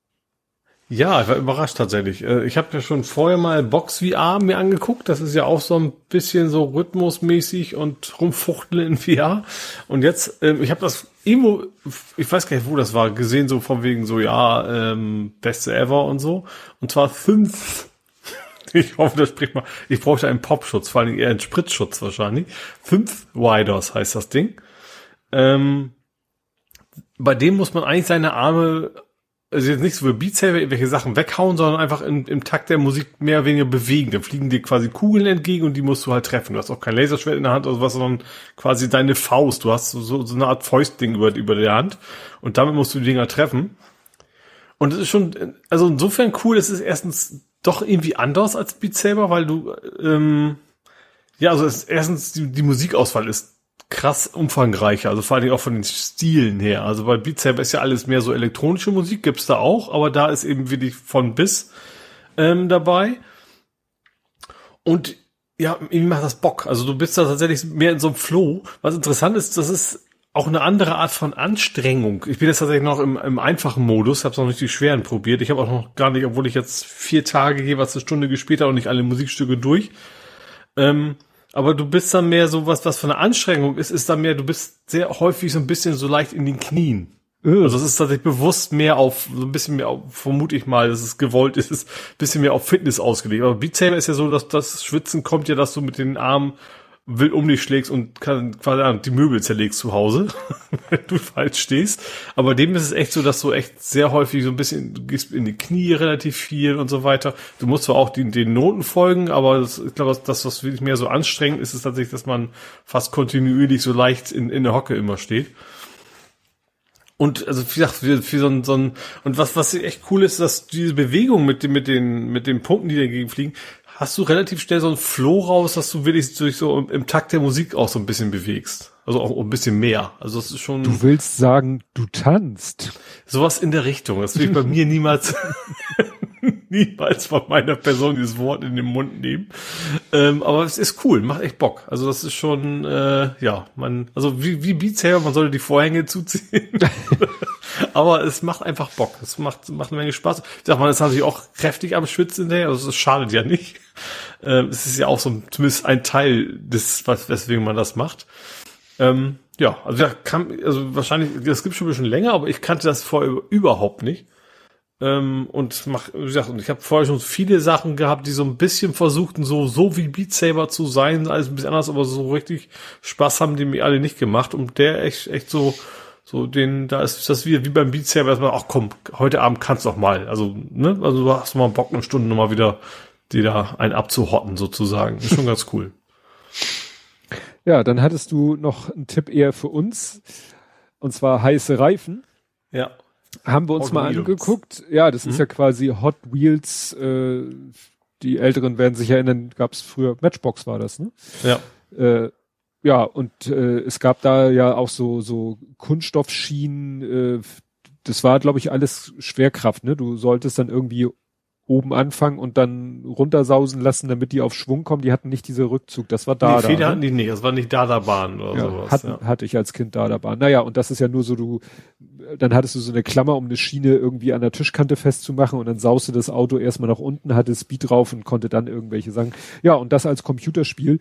Ja, ich war überrascht tatsächlich. Äh, ich habe ja schon vorher mal Box VR mir angeguckt. Das ist ja auch so ein bisschen so rhythmusmäßig und rumfuchteln in VR. Und jetzt, ähm, ich habe das irgendwo, ich weiß gar nicht, wo das war, gesehen, so von wegen so, ja, ähm, beste ever und so. Und zwar fünf, ich hoffe, das spricht mal, ich bräuchte einen Popschutz, vor allem eher einen Spritzschutz wahrscheinlich. Fünf Widers heißt das Ding. Ähm, bei dem muss man eigentlich seine Arme, also jetzt nicht so wie Beat Saber irgendwelche Sachen weghauen, sondern einfach in, im Takt der Musik mehr oder weniger bewegen. Dann fliegen dir quasi Kugeln entgegen und die musst du halt treffen. Du hast auch kein Laserschwert in der Hand oder was, sondern quasi deine Faust. Du hast so, so eine Art Fäustding über, über der Hand und damit musst du die Dinger treffen. Und es ist schon, also insofern cool, es ist erstens doch irgendwie anders als Beat Saber, weil du, ähm, ja, also es, erstens die, die Musikauswahl ist krass umfangreicher, also vor allen Dingen auch von den Stilen her. Also bei Beat Saber ist ja alles mehr so elektronische Musik, gibt's da auch, aber da ist eben wirklich von bis ähm, dabei. Und ja, irgendwie macht das Bock. Also du bist da tatsächlich mehr in so einem Flow. Was interessant ist, das ist auch eine andere Art von Anstrengung. Ich bin jetzt tatsächlich noch im, im einfachen Modus, habe noch nicht die schweren probiert. Ich habe auch noch gar nicht, obwohl ich jetzt vier Tage jeweils eine Stunde gespielt habe und nicht alle Musikstücke durch. Ähm, aber du bist dann mehr so was, was für eine Anstrengung ist, ist dann mehr, du bist sehr häufig so ein bisschen so leicht in den Knien. Öh. Also es ist tatsächlich bewusst mehr auf, so ein bisschen mehr auf, vermute ich mal, dass es gewollt ist, ist ein bisschen mehr auf Fitness ausgelegt. Aber Beat Saber ist ja so, dass das Schwitzen kommt ja, dass du mit den Armen wild um dich schlägst und kann, quasi die Möbel zerlegst zu Hause, wenn du falsch stehst. Aber dem ist es echt so, dass du echt sehr häufig so ein bisschen, du gehst in die Knie relativ viel und so weiter. Du musst zwar auch den, den Noten folgen, aber das, ich glaube, das, was wirklich mehr so anstrengend ist, ist tatsächlich, dass man fast kontinuierlich so leicht in, in der Hocke immer steht. Und also wie gesagt, für, für so ein, so ein und was was echt cool ist, dass diese Bewegung mit dem mit den mit den Punkten, die dagegen fliegen, hast du relativ schnell so ein Flow raus, dass du wirklich durch so im, im Takt der Musik auch so ein bisschen bewegst. Also auch ein bisschen mehr. Also das ist schon. Du willst sagen, du tanzt. Sowas in der Richtung. Das will ich bei mir niemals, niemals von meiner Person dieses Wort in den Mund nehmen. Ähm, aber es ist cool, macht echt Bock. Also das ist schon, äh, ja, man, also wie, wie Beats her, man sollte die Vorhänge zuziehen. aber es macht einfach Bock. Es macht, macht eine Menge Spaß. Ich sag mal, es ist natürlich auch kräftig am Schwitzen hinterher, also es schadet ja nicht. Ähm, es ist ja auch so zumindest ein Teil des, was, weswegen man das macht. Ähm, ja, also ja, kann, also wahrscheinlich, das gibt schon ein bisschen länger, aber ich kannte das vorher überhaupt nicht. Ähm, und mach, wie gesagt, und ich habe vorher schon viele Sachen gehabt, die so ein bisschen versuchten, so, so wie Beat Saber zu sein, alles ein bisschen anders, aber so richtig Spaß haben die mir alle nicht gemacht. Und der echt, echt so, so den, da ist das wie, wie beim Beat Saber, man, ach komm, heute Abend kannst du auch mal. Also, ne, also du hast mal Bock, eine Stunde nochmal wieder, die da einen abzuhotten sozusagen. Ist schon ganz cool. Ja, dann hattest du noch einen Tipp eher für uns. Und zwar heiße Reifen. Ja. Haben wir uns Hot mal Wheels. angeguckt. Ja, das mhm. ist ja quasi Hot Wheels. Äh, die Älteren werden sich erinnern, gab es früher, Matchbox war das, ne? Ja. Äh, ja, und äh, es gab da ja auch so, so Kunststoffschienen. Äh, das war, glaube ich, alles Schwerkraft, ne? Du solltest dann irgendwie oben anfangen und dann runtersausen lassen, damit die auf Schwung kommen. Die hatten nicht diese Rückzug. Das war da. Die Feder ne? hatten die nicht. Das war nicht Dada-Bahn oder ja, sowas. Hatten, ja. Hatte ich als Kind Dada-Bahn. Naja, und das ist ja nur so, du, dann hattest du so eine Klammer, um eine Schiene irgendwie an der Tischkante festzumachen und dann sauste das Auto erstmal nach unten, hatte Speed drauf und konnte dann irgendwelche sagen. Ja, und das als Computerspiel.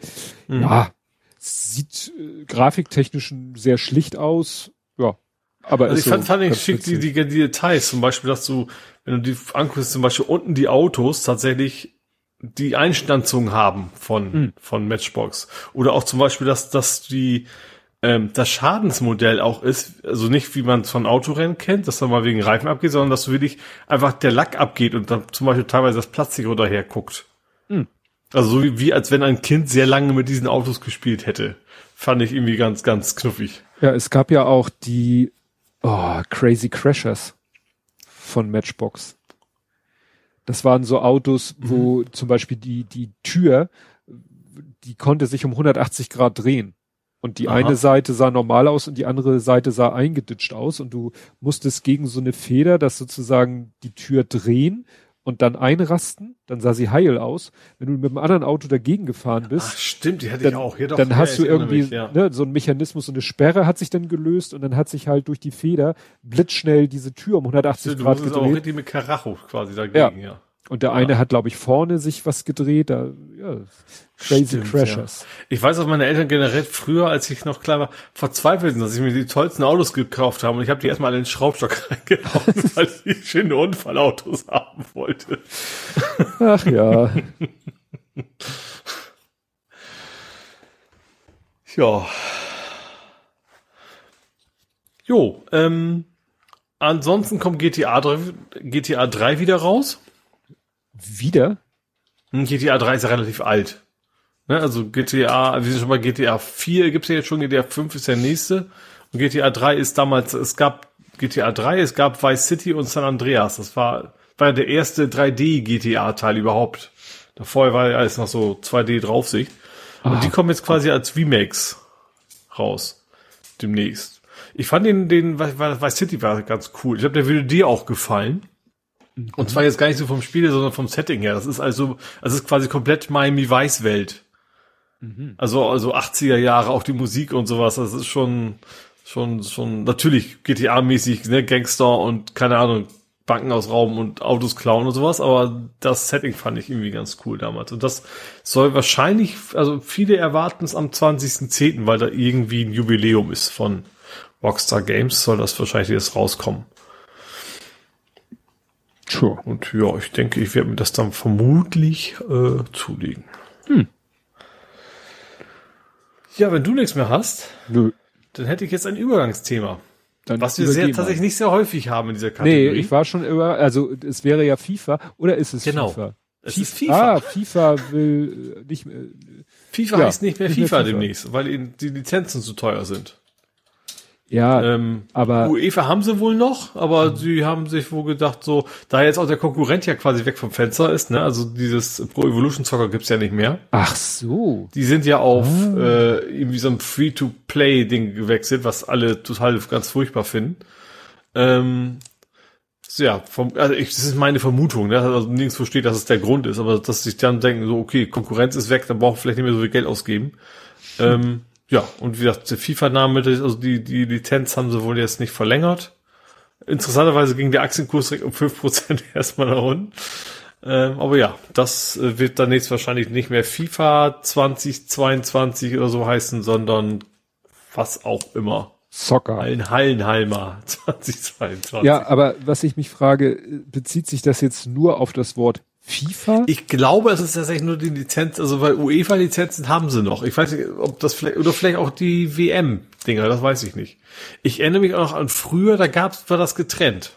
Mhm. Ja, sieht äh, grafiktechnisch sehr schlicht aus. Ja, aber also ich fand, so fand ich schick die, die, die Details, zum Beispiel, dass du, wenn du die anguckst, zum Beispiel unten die Autos tatsächlich die Einstanzung haben von, mhm. von Matchbox. Oder auch zum Beispiel, dass, dass die, ähm, das Schadensmodell auch ist, also nicht wie man es von Autorennen kennt, dass da mal wegen Reifen abgeht, sondern dass du wirklich einfach der Lack abgeht und dann zum Beispiel teilweise das Plastik runterher guckt. Mhm. Also so wie, wie als wenn ein Kind sehr lange mit diesen Autos gespielt hätte. Fand ich irgendwie ganz, ganz knuffig. Ja, es gab ja auch die Oh, Crazy Crashers von Matchbox. Das waren so Autos, wo mhm. zum Beispiel die, die Tür, die konnte sich um 180 Grad drehen. Und die Aha. eine Seite sah normal aus und die andere Seite sah eingeditscht aus und du musstest gegen so eine Feder das sozusagen die Tür drehen und dann einrasten, dann sah sie heil aus. Wenn du mit einem anderen Auto dagegen gefahren bist, Ach, stimmt, die hatte dann, ich auch. Hier doch, dann hast du irgendwie mich, ja. ne, so ein Mechanismus, so eine Sperre hat sich dann gelöst und dann hat sich halt durch die Feder blitzschnell diese Tür um 180 du Grad gedreht. Auch richtig mit Karacho quasi dagegen, ja. ja. Und der eine hat, glaube ich, vorne sich was gedreht. Da, ja, Crazy Stimmt, Crashers. Ja. Ich weiß, dass meine Eltern generell früher, als ich noch klar war, verzweifelt sind, dass ich mir die tollsten Autos gekauft habe. Und ich habe die erstmal in den Schraubstock reingehauen, weil ich schöne Unfallautos haben wollte. Ach ja. ja. Jo, ähm, ansonsten kommt GTA 3, GTA 3 wieder raus. Wieder? Hm, GTA 3 ist ja relativ alt. Ne, also GTA, wir sind schon bei GTA 4, gibt's ja jetzt schon, GTA 5 ist der nächste. Und GTA 3 ist damals, es gab GTA 3, es gab Vice City und San Andreas. Das war, war der erste 3D-GTA-Teil überhaupt. Davor war ja alles noch so 2D-Draufsicht. Und ah, die kommen jetzt quasi als Remakes raus. Demnächst. Ich fand den, den, Vice City war ganz cool. Ich glaube, der würde dir auch gefallen. Und zwar jetzt gar nicht so vom Spiel, sondern vom Setting her. Das ist also, das ist quasi komplett Miami Vice Welt. Mhm. Also, also 80er Jahre, auch die Musik und sowas. Das ist schon, schon, schon, natürlich GTA-mäßig, ne, Gangster und keine Ahnung, Banken ausrauben und Autos klauen und sowas, aber das Setting fand ich irgendwie ganz cool damals. Und das soll wahrscheinlich, also viele erwarten es am 20.10., weil da irgendwie ein Jubiläum ist von Rockstar Games, soll das wahrscheinlich jetzt rauskommen. Sure. Und ja, ich denke, ich werde mir das dann vermutlich äh, zulegen. Hm. Ja, wenn du nichts mehr hast, Nö. dann hätte ich jetzt ein Übergangsthema. Dann was wir sehr, tatsächlich nicht sehr häufig haben in dieser Kategorie. Nee, ich war schon über, also es wäre ja FIFA oder ist es genau. FIFA? Es FIFA. ist FIFA. Ah, FIFA will nicht mehr. FIFA ja, heißt nicht mehr, nicht FIFA, mehr FIFA demnächst, weil die Lizenzen zu teuer sind. Ja, ähm, aber UEFA haben sie wohl noch, aber mhm. sie haben sich wohl gedacht, so da jetzt auch der Konkurrent ja quasi weg vom Fenster ist, ne? Also dieses Pro Evolution Soccer gibt's ja nicht mehr. Ach so. Die sind ja auf ah. äh, irgendwie so ein Free-to-Play-Ding gewechselt, was alle total ganz furchtbar finden. Ähm, so, ja, vom, also ich, das ist meine Vermutung, ne? Also nirgendwo steht, dass es der Grund ist, aber dass sich dann denken, so okay, Konkurrenz ist weg, dann brauchen wir vielleicht nicht mehr so viel Geld ausgeben. Hm. Ähm, ja, und wie gesagt, der FIFA-Name, also die, die Lizenz haben sie wohl jetzt nicht verlängert. Interessanterweise ging der Aktienkurs direkt um 5% erstmal nach unten. Ähm, aber ja, das äh, wird dann jetzt wahrscheinlich nicht mehr FIFA 2022 oder so heißen, sondern was auch immer. Soccer. Ein Hallenhalmer 2022. Ja, aber was ich mich frage, bezieht sich das jetzt nur auf das Wort FIFA? Ich glaube, es ist tatsächlich nur die Lizenz, also weil UEFA-Lizenzen haben sie noch. Ich weiß nicht, ob das vielleicht, oder vielleicht auch die WM-Dinger, das weiß ich nicht. Ich erinnere mich auch noch an früher, da gab's, war das getrennt.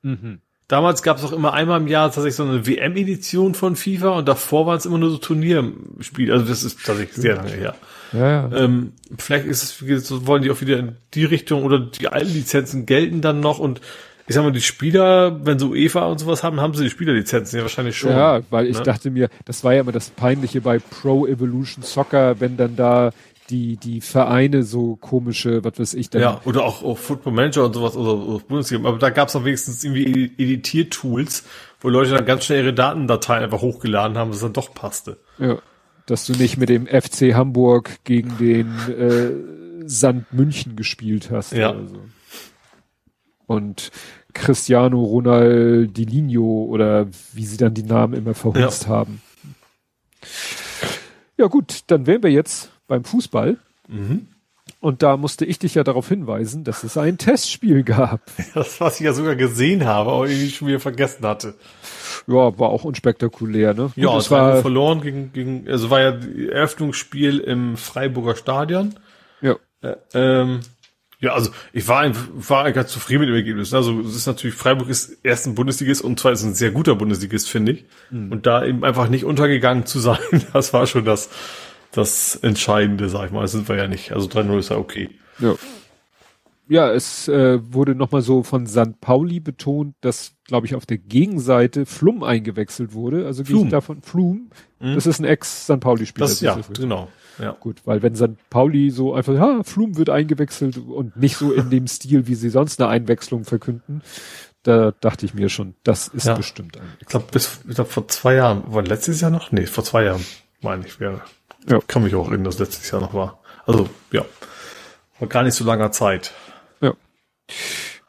Mhm. Damals gab es auch immer einmal im Jahr tatsächlich so eine WM-Edition von FIFA und davor waren es immer nur so Turnierspiele. Also das ist tatsächlich sehr lange her. Ja, ja. Ähm, vielleicht ist es, wollen die auch wieder in die Richtung oder die alten Lizenzen gelten dann noch und ich sag mal, die Spieler, wenn so Eva und sowas haben, haben sie die Spielerlizenzen ja wahrscheinlich schon. Ja, weil ich ne? dachte mir, das war ja immer das Peinliche bei Pro Evolution Soccer, wenn dann da die, die Vereine so komische, was weiß ich dann. Ja, oder auch, auch Football Manager und sowas oder, oder Bundesliga. Aber da gab es auch wenigstens irgendwie Editiertools, wo Leute dann ganz schnell ihre Datendateien einfach hochgeladen haben, dass dann doch passte. Ja. Dass du nicht mit dem FC Hamburg gegen den äh, Sand München gespielt hast. Ja. Oder so. Und Cristiano Ronaldinho oder wie sie dann die Namen immer verhunzt ja. haben. Ja gut, dann wären wir jetzt beim Fußball. Mhm. Und da musste ich dich ja darauf hinweisen, dass es ein Testspiel gab. Das, was ich ja sogar gesehen habe, aber irgendwie schon wieder vergessen hatte. Ja, war auch unspektakulär, ne? Ja, es war verloren gegen, gegen, also war ja Eröffnungsspiel im Freiburger Stadion. Ja. Äh, ähm, ja, also ich war, war ganz zufrieden mit dem Ergebnis. Also es ist natürlich, Freiburg ist erst ein Bundesligist und zwar ist ein sehr guter Bundesligist, finde ich. Mhm. Und da eben einfach nicht untergegangen zu sein, das war schon das, das Entscheidende, sag ich mal. Das sind wir ja nicht. Also 3-0 ist ja okay. Ja. Ja, es äh, wurde nochmal so von St. Pauli betont, dass, glaube ich, auf der Gegenseite Flum eingewechselt wurde. Also Flum. davon Flum. Mhm. Das ist ein Ex-St. Pauli-Spieler. Das, ja, genau. Ja. Gut, weil wenn St. Pauli so einfach, ja, Flum wird eingewechselt und nicht so in dem Stil, wie sie sonst eine Einwechslung verkünden, da dachte ich mir schon, das ist ja. bestimmt ein. Ich glaube, bis, ich glaube, vor zwei Jahren, war letztes Jahr noch? Nee, vor zwei Jahren, meine ich, wäre. Ja. Kann mich auch erinnern, dass letztes Jahr noch war. Also, ja. War gar nicht so langer Zeit.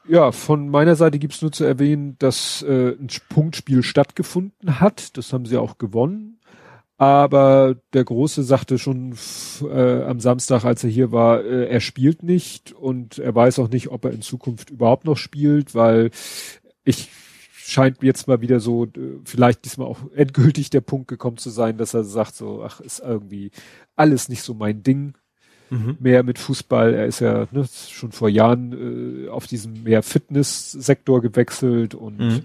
Ja. Von meiner Seite gibt's nur zu erwähnen, dass äh, ein Punktspiel stattgefunden hat. Das haben sie auch gewonnen. Aber der Große sagte schon äh, am Samstag, als er hier war, äh, er spielt nicht und er weiß auch nicht, ob er in Zukunft überhaupt noch spielt, weil ich scheint jetzt mal wieder so, äh, vielleicht diesmal auch endgültig der Punkt gekommen zu sein, dass er sagt so, ach, ist irgendwie alles nicht so mein Ding mhm. mehr mit Fußball. Er ist ja ne, schon vor Jahren äh, auf diesem mehr Fitness-Sektor gewechselt und mhm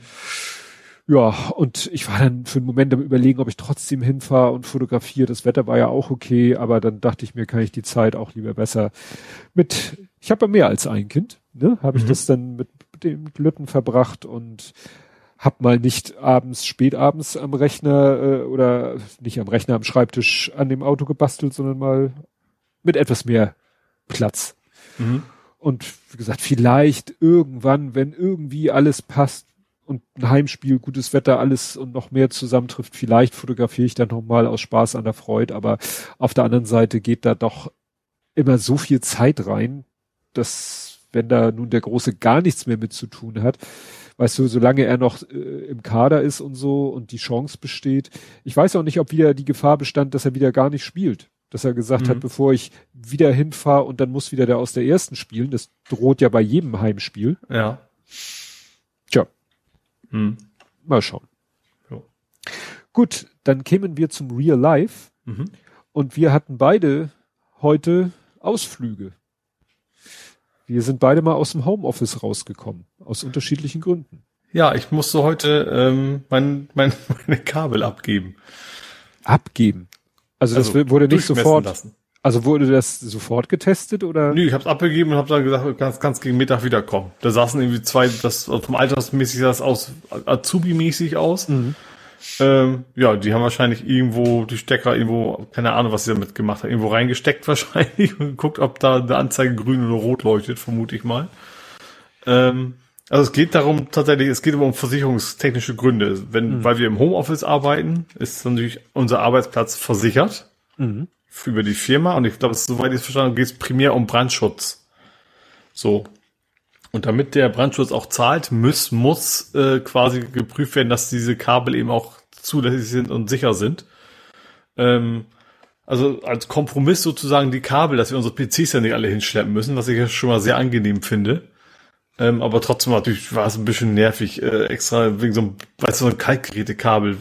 ja, und ich war dann für einen Moment am überlegen, ob ich trotzdem hinfahre und fotografiere. Das Wetter war ja auch okay, aber dann dachte ich mir, kann ich die Zeit auch lieber besser mit, ich habe ja mehr als ein Kind, ne? Habe ich mhm. das dann mit dem Lütten verbracht und hab mal nicht abends, spätabends am Rechner äh, oder nicht am Rechner, am Schreibtisch an dem Auto gebastelt, sondern mal mit etwas mehr Platz. Mhm. Und wie gesagt, vielleicht irgendwann, wenn irgendwie alles passt, und ein Heimspiel, gutes Wetter, alles und noch mehr zusammentrifft, vielleicht fotografiere ich dann nochmal aus Spaß an der Freude, aber auf der anderen Seite geht da doch immer so viel Zeit rein, dass wenn da nun der Große gar nichts mehr mit zu tun hat, weißt du, solange er noch äh, im Kader ist und so und die Chance besteht, ich weiß auch nicht, ob wieder die Gefahr bestand, dass er wieder gar nicht spielt. Dass er gesagt mhm. hat, bevor ich wieder hinfahre und dann muss wieder der aus der ersten spielen, das droht ja bei jedem Heimspiel. Ja. Tja, hm. Mal schauen. Ja. Gut, dann kämen wir zum Real Life. Mhm. Und wir hatten beide heute Ausflüge. Wir sind beide mal aus dem Homeoffice rausgekommen, aus unterschiedlichen Gründen. Ja, ich musste heute ähm, mein, mein, meine Kabel abgeben. Abgeben? Also, also das wurde nicht sofort. Lassen. Also wurde das sofort getestet oder? Nö, ich habe es abgegeben und habe dann gesagt, du kannst, kannst gegen Mittag wiederkommen. Da saßen irgendwie zwei, das also vom Altersmäßig das aus Azubi-mäßig aus. Mhm. Ähm, ja, die haben wahrscheinlich irgendwo die Stecker irgendwo, keine Ahnung, was sie damit gemacht haben, irgendwo reingesteckt wahrscheinlich und guckt, ob da eine Anzeige grün oder rot leuchtet, vermute ich mal. Ähm, also es geht darum, tatsächlich, es geht um versicherungstechnische Gründe. Wenn, mhm. weil wir im Homeoffice arbeiten, ist natürlich unser Arbeitsplatz versichert. Mhm über die Firma und ich glaube, soweit ich es verstanden habe, geht es primär um Brandschutz. So. Und damit der Brandschutz auch zahlt, muss, muss äh, quasi geprüft werden, dass diese Kabel eben auch zulässig sind und sicher sind. Ähm, also als Kompromiss sozusagen die Kabel, dass wir unsere PCs ja nicht alle hinschleppen müssen, was ich ja schon mal sehr angenehm finde. Ähm, aber trotzdem natürlich war es ein bisschen nervig, äh, extra wegen so einem, weißt du, so ein Kaltgerätekabel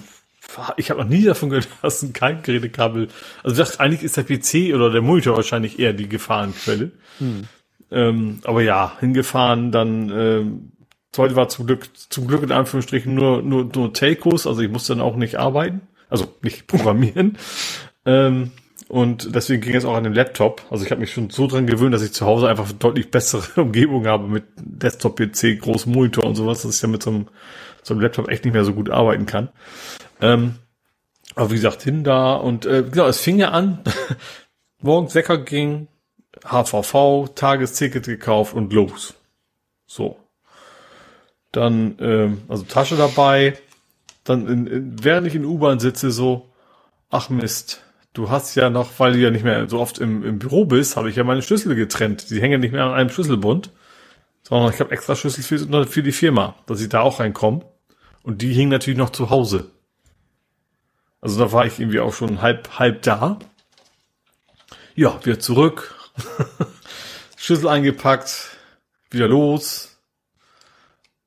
ich habe noch nie davon gehört, dass ein Kaltgerätekabel, also ich dachte, eigentlich ist der PC oder der Monitor wahrscheinlich eher die Gefahrenquelle. Hm. Ähm, aber ja, hingefahren, dann ähm, heute war zum Glück, zum Glück in Anführungsstrichen nur, nur, nur Telcos, also ich musste dann auch nicht arbeiten, also nicht programmieren. ähm, und deswegen ging es auch an dem Laptop. Also ich habe mich schon so dran gewöhnt, dass ich zu Hause einfach deutlich bessere Umgebung habe mit Desktop-PC, großem Monitor und sowas, dass ich ja mit so einem, so einem Laptop echt nicht mehr so gut arbeiten kann. Ähm, aber wie gesagt, hin da und äh, genau, es fing ja an. morgens Wecker ging, HVV, Tagesticket gekauft und los. So. Dann, ähm, also Tasche dabei. Dann, in, in, während ich in U-Bahn sitze, so, ach Mist, du hast ja noch, weil du ja nicht mehr so oft im, im Büro bist, habe ich ja meine Schlüssel getrennt. Die hängen nicht mehr an einem Schlüsselbund, sondern ich habe extra Schlüssel für, für die Firma, dass ich da auch reinkomme. Und die hingen natürlich noch zu Hause. Also da war ich irgendwie auch schon halb, halb da. Ja, wieder zurück. Schlüssel eingepackt, wieder los.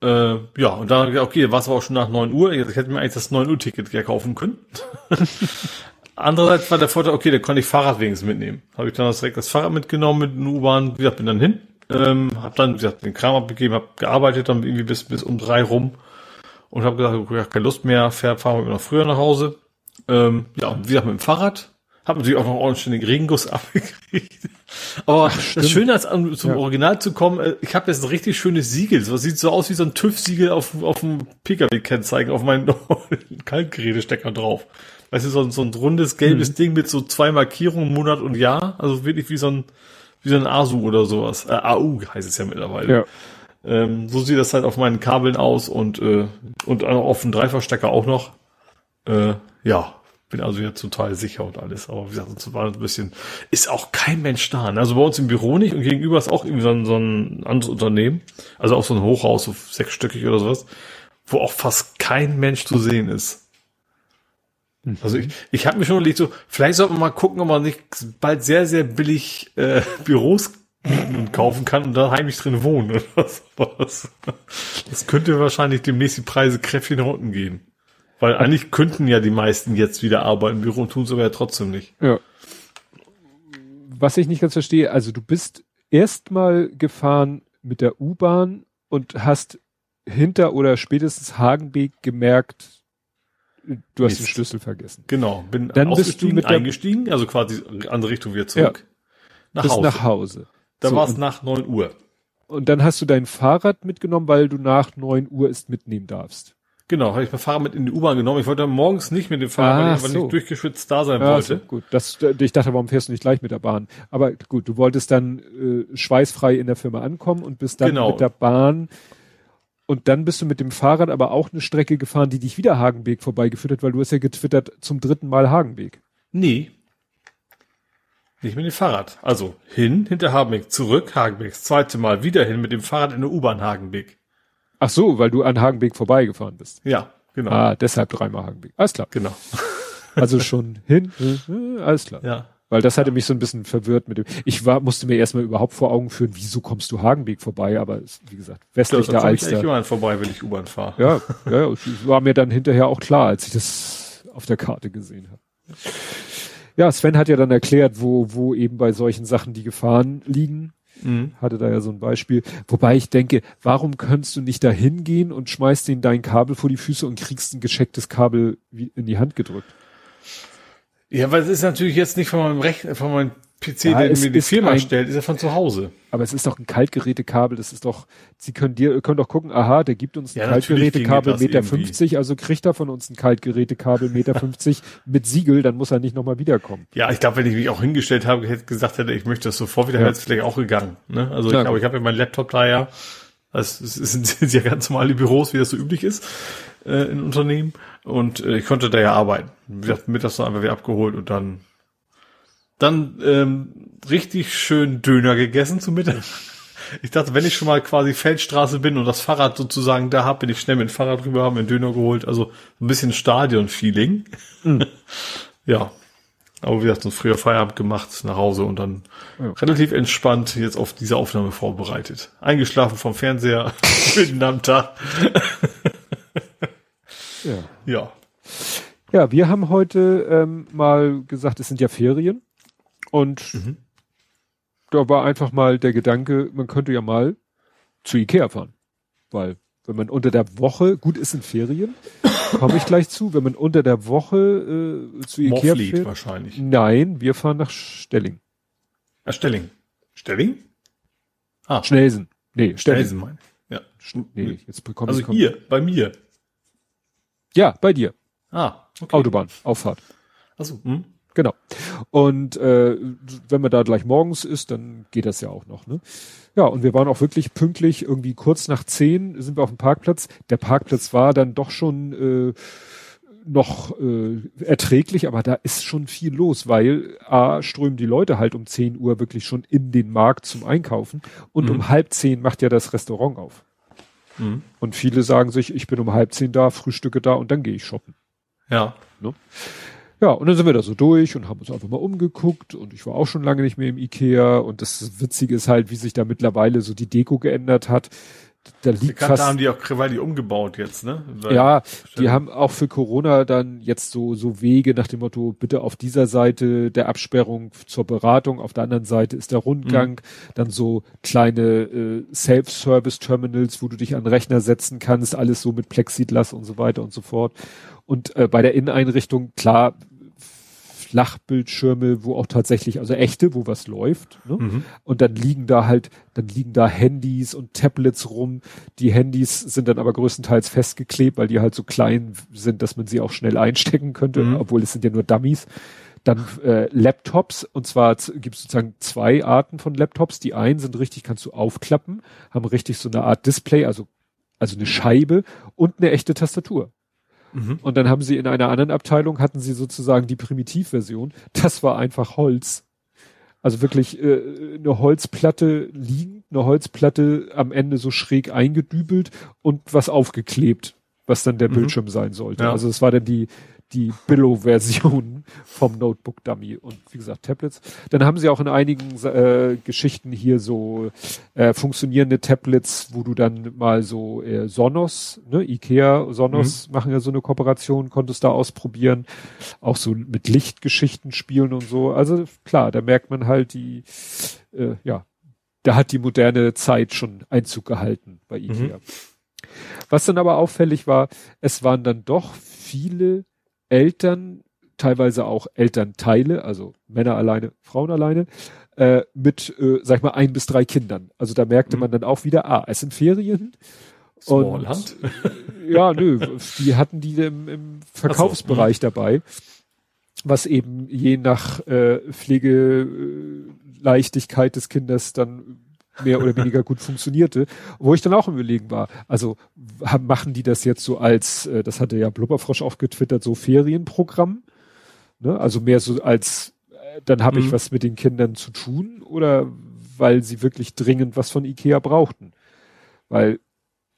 Äh, ja, und dann, okay, war es aber auch schon nach 9 Uhr. Ich hätte mir eigentlich das 9 Uhr Ticket ja kaufen können. Andererseits war der Vorteil, okay, da konnte ich Fahrrad wenigstens mitnehmen. Habe ich dann direkt das Fahrrad mitgenommen mit den U-Bahn, wie gesagt, bin dann hin, ähm, habe dann, wie gesagt, den Kram abgegeben, habe gearbeitet dann irgendwie bis, bis um drei rum und habe gesagt, ich habe keine Lust mehr, fahren wir noch früher nach Hause. Ähm, ja, und wie gesagt, mit dem Fahrrad. Hab natürlich auch noch ordentlich Regenguss abgekriegt. Aber Ach, das Schöne ist, zum ja. Original zu kommen, äh, ich habe jetzt ein richtig schönes Siegel. Das sieht so aus wie so ein TÜV-Siegel auf, auf dem Pkw-Kennzeichen, auf meinen Kaltgerätestecker drauf. Weißt du, so, so ein rundes, gelbes mhm. Ding mit so zwei Markierungen, Monat und Jahr. Also wirklich wie so ein, wie so ein ASU oder sowas. Äh, AU heißt es ja mittlerweile. Ja. Ähm, so sieht das halt auf meinen Kabeln aus und, äh, und auf dem Dreifachstecker auch noch. Äh, ja, bin also jetzt total sicher und alles. Aber wie gesagt, es war ein bisschen, ist auch kein Mensch da. Ne? Also bei uns im Büro nicht und gegenüber ist auch irgendwie so ein, so ein anderes Unternehmen. Also auch so ein Hochhaus, so sechsstöckig oder sowas, wo auch fast kein Mensch zu sehen ist. Also ich, ich habe mir schon überlegt, so, vielleicht sollte man mal gucken, ob man nicht bald sehr, sehr billig äh, Büros kaufen kann und da heimlich drin wohnen oder sowas. Das könnte wahrscheinlich demnächst die Preise kräftig nach unten gehen. Weil eigentlich könnten ja die meisten jetzt wieder arbeiten im Büro und tun es aber ja trotzdem nicht. Ja. Was ich nicht ganz verstehe, also du bist erstmal gefahren mit der U-Bahn und hast hinter oder spätestens Hagenbeek gemerkt, du hast Mist. den Schlüssel vergessen. Genau, bin dann bist du mit eingestiegen, also quasi andere Richtung wieder zurück. Ja, nach Hause. nach Hause. Da so, war es nach neun Uhr. Und dann hast du dein Fahrrad mitgenommen, weil du nach neun Uhr es mitnehmen darfst. Genau, habe ich mein Fahrrad mit in die U-Bahn genommen. Ich wollte morgens nicht mit dem Fahrrad, ah, weil ich aber so. nicht durchgeschwitzt da sein ja, wollte. So, gut, das, ich dachte, warum fährst du nicht gleich mit der Bahn? Aber gut, du wolltest dann äh, schweißfrei in der Firma ankommen und bist dann genau. mit der Bahn und dann bist du mit dem Fahrrad aber auch eine Strecke gefahren, die dich wieder Hagenbeek vorbeigeführt hat, weil du hast ja getwittert zum dritten Mal Hagenbeek. Nee. Nicht mit dem Fahrrad. Also hin, hinter Hagenbeek, zurück, Hagenbeek, das zweite Mal wieder hin mit dem Fahrrad in der U-Bahn Hagenbeek. Ach so, weil du an Hagenbeek vorbeigefahren bist. Ja, genau. Ah, deshalb dreimal Hagenbeek. Alles klar. Genau. Also schon hin, alles klar. Ja. Weil das hatte mich so ein bisschen verwirrt mit dem. Ich war, musste mir erstmal überhaupt vor Augen führen, wieso kommst du Hagenbeek vorbei? Aber wie gesagt, westlich ja, der Alster. Ich immer vorbei, wenn ich U-Bahn fahre. Ja, ja, war mir dann hinterher auch klar, als ich das auf der Karte gesehen habe. Ja, Sven hat ja dann erklärt, wo, wo eben bei solchen Sachen die Gefahren liegen. Mhm. Hatte da ja so ein Beispiel. Wobei ich denke, warum kannst du nicht da hingehen und schmeißt denen dein Kabel vor die Füße und kriegst ein geschecktes Kabel in die Hand gedrückt? Ja, weil es ist natürlich jetzt nicht von meinem Rechner, von meinem PC, ja, der mir die Firma ein, stellt, ist ja von zu Hause. Aber es ist doch ein Kaltgerätekabel, das ist doch, Sie können dir, können doch gucken, aha, der gibt uns ein ja, Kaltgerätekabel Meter 50, also kriegt er von uns ein Kaltgerätekabel Meter 50 mit Siegel, dann muss er nicht nochmal wiederkommen. Ja, ich glaube, wenn ich mich auch hingestellt habe, hätte gesagt hätte, ich möchte das sofort wieder, ja. wäre es vielleicht auch gegangen. Ne? Also ja, ich glaube, ich habe ja meinen Laptop da ja, das sind, sind ja ganz normale Büros, wie das so üblich ist äh, in Unternehmen. Und äh, ich konnte da ja arbeiten. Mittags dann einfach wieder abgeholt und dann dann ähm, richtig schön Döner gegessen zum Mittag. Ich dachte, wenn ich schon mal quasi Feldstraße bin und das Fahrrad sozusagen da hab, bin ich schnell mit dem Fahrrad rüber, haben mir einen Döner geholt. Also ein bisschen Stadion-Feeling. Mhm. ja. Aber wie gesagt, so früher Feierabend gemacht, nach Hause und dann ja. relativ entspannt jetzt auf diese Aufnahme vorbereitet. Eingeschlafen vom Fernseher mitten am Tag. ja. Ja. Ja, wir haben heute ähm, mal gesagt, es sind ja Ferien. Und mhm. da war einfach mal der Gedanke, man könnte ja mal zu Ikea fahren. Weil wenn man unter der Woche, gut ist in Ferien, komme ich gleich zu, wenn man unter der Woche äh, zu Ikea Mofflied fährt. wahrscheinlich. Nein, wir fahren nach Stelling. Ah, Stelling. Stelling? Ah. Schnelsen. Nee, Stelling. Schnelsen meine ich. Ja. Nee, jetzt bekomme Also hier, bei mir. Ja, bei dir. Ah, okay. Autobahn, Auffahrt. Also, hm? Genau. Und äh, wenn man da gleich morgens ist, dann geht das ja auch noch. Ne? Ja, und wir waren auch wirklich pünktlich, irgendwie kurz nach zehn sind wir auf dem Parkplatz. Der Parkplatz war dann doch schon äh, noch äh, erträglich, aber da ist schon viel los, weil A, strömen die Leute halt um 10 Uhr wirklich schon in den Markt zum Einkaufen und mhm. um halb zehn macht ja das Restaurant auf. Mhm. Und viele sagen sich, ich bin um halb zehn da, frühstücke da und dann gehe ich shoppen. Ja. Ne? Ja, und dann sind wir da so durch und haben uns einfach mal umgeguckt und ich war auch schon lange nicht mehr im Ikea und das Witzige ist halt, wie sich da mittlerweile so die Deko geändert hat da liegt Bekannte fast, haben die auch Krawalli umgebaut jetzt, ne? Weil, ja, die haben auch für Corona dann jetzt so, so Wege nach dem Motto, bitte auf dieser Seite der Absperrung zur Beratung, auf der anderen Seite ist der Rundgang, mhm. dann so kleine äh, Self-Service-Terminals, wo du dich an den Rechner setzen kannst, alles so mit Plexiglas und so weiter und so fort. Und äh, bei der Inneneinrichtung, klar, Flachbildschirme, wo auch tatsächlich, also echte, wo was läuft. Ne? Mhm. Und dann liegen da halt, dann liegen da Handys und Tablets rum. Die Handys sind dann aber größtenteils festgeklebt, weil die halt so klein sind, dass man sie auch schnell einstecken könnte, mhm. obwohl es sind ja nur Dummies. Dann äh, Laptops, und zwar gibt es sozusagen zwei Arten von Laptops. Die einen sind richtig, kannst du aufklappen, haben richtig so eine Art Display, also, also eine Scheibe und eine echte Tastatur. Mhm. Und dann haben sie in einer anderen Abteilung hatten sie sozusagen die Primitivversion. Das war einfach Holz. Also wirklich äh, eine Holzplatte liegend, eine Holzplatte am Ende so schräg eingedübelt und was aufgeklebt, was dann der mhm. Bildschirm sein sollte. Ja. Also es war dann die die Billow-Version vom Notebook Dummy und wie gesagt Tablets. Dann haben sie auch in einigen äh, Geschichten hier so äh, funktionierende Tablets, wo du dann mal so äh, Sonos, ne, Ikea, Sonos mhm. machen ja so eine Kooperation, konntest da ausprobieren, auch so mit Lichtgeschichten spielen und so. Also klar, da merkt man halt die, äh, ja, da hat die moderne Zeit schon Einzug gehalten bei Ikea. Mhm. Was dann aber auffällig war, es waren dann doch viele Eltern, teilweise auch Elternteile, also Männer alleine, Frauen alleine, äh, mit, äh, sag ich mal, ein bis drei Kindern. Also da merkte mhm. man dann auch wieder, ah, es sind Ferien. Smallland? Und, ja, nö, die hatten die im, im Verkaufsbereich so, mhm. dabei, was eben je nach äh, Pflegeleichtigkeit des Kindes dann mehr oder weniger gut funktionierte, wo ich dann auch im Überlegen war, also haben, machen die das jetzt so als, äh, das hatte ja Blubberfrosch auch getwittert, so Ferienprogramm, ne? also mehr so als, äh, dann habe mhm. ich was mit den Kindern zu tun oder weil sie wirklich dringend was von Ikea brauchten, weil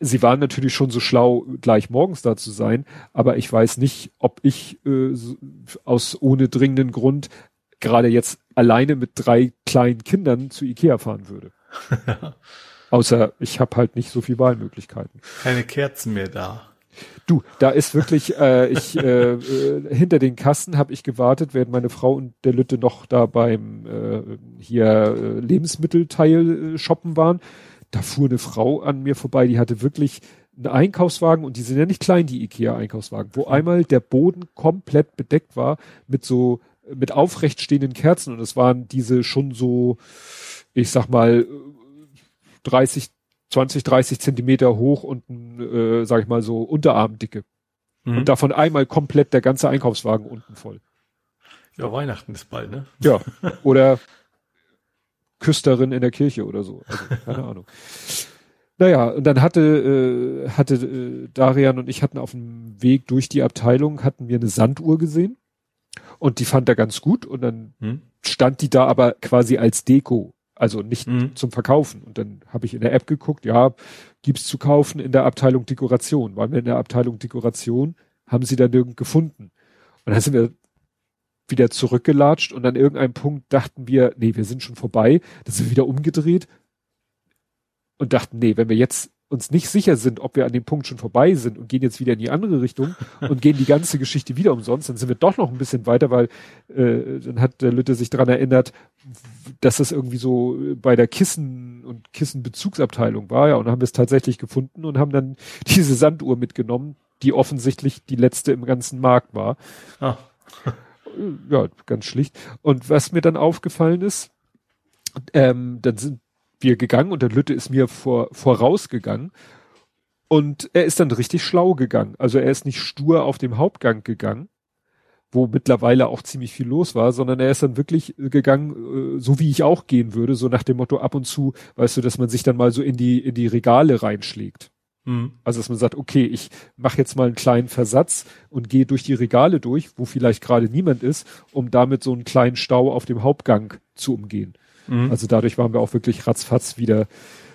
sie waren natürlich schon so schlau, gleich morgens da zu sein, aber ich weiß nicht, ob ich äh, aus ohne dringenden Grund gerade jetzt alleine mit drei kleinen Kindern zu Ikea fahren würde. Außer ich habe halt nicht so viel Wahlmöglichkeiten. Keine Kerzen mehr da. Du, da ist wirklich, äh, ich äh, äh, hinter den Kassen habe ich gewartet, während meine Frau und der Lütte noch da beim äh, hier äh, Lebensmittelteil äh, shoppen waren. Da fuhr eine Frau an mir vorbei, die hatte wirklich einen Einkaufswagen und die sind ja nicht klein, die IKEA-Einkaufswagen, wo einmal der Boden komplett bedeckt war mit so mit aufrecht stehenden Kerzen und es waren diese schon so ich sag mal, 30, 20, 30 Zentimeter hoch und, äh, sag ich mal so, Unterarmdicke. Mhm. Und davon einmal komplett der ganze Einkaufswagen unten voll. Ja, Weihnachten ist bald, ne? Ja. Oder Küsterin in der Kirche oder so. Also, keine Ahnung. Naja, und dann hatte, äh, hatte äh, Darian und ich hatten auf dem Weg durch die Abteilung, hatten wir eine Sanduhr gesehen. Und die fand er ganz gut. Und dann hm? stand die da aber quasi als Deko. Also nicht mhm. zum Verkaufen. Und dann habe ich in der App geguckt, ja, gibt's zu kaufen in der Abteilung Dekoration. Waren wir in der Abteilung Dekoration, haben sie da nirgend gefunden. Und dann sind wir wieder zurückgelatscht und an irgendeinem Punkt dachten wir, nee, wir sind schon vorbei. Dann sind wir wieder umgedreht und dachten, nee, wenn wir jetzt uns nicht sicher sind, ob wir an dem Punkt schon vorbei sind und gehen jetzt wieder in die andere Richtung und gehen die ganze Geschichte wieder umsonst, dann sind wir doch noch ein bisschen weiter, weil äh, dann hat der Lütte sich daran erinnert, dass das irgendwie so bei der Kissen- und Kissenbezugsabteilung war, ja, und haben wir es tatsächlich gefunden und haben dann diese Sanduhr mitgenommen, die offensichtlich die letzte im ganzen Markt war. Ah. ja, ganz schlicht. Und was mir dann aufgefallen ist, ähm, dann sind wir gegangen und der Lütte ist mir vor, vorausgegangen. Und er ist dann richtig schlau gegangen. Also er ist nicht stur auf dem Hauptgang gegangen, wo mittlerweile auch ziemlich viel los war, sondern er ist dann wirklich gegangen, äh, so wie ich auch gehen würde, so nach dem Motto ab und zu, weißt du, dass man sich dann mal so in die in die Regale reinschlägt. Mhm. Also dass man sagt, okay, ich mache jetzt mal einen kleinen Versatz und gehe durch die Regale durch, wo vielleicht gerade niemand ist, um damit so einen kleinen Stau auf dem Hauptgang zu umgehen. Mhm. Also dadurch waren wir auch wirklich ratzfatz wieder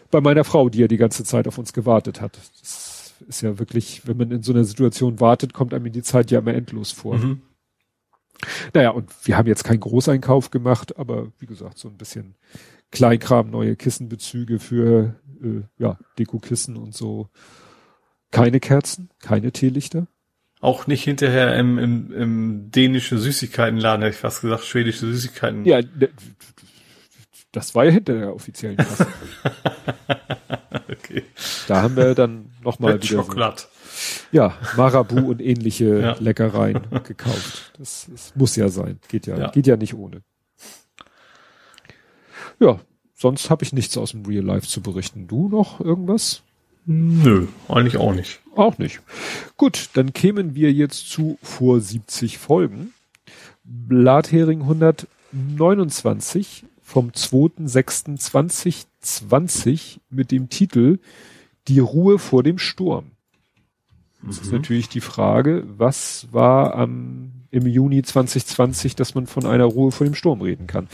bei meiner Frau, die ja die ganze Zeit auf uns gewartet hat. Das ist ja wirklich, wenn man in so einer Situation wartet, kommt einem die Zeit ja immer endlos vor. Mhm. Naja, und wir haben jetzt keinen Großeinkauf gemacht, aber wie gesagt, so ein bisschen Kleinkram, neue Kissenbezüge für äh, ja, Dekokissen und so. Keine Kerzen, keine Teelichter. Auch nicht hinterher im, im, im dänischen Süßigkeitenladen, hätte ich fast gesagt, schwedische Süßigkeiten. Ja, das war ja hinter der offiziellen Kasse. okay. Da haben wir dann nochmal wieder Schokolade. So, ja, Marabu und ähnliche ja. Leckereien gekauft. Das, das, muss ja sein. Geht ja, ja, geht ja nicht ohne. Ja, sonst habe ich nichts aus dem Real Life zu berichten. Du noch irgendwas? Nö, eigentlich auch nicht. Auch nicht. Gut, dann kämen wir jetzt zu vor 70 Folgen. Blathering 129 vom 2.6.2020 mit dem Titel Die Ruhe vor dem Sturm. Das mhm. ist natürlich die Frage, was war am, im Juni 2020, dass man von einer Ruhe vor dem Sturm reden kann.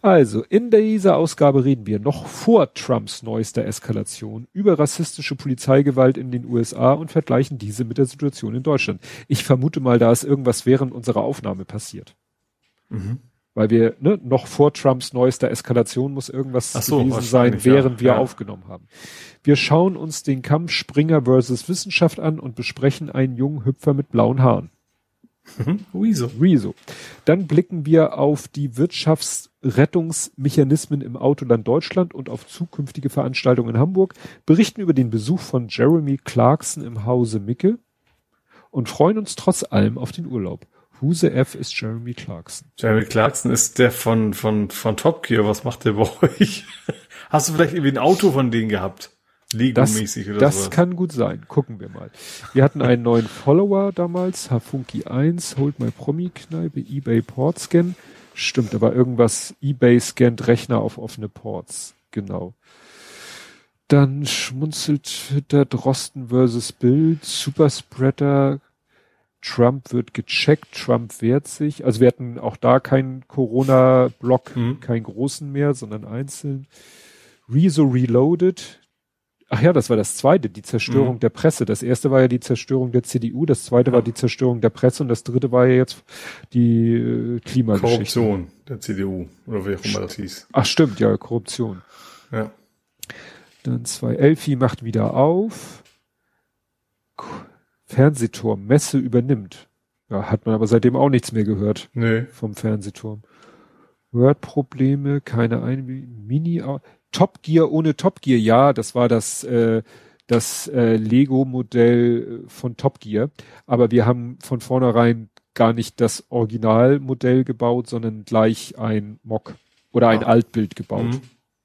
Also, in dieser Ausgabe reden wir noch vor Trumps neuester Eskalation über rassistische Polizeigewalt in den USA und vergleichen diese mit der Situation in Deutschland. Ich vermute mal, da ist irgendwas während unserer Aufnahme passiert. Mhm. Weil wir, ne, noch vor Trumps neuester Eskalation muss irgendwas so, gewesen sein, während ja. wir ja. aufgenommen haben. Wir schauen uns den Kampf Springer versus Wissenschaft an und besprechen einen jungen Hüpfer mit blauen Haaren. Mhm. Rezo. Rezo. Dann blicken wir auf die Wirtschaftsrettungsmechanismen im Autoland Deutschland und auf zukünftige Veranstaltungen in Hamburg, berichten über den Besuch von Jeremy Clarkson im Hause Micke und freuen uns trotz allem auf den Urlaub. Who the F ist Jeremy Clarkson? Jeremy Clarkson ist der von, von, von Top Gear. Was macht der bei euch? Hast du vielleicht irgendwie ein Auto von denen gehabt? Lego-mäßig oder Das sowas. kann gut sein. Gucken wir mal. Wir hatten einen neuen Follower damals, Hafunki 1, Hold My Promi-Kneipe, eBay Portscan. Stimmt, da war irgendwas, eBay scannt Rechner auf offene Ports. Genau. Dann schmunzelt der Drosten versus Bild, Superspreader, Trump wird gecheckt, Trump wehrt sich. Also wir hatten auch da keinen Corona-Block, mhm. keinen großen mehr, sondern einzeln. Rezo Reloaded, Ach ja, das war das zweite, die Zerstörung mhm. der Presse. Das erste war ja die Zerstörung der CDU, das zweite ja. war die Zerstörung der Presse und das dritte war ja jetzt die äh, Klimageschichte. Korruption der CDU oder wie auch immer das hieß. Ach stimmt, ja, Korruption. Ja. Dann zwei Elfi macht wieder auf. Fernsehturm, Messe übernimmt. Ja, hat man aber seitdem auch nichts mehr gehört. Nee. Vom Fernsehturm. Word-Probleme, keine ein Mini, Top Gear ohne Top Gear, ja, das war das, äh, das äh, Lego-Modell von Top Gear. Aber wir haben von vornherein gar nicht das Originalmodell gebaut, sondern gleich ein Mock oder ein ah. Altbild gebaut, mhm.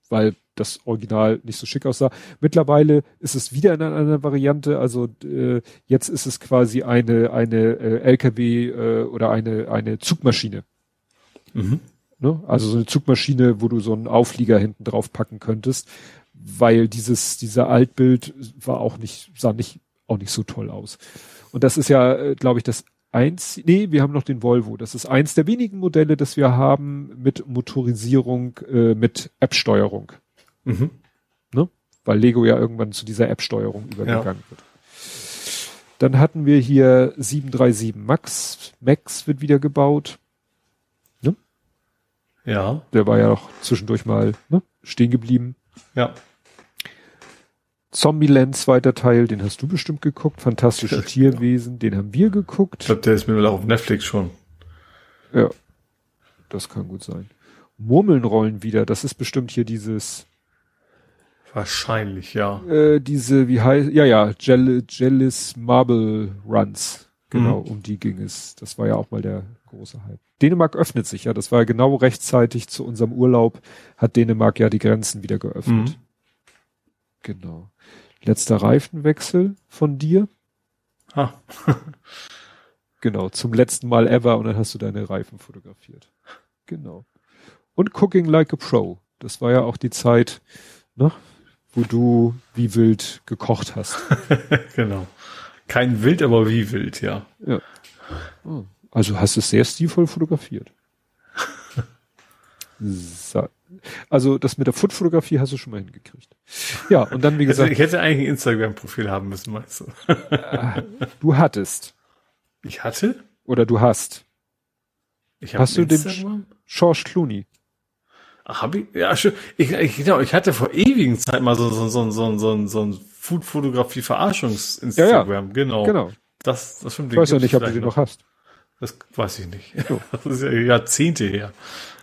weil das Original nicht so schick aussah. Mittlerweile ist es wieder in einer Variante, also äh, jetzt ist es quasi eine eine äh, LKW äh, oder eine eine Zugmaschine. Mhm. Ne? Also so eine Zugmaschine, wo du so einen Auflieger hinten drauf packen könntest, weil dieses, dieser Altbild war auch nicht, sah nicht, auch nicht so toll aus. Und das ist ja, äh, glaube ich, das eins, nee, wir haben noch den Volvo. Das ist eins der wenigen Modelle, das wir haben mit Motorisierung, äh, mit App-Steuerung. Mhm. Ne? Weil Lego ja irgendwann zu dieser App-Steuerung übergegangen ja. wird. Dann hatten wir hier 737 Max. Max wird wieder gebaut. Ja. Der war ja noch zwischendurch mal ne, stehen geblieben. Ja. Zombieland, zweiter Teil, den hast du bestimmt geguckt. Fantastische Tierwesen, den haben wir geguckt. Ich glaube, der ist mir auf Netflix schon. Ja, das kann gut sein. Murmeln rollen wieder, das ist bestimmt hier dieses. Wahrscheinlich, ja. Äh, diese, wie heißt, ja, ja, Jell Jellis Marble Runs. Genau, mhm. um die ging es. Das war ja auch mal der große Hype. Dänemark öffnet sich ja. Das war ja genau rechtzeitig zu unserem Urlaub, hat Dänemark ja die Grenzen wieder geöffnet. Mhm. Genau. Letzter Reifenwechsel von dir. Ah. Genau, zum letzten Mal ever und dann hast du deine Reifen fotografiert. Genau. Und Cooking Like a Pro. Das war ja auch die Zeit, ne, wo du wie wild gekocht hast. genau. Kein wild, aber wie wild, ja. Ja. Oh. Also hast du es sehr stilvoll fotografiert. so. Also das mit der Food-Fotografie hast du schon mal hingekriegt. Ja, und dann wie gesagt. ich hätte eigentlich ein Instagram-Profil haben müssen, meinst du? Äh, du hattest. Ich hatte? Oder du hast. Ich hast du den George Clooney? Hab ich? Ja, schön. Ich, ich, genau, ich hatte vor ewigen Zeit mal so, so, so, so, so, so ein Food-Fotografie-Verarschungs-Instagram. Ja, genau. Genau. Das, das stimmt. Ich weiß ja nicht, ob du den noch hast. Das weiß ich nicht. So. Das ist ja Jahrzehnte her.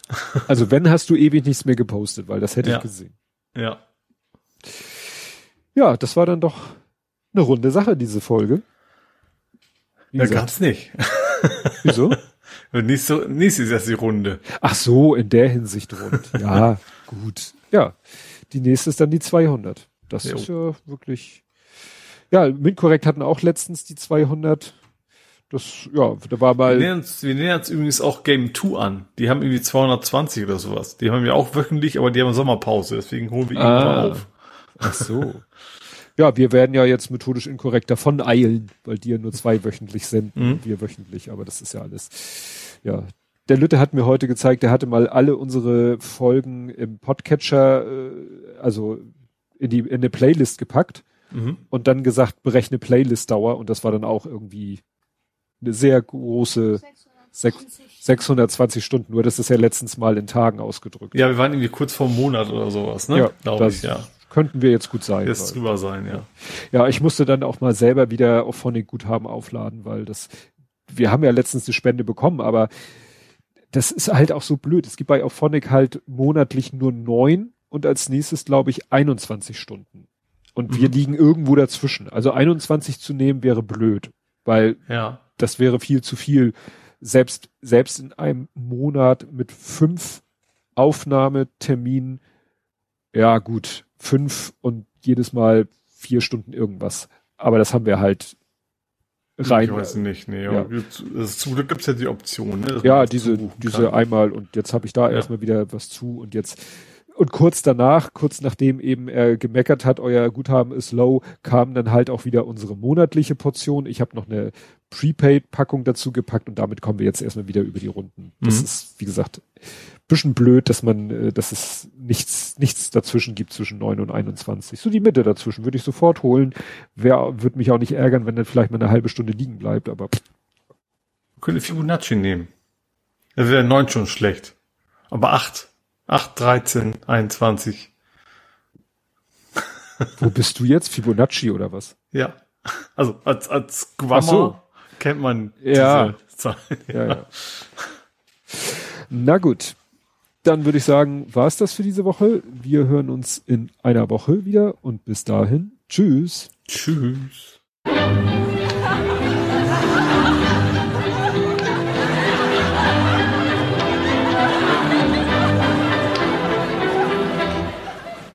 Also wenn hast du ewig nichts mehr gepostet, weil das hätte ja. ich gesehen. Ja. Ja, das war dann doch eine runde Sache, diese Folge. Wie ja, gesagt. gab's nicht. Wieso? nicht so, nicht ist das die Runde. Ach so, in der Hinsicht rund. Ja, gut. Ja. Die nächste ist dann die 200. Das jo. ist ja wirklich, ja, Mindkorrekt hatten auch letztens die 200. Das, ja, da war mal. Wir nähern, uns, wir nähern uns übrigens auch Game 2 an. Die haben irgendwie 220 oder sowas. Die haben wir auch wöchentlich, aber die haben Sommerpause, deswegen holen wir ah. mal auf. Ach so. Ja, wir werden ja jetzt methodisch inkorrekt davon eilen, weil die ja nur zwei wöchentlich sind, mhm. wir wöchentlich, aber das ist ja alles, ja. Der Lütte hat mir heute gezeigt, der hatte mal alle unsere Folgen im Podcatcher, äh, also in die, in eine Playlist gepackt mhm. und dann gesagt, berechne Playlist-Dauer und das war dann auch irgendwie eine sehr große 620, 620 Stunden. Nur das ist ja letztens mal in Tagen ausgedrückt. Ja, wir waren irgendwie kurz vor einem Monat oder sowas, ne? Ja, glaube ich, ja. Könnten wir jetzt gut sein. Jetzt drüber sein, ja. Ja, ich musste dann auch mal selber wieder auf Phonic Guthaben aufladen, weil das, wir haben ja letztens eine Spende bekommen, aber das ist halt auch so blöd. Es gibt bei Auphonic halt monatlich nur neun und als nächstes, glaube ich, 21 Stunden. Und mhm. wir liegen irgendwo dazwischen. Also 21 zu nehmen wäre blöd, weil ja das wäre viel zu viel. Selbst, selbst in einem Monat mit fünf Aufnahmeterminen, ja gut, fünf und jedes Mal vier Stunden irgendwas. Aber das haben wir halt rein. Ich weiß nicht, nee. Ja. Also zum Glück gibt's ja die Option. Ne, ja, diese, diese einmal und jetzt habe ich da ja. erstmal wieder was zu und jetzt und kurz danach, kurz nachdem eben er gemeckert hat, euer Guthaben ist low, kam dann halt auch wieder unsere monatliche Portion. Ich habe noch eine Prepaid-Packung dazu gepackt und damit kommen wir jetzt erstmal wieder über die Runden. Das mhm. ist, wie gesagt, bisschen blöd, dass man, äh, dass es nichts, nichts dazwischen gibt zwischen 9 und 21. So die Mitte dazwischen würde ich sofort holen. Wer würde mich auch nicht ärgern, wenn dann vielleicht mal eine halbe Stunde liegen bleibt, aber. Können Fibonacci nehmen. Das wäre 9 schon schlecht. Aber 8. 8, 13, 21. Wo bist du jetzt? Fibonacci oder was? Ja. Also als, als Guamma so. kennt man ja. diese Zahl. Ja. Ja, Na gut. Dann würde ich sagen, war es das für diese Woche. Wir hören uns in einer Woche wieder und bis dahin. Tschüss. Tschüss.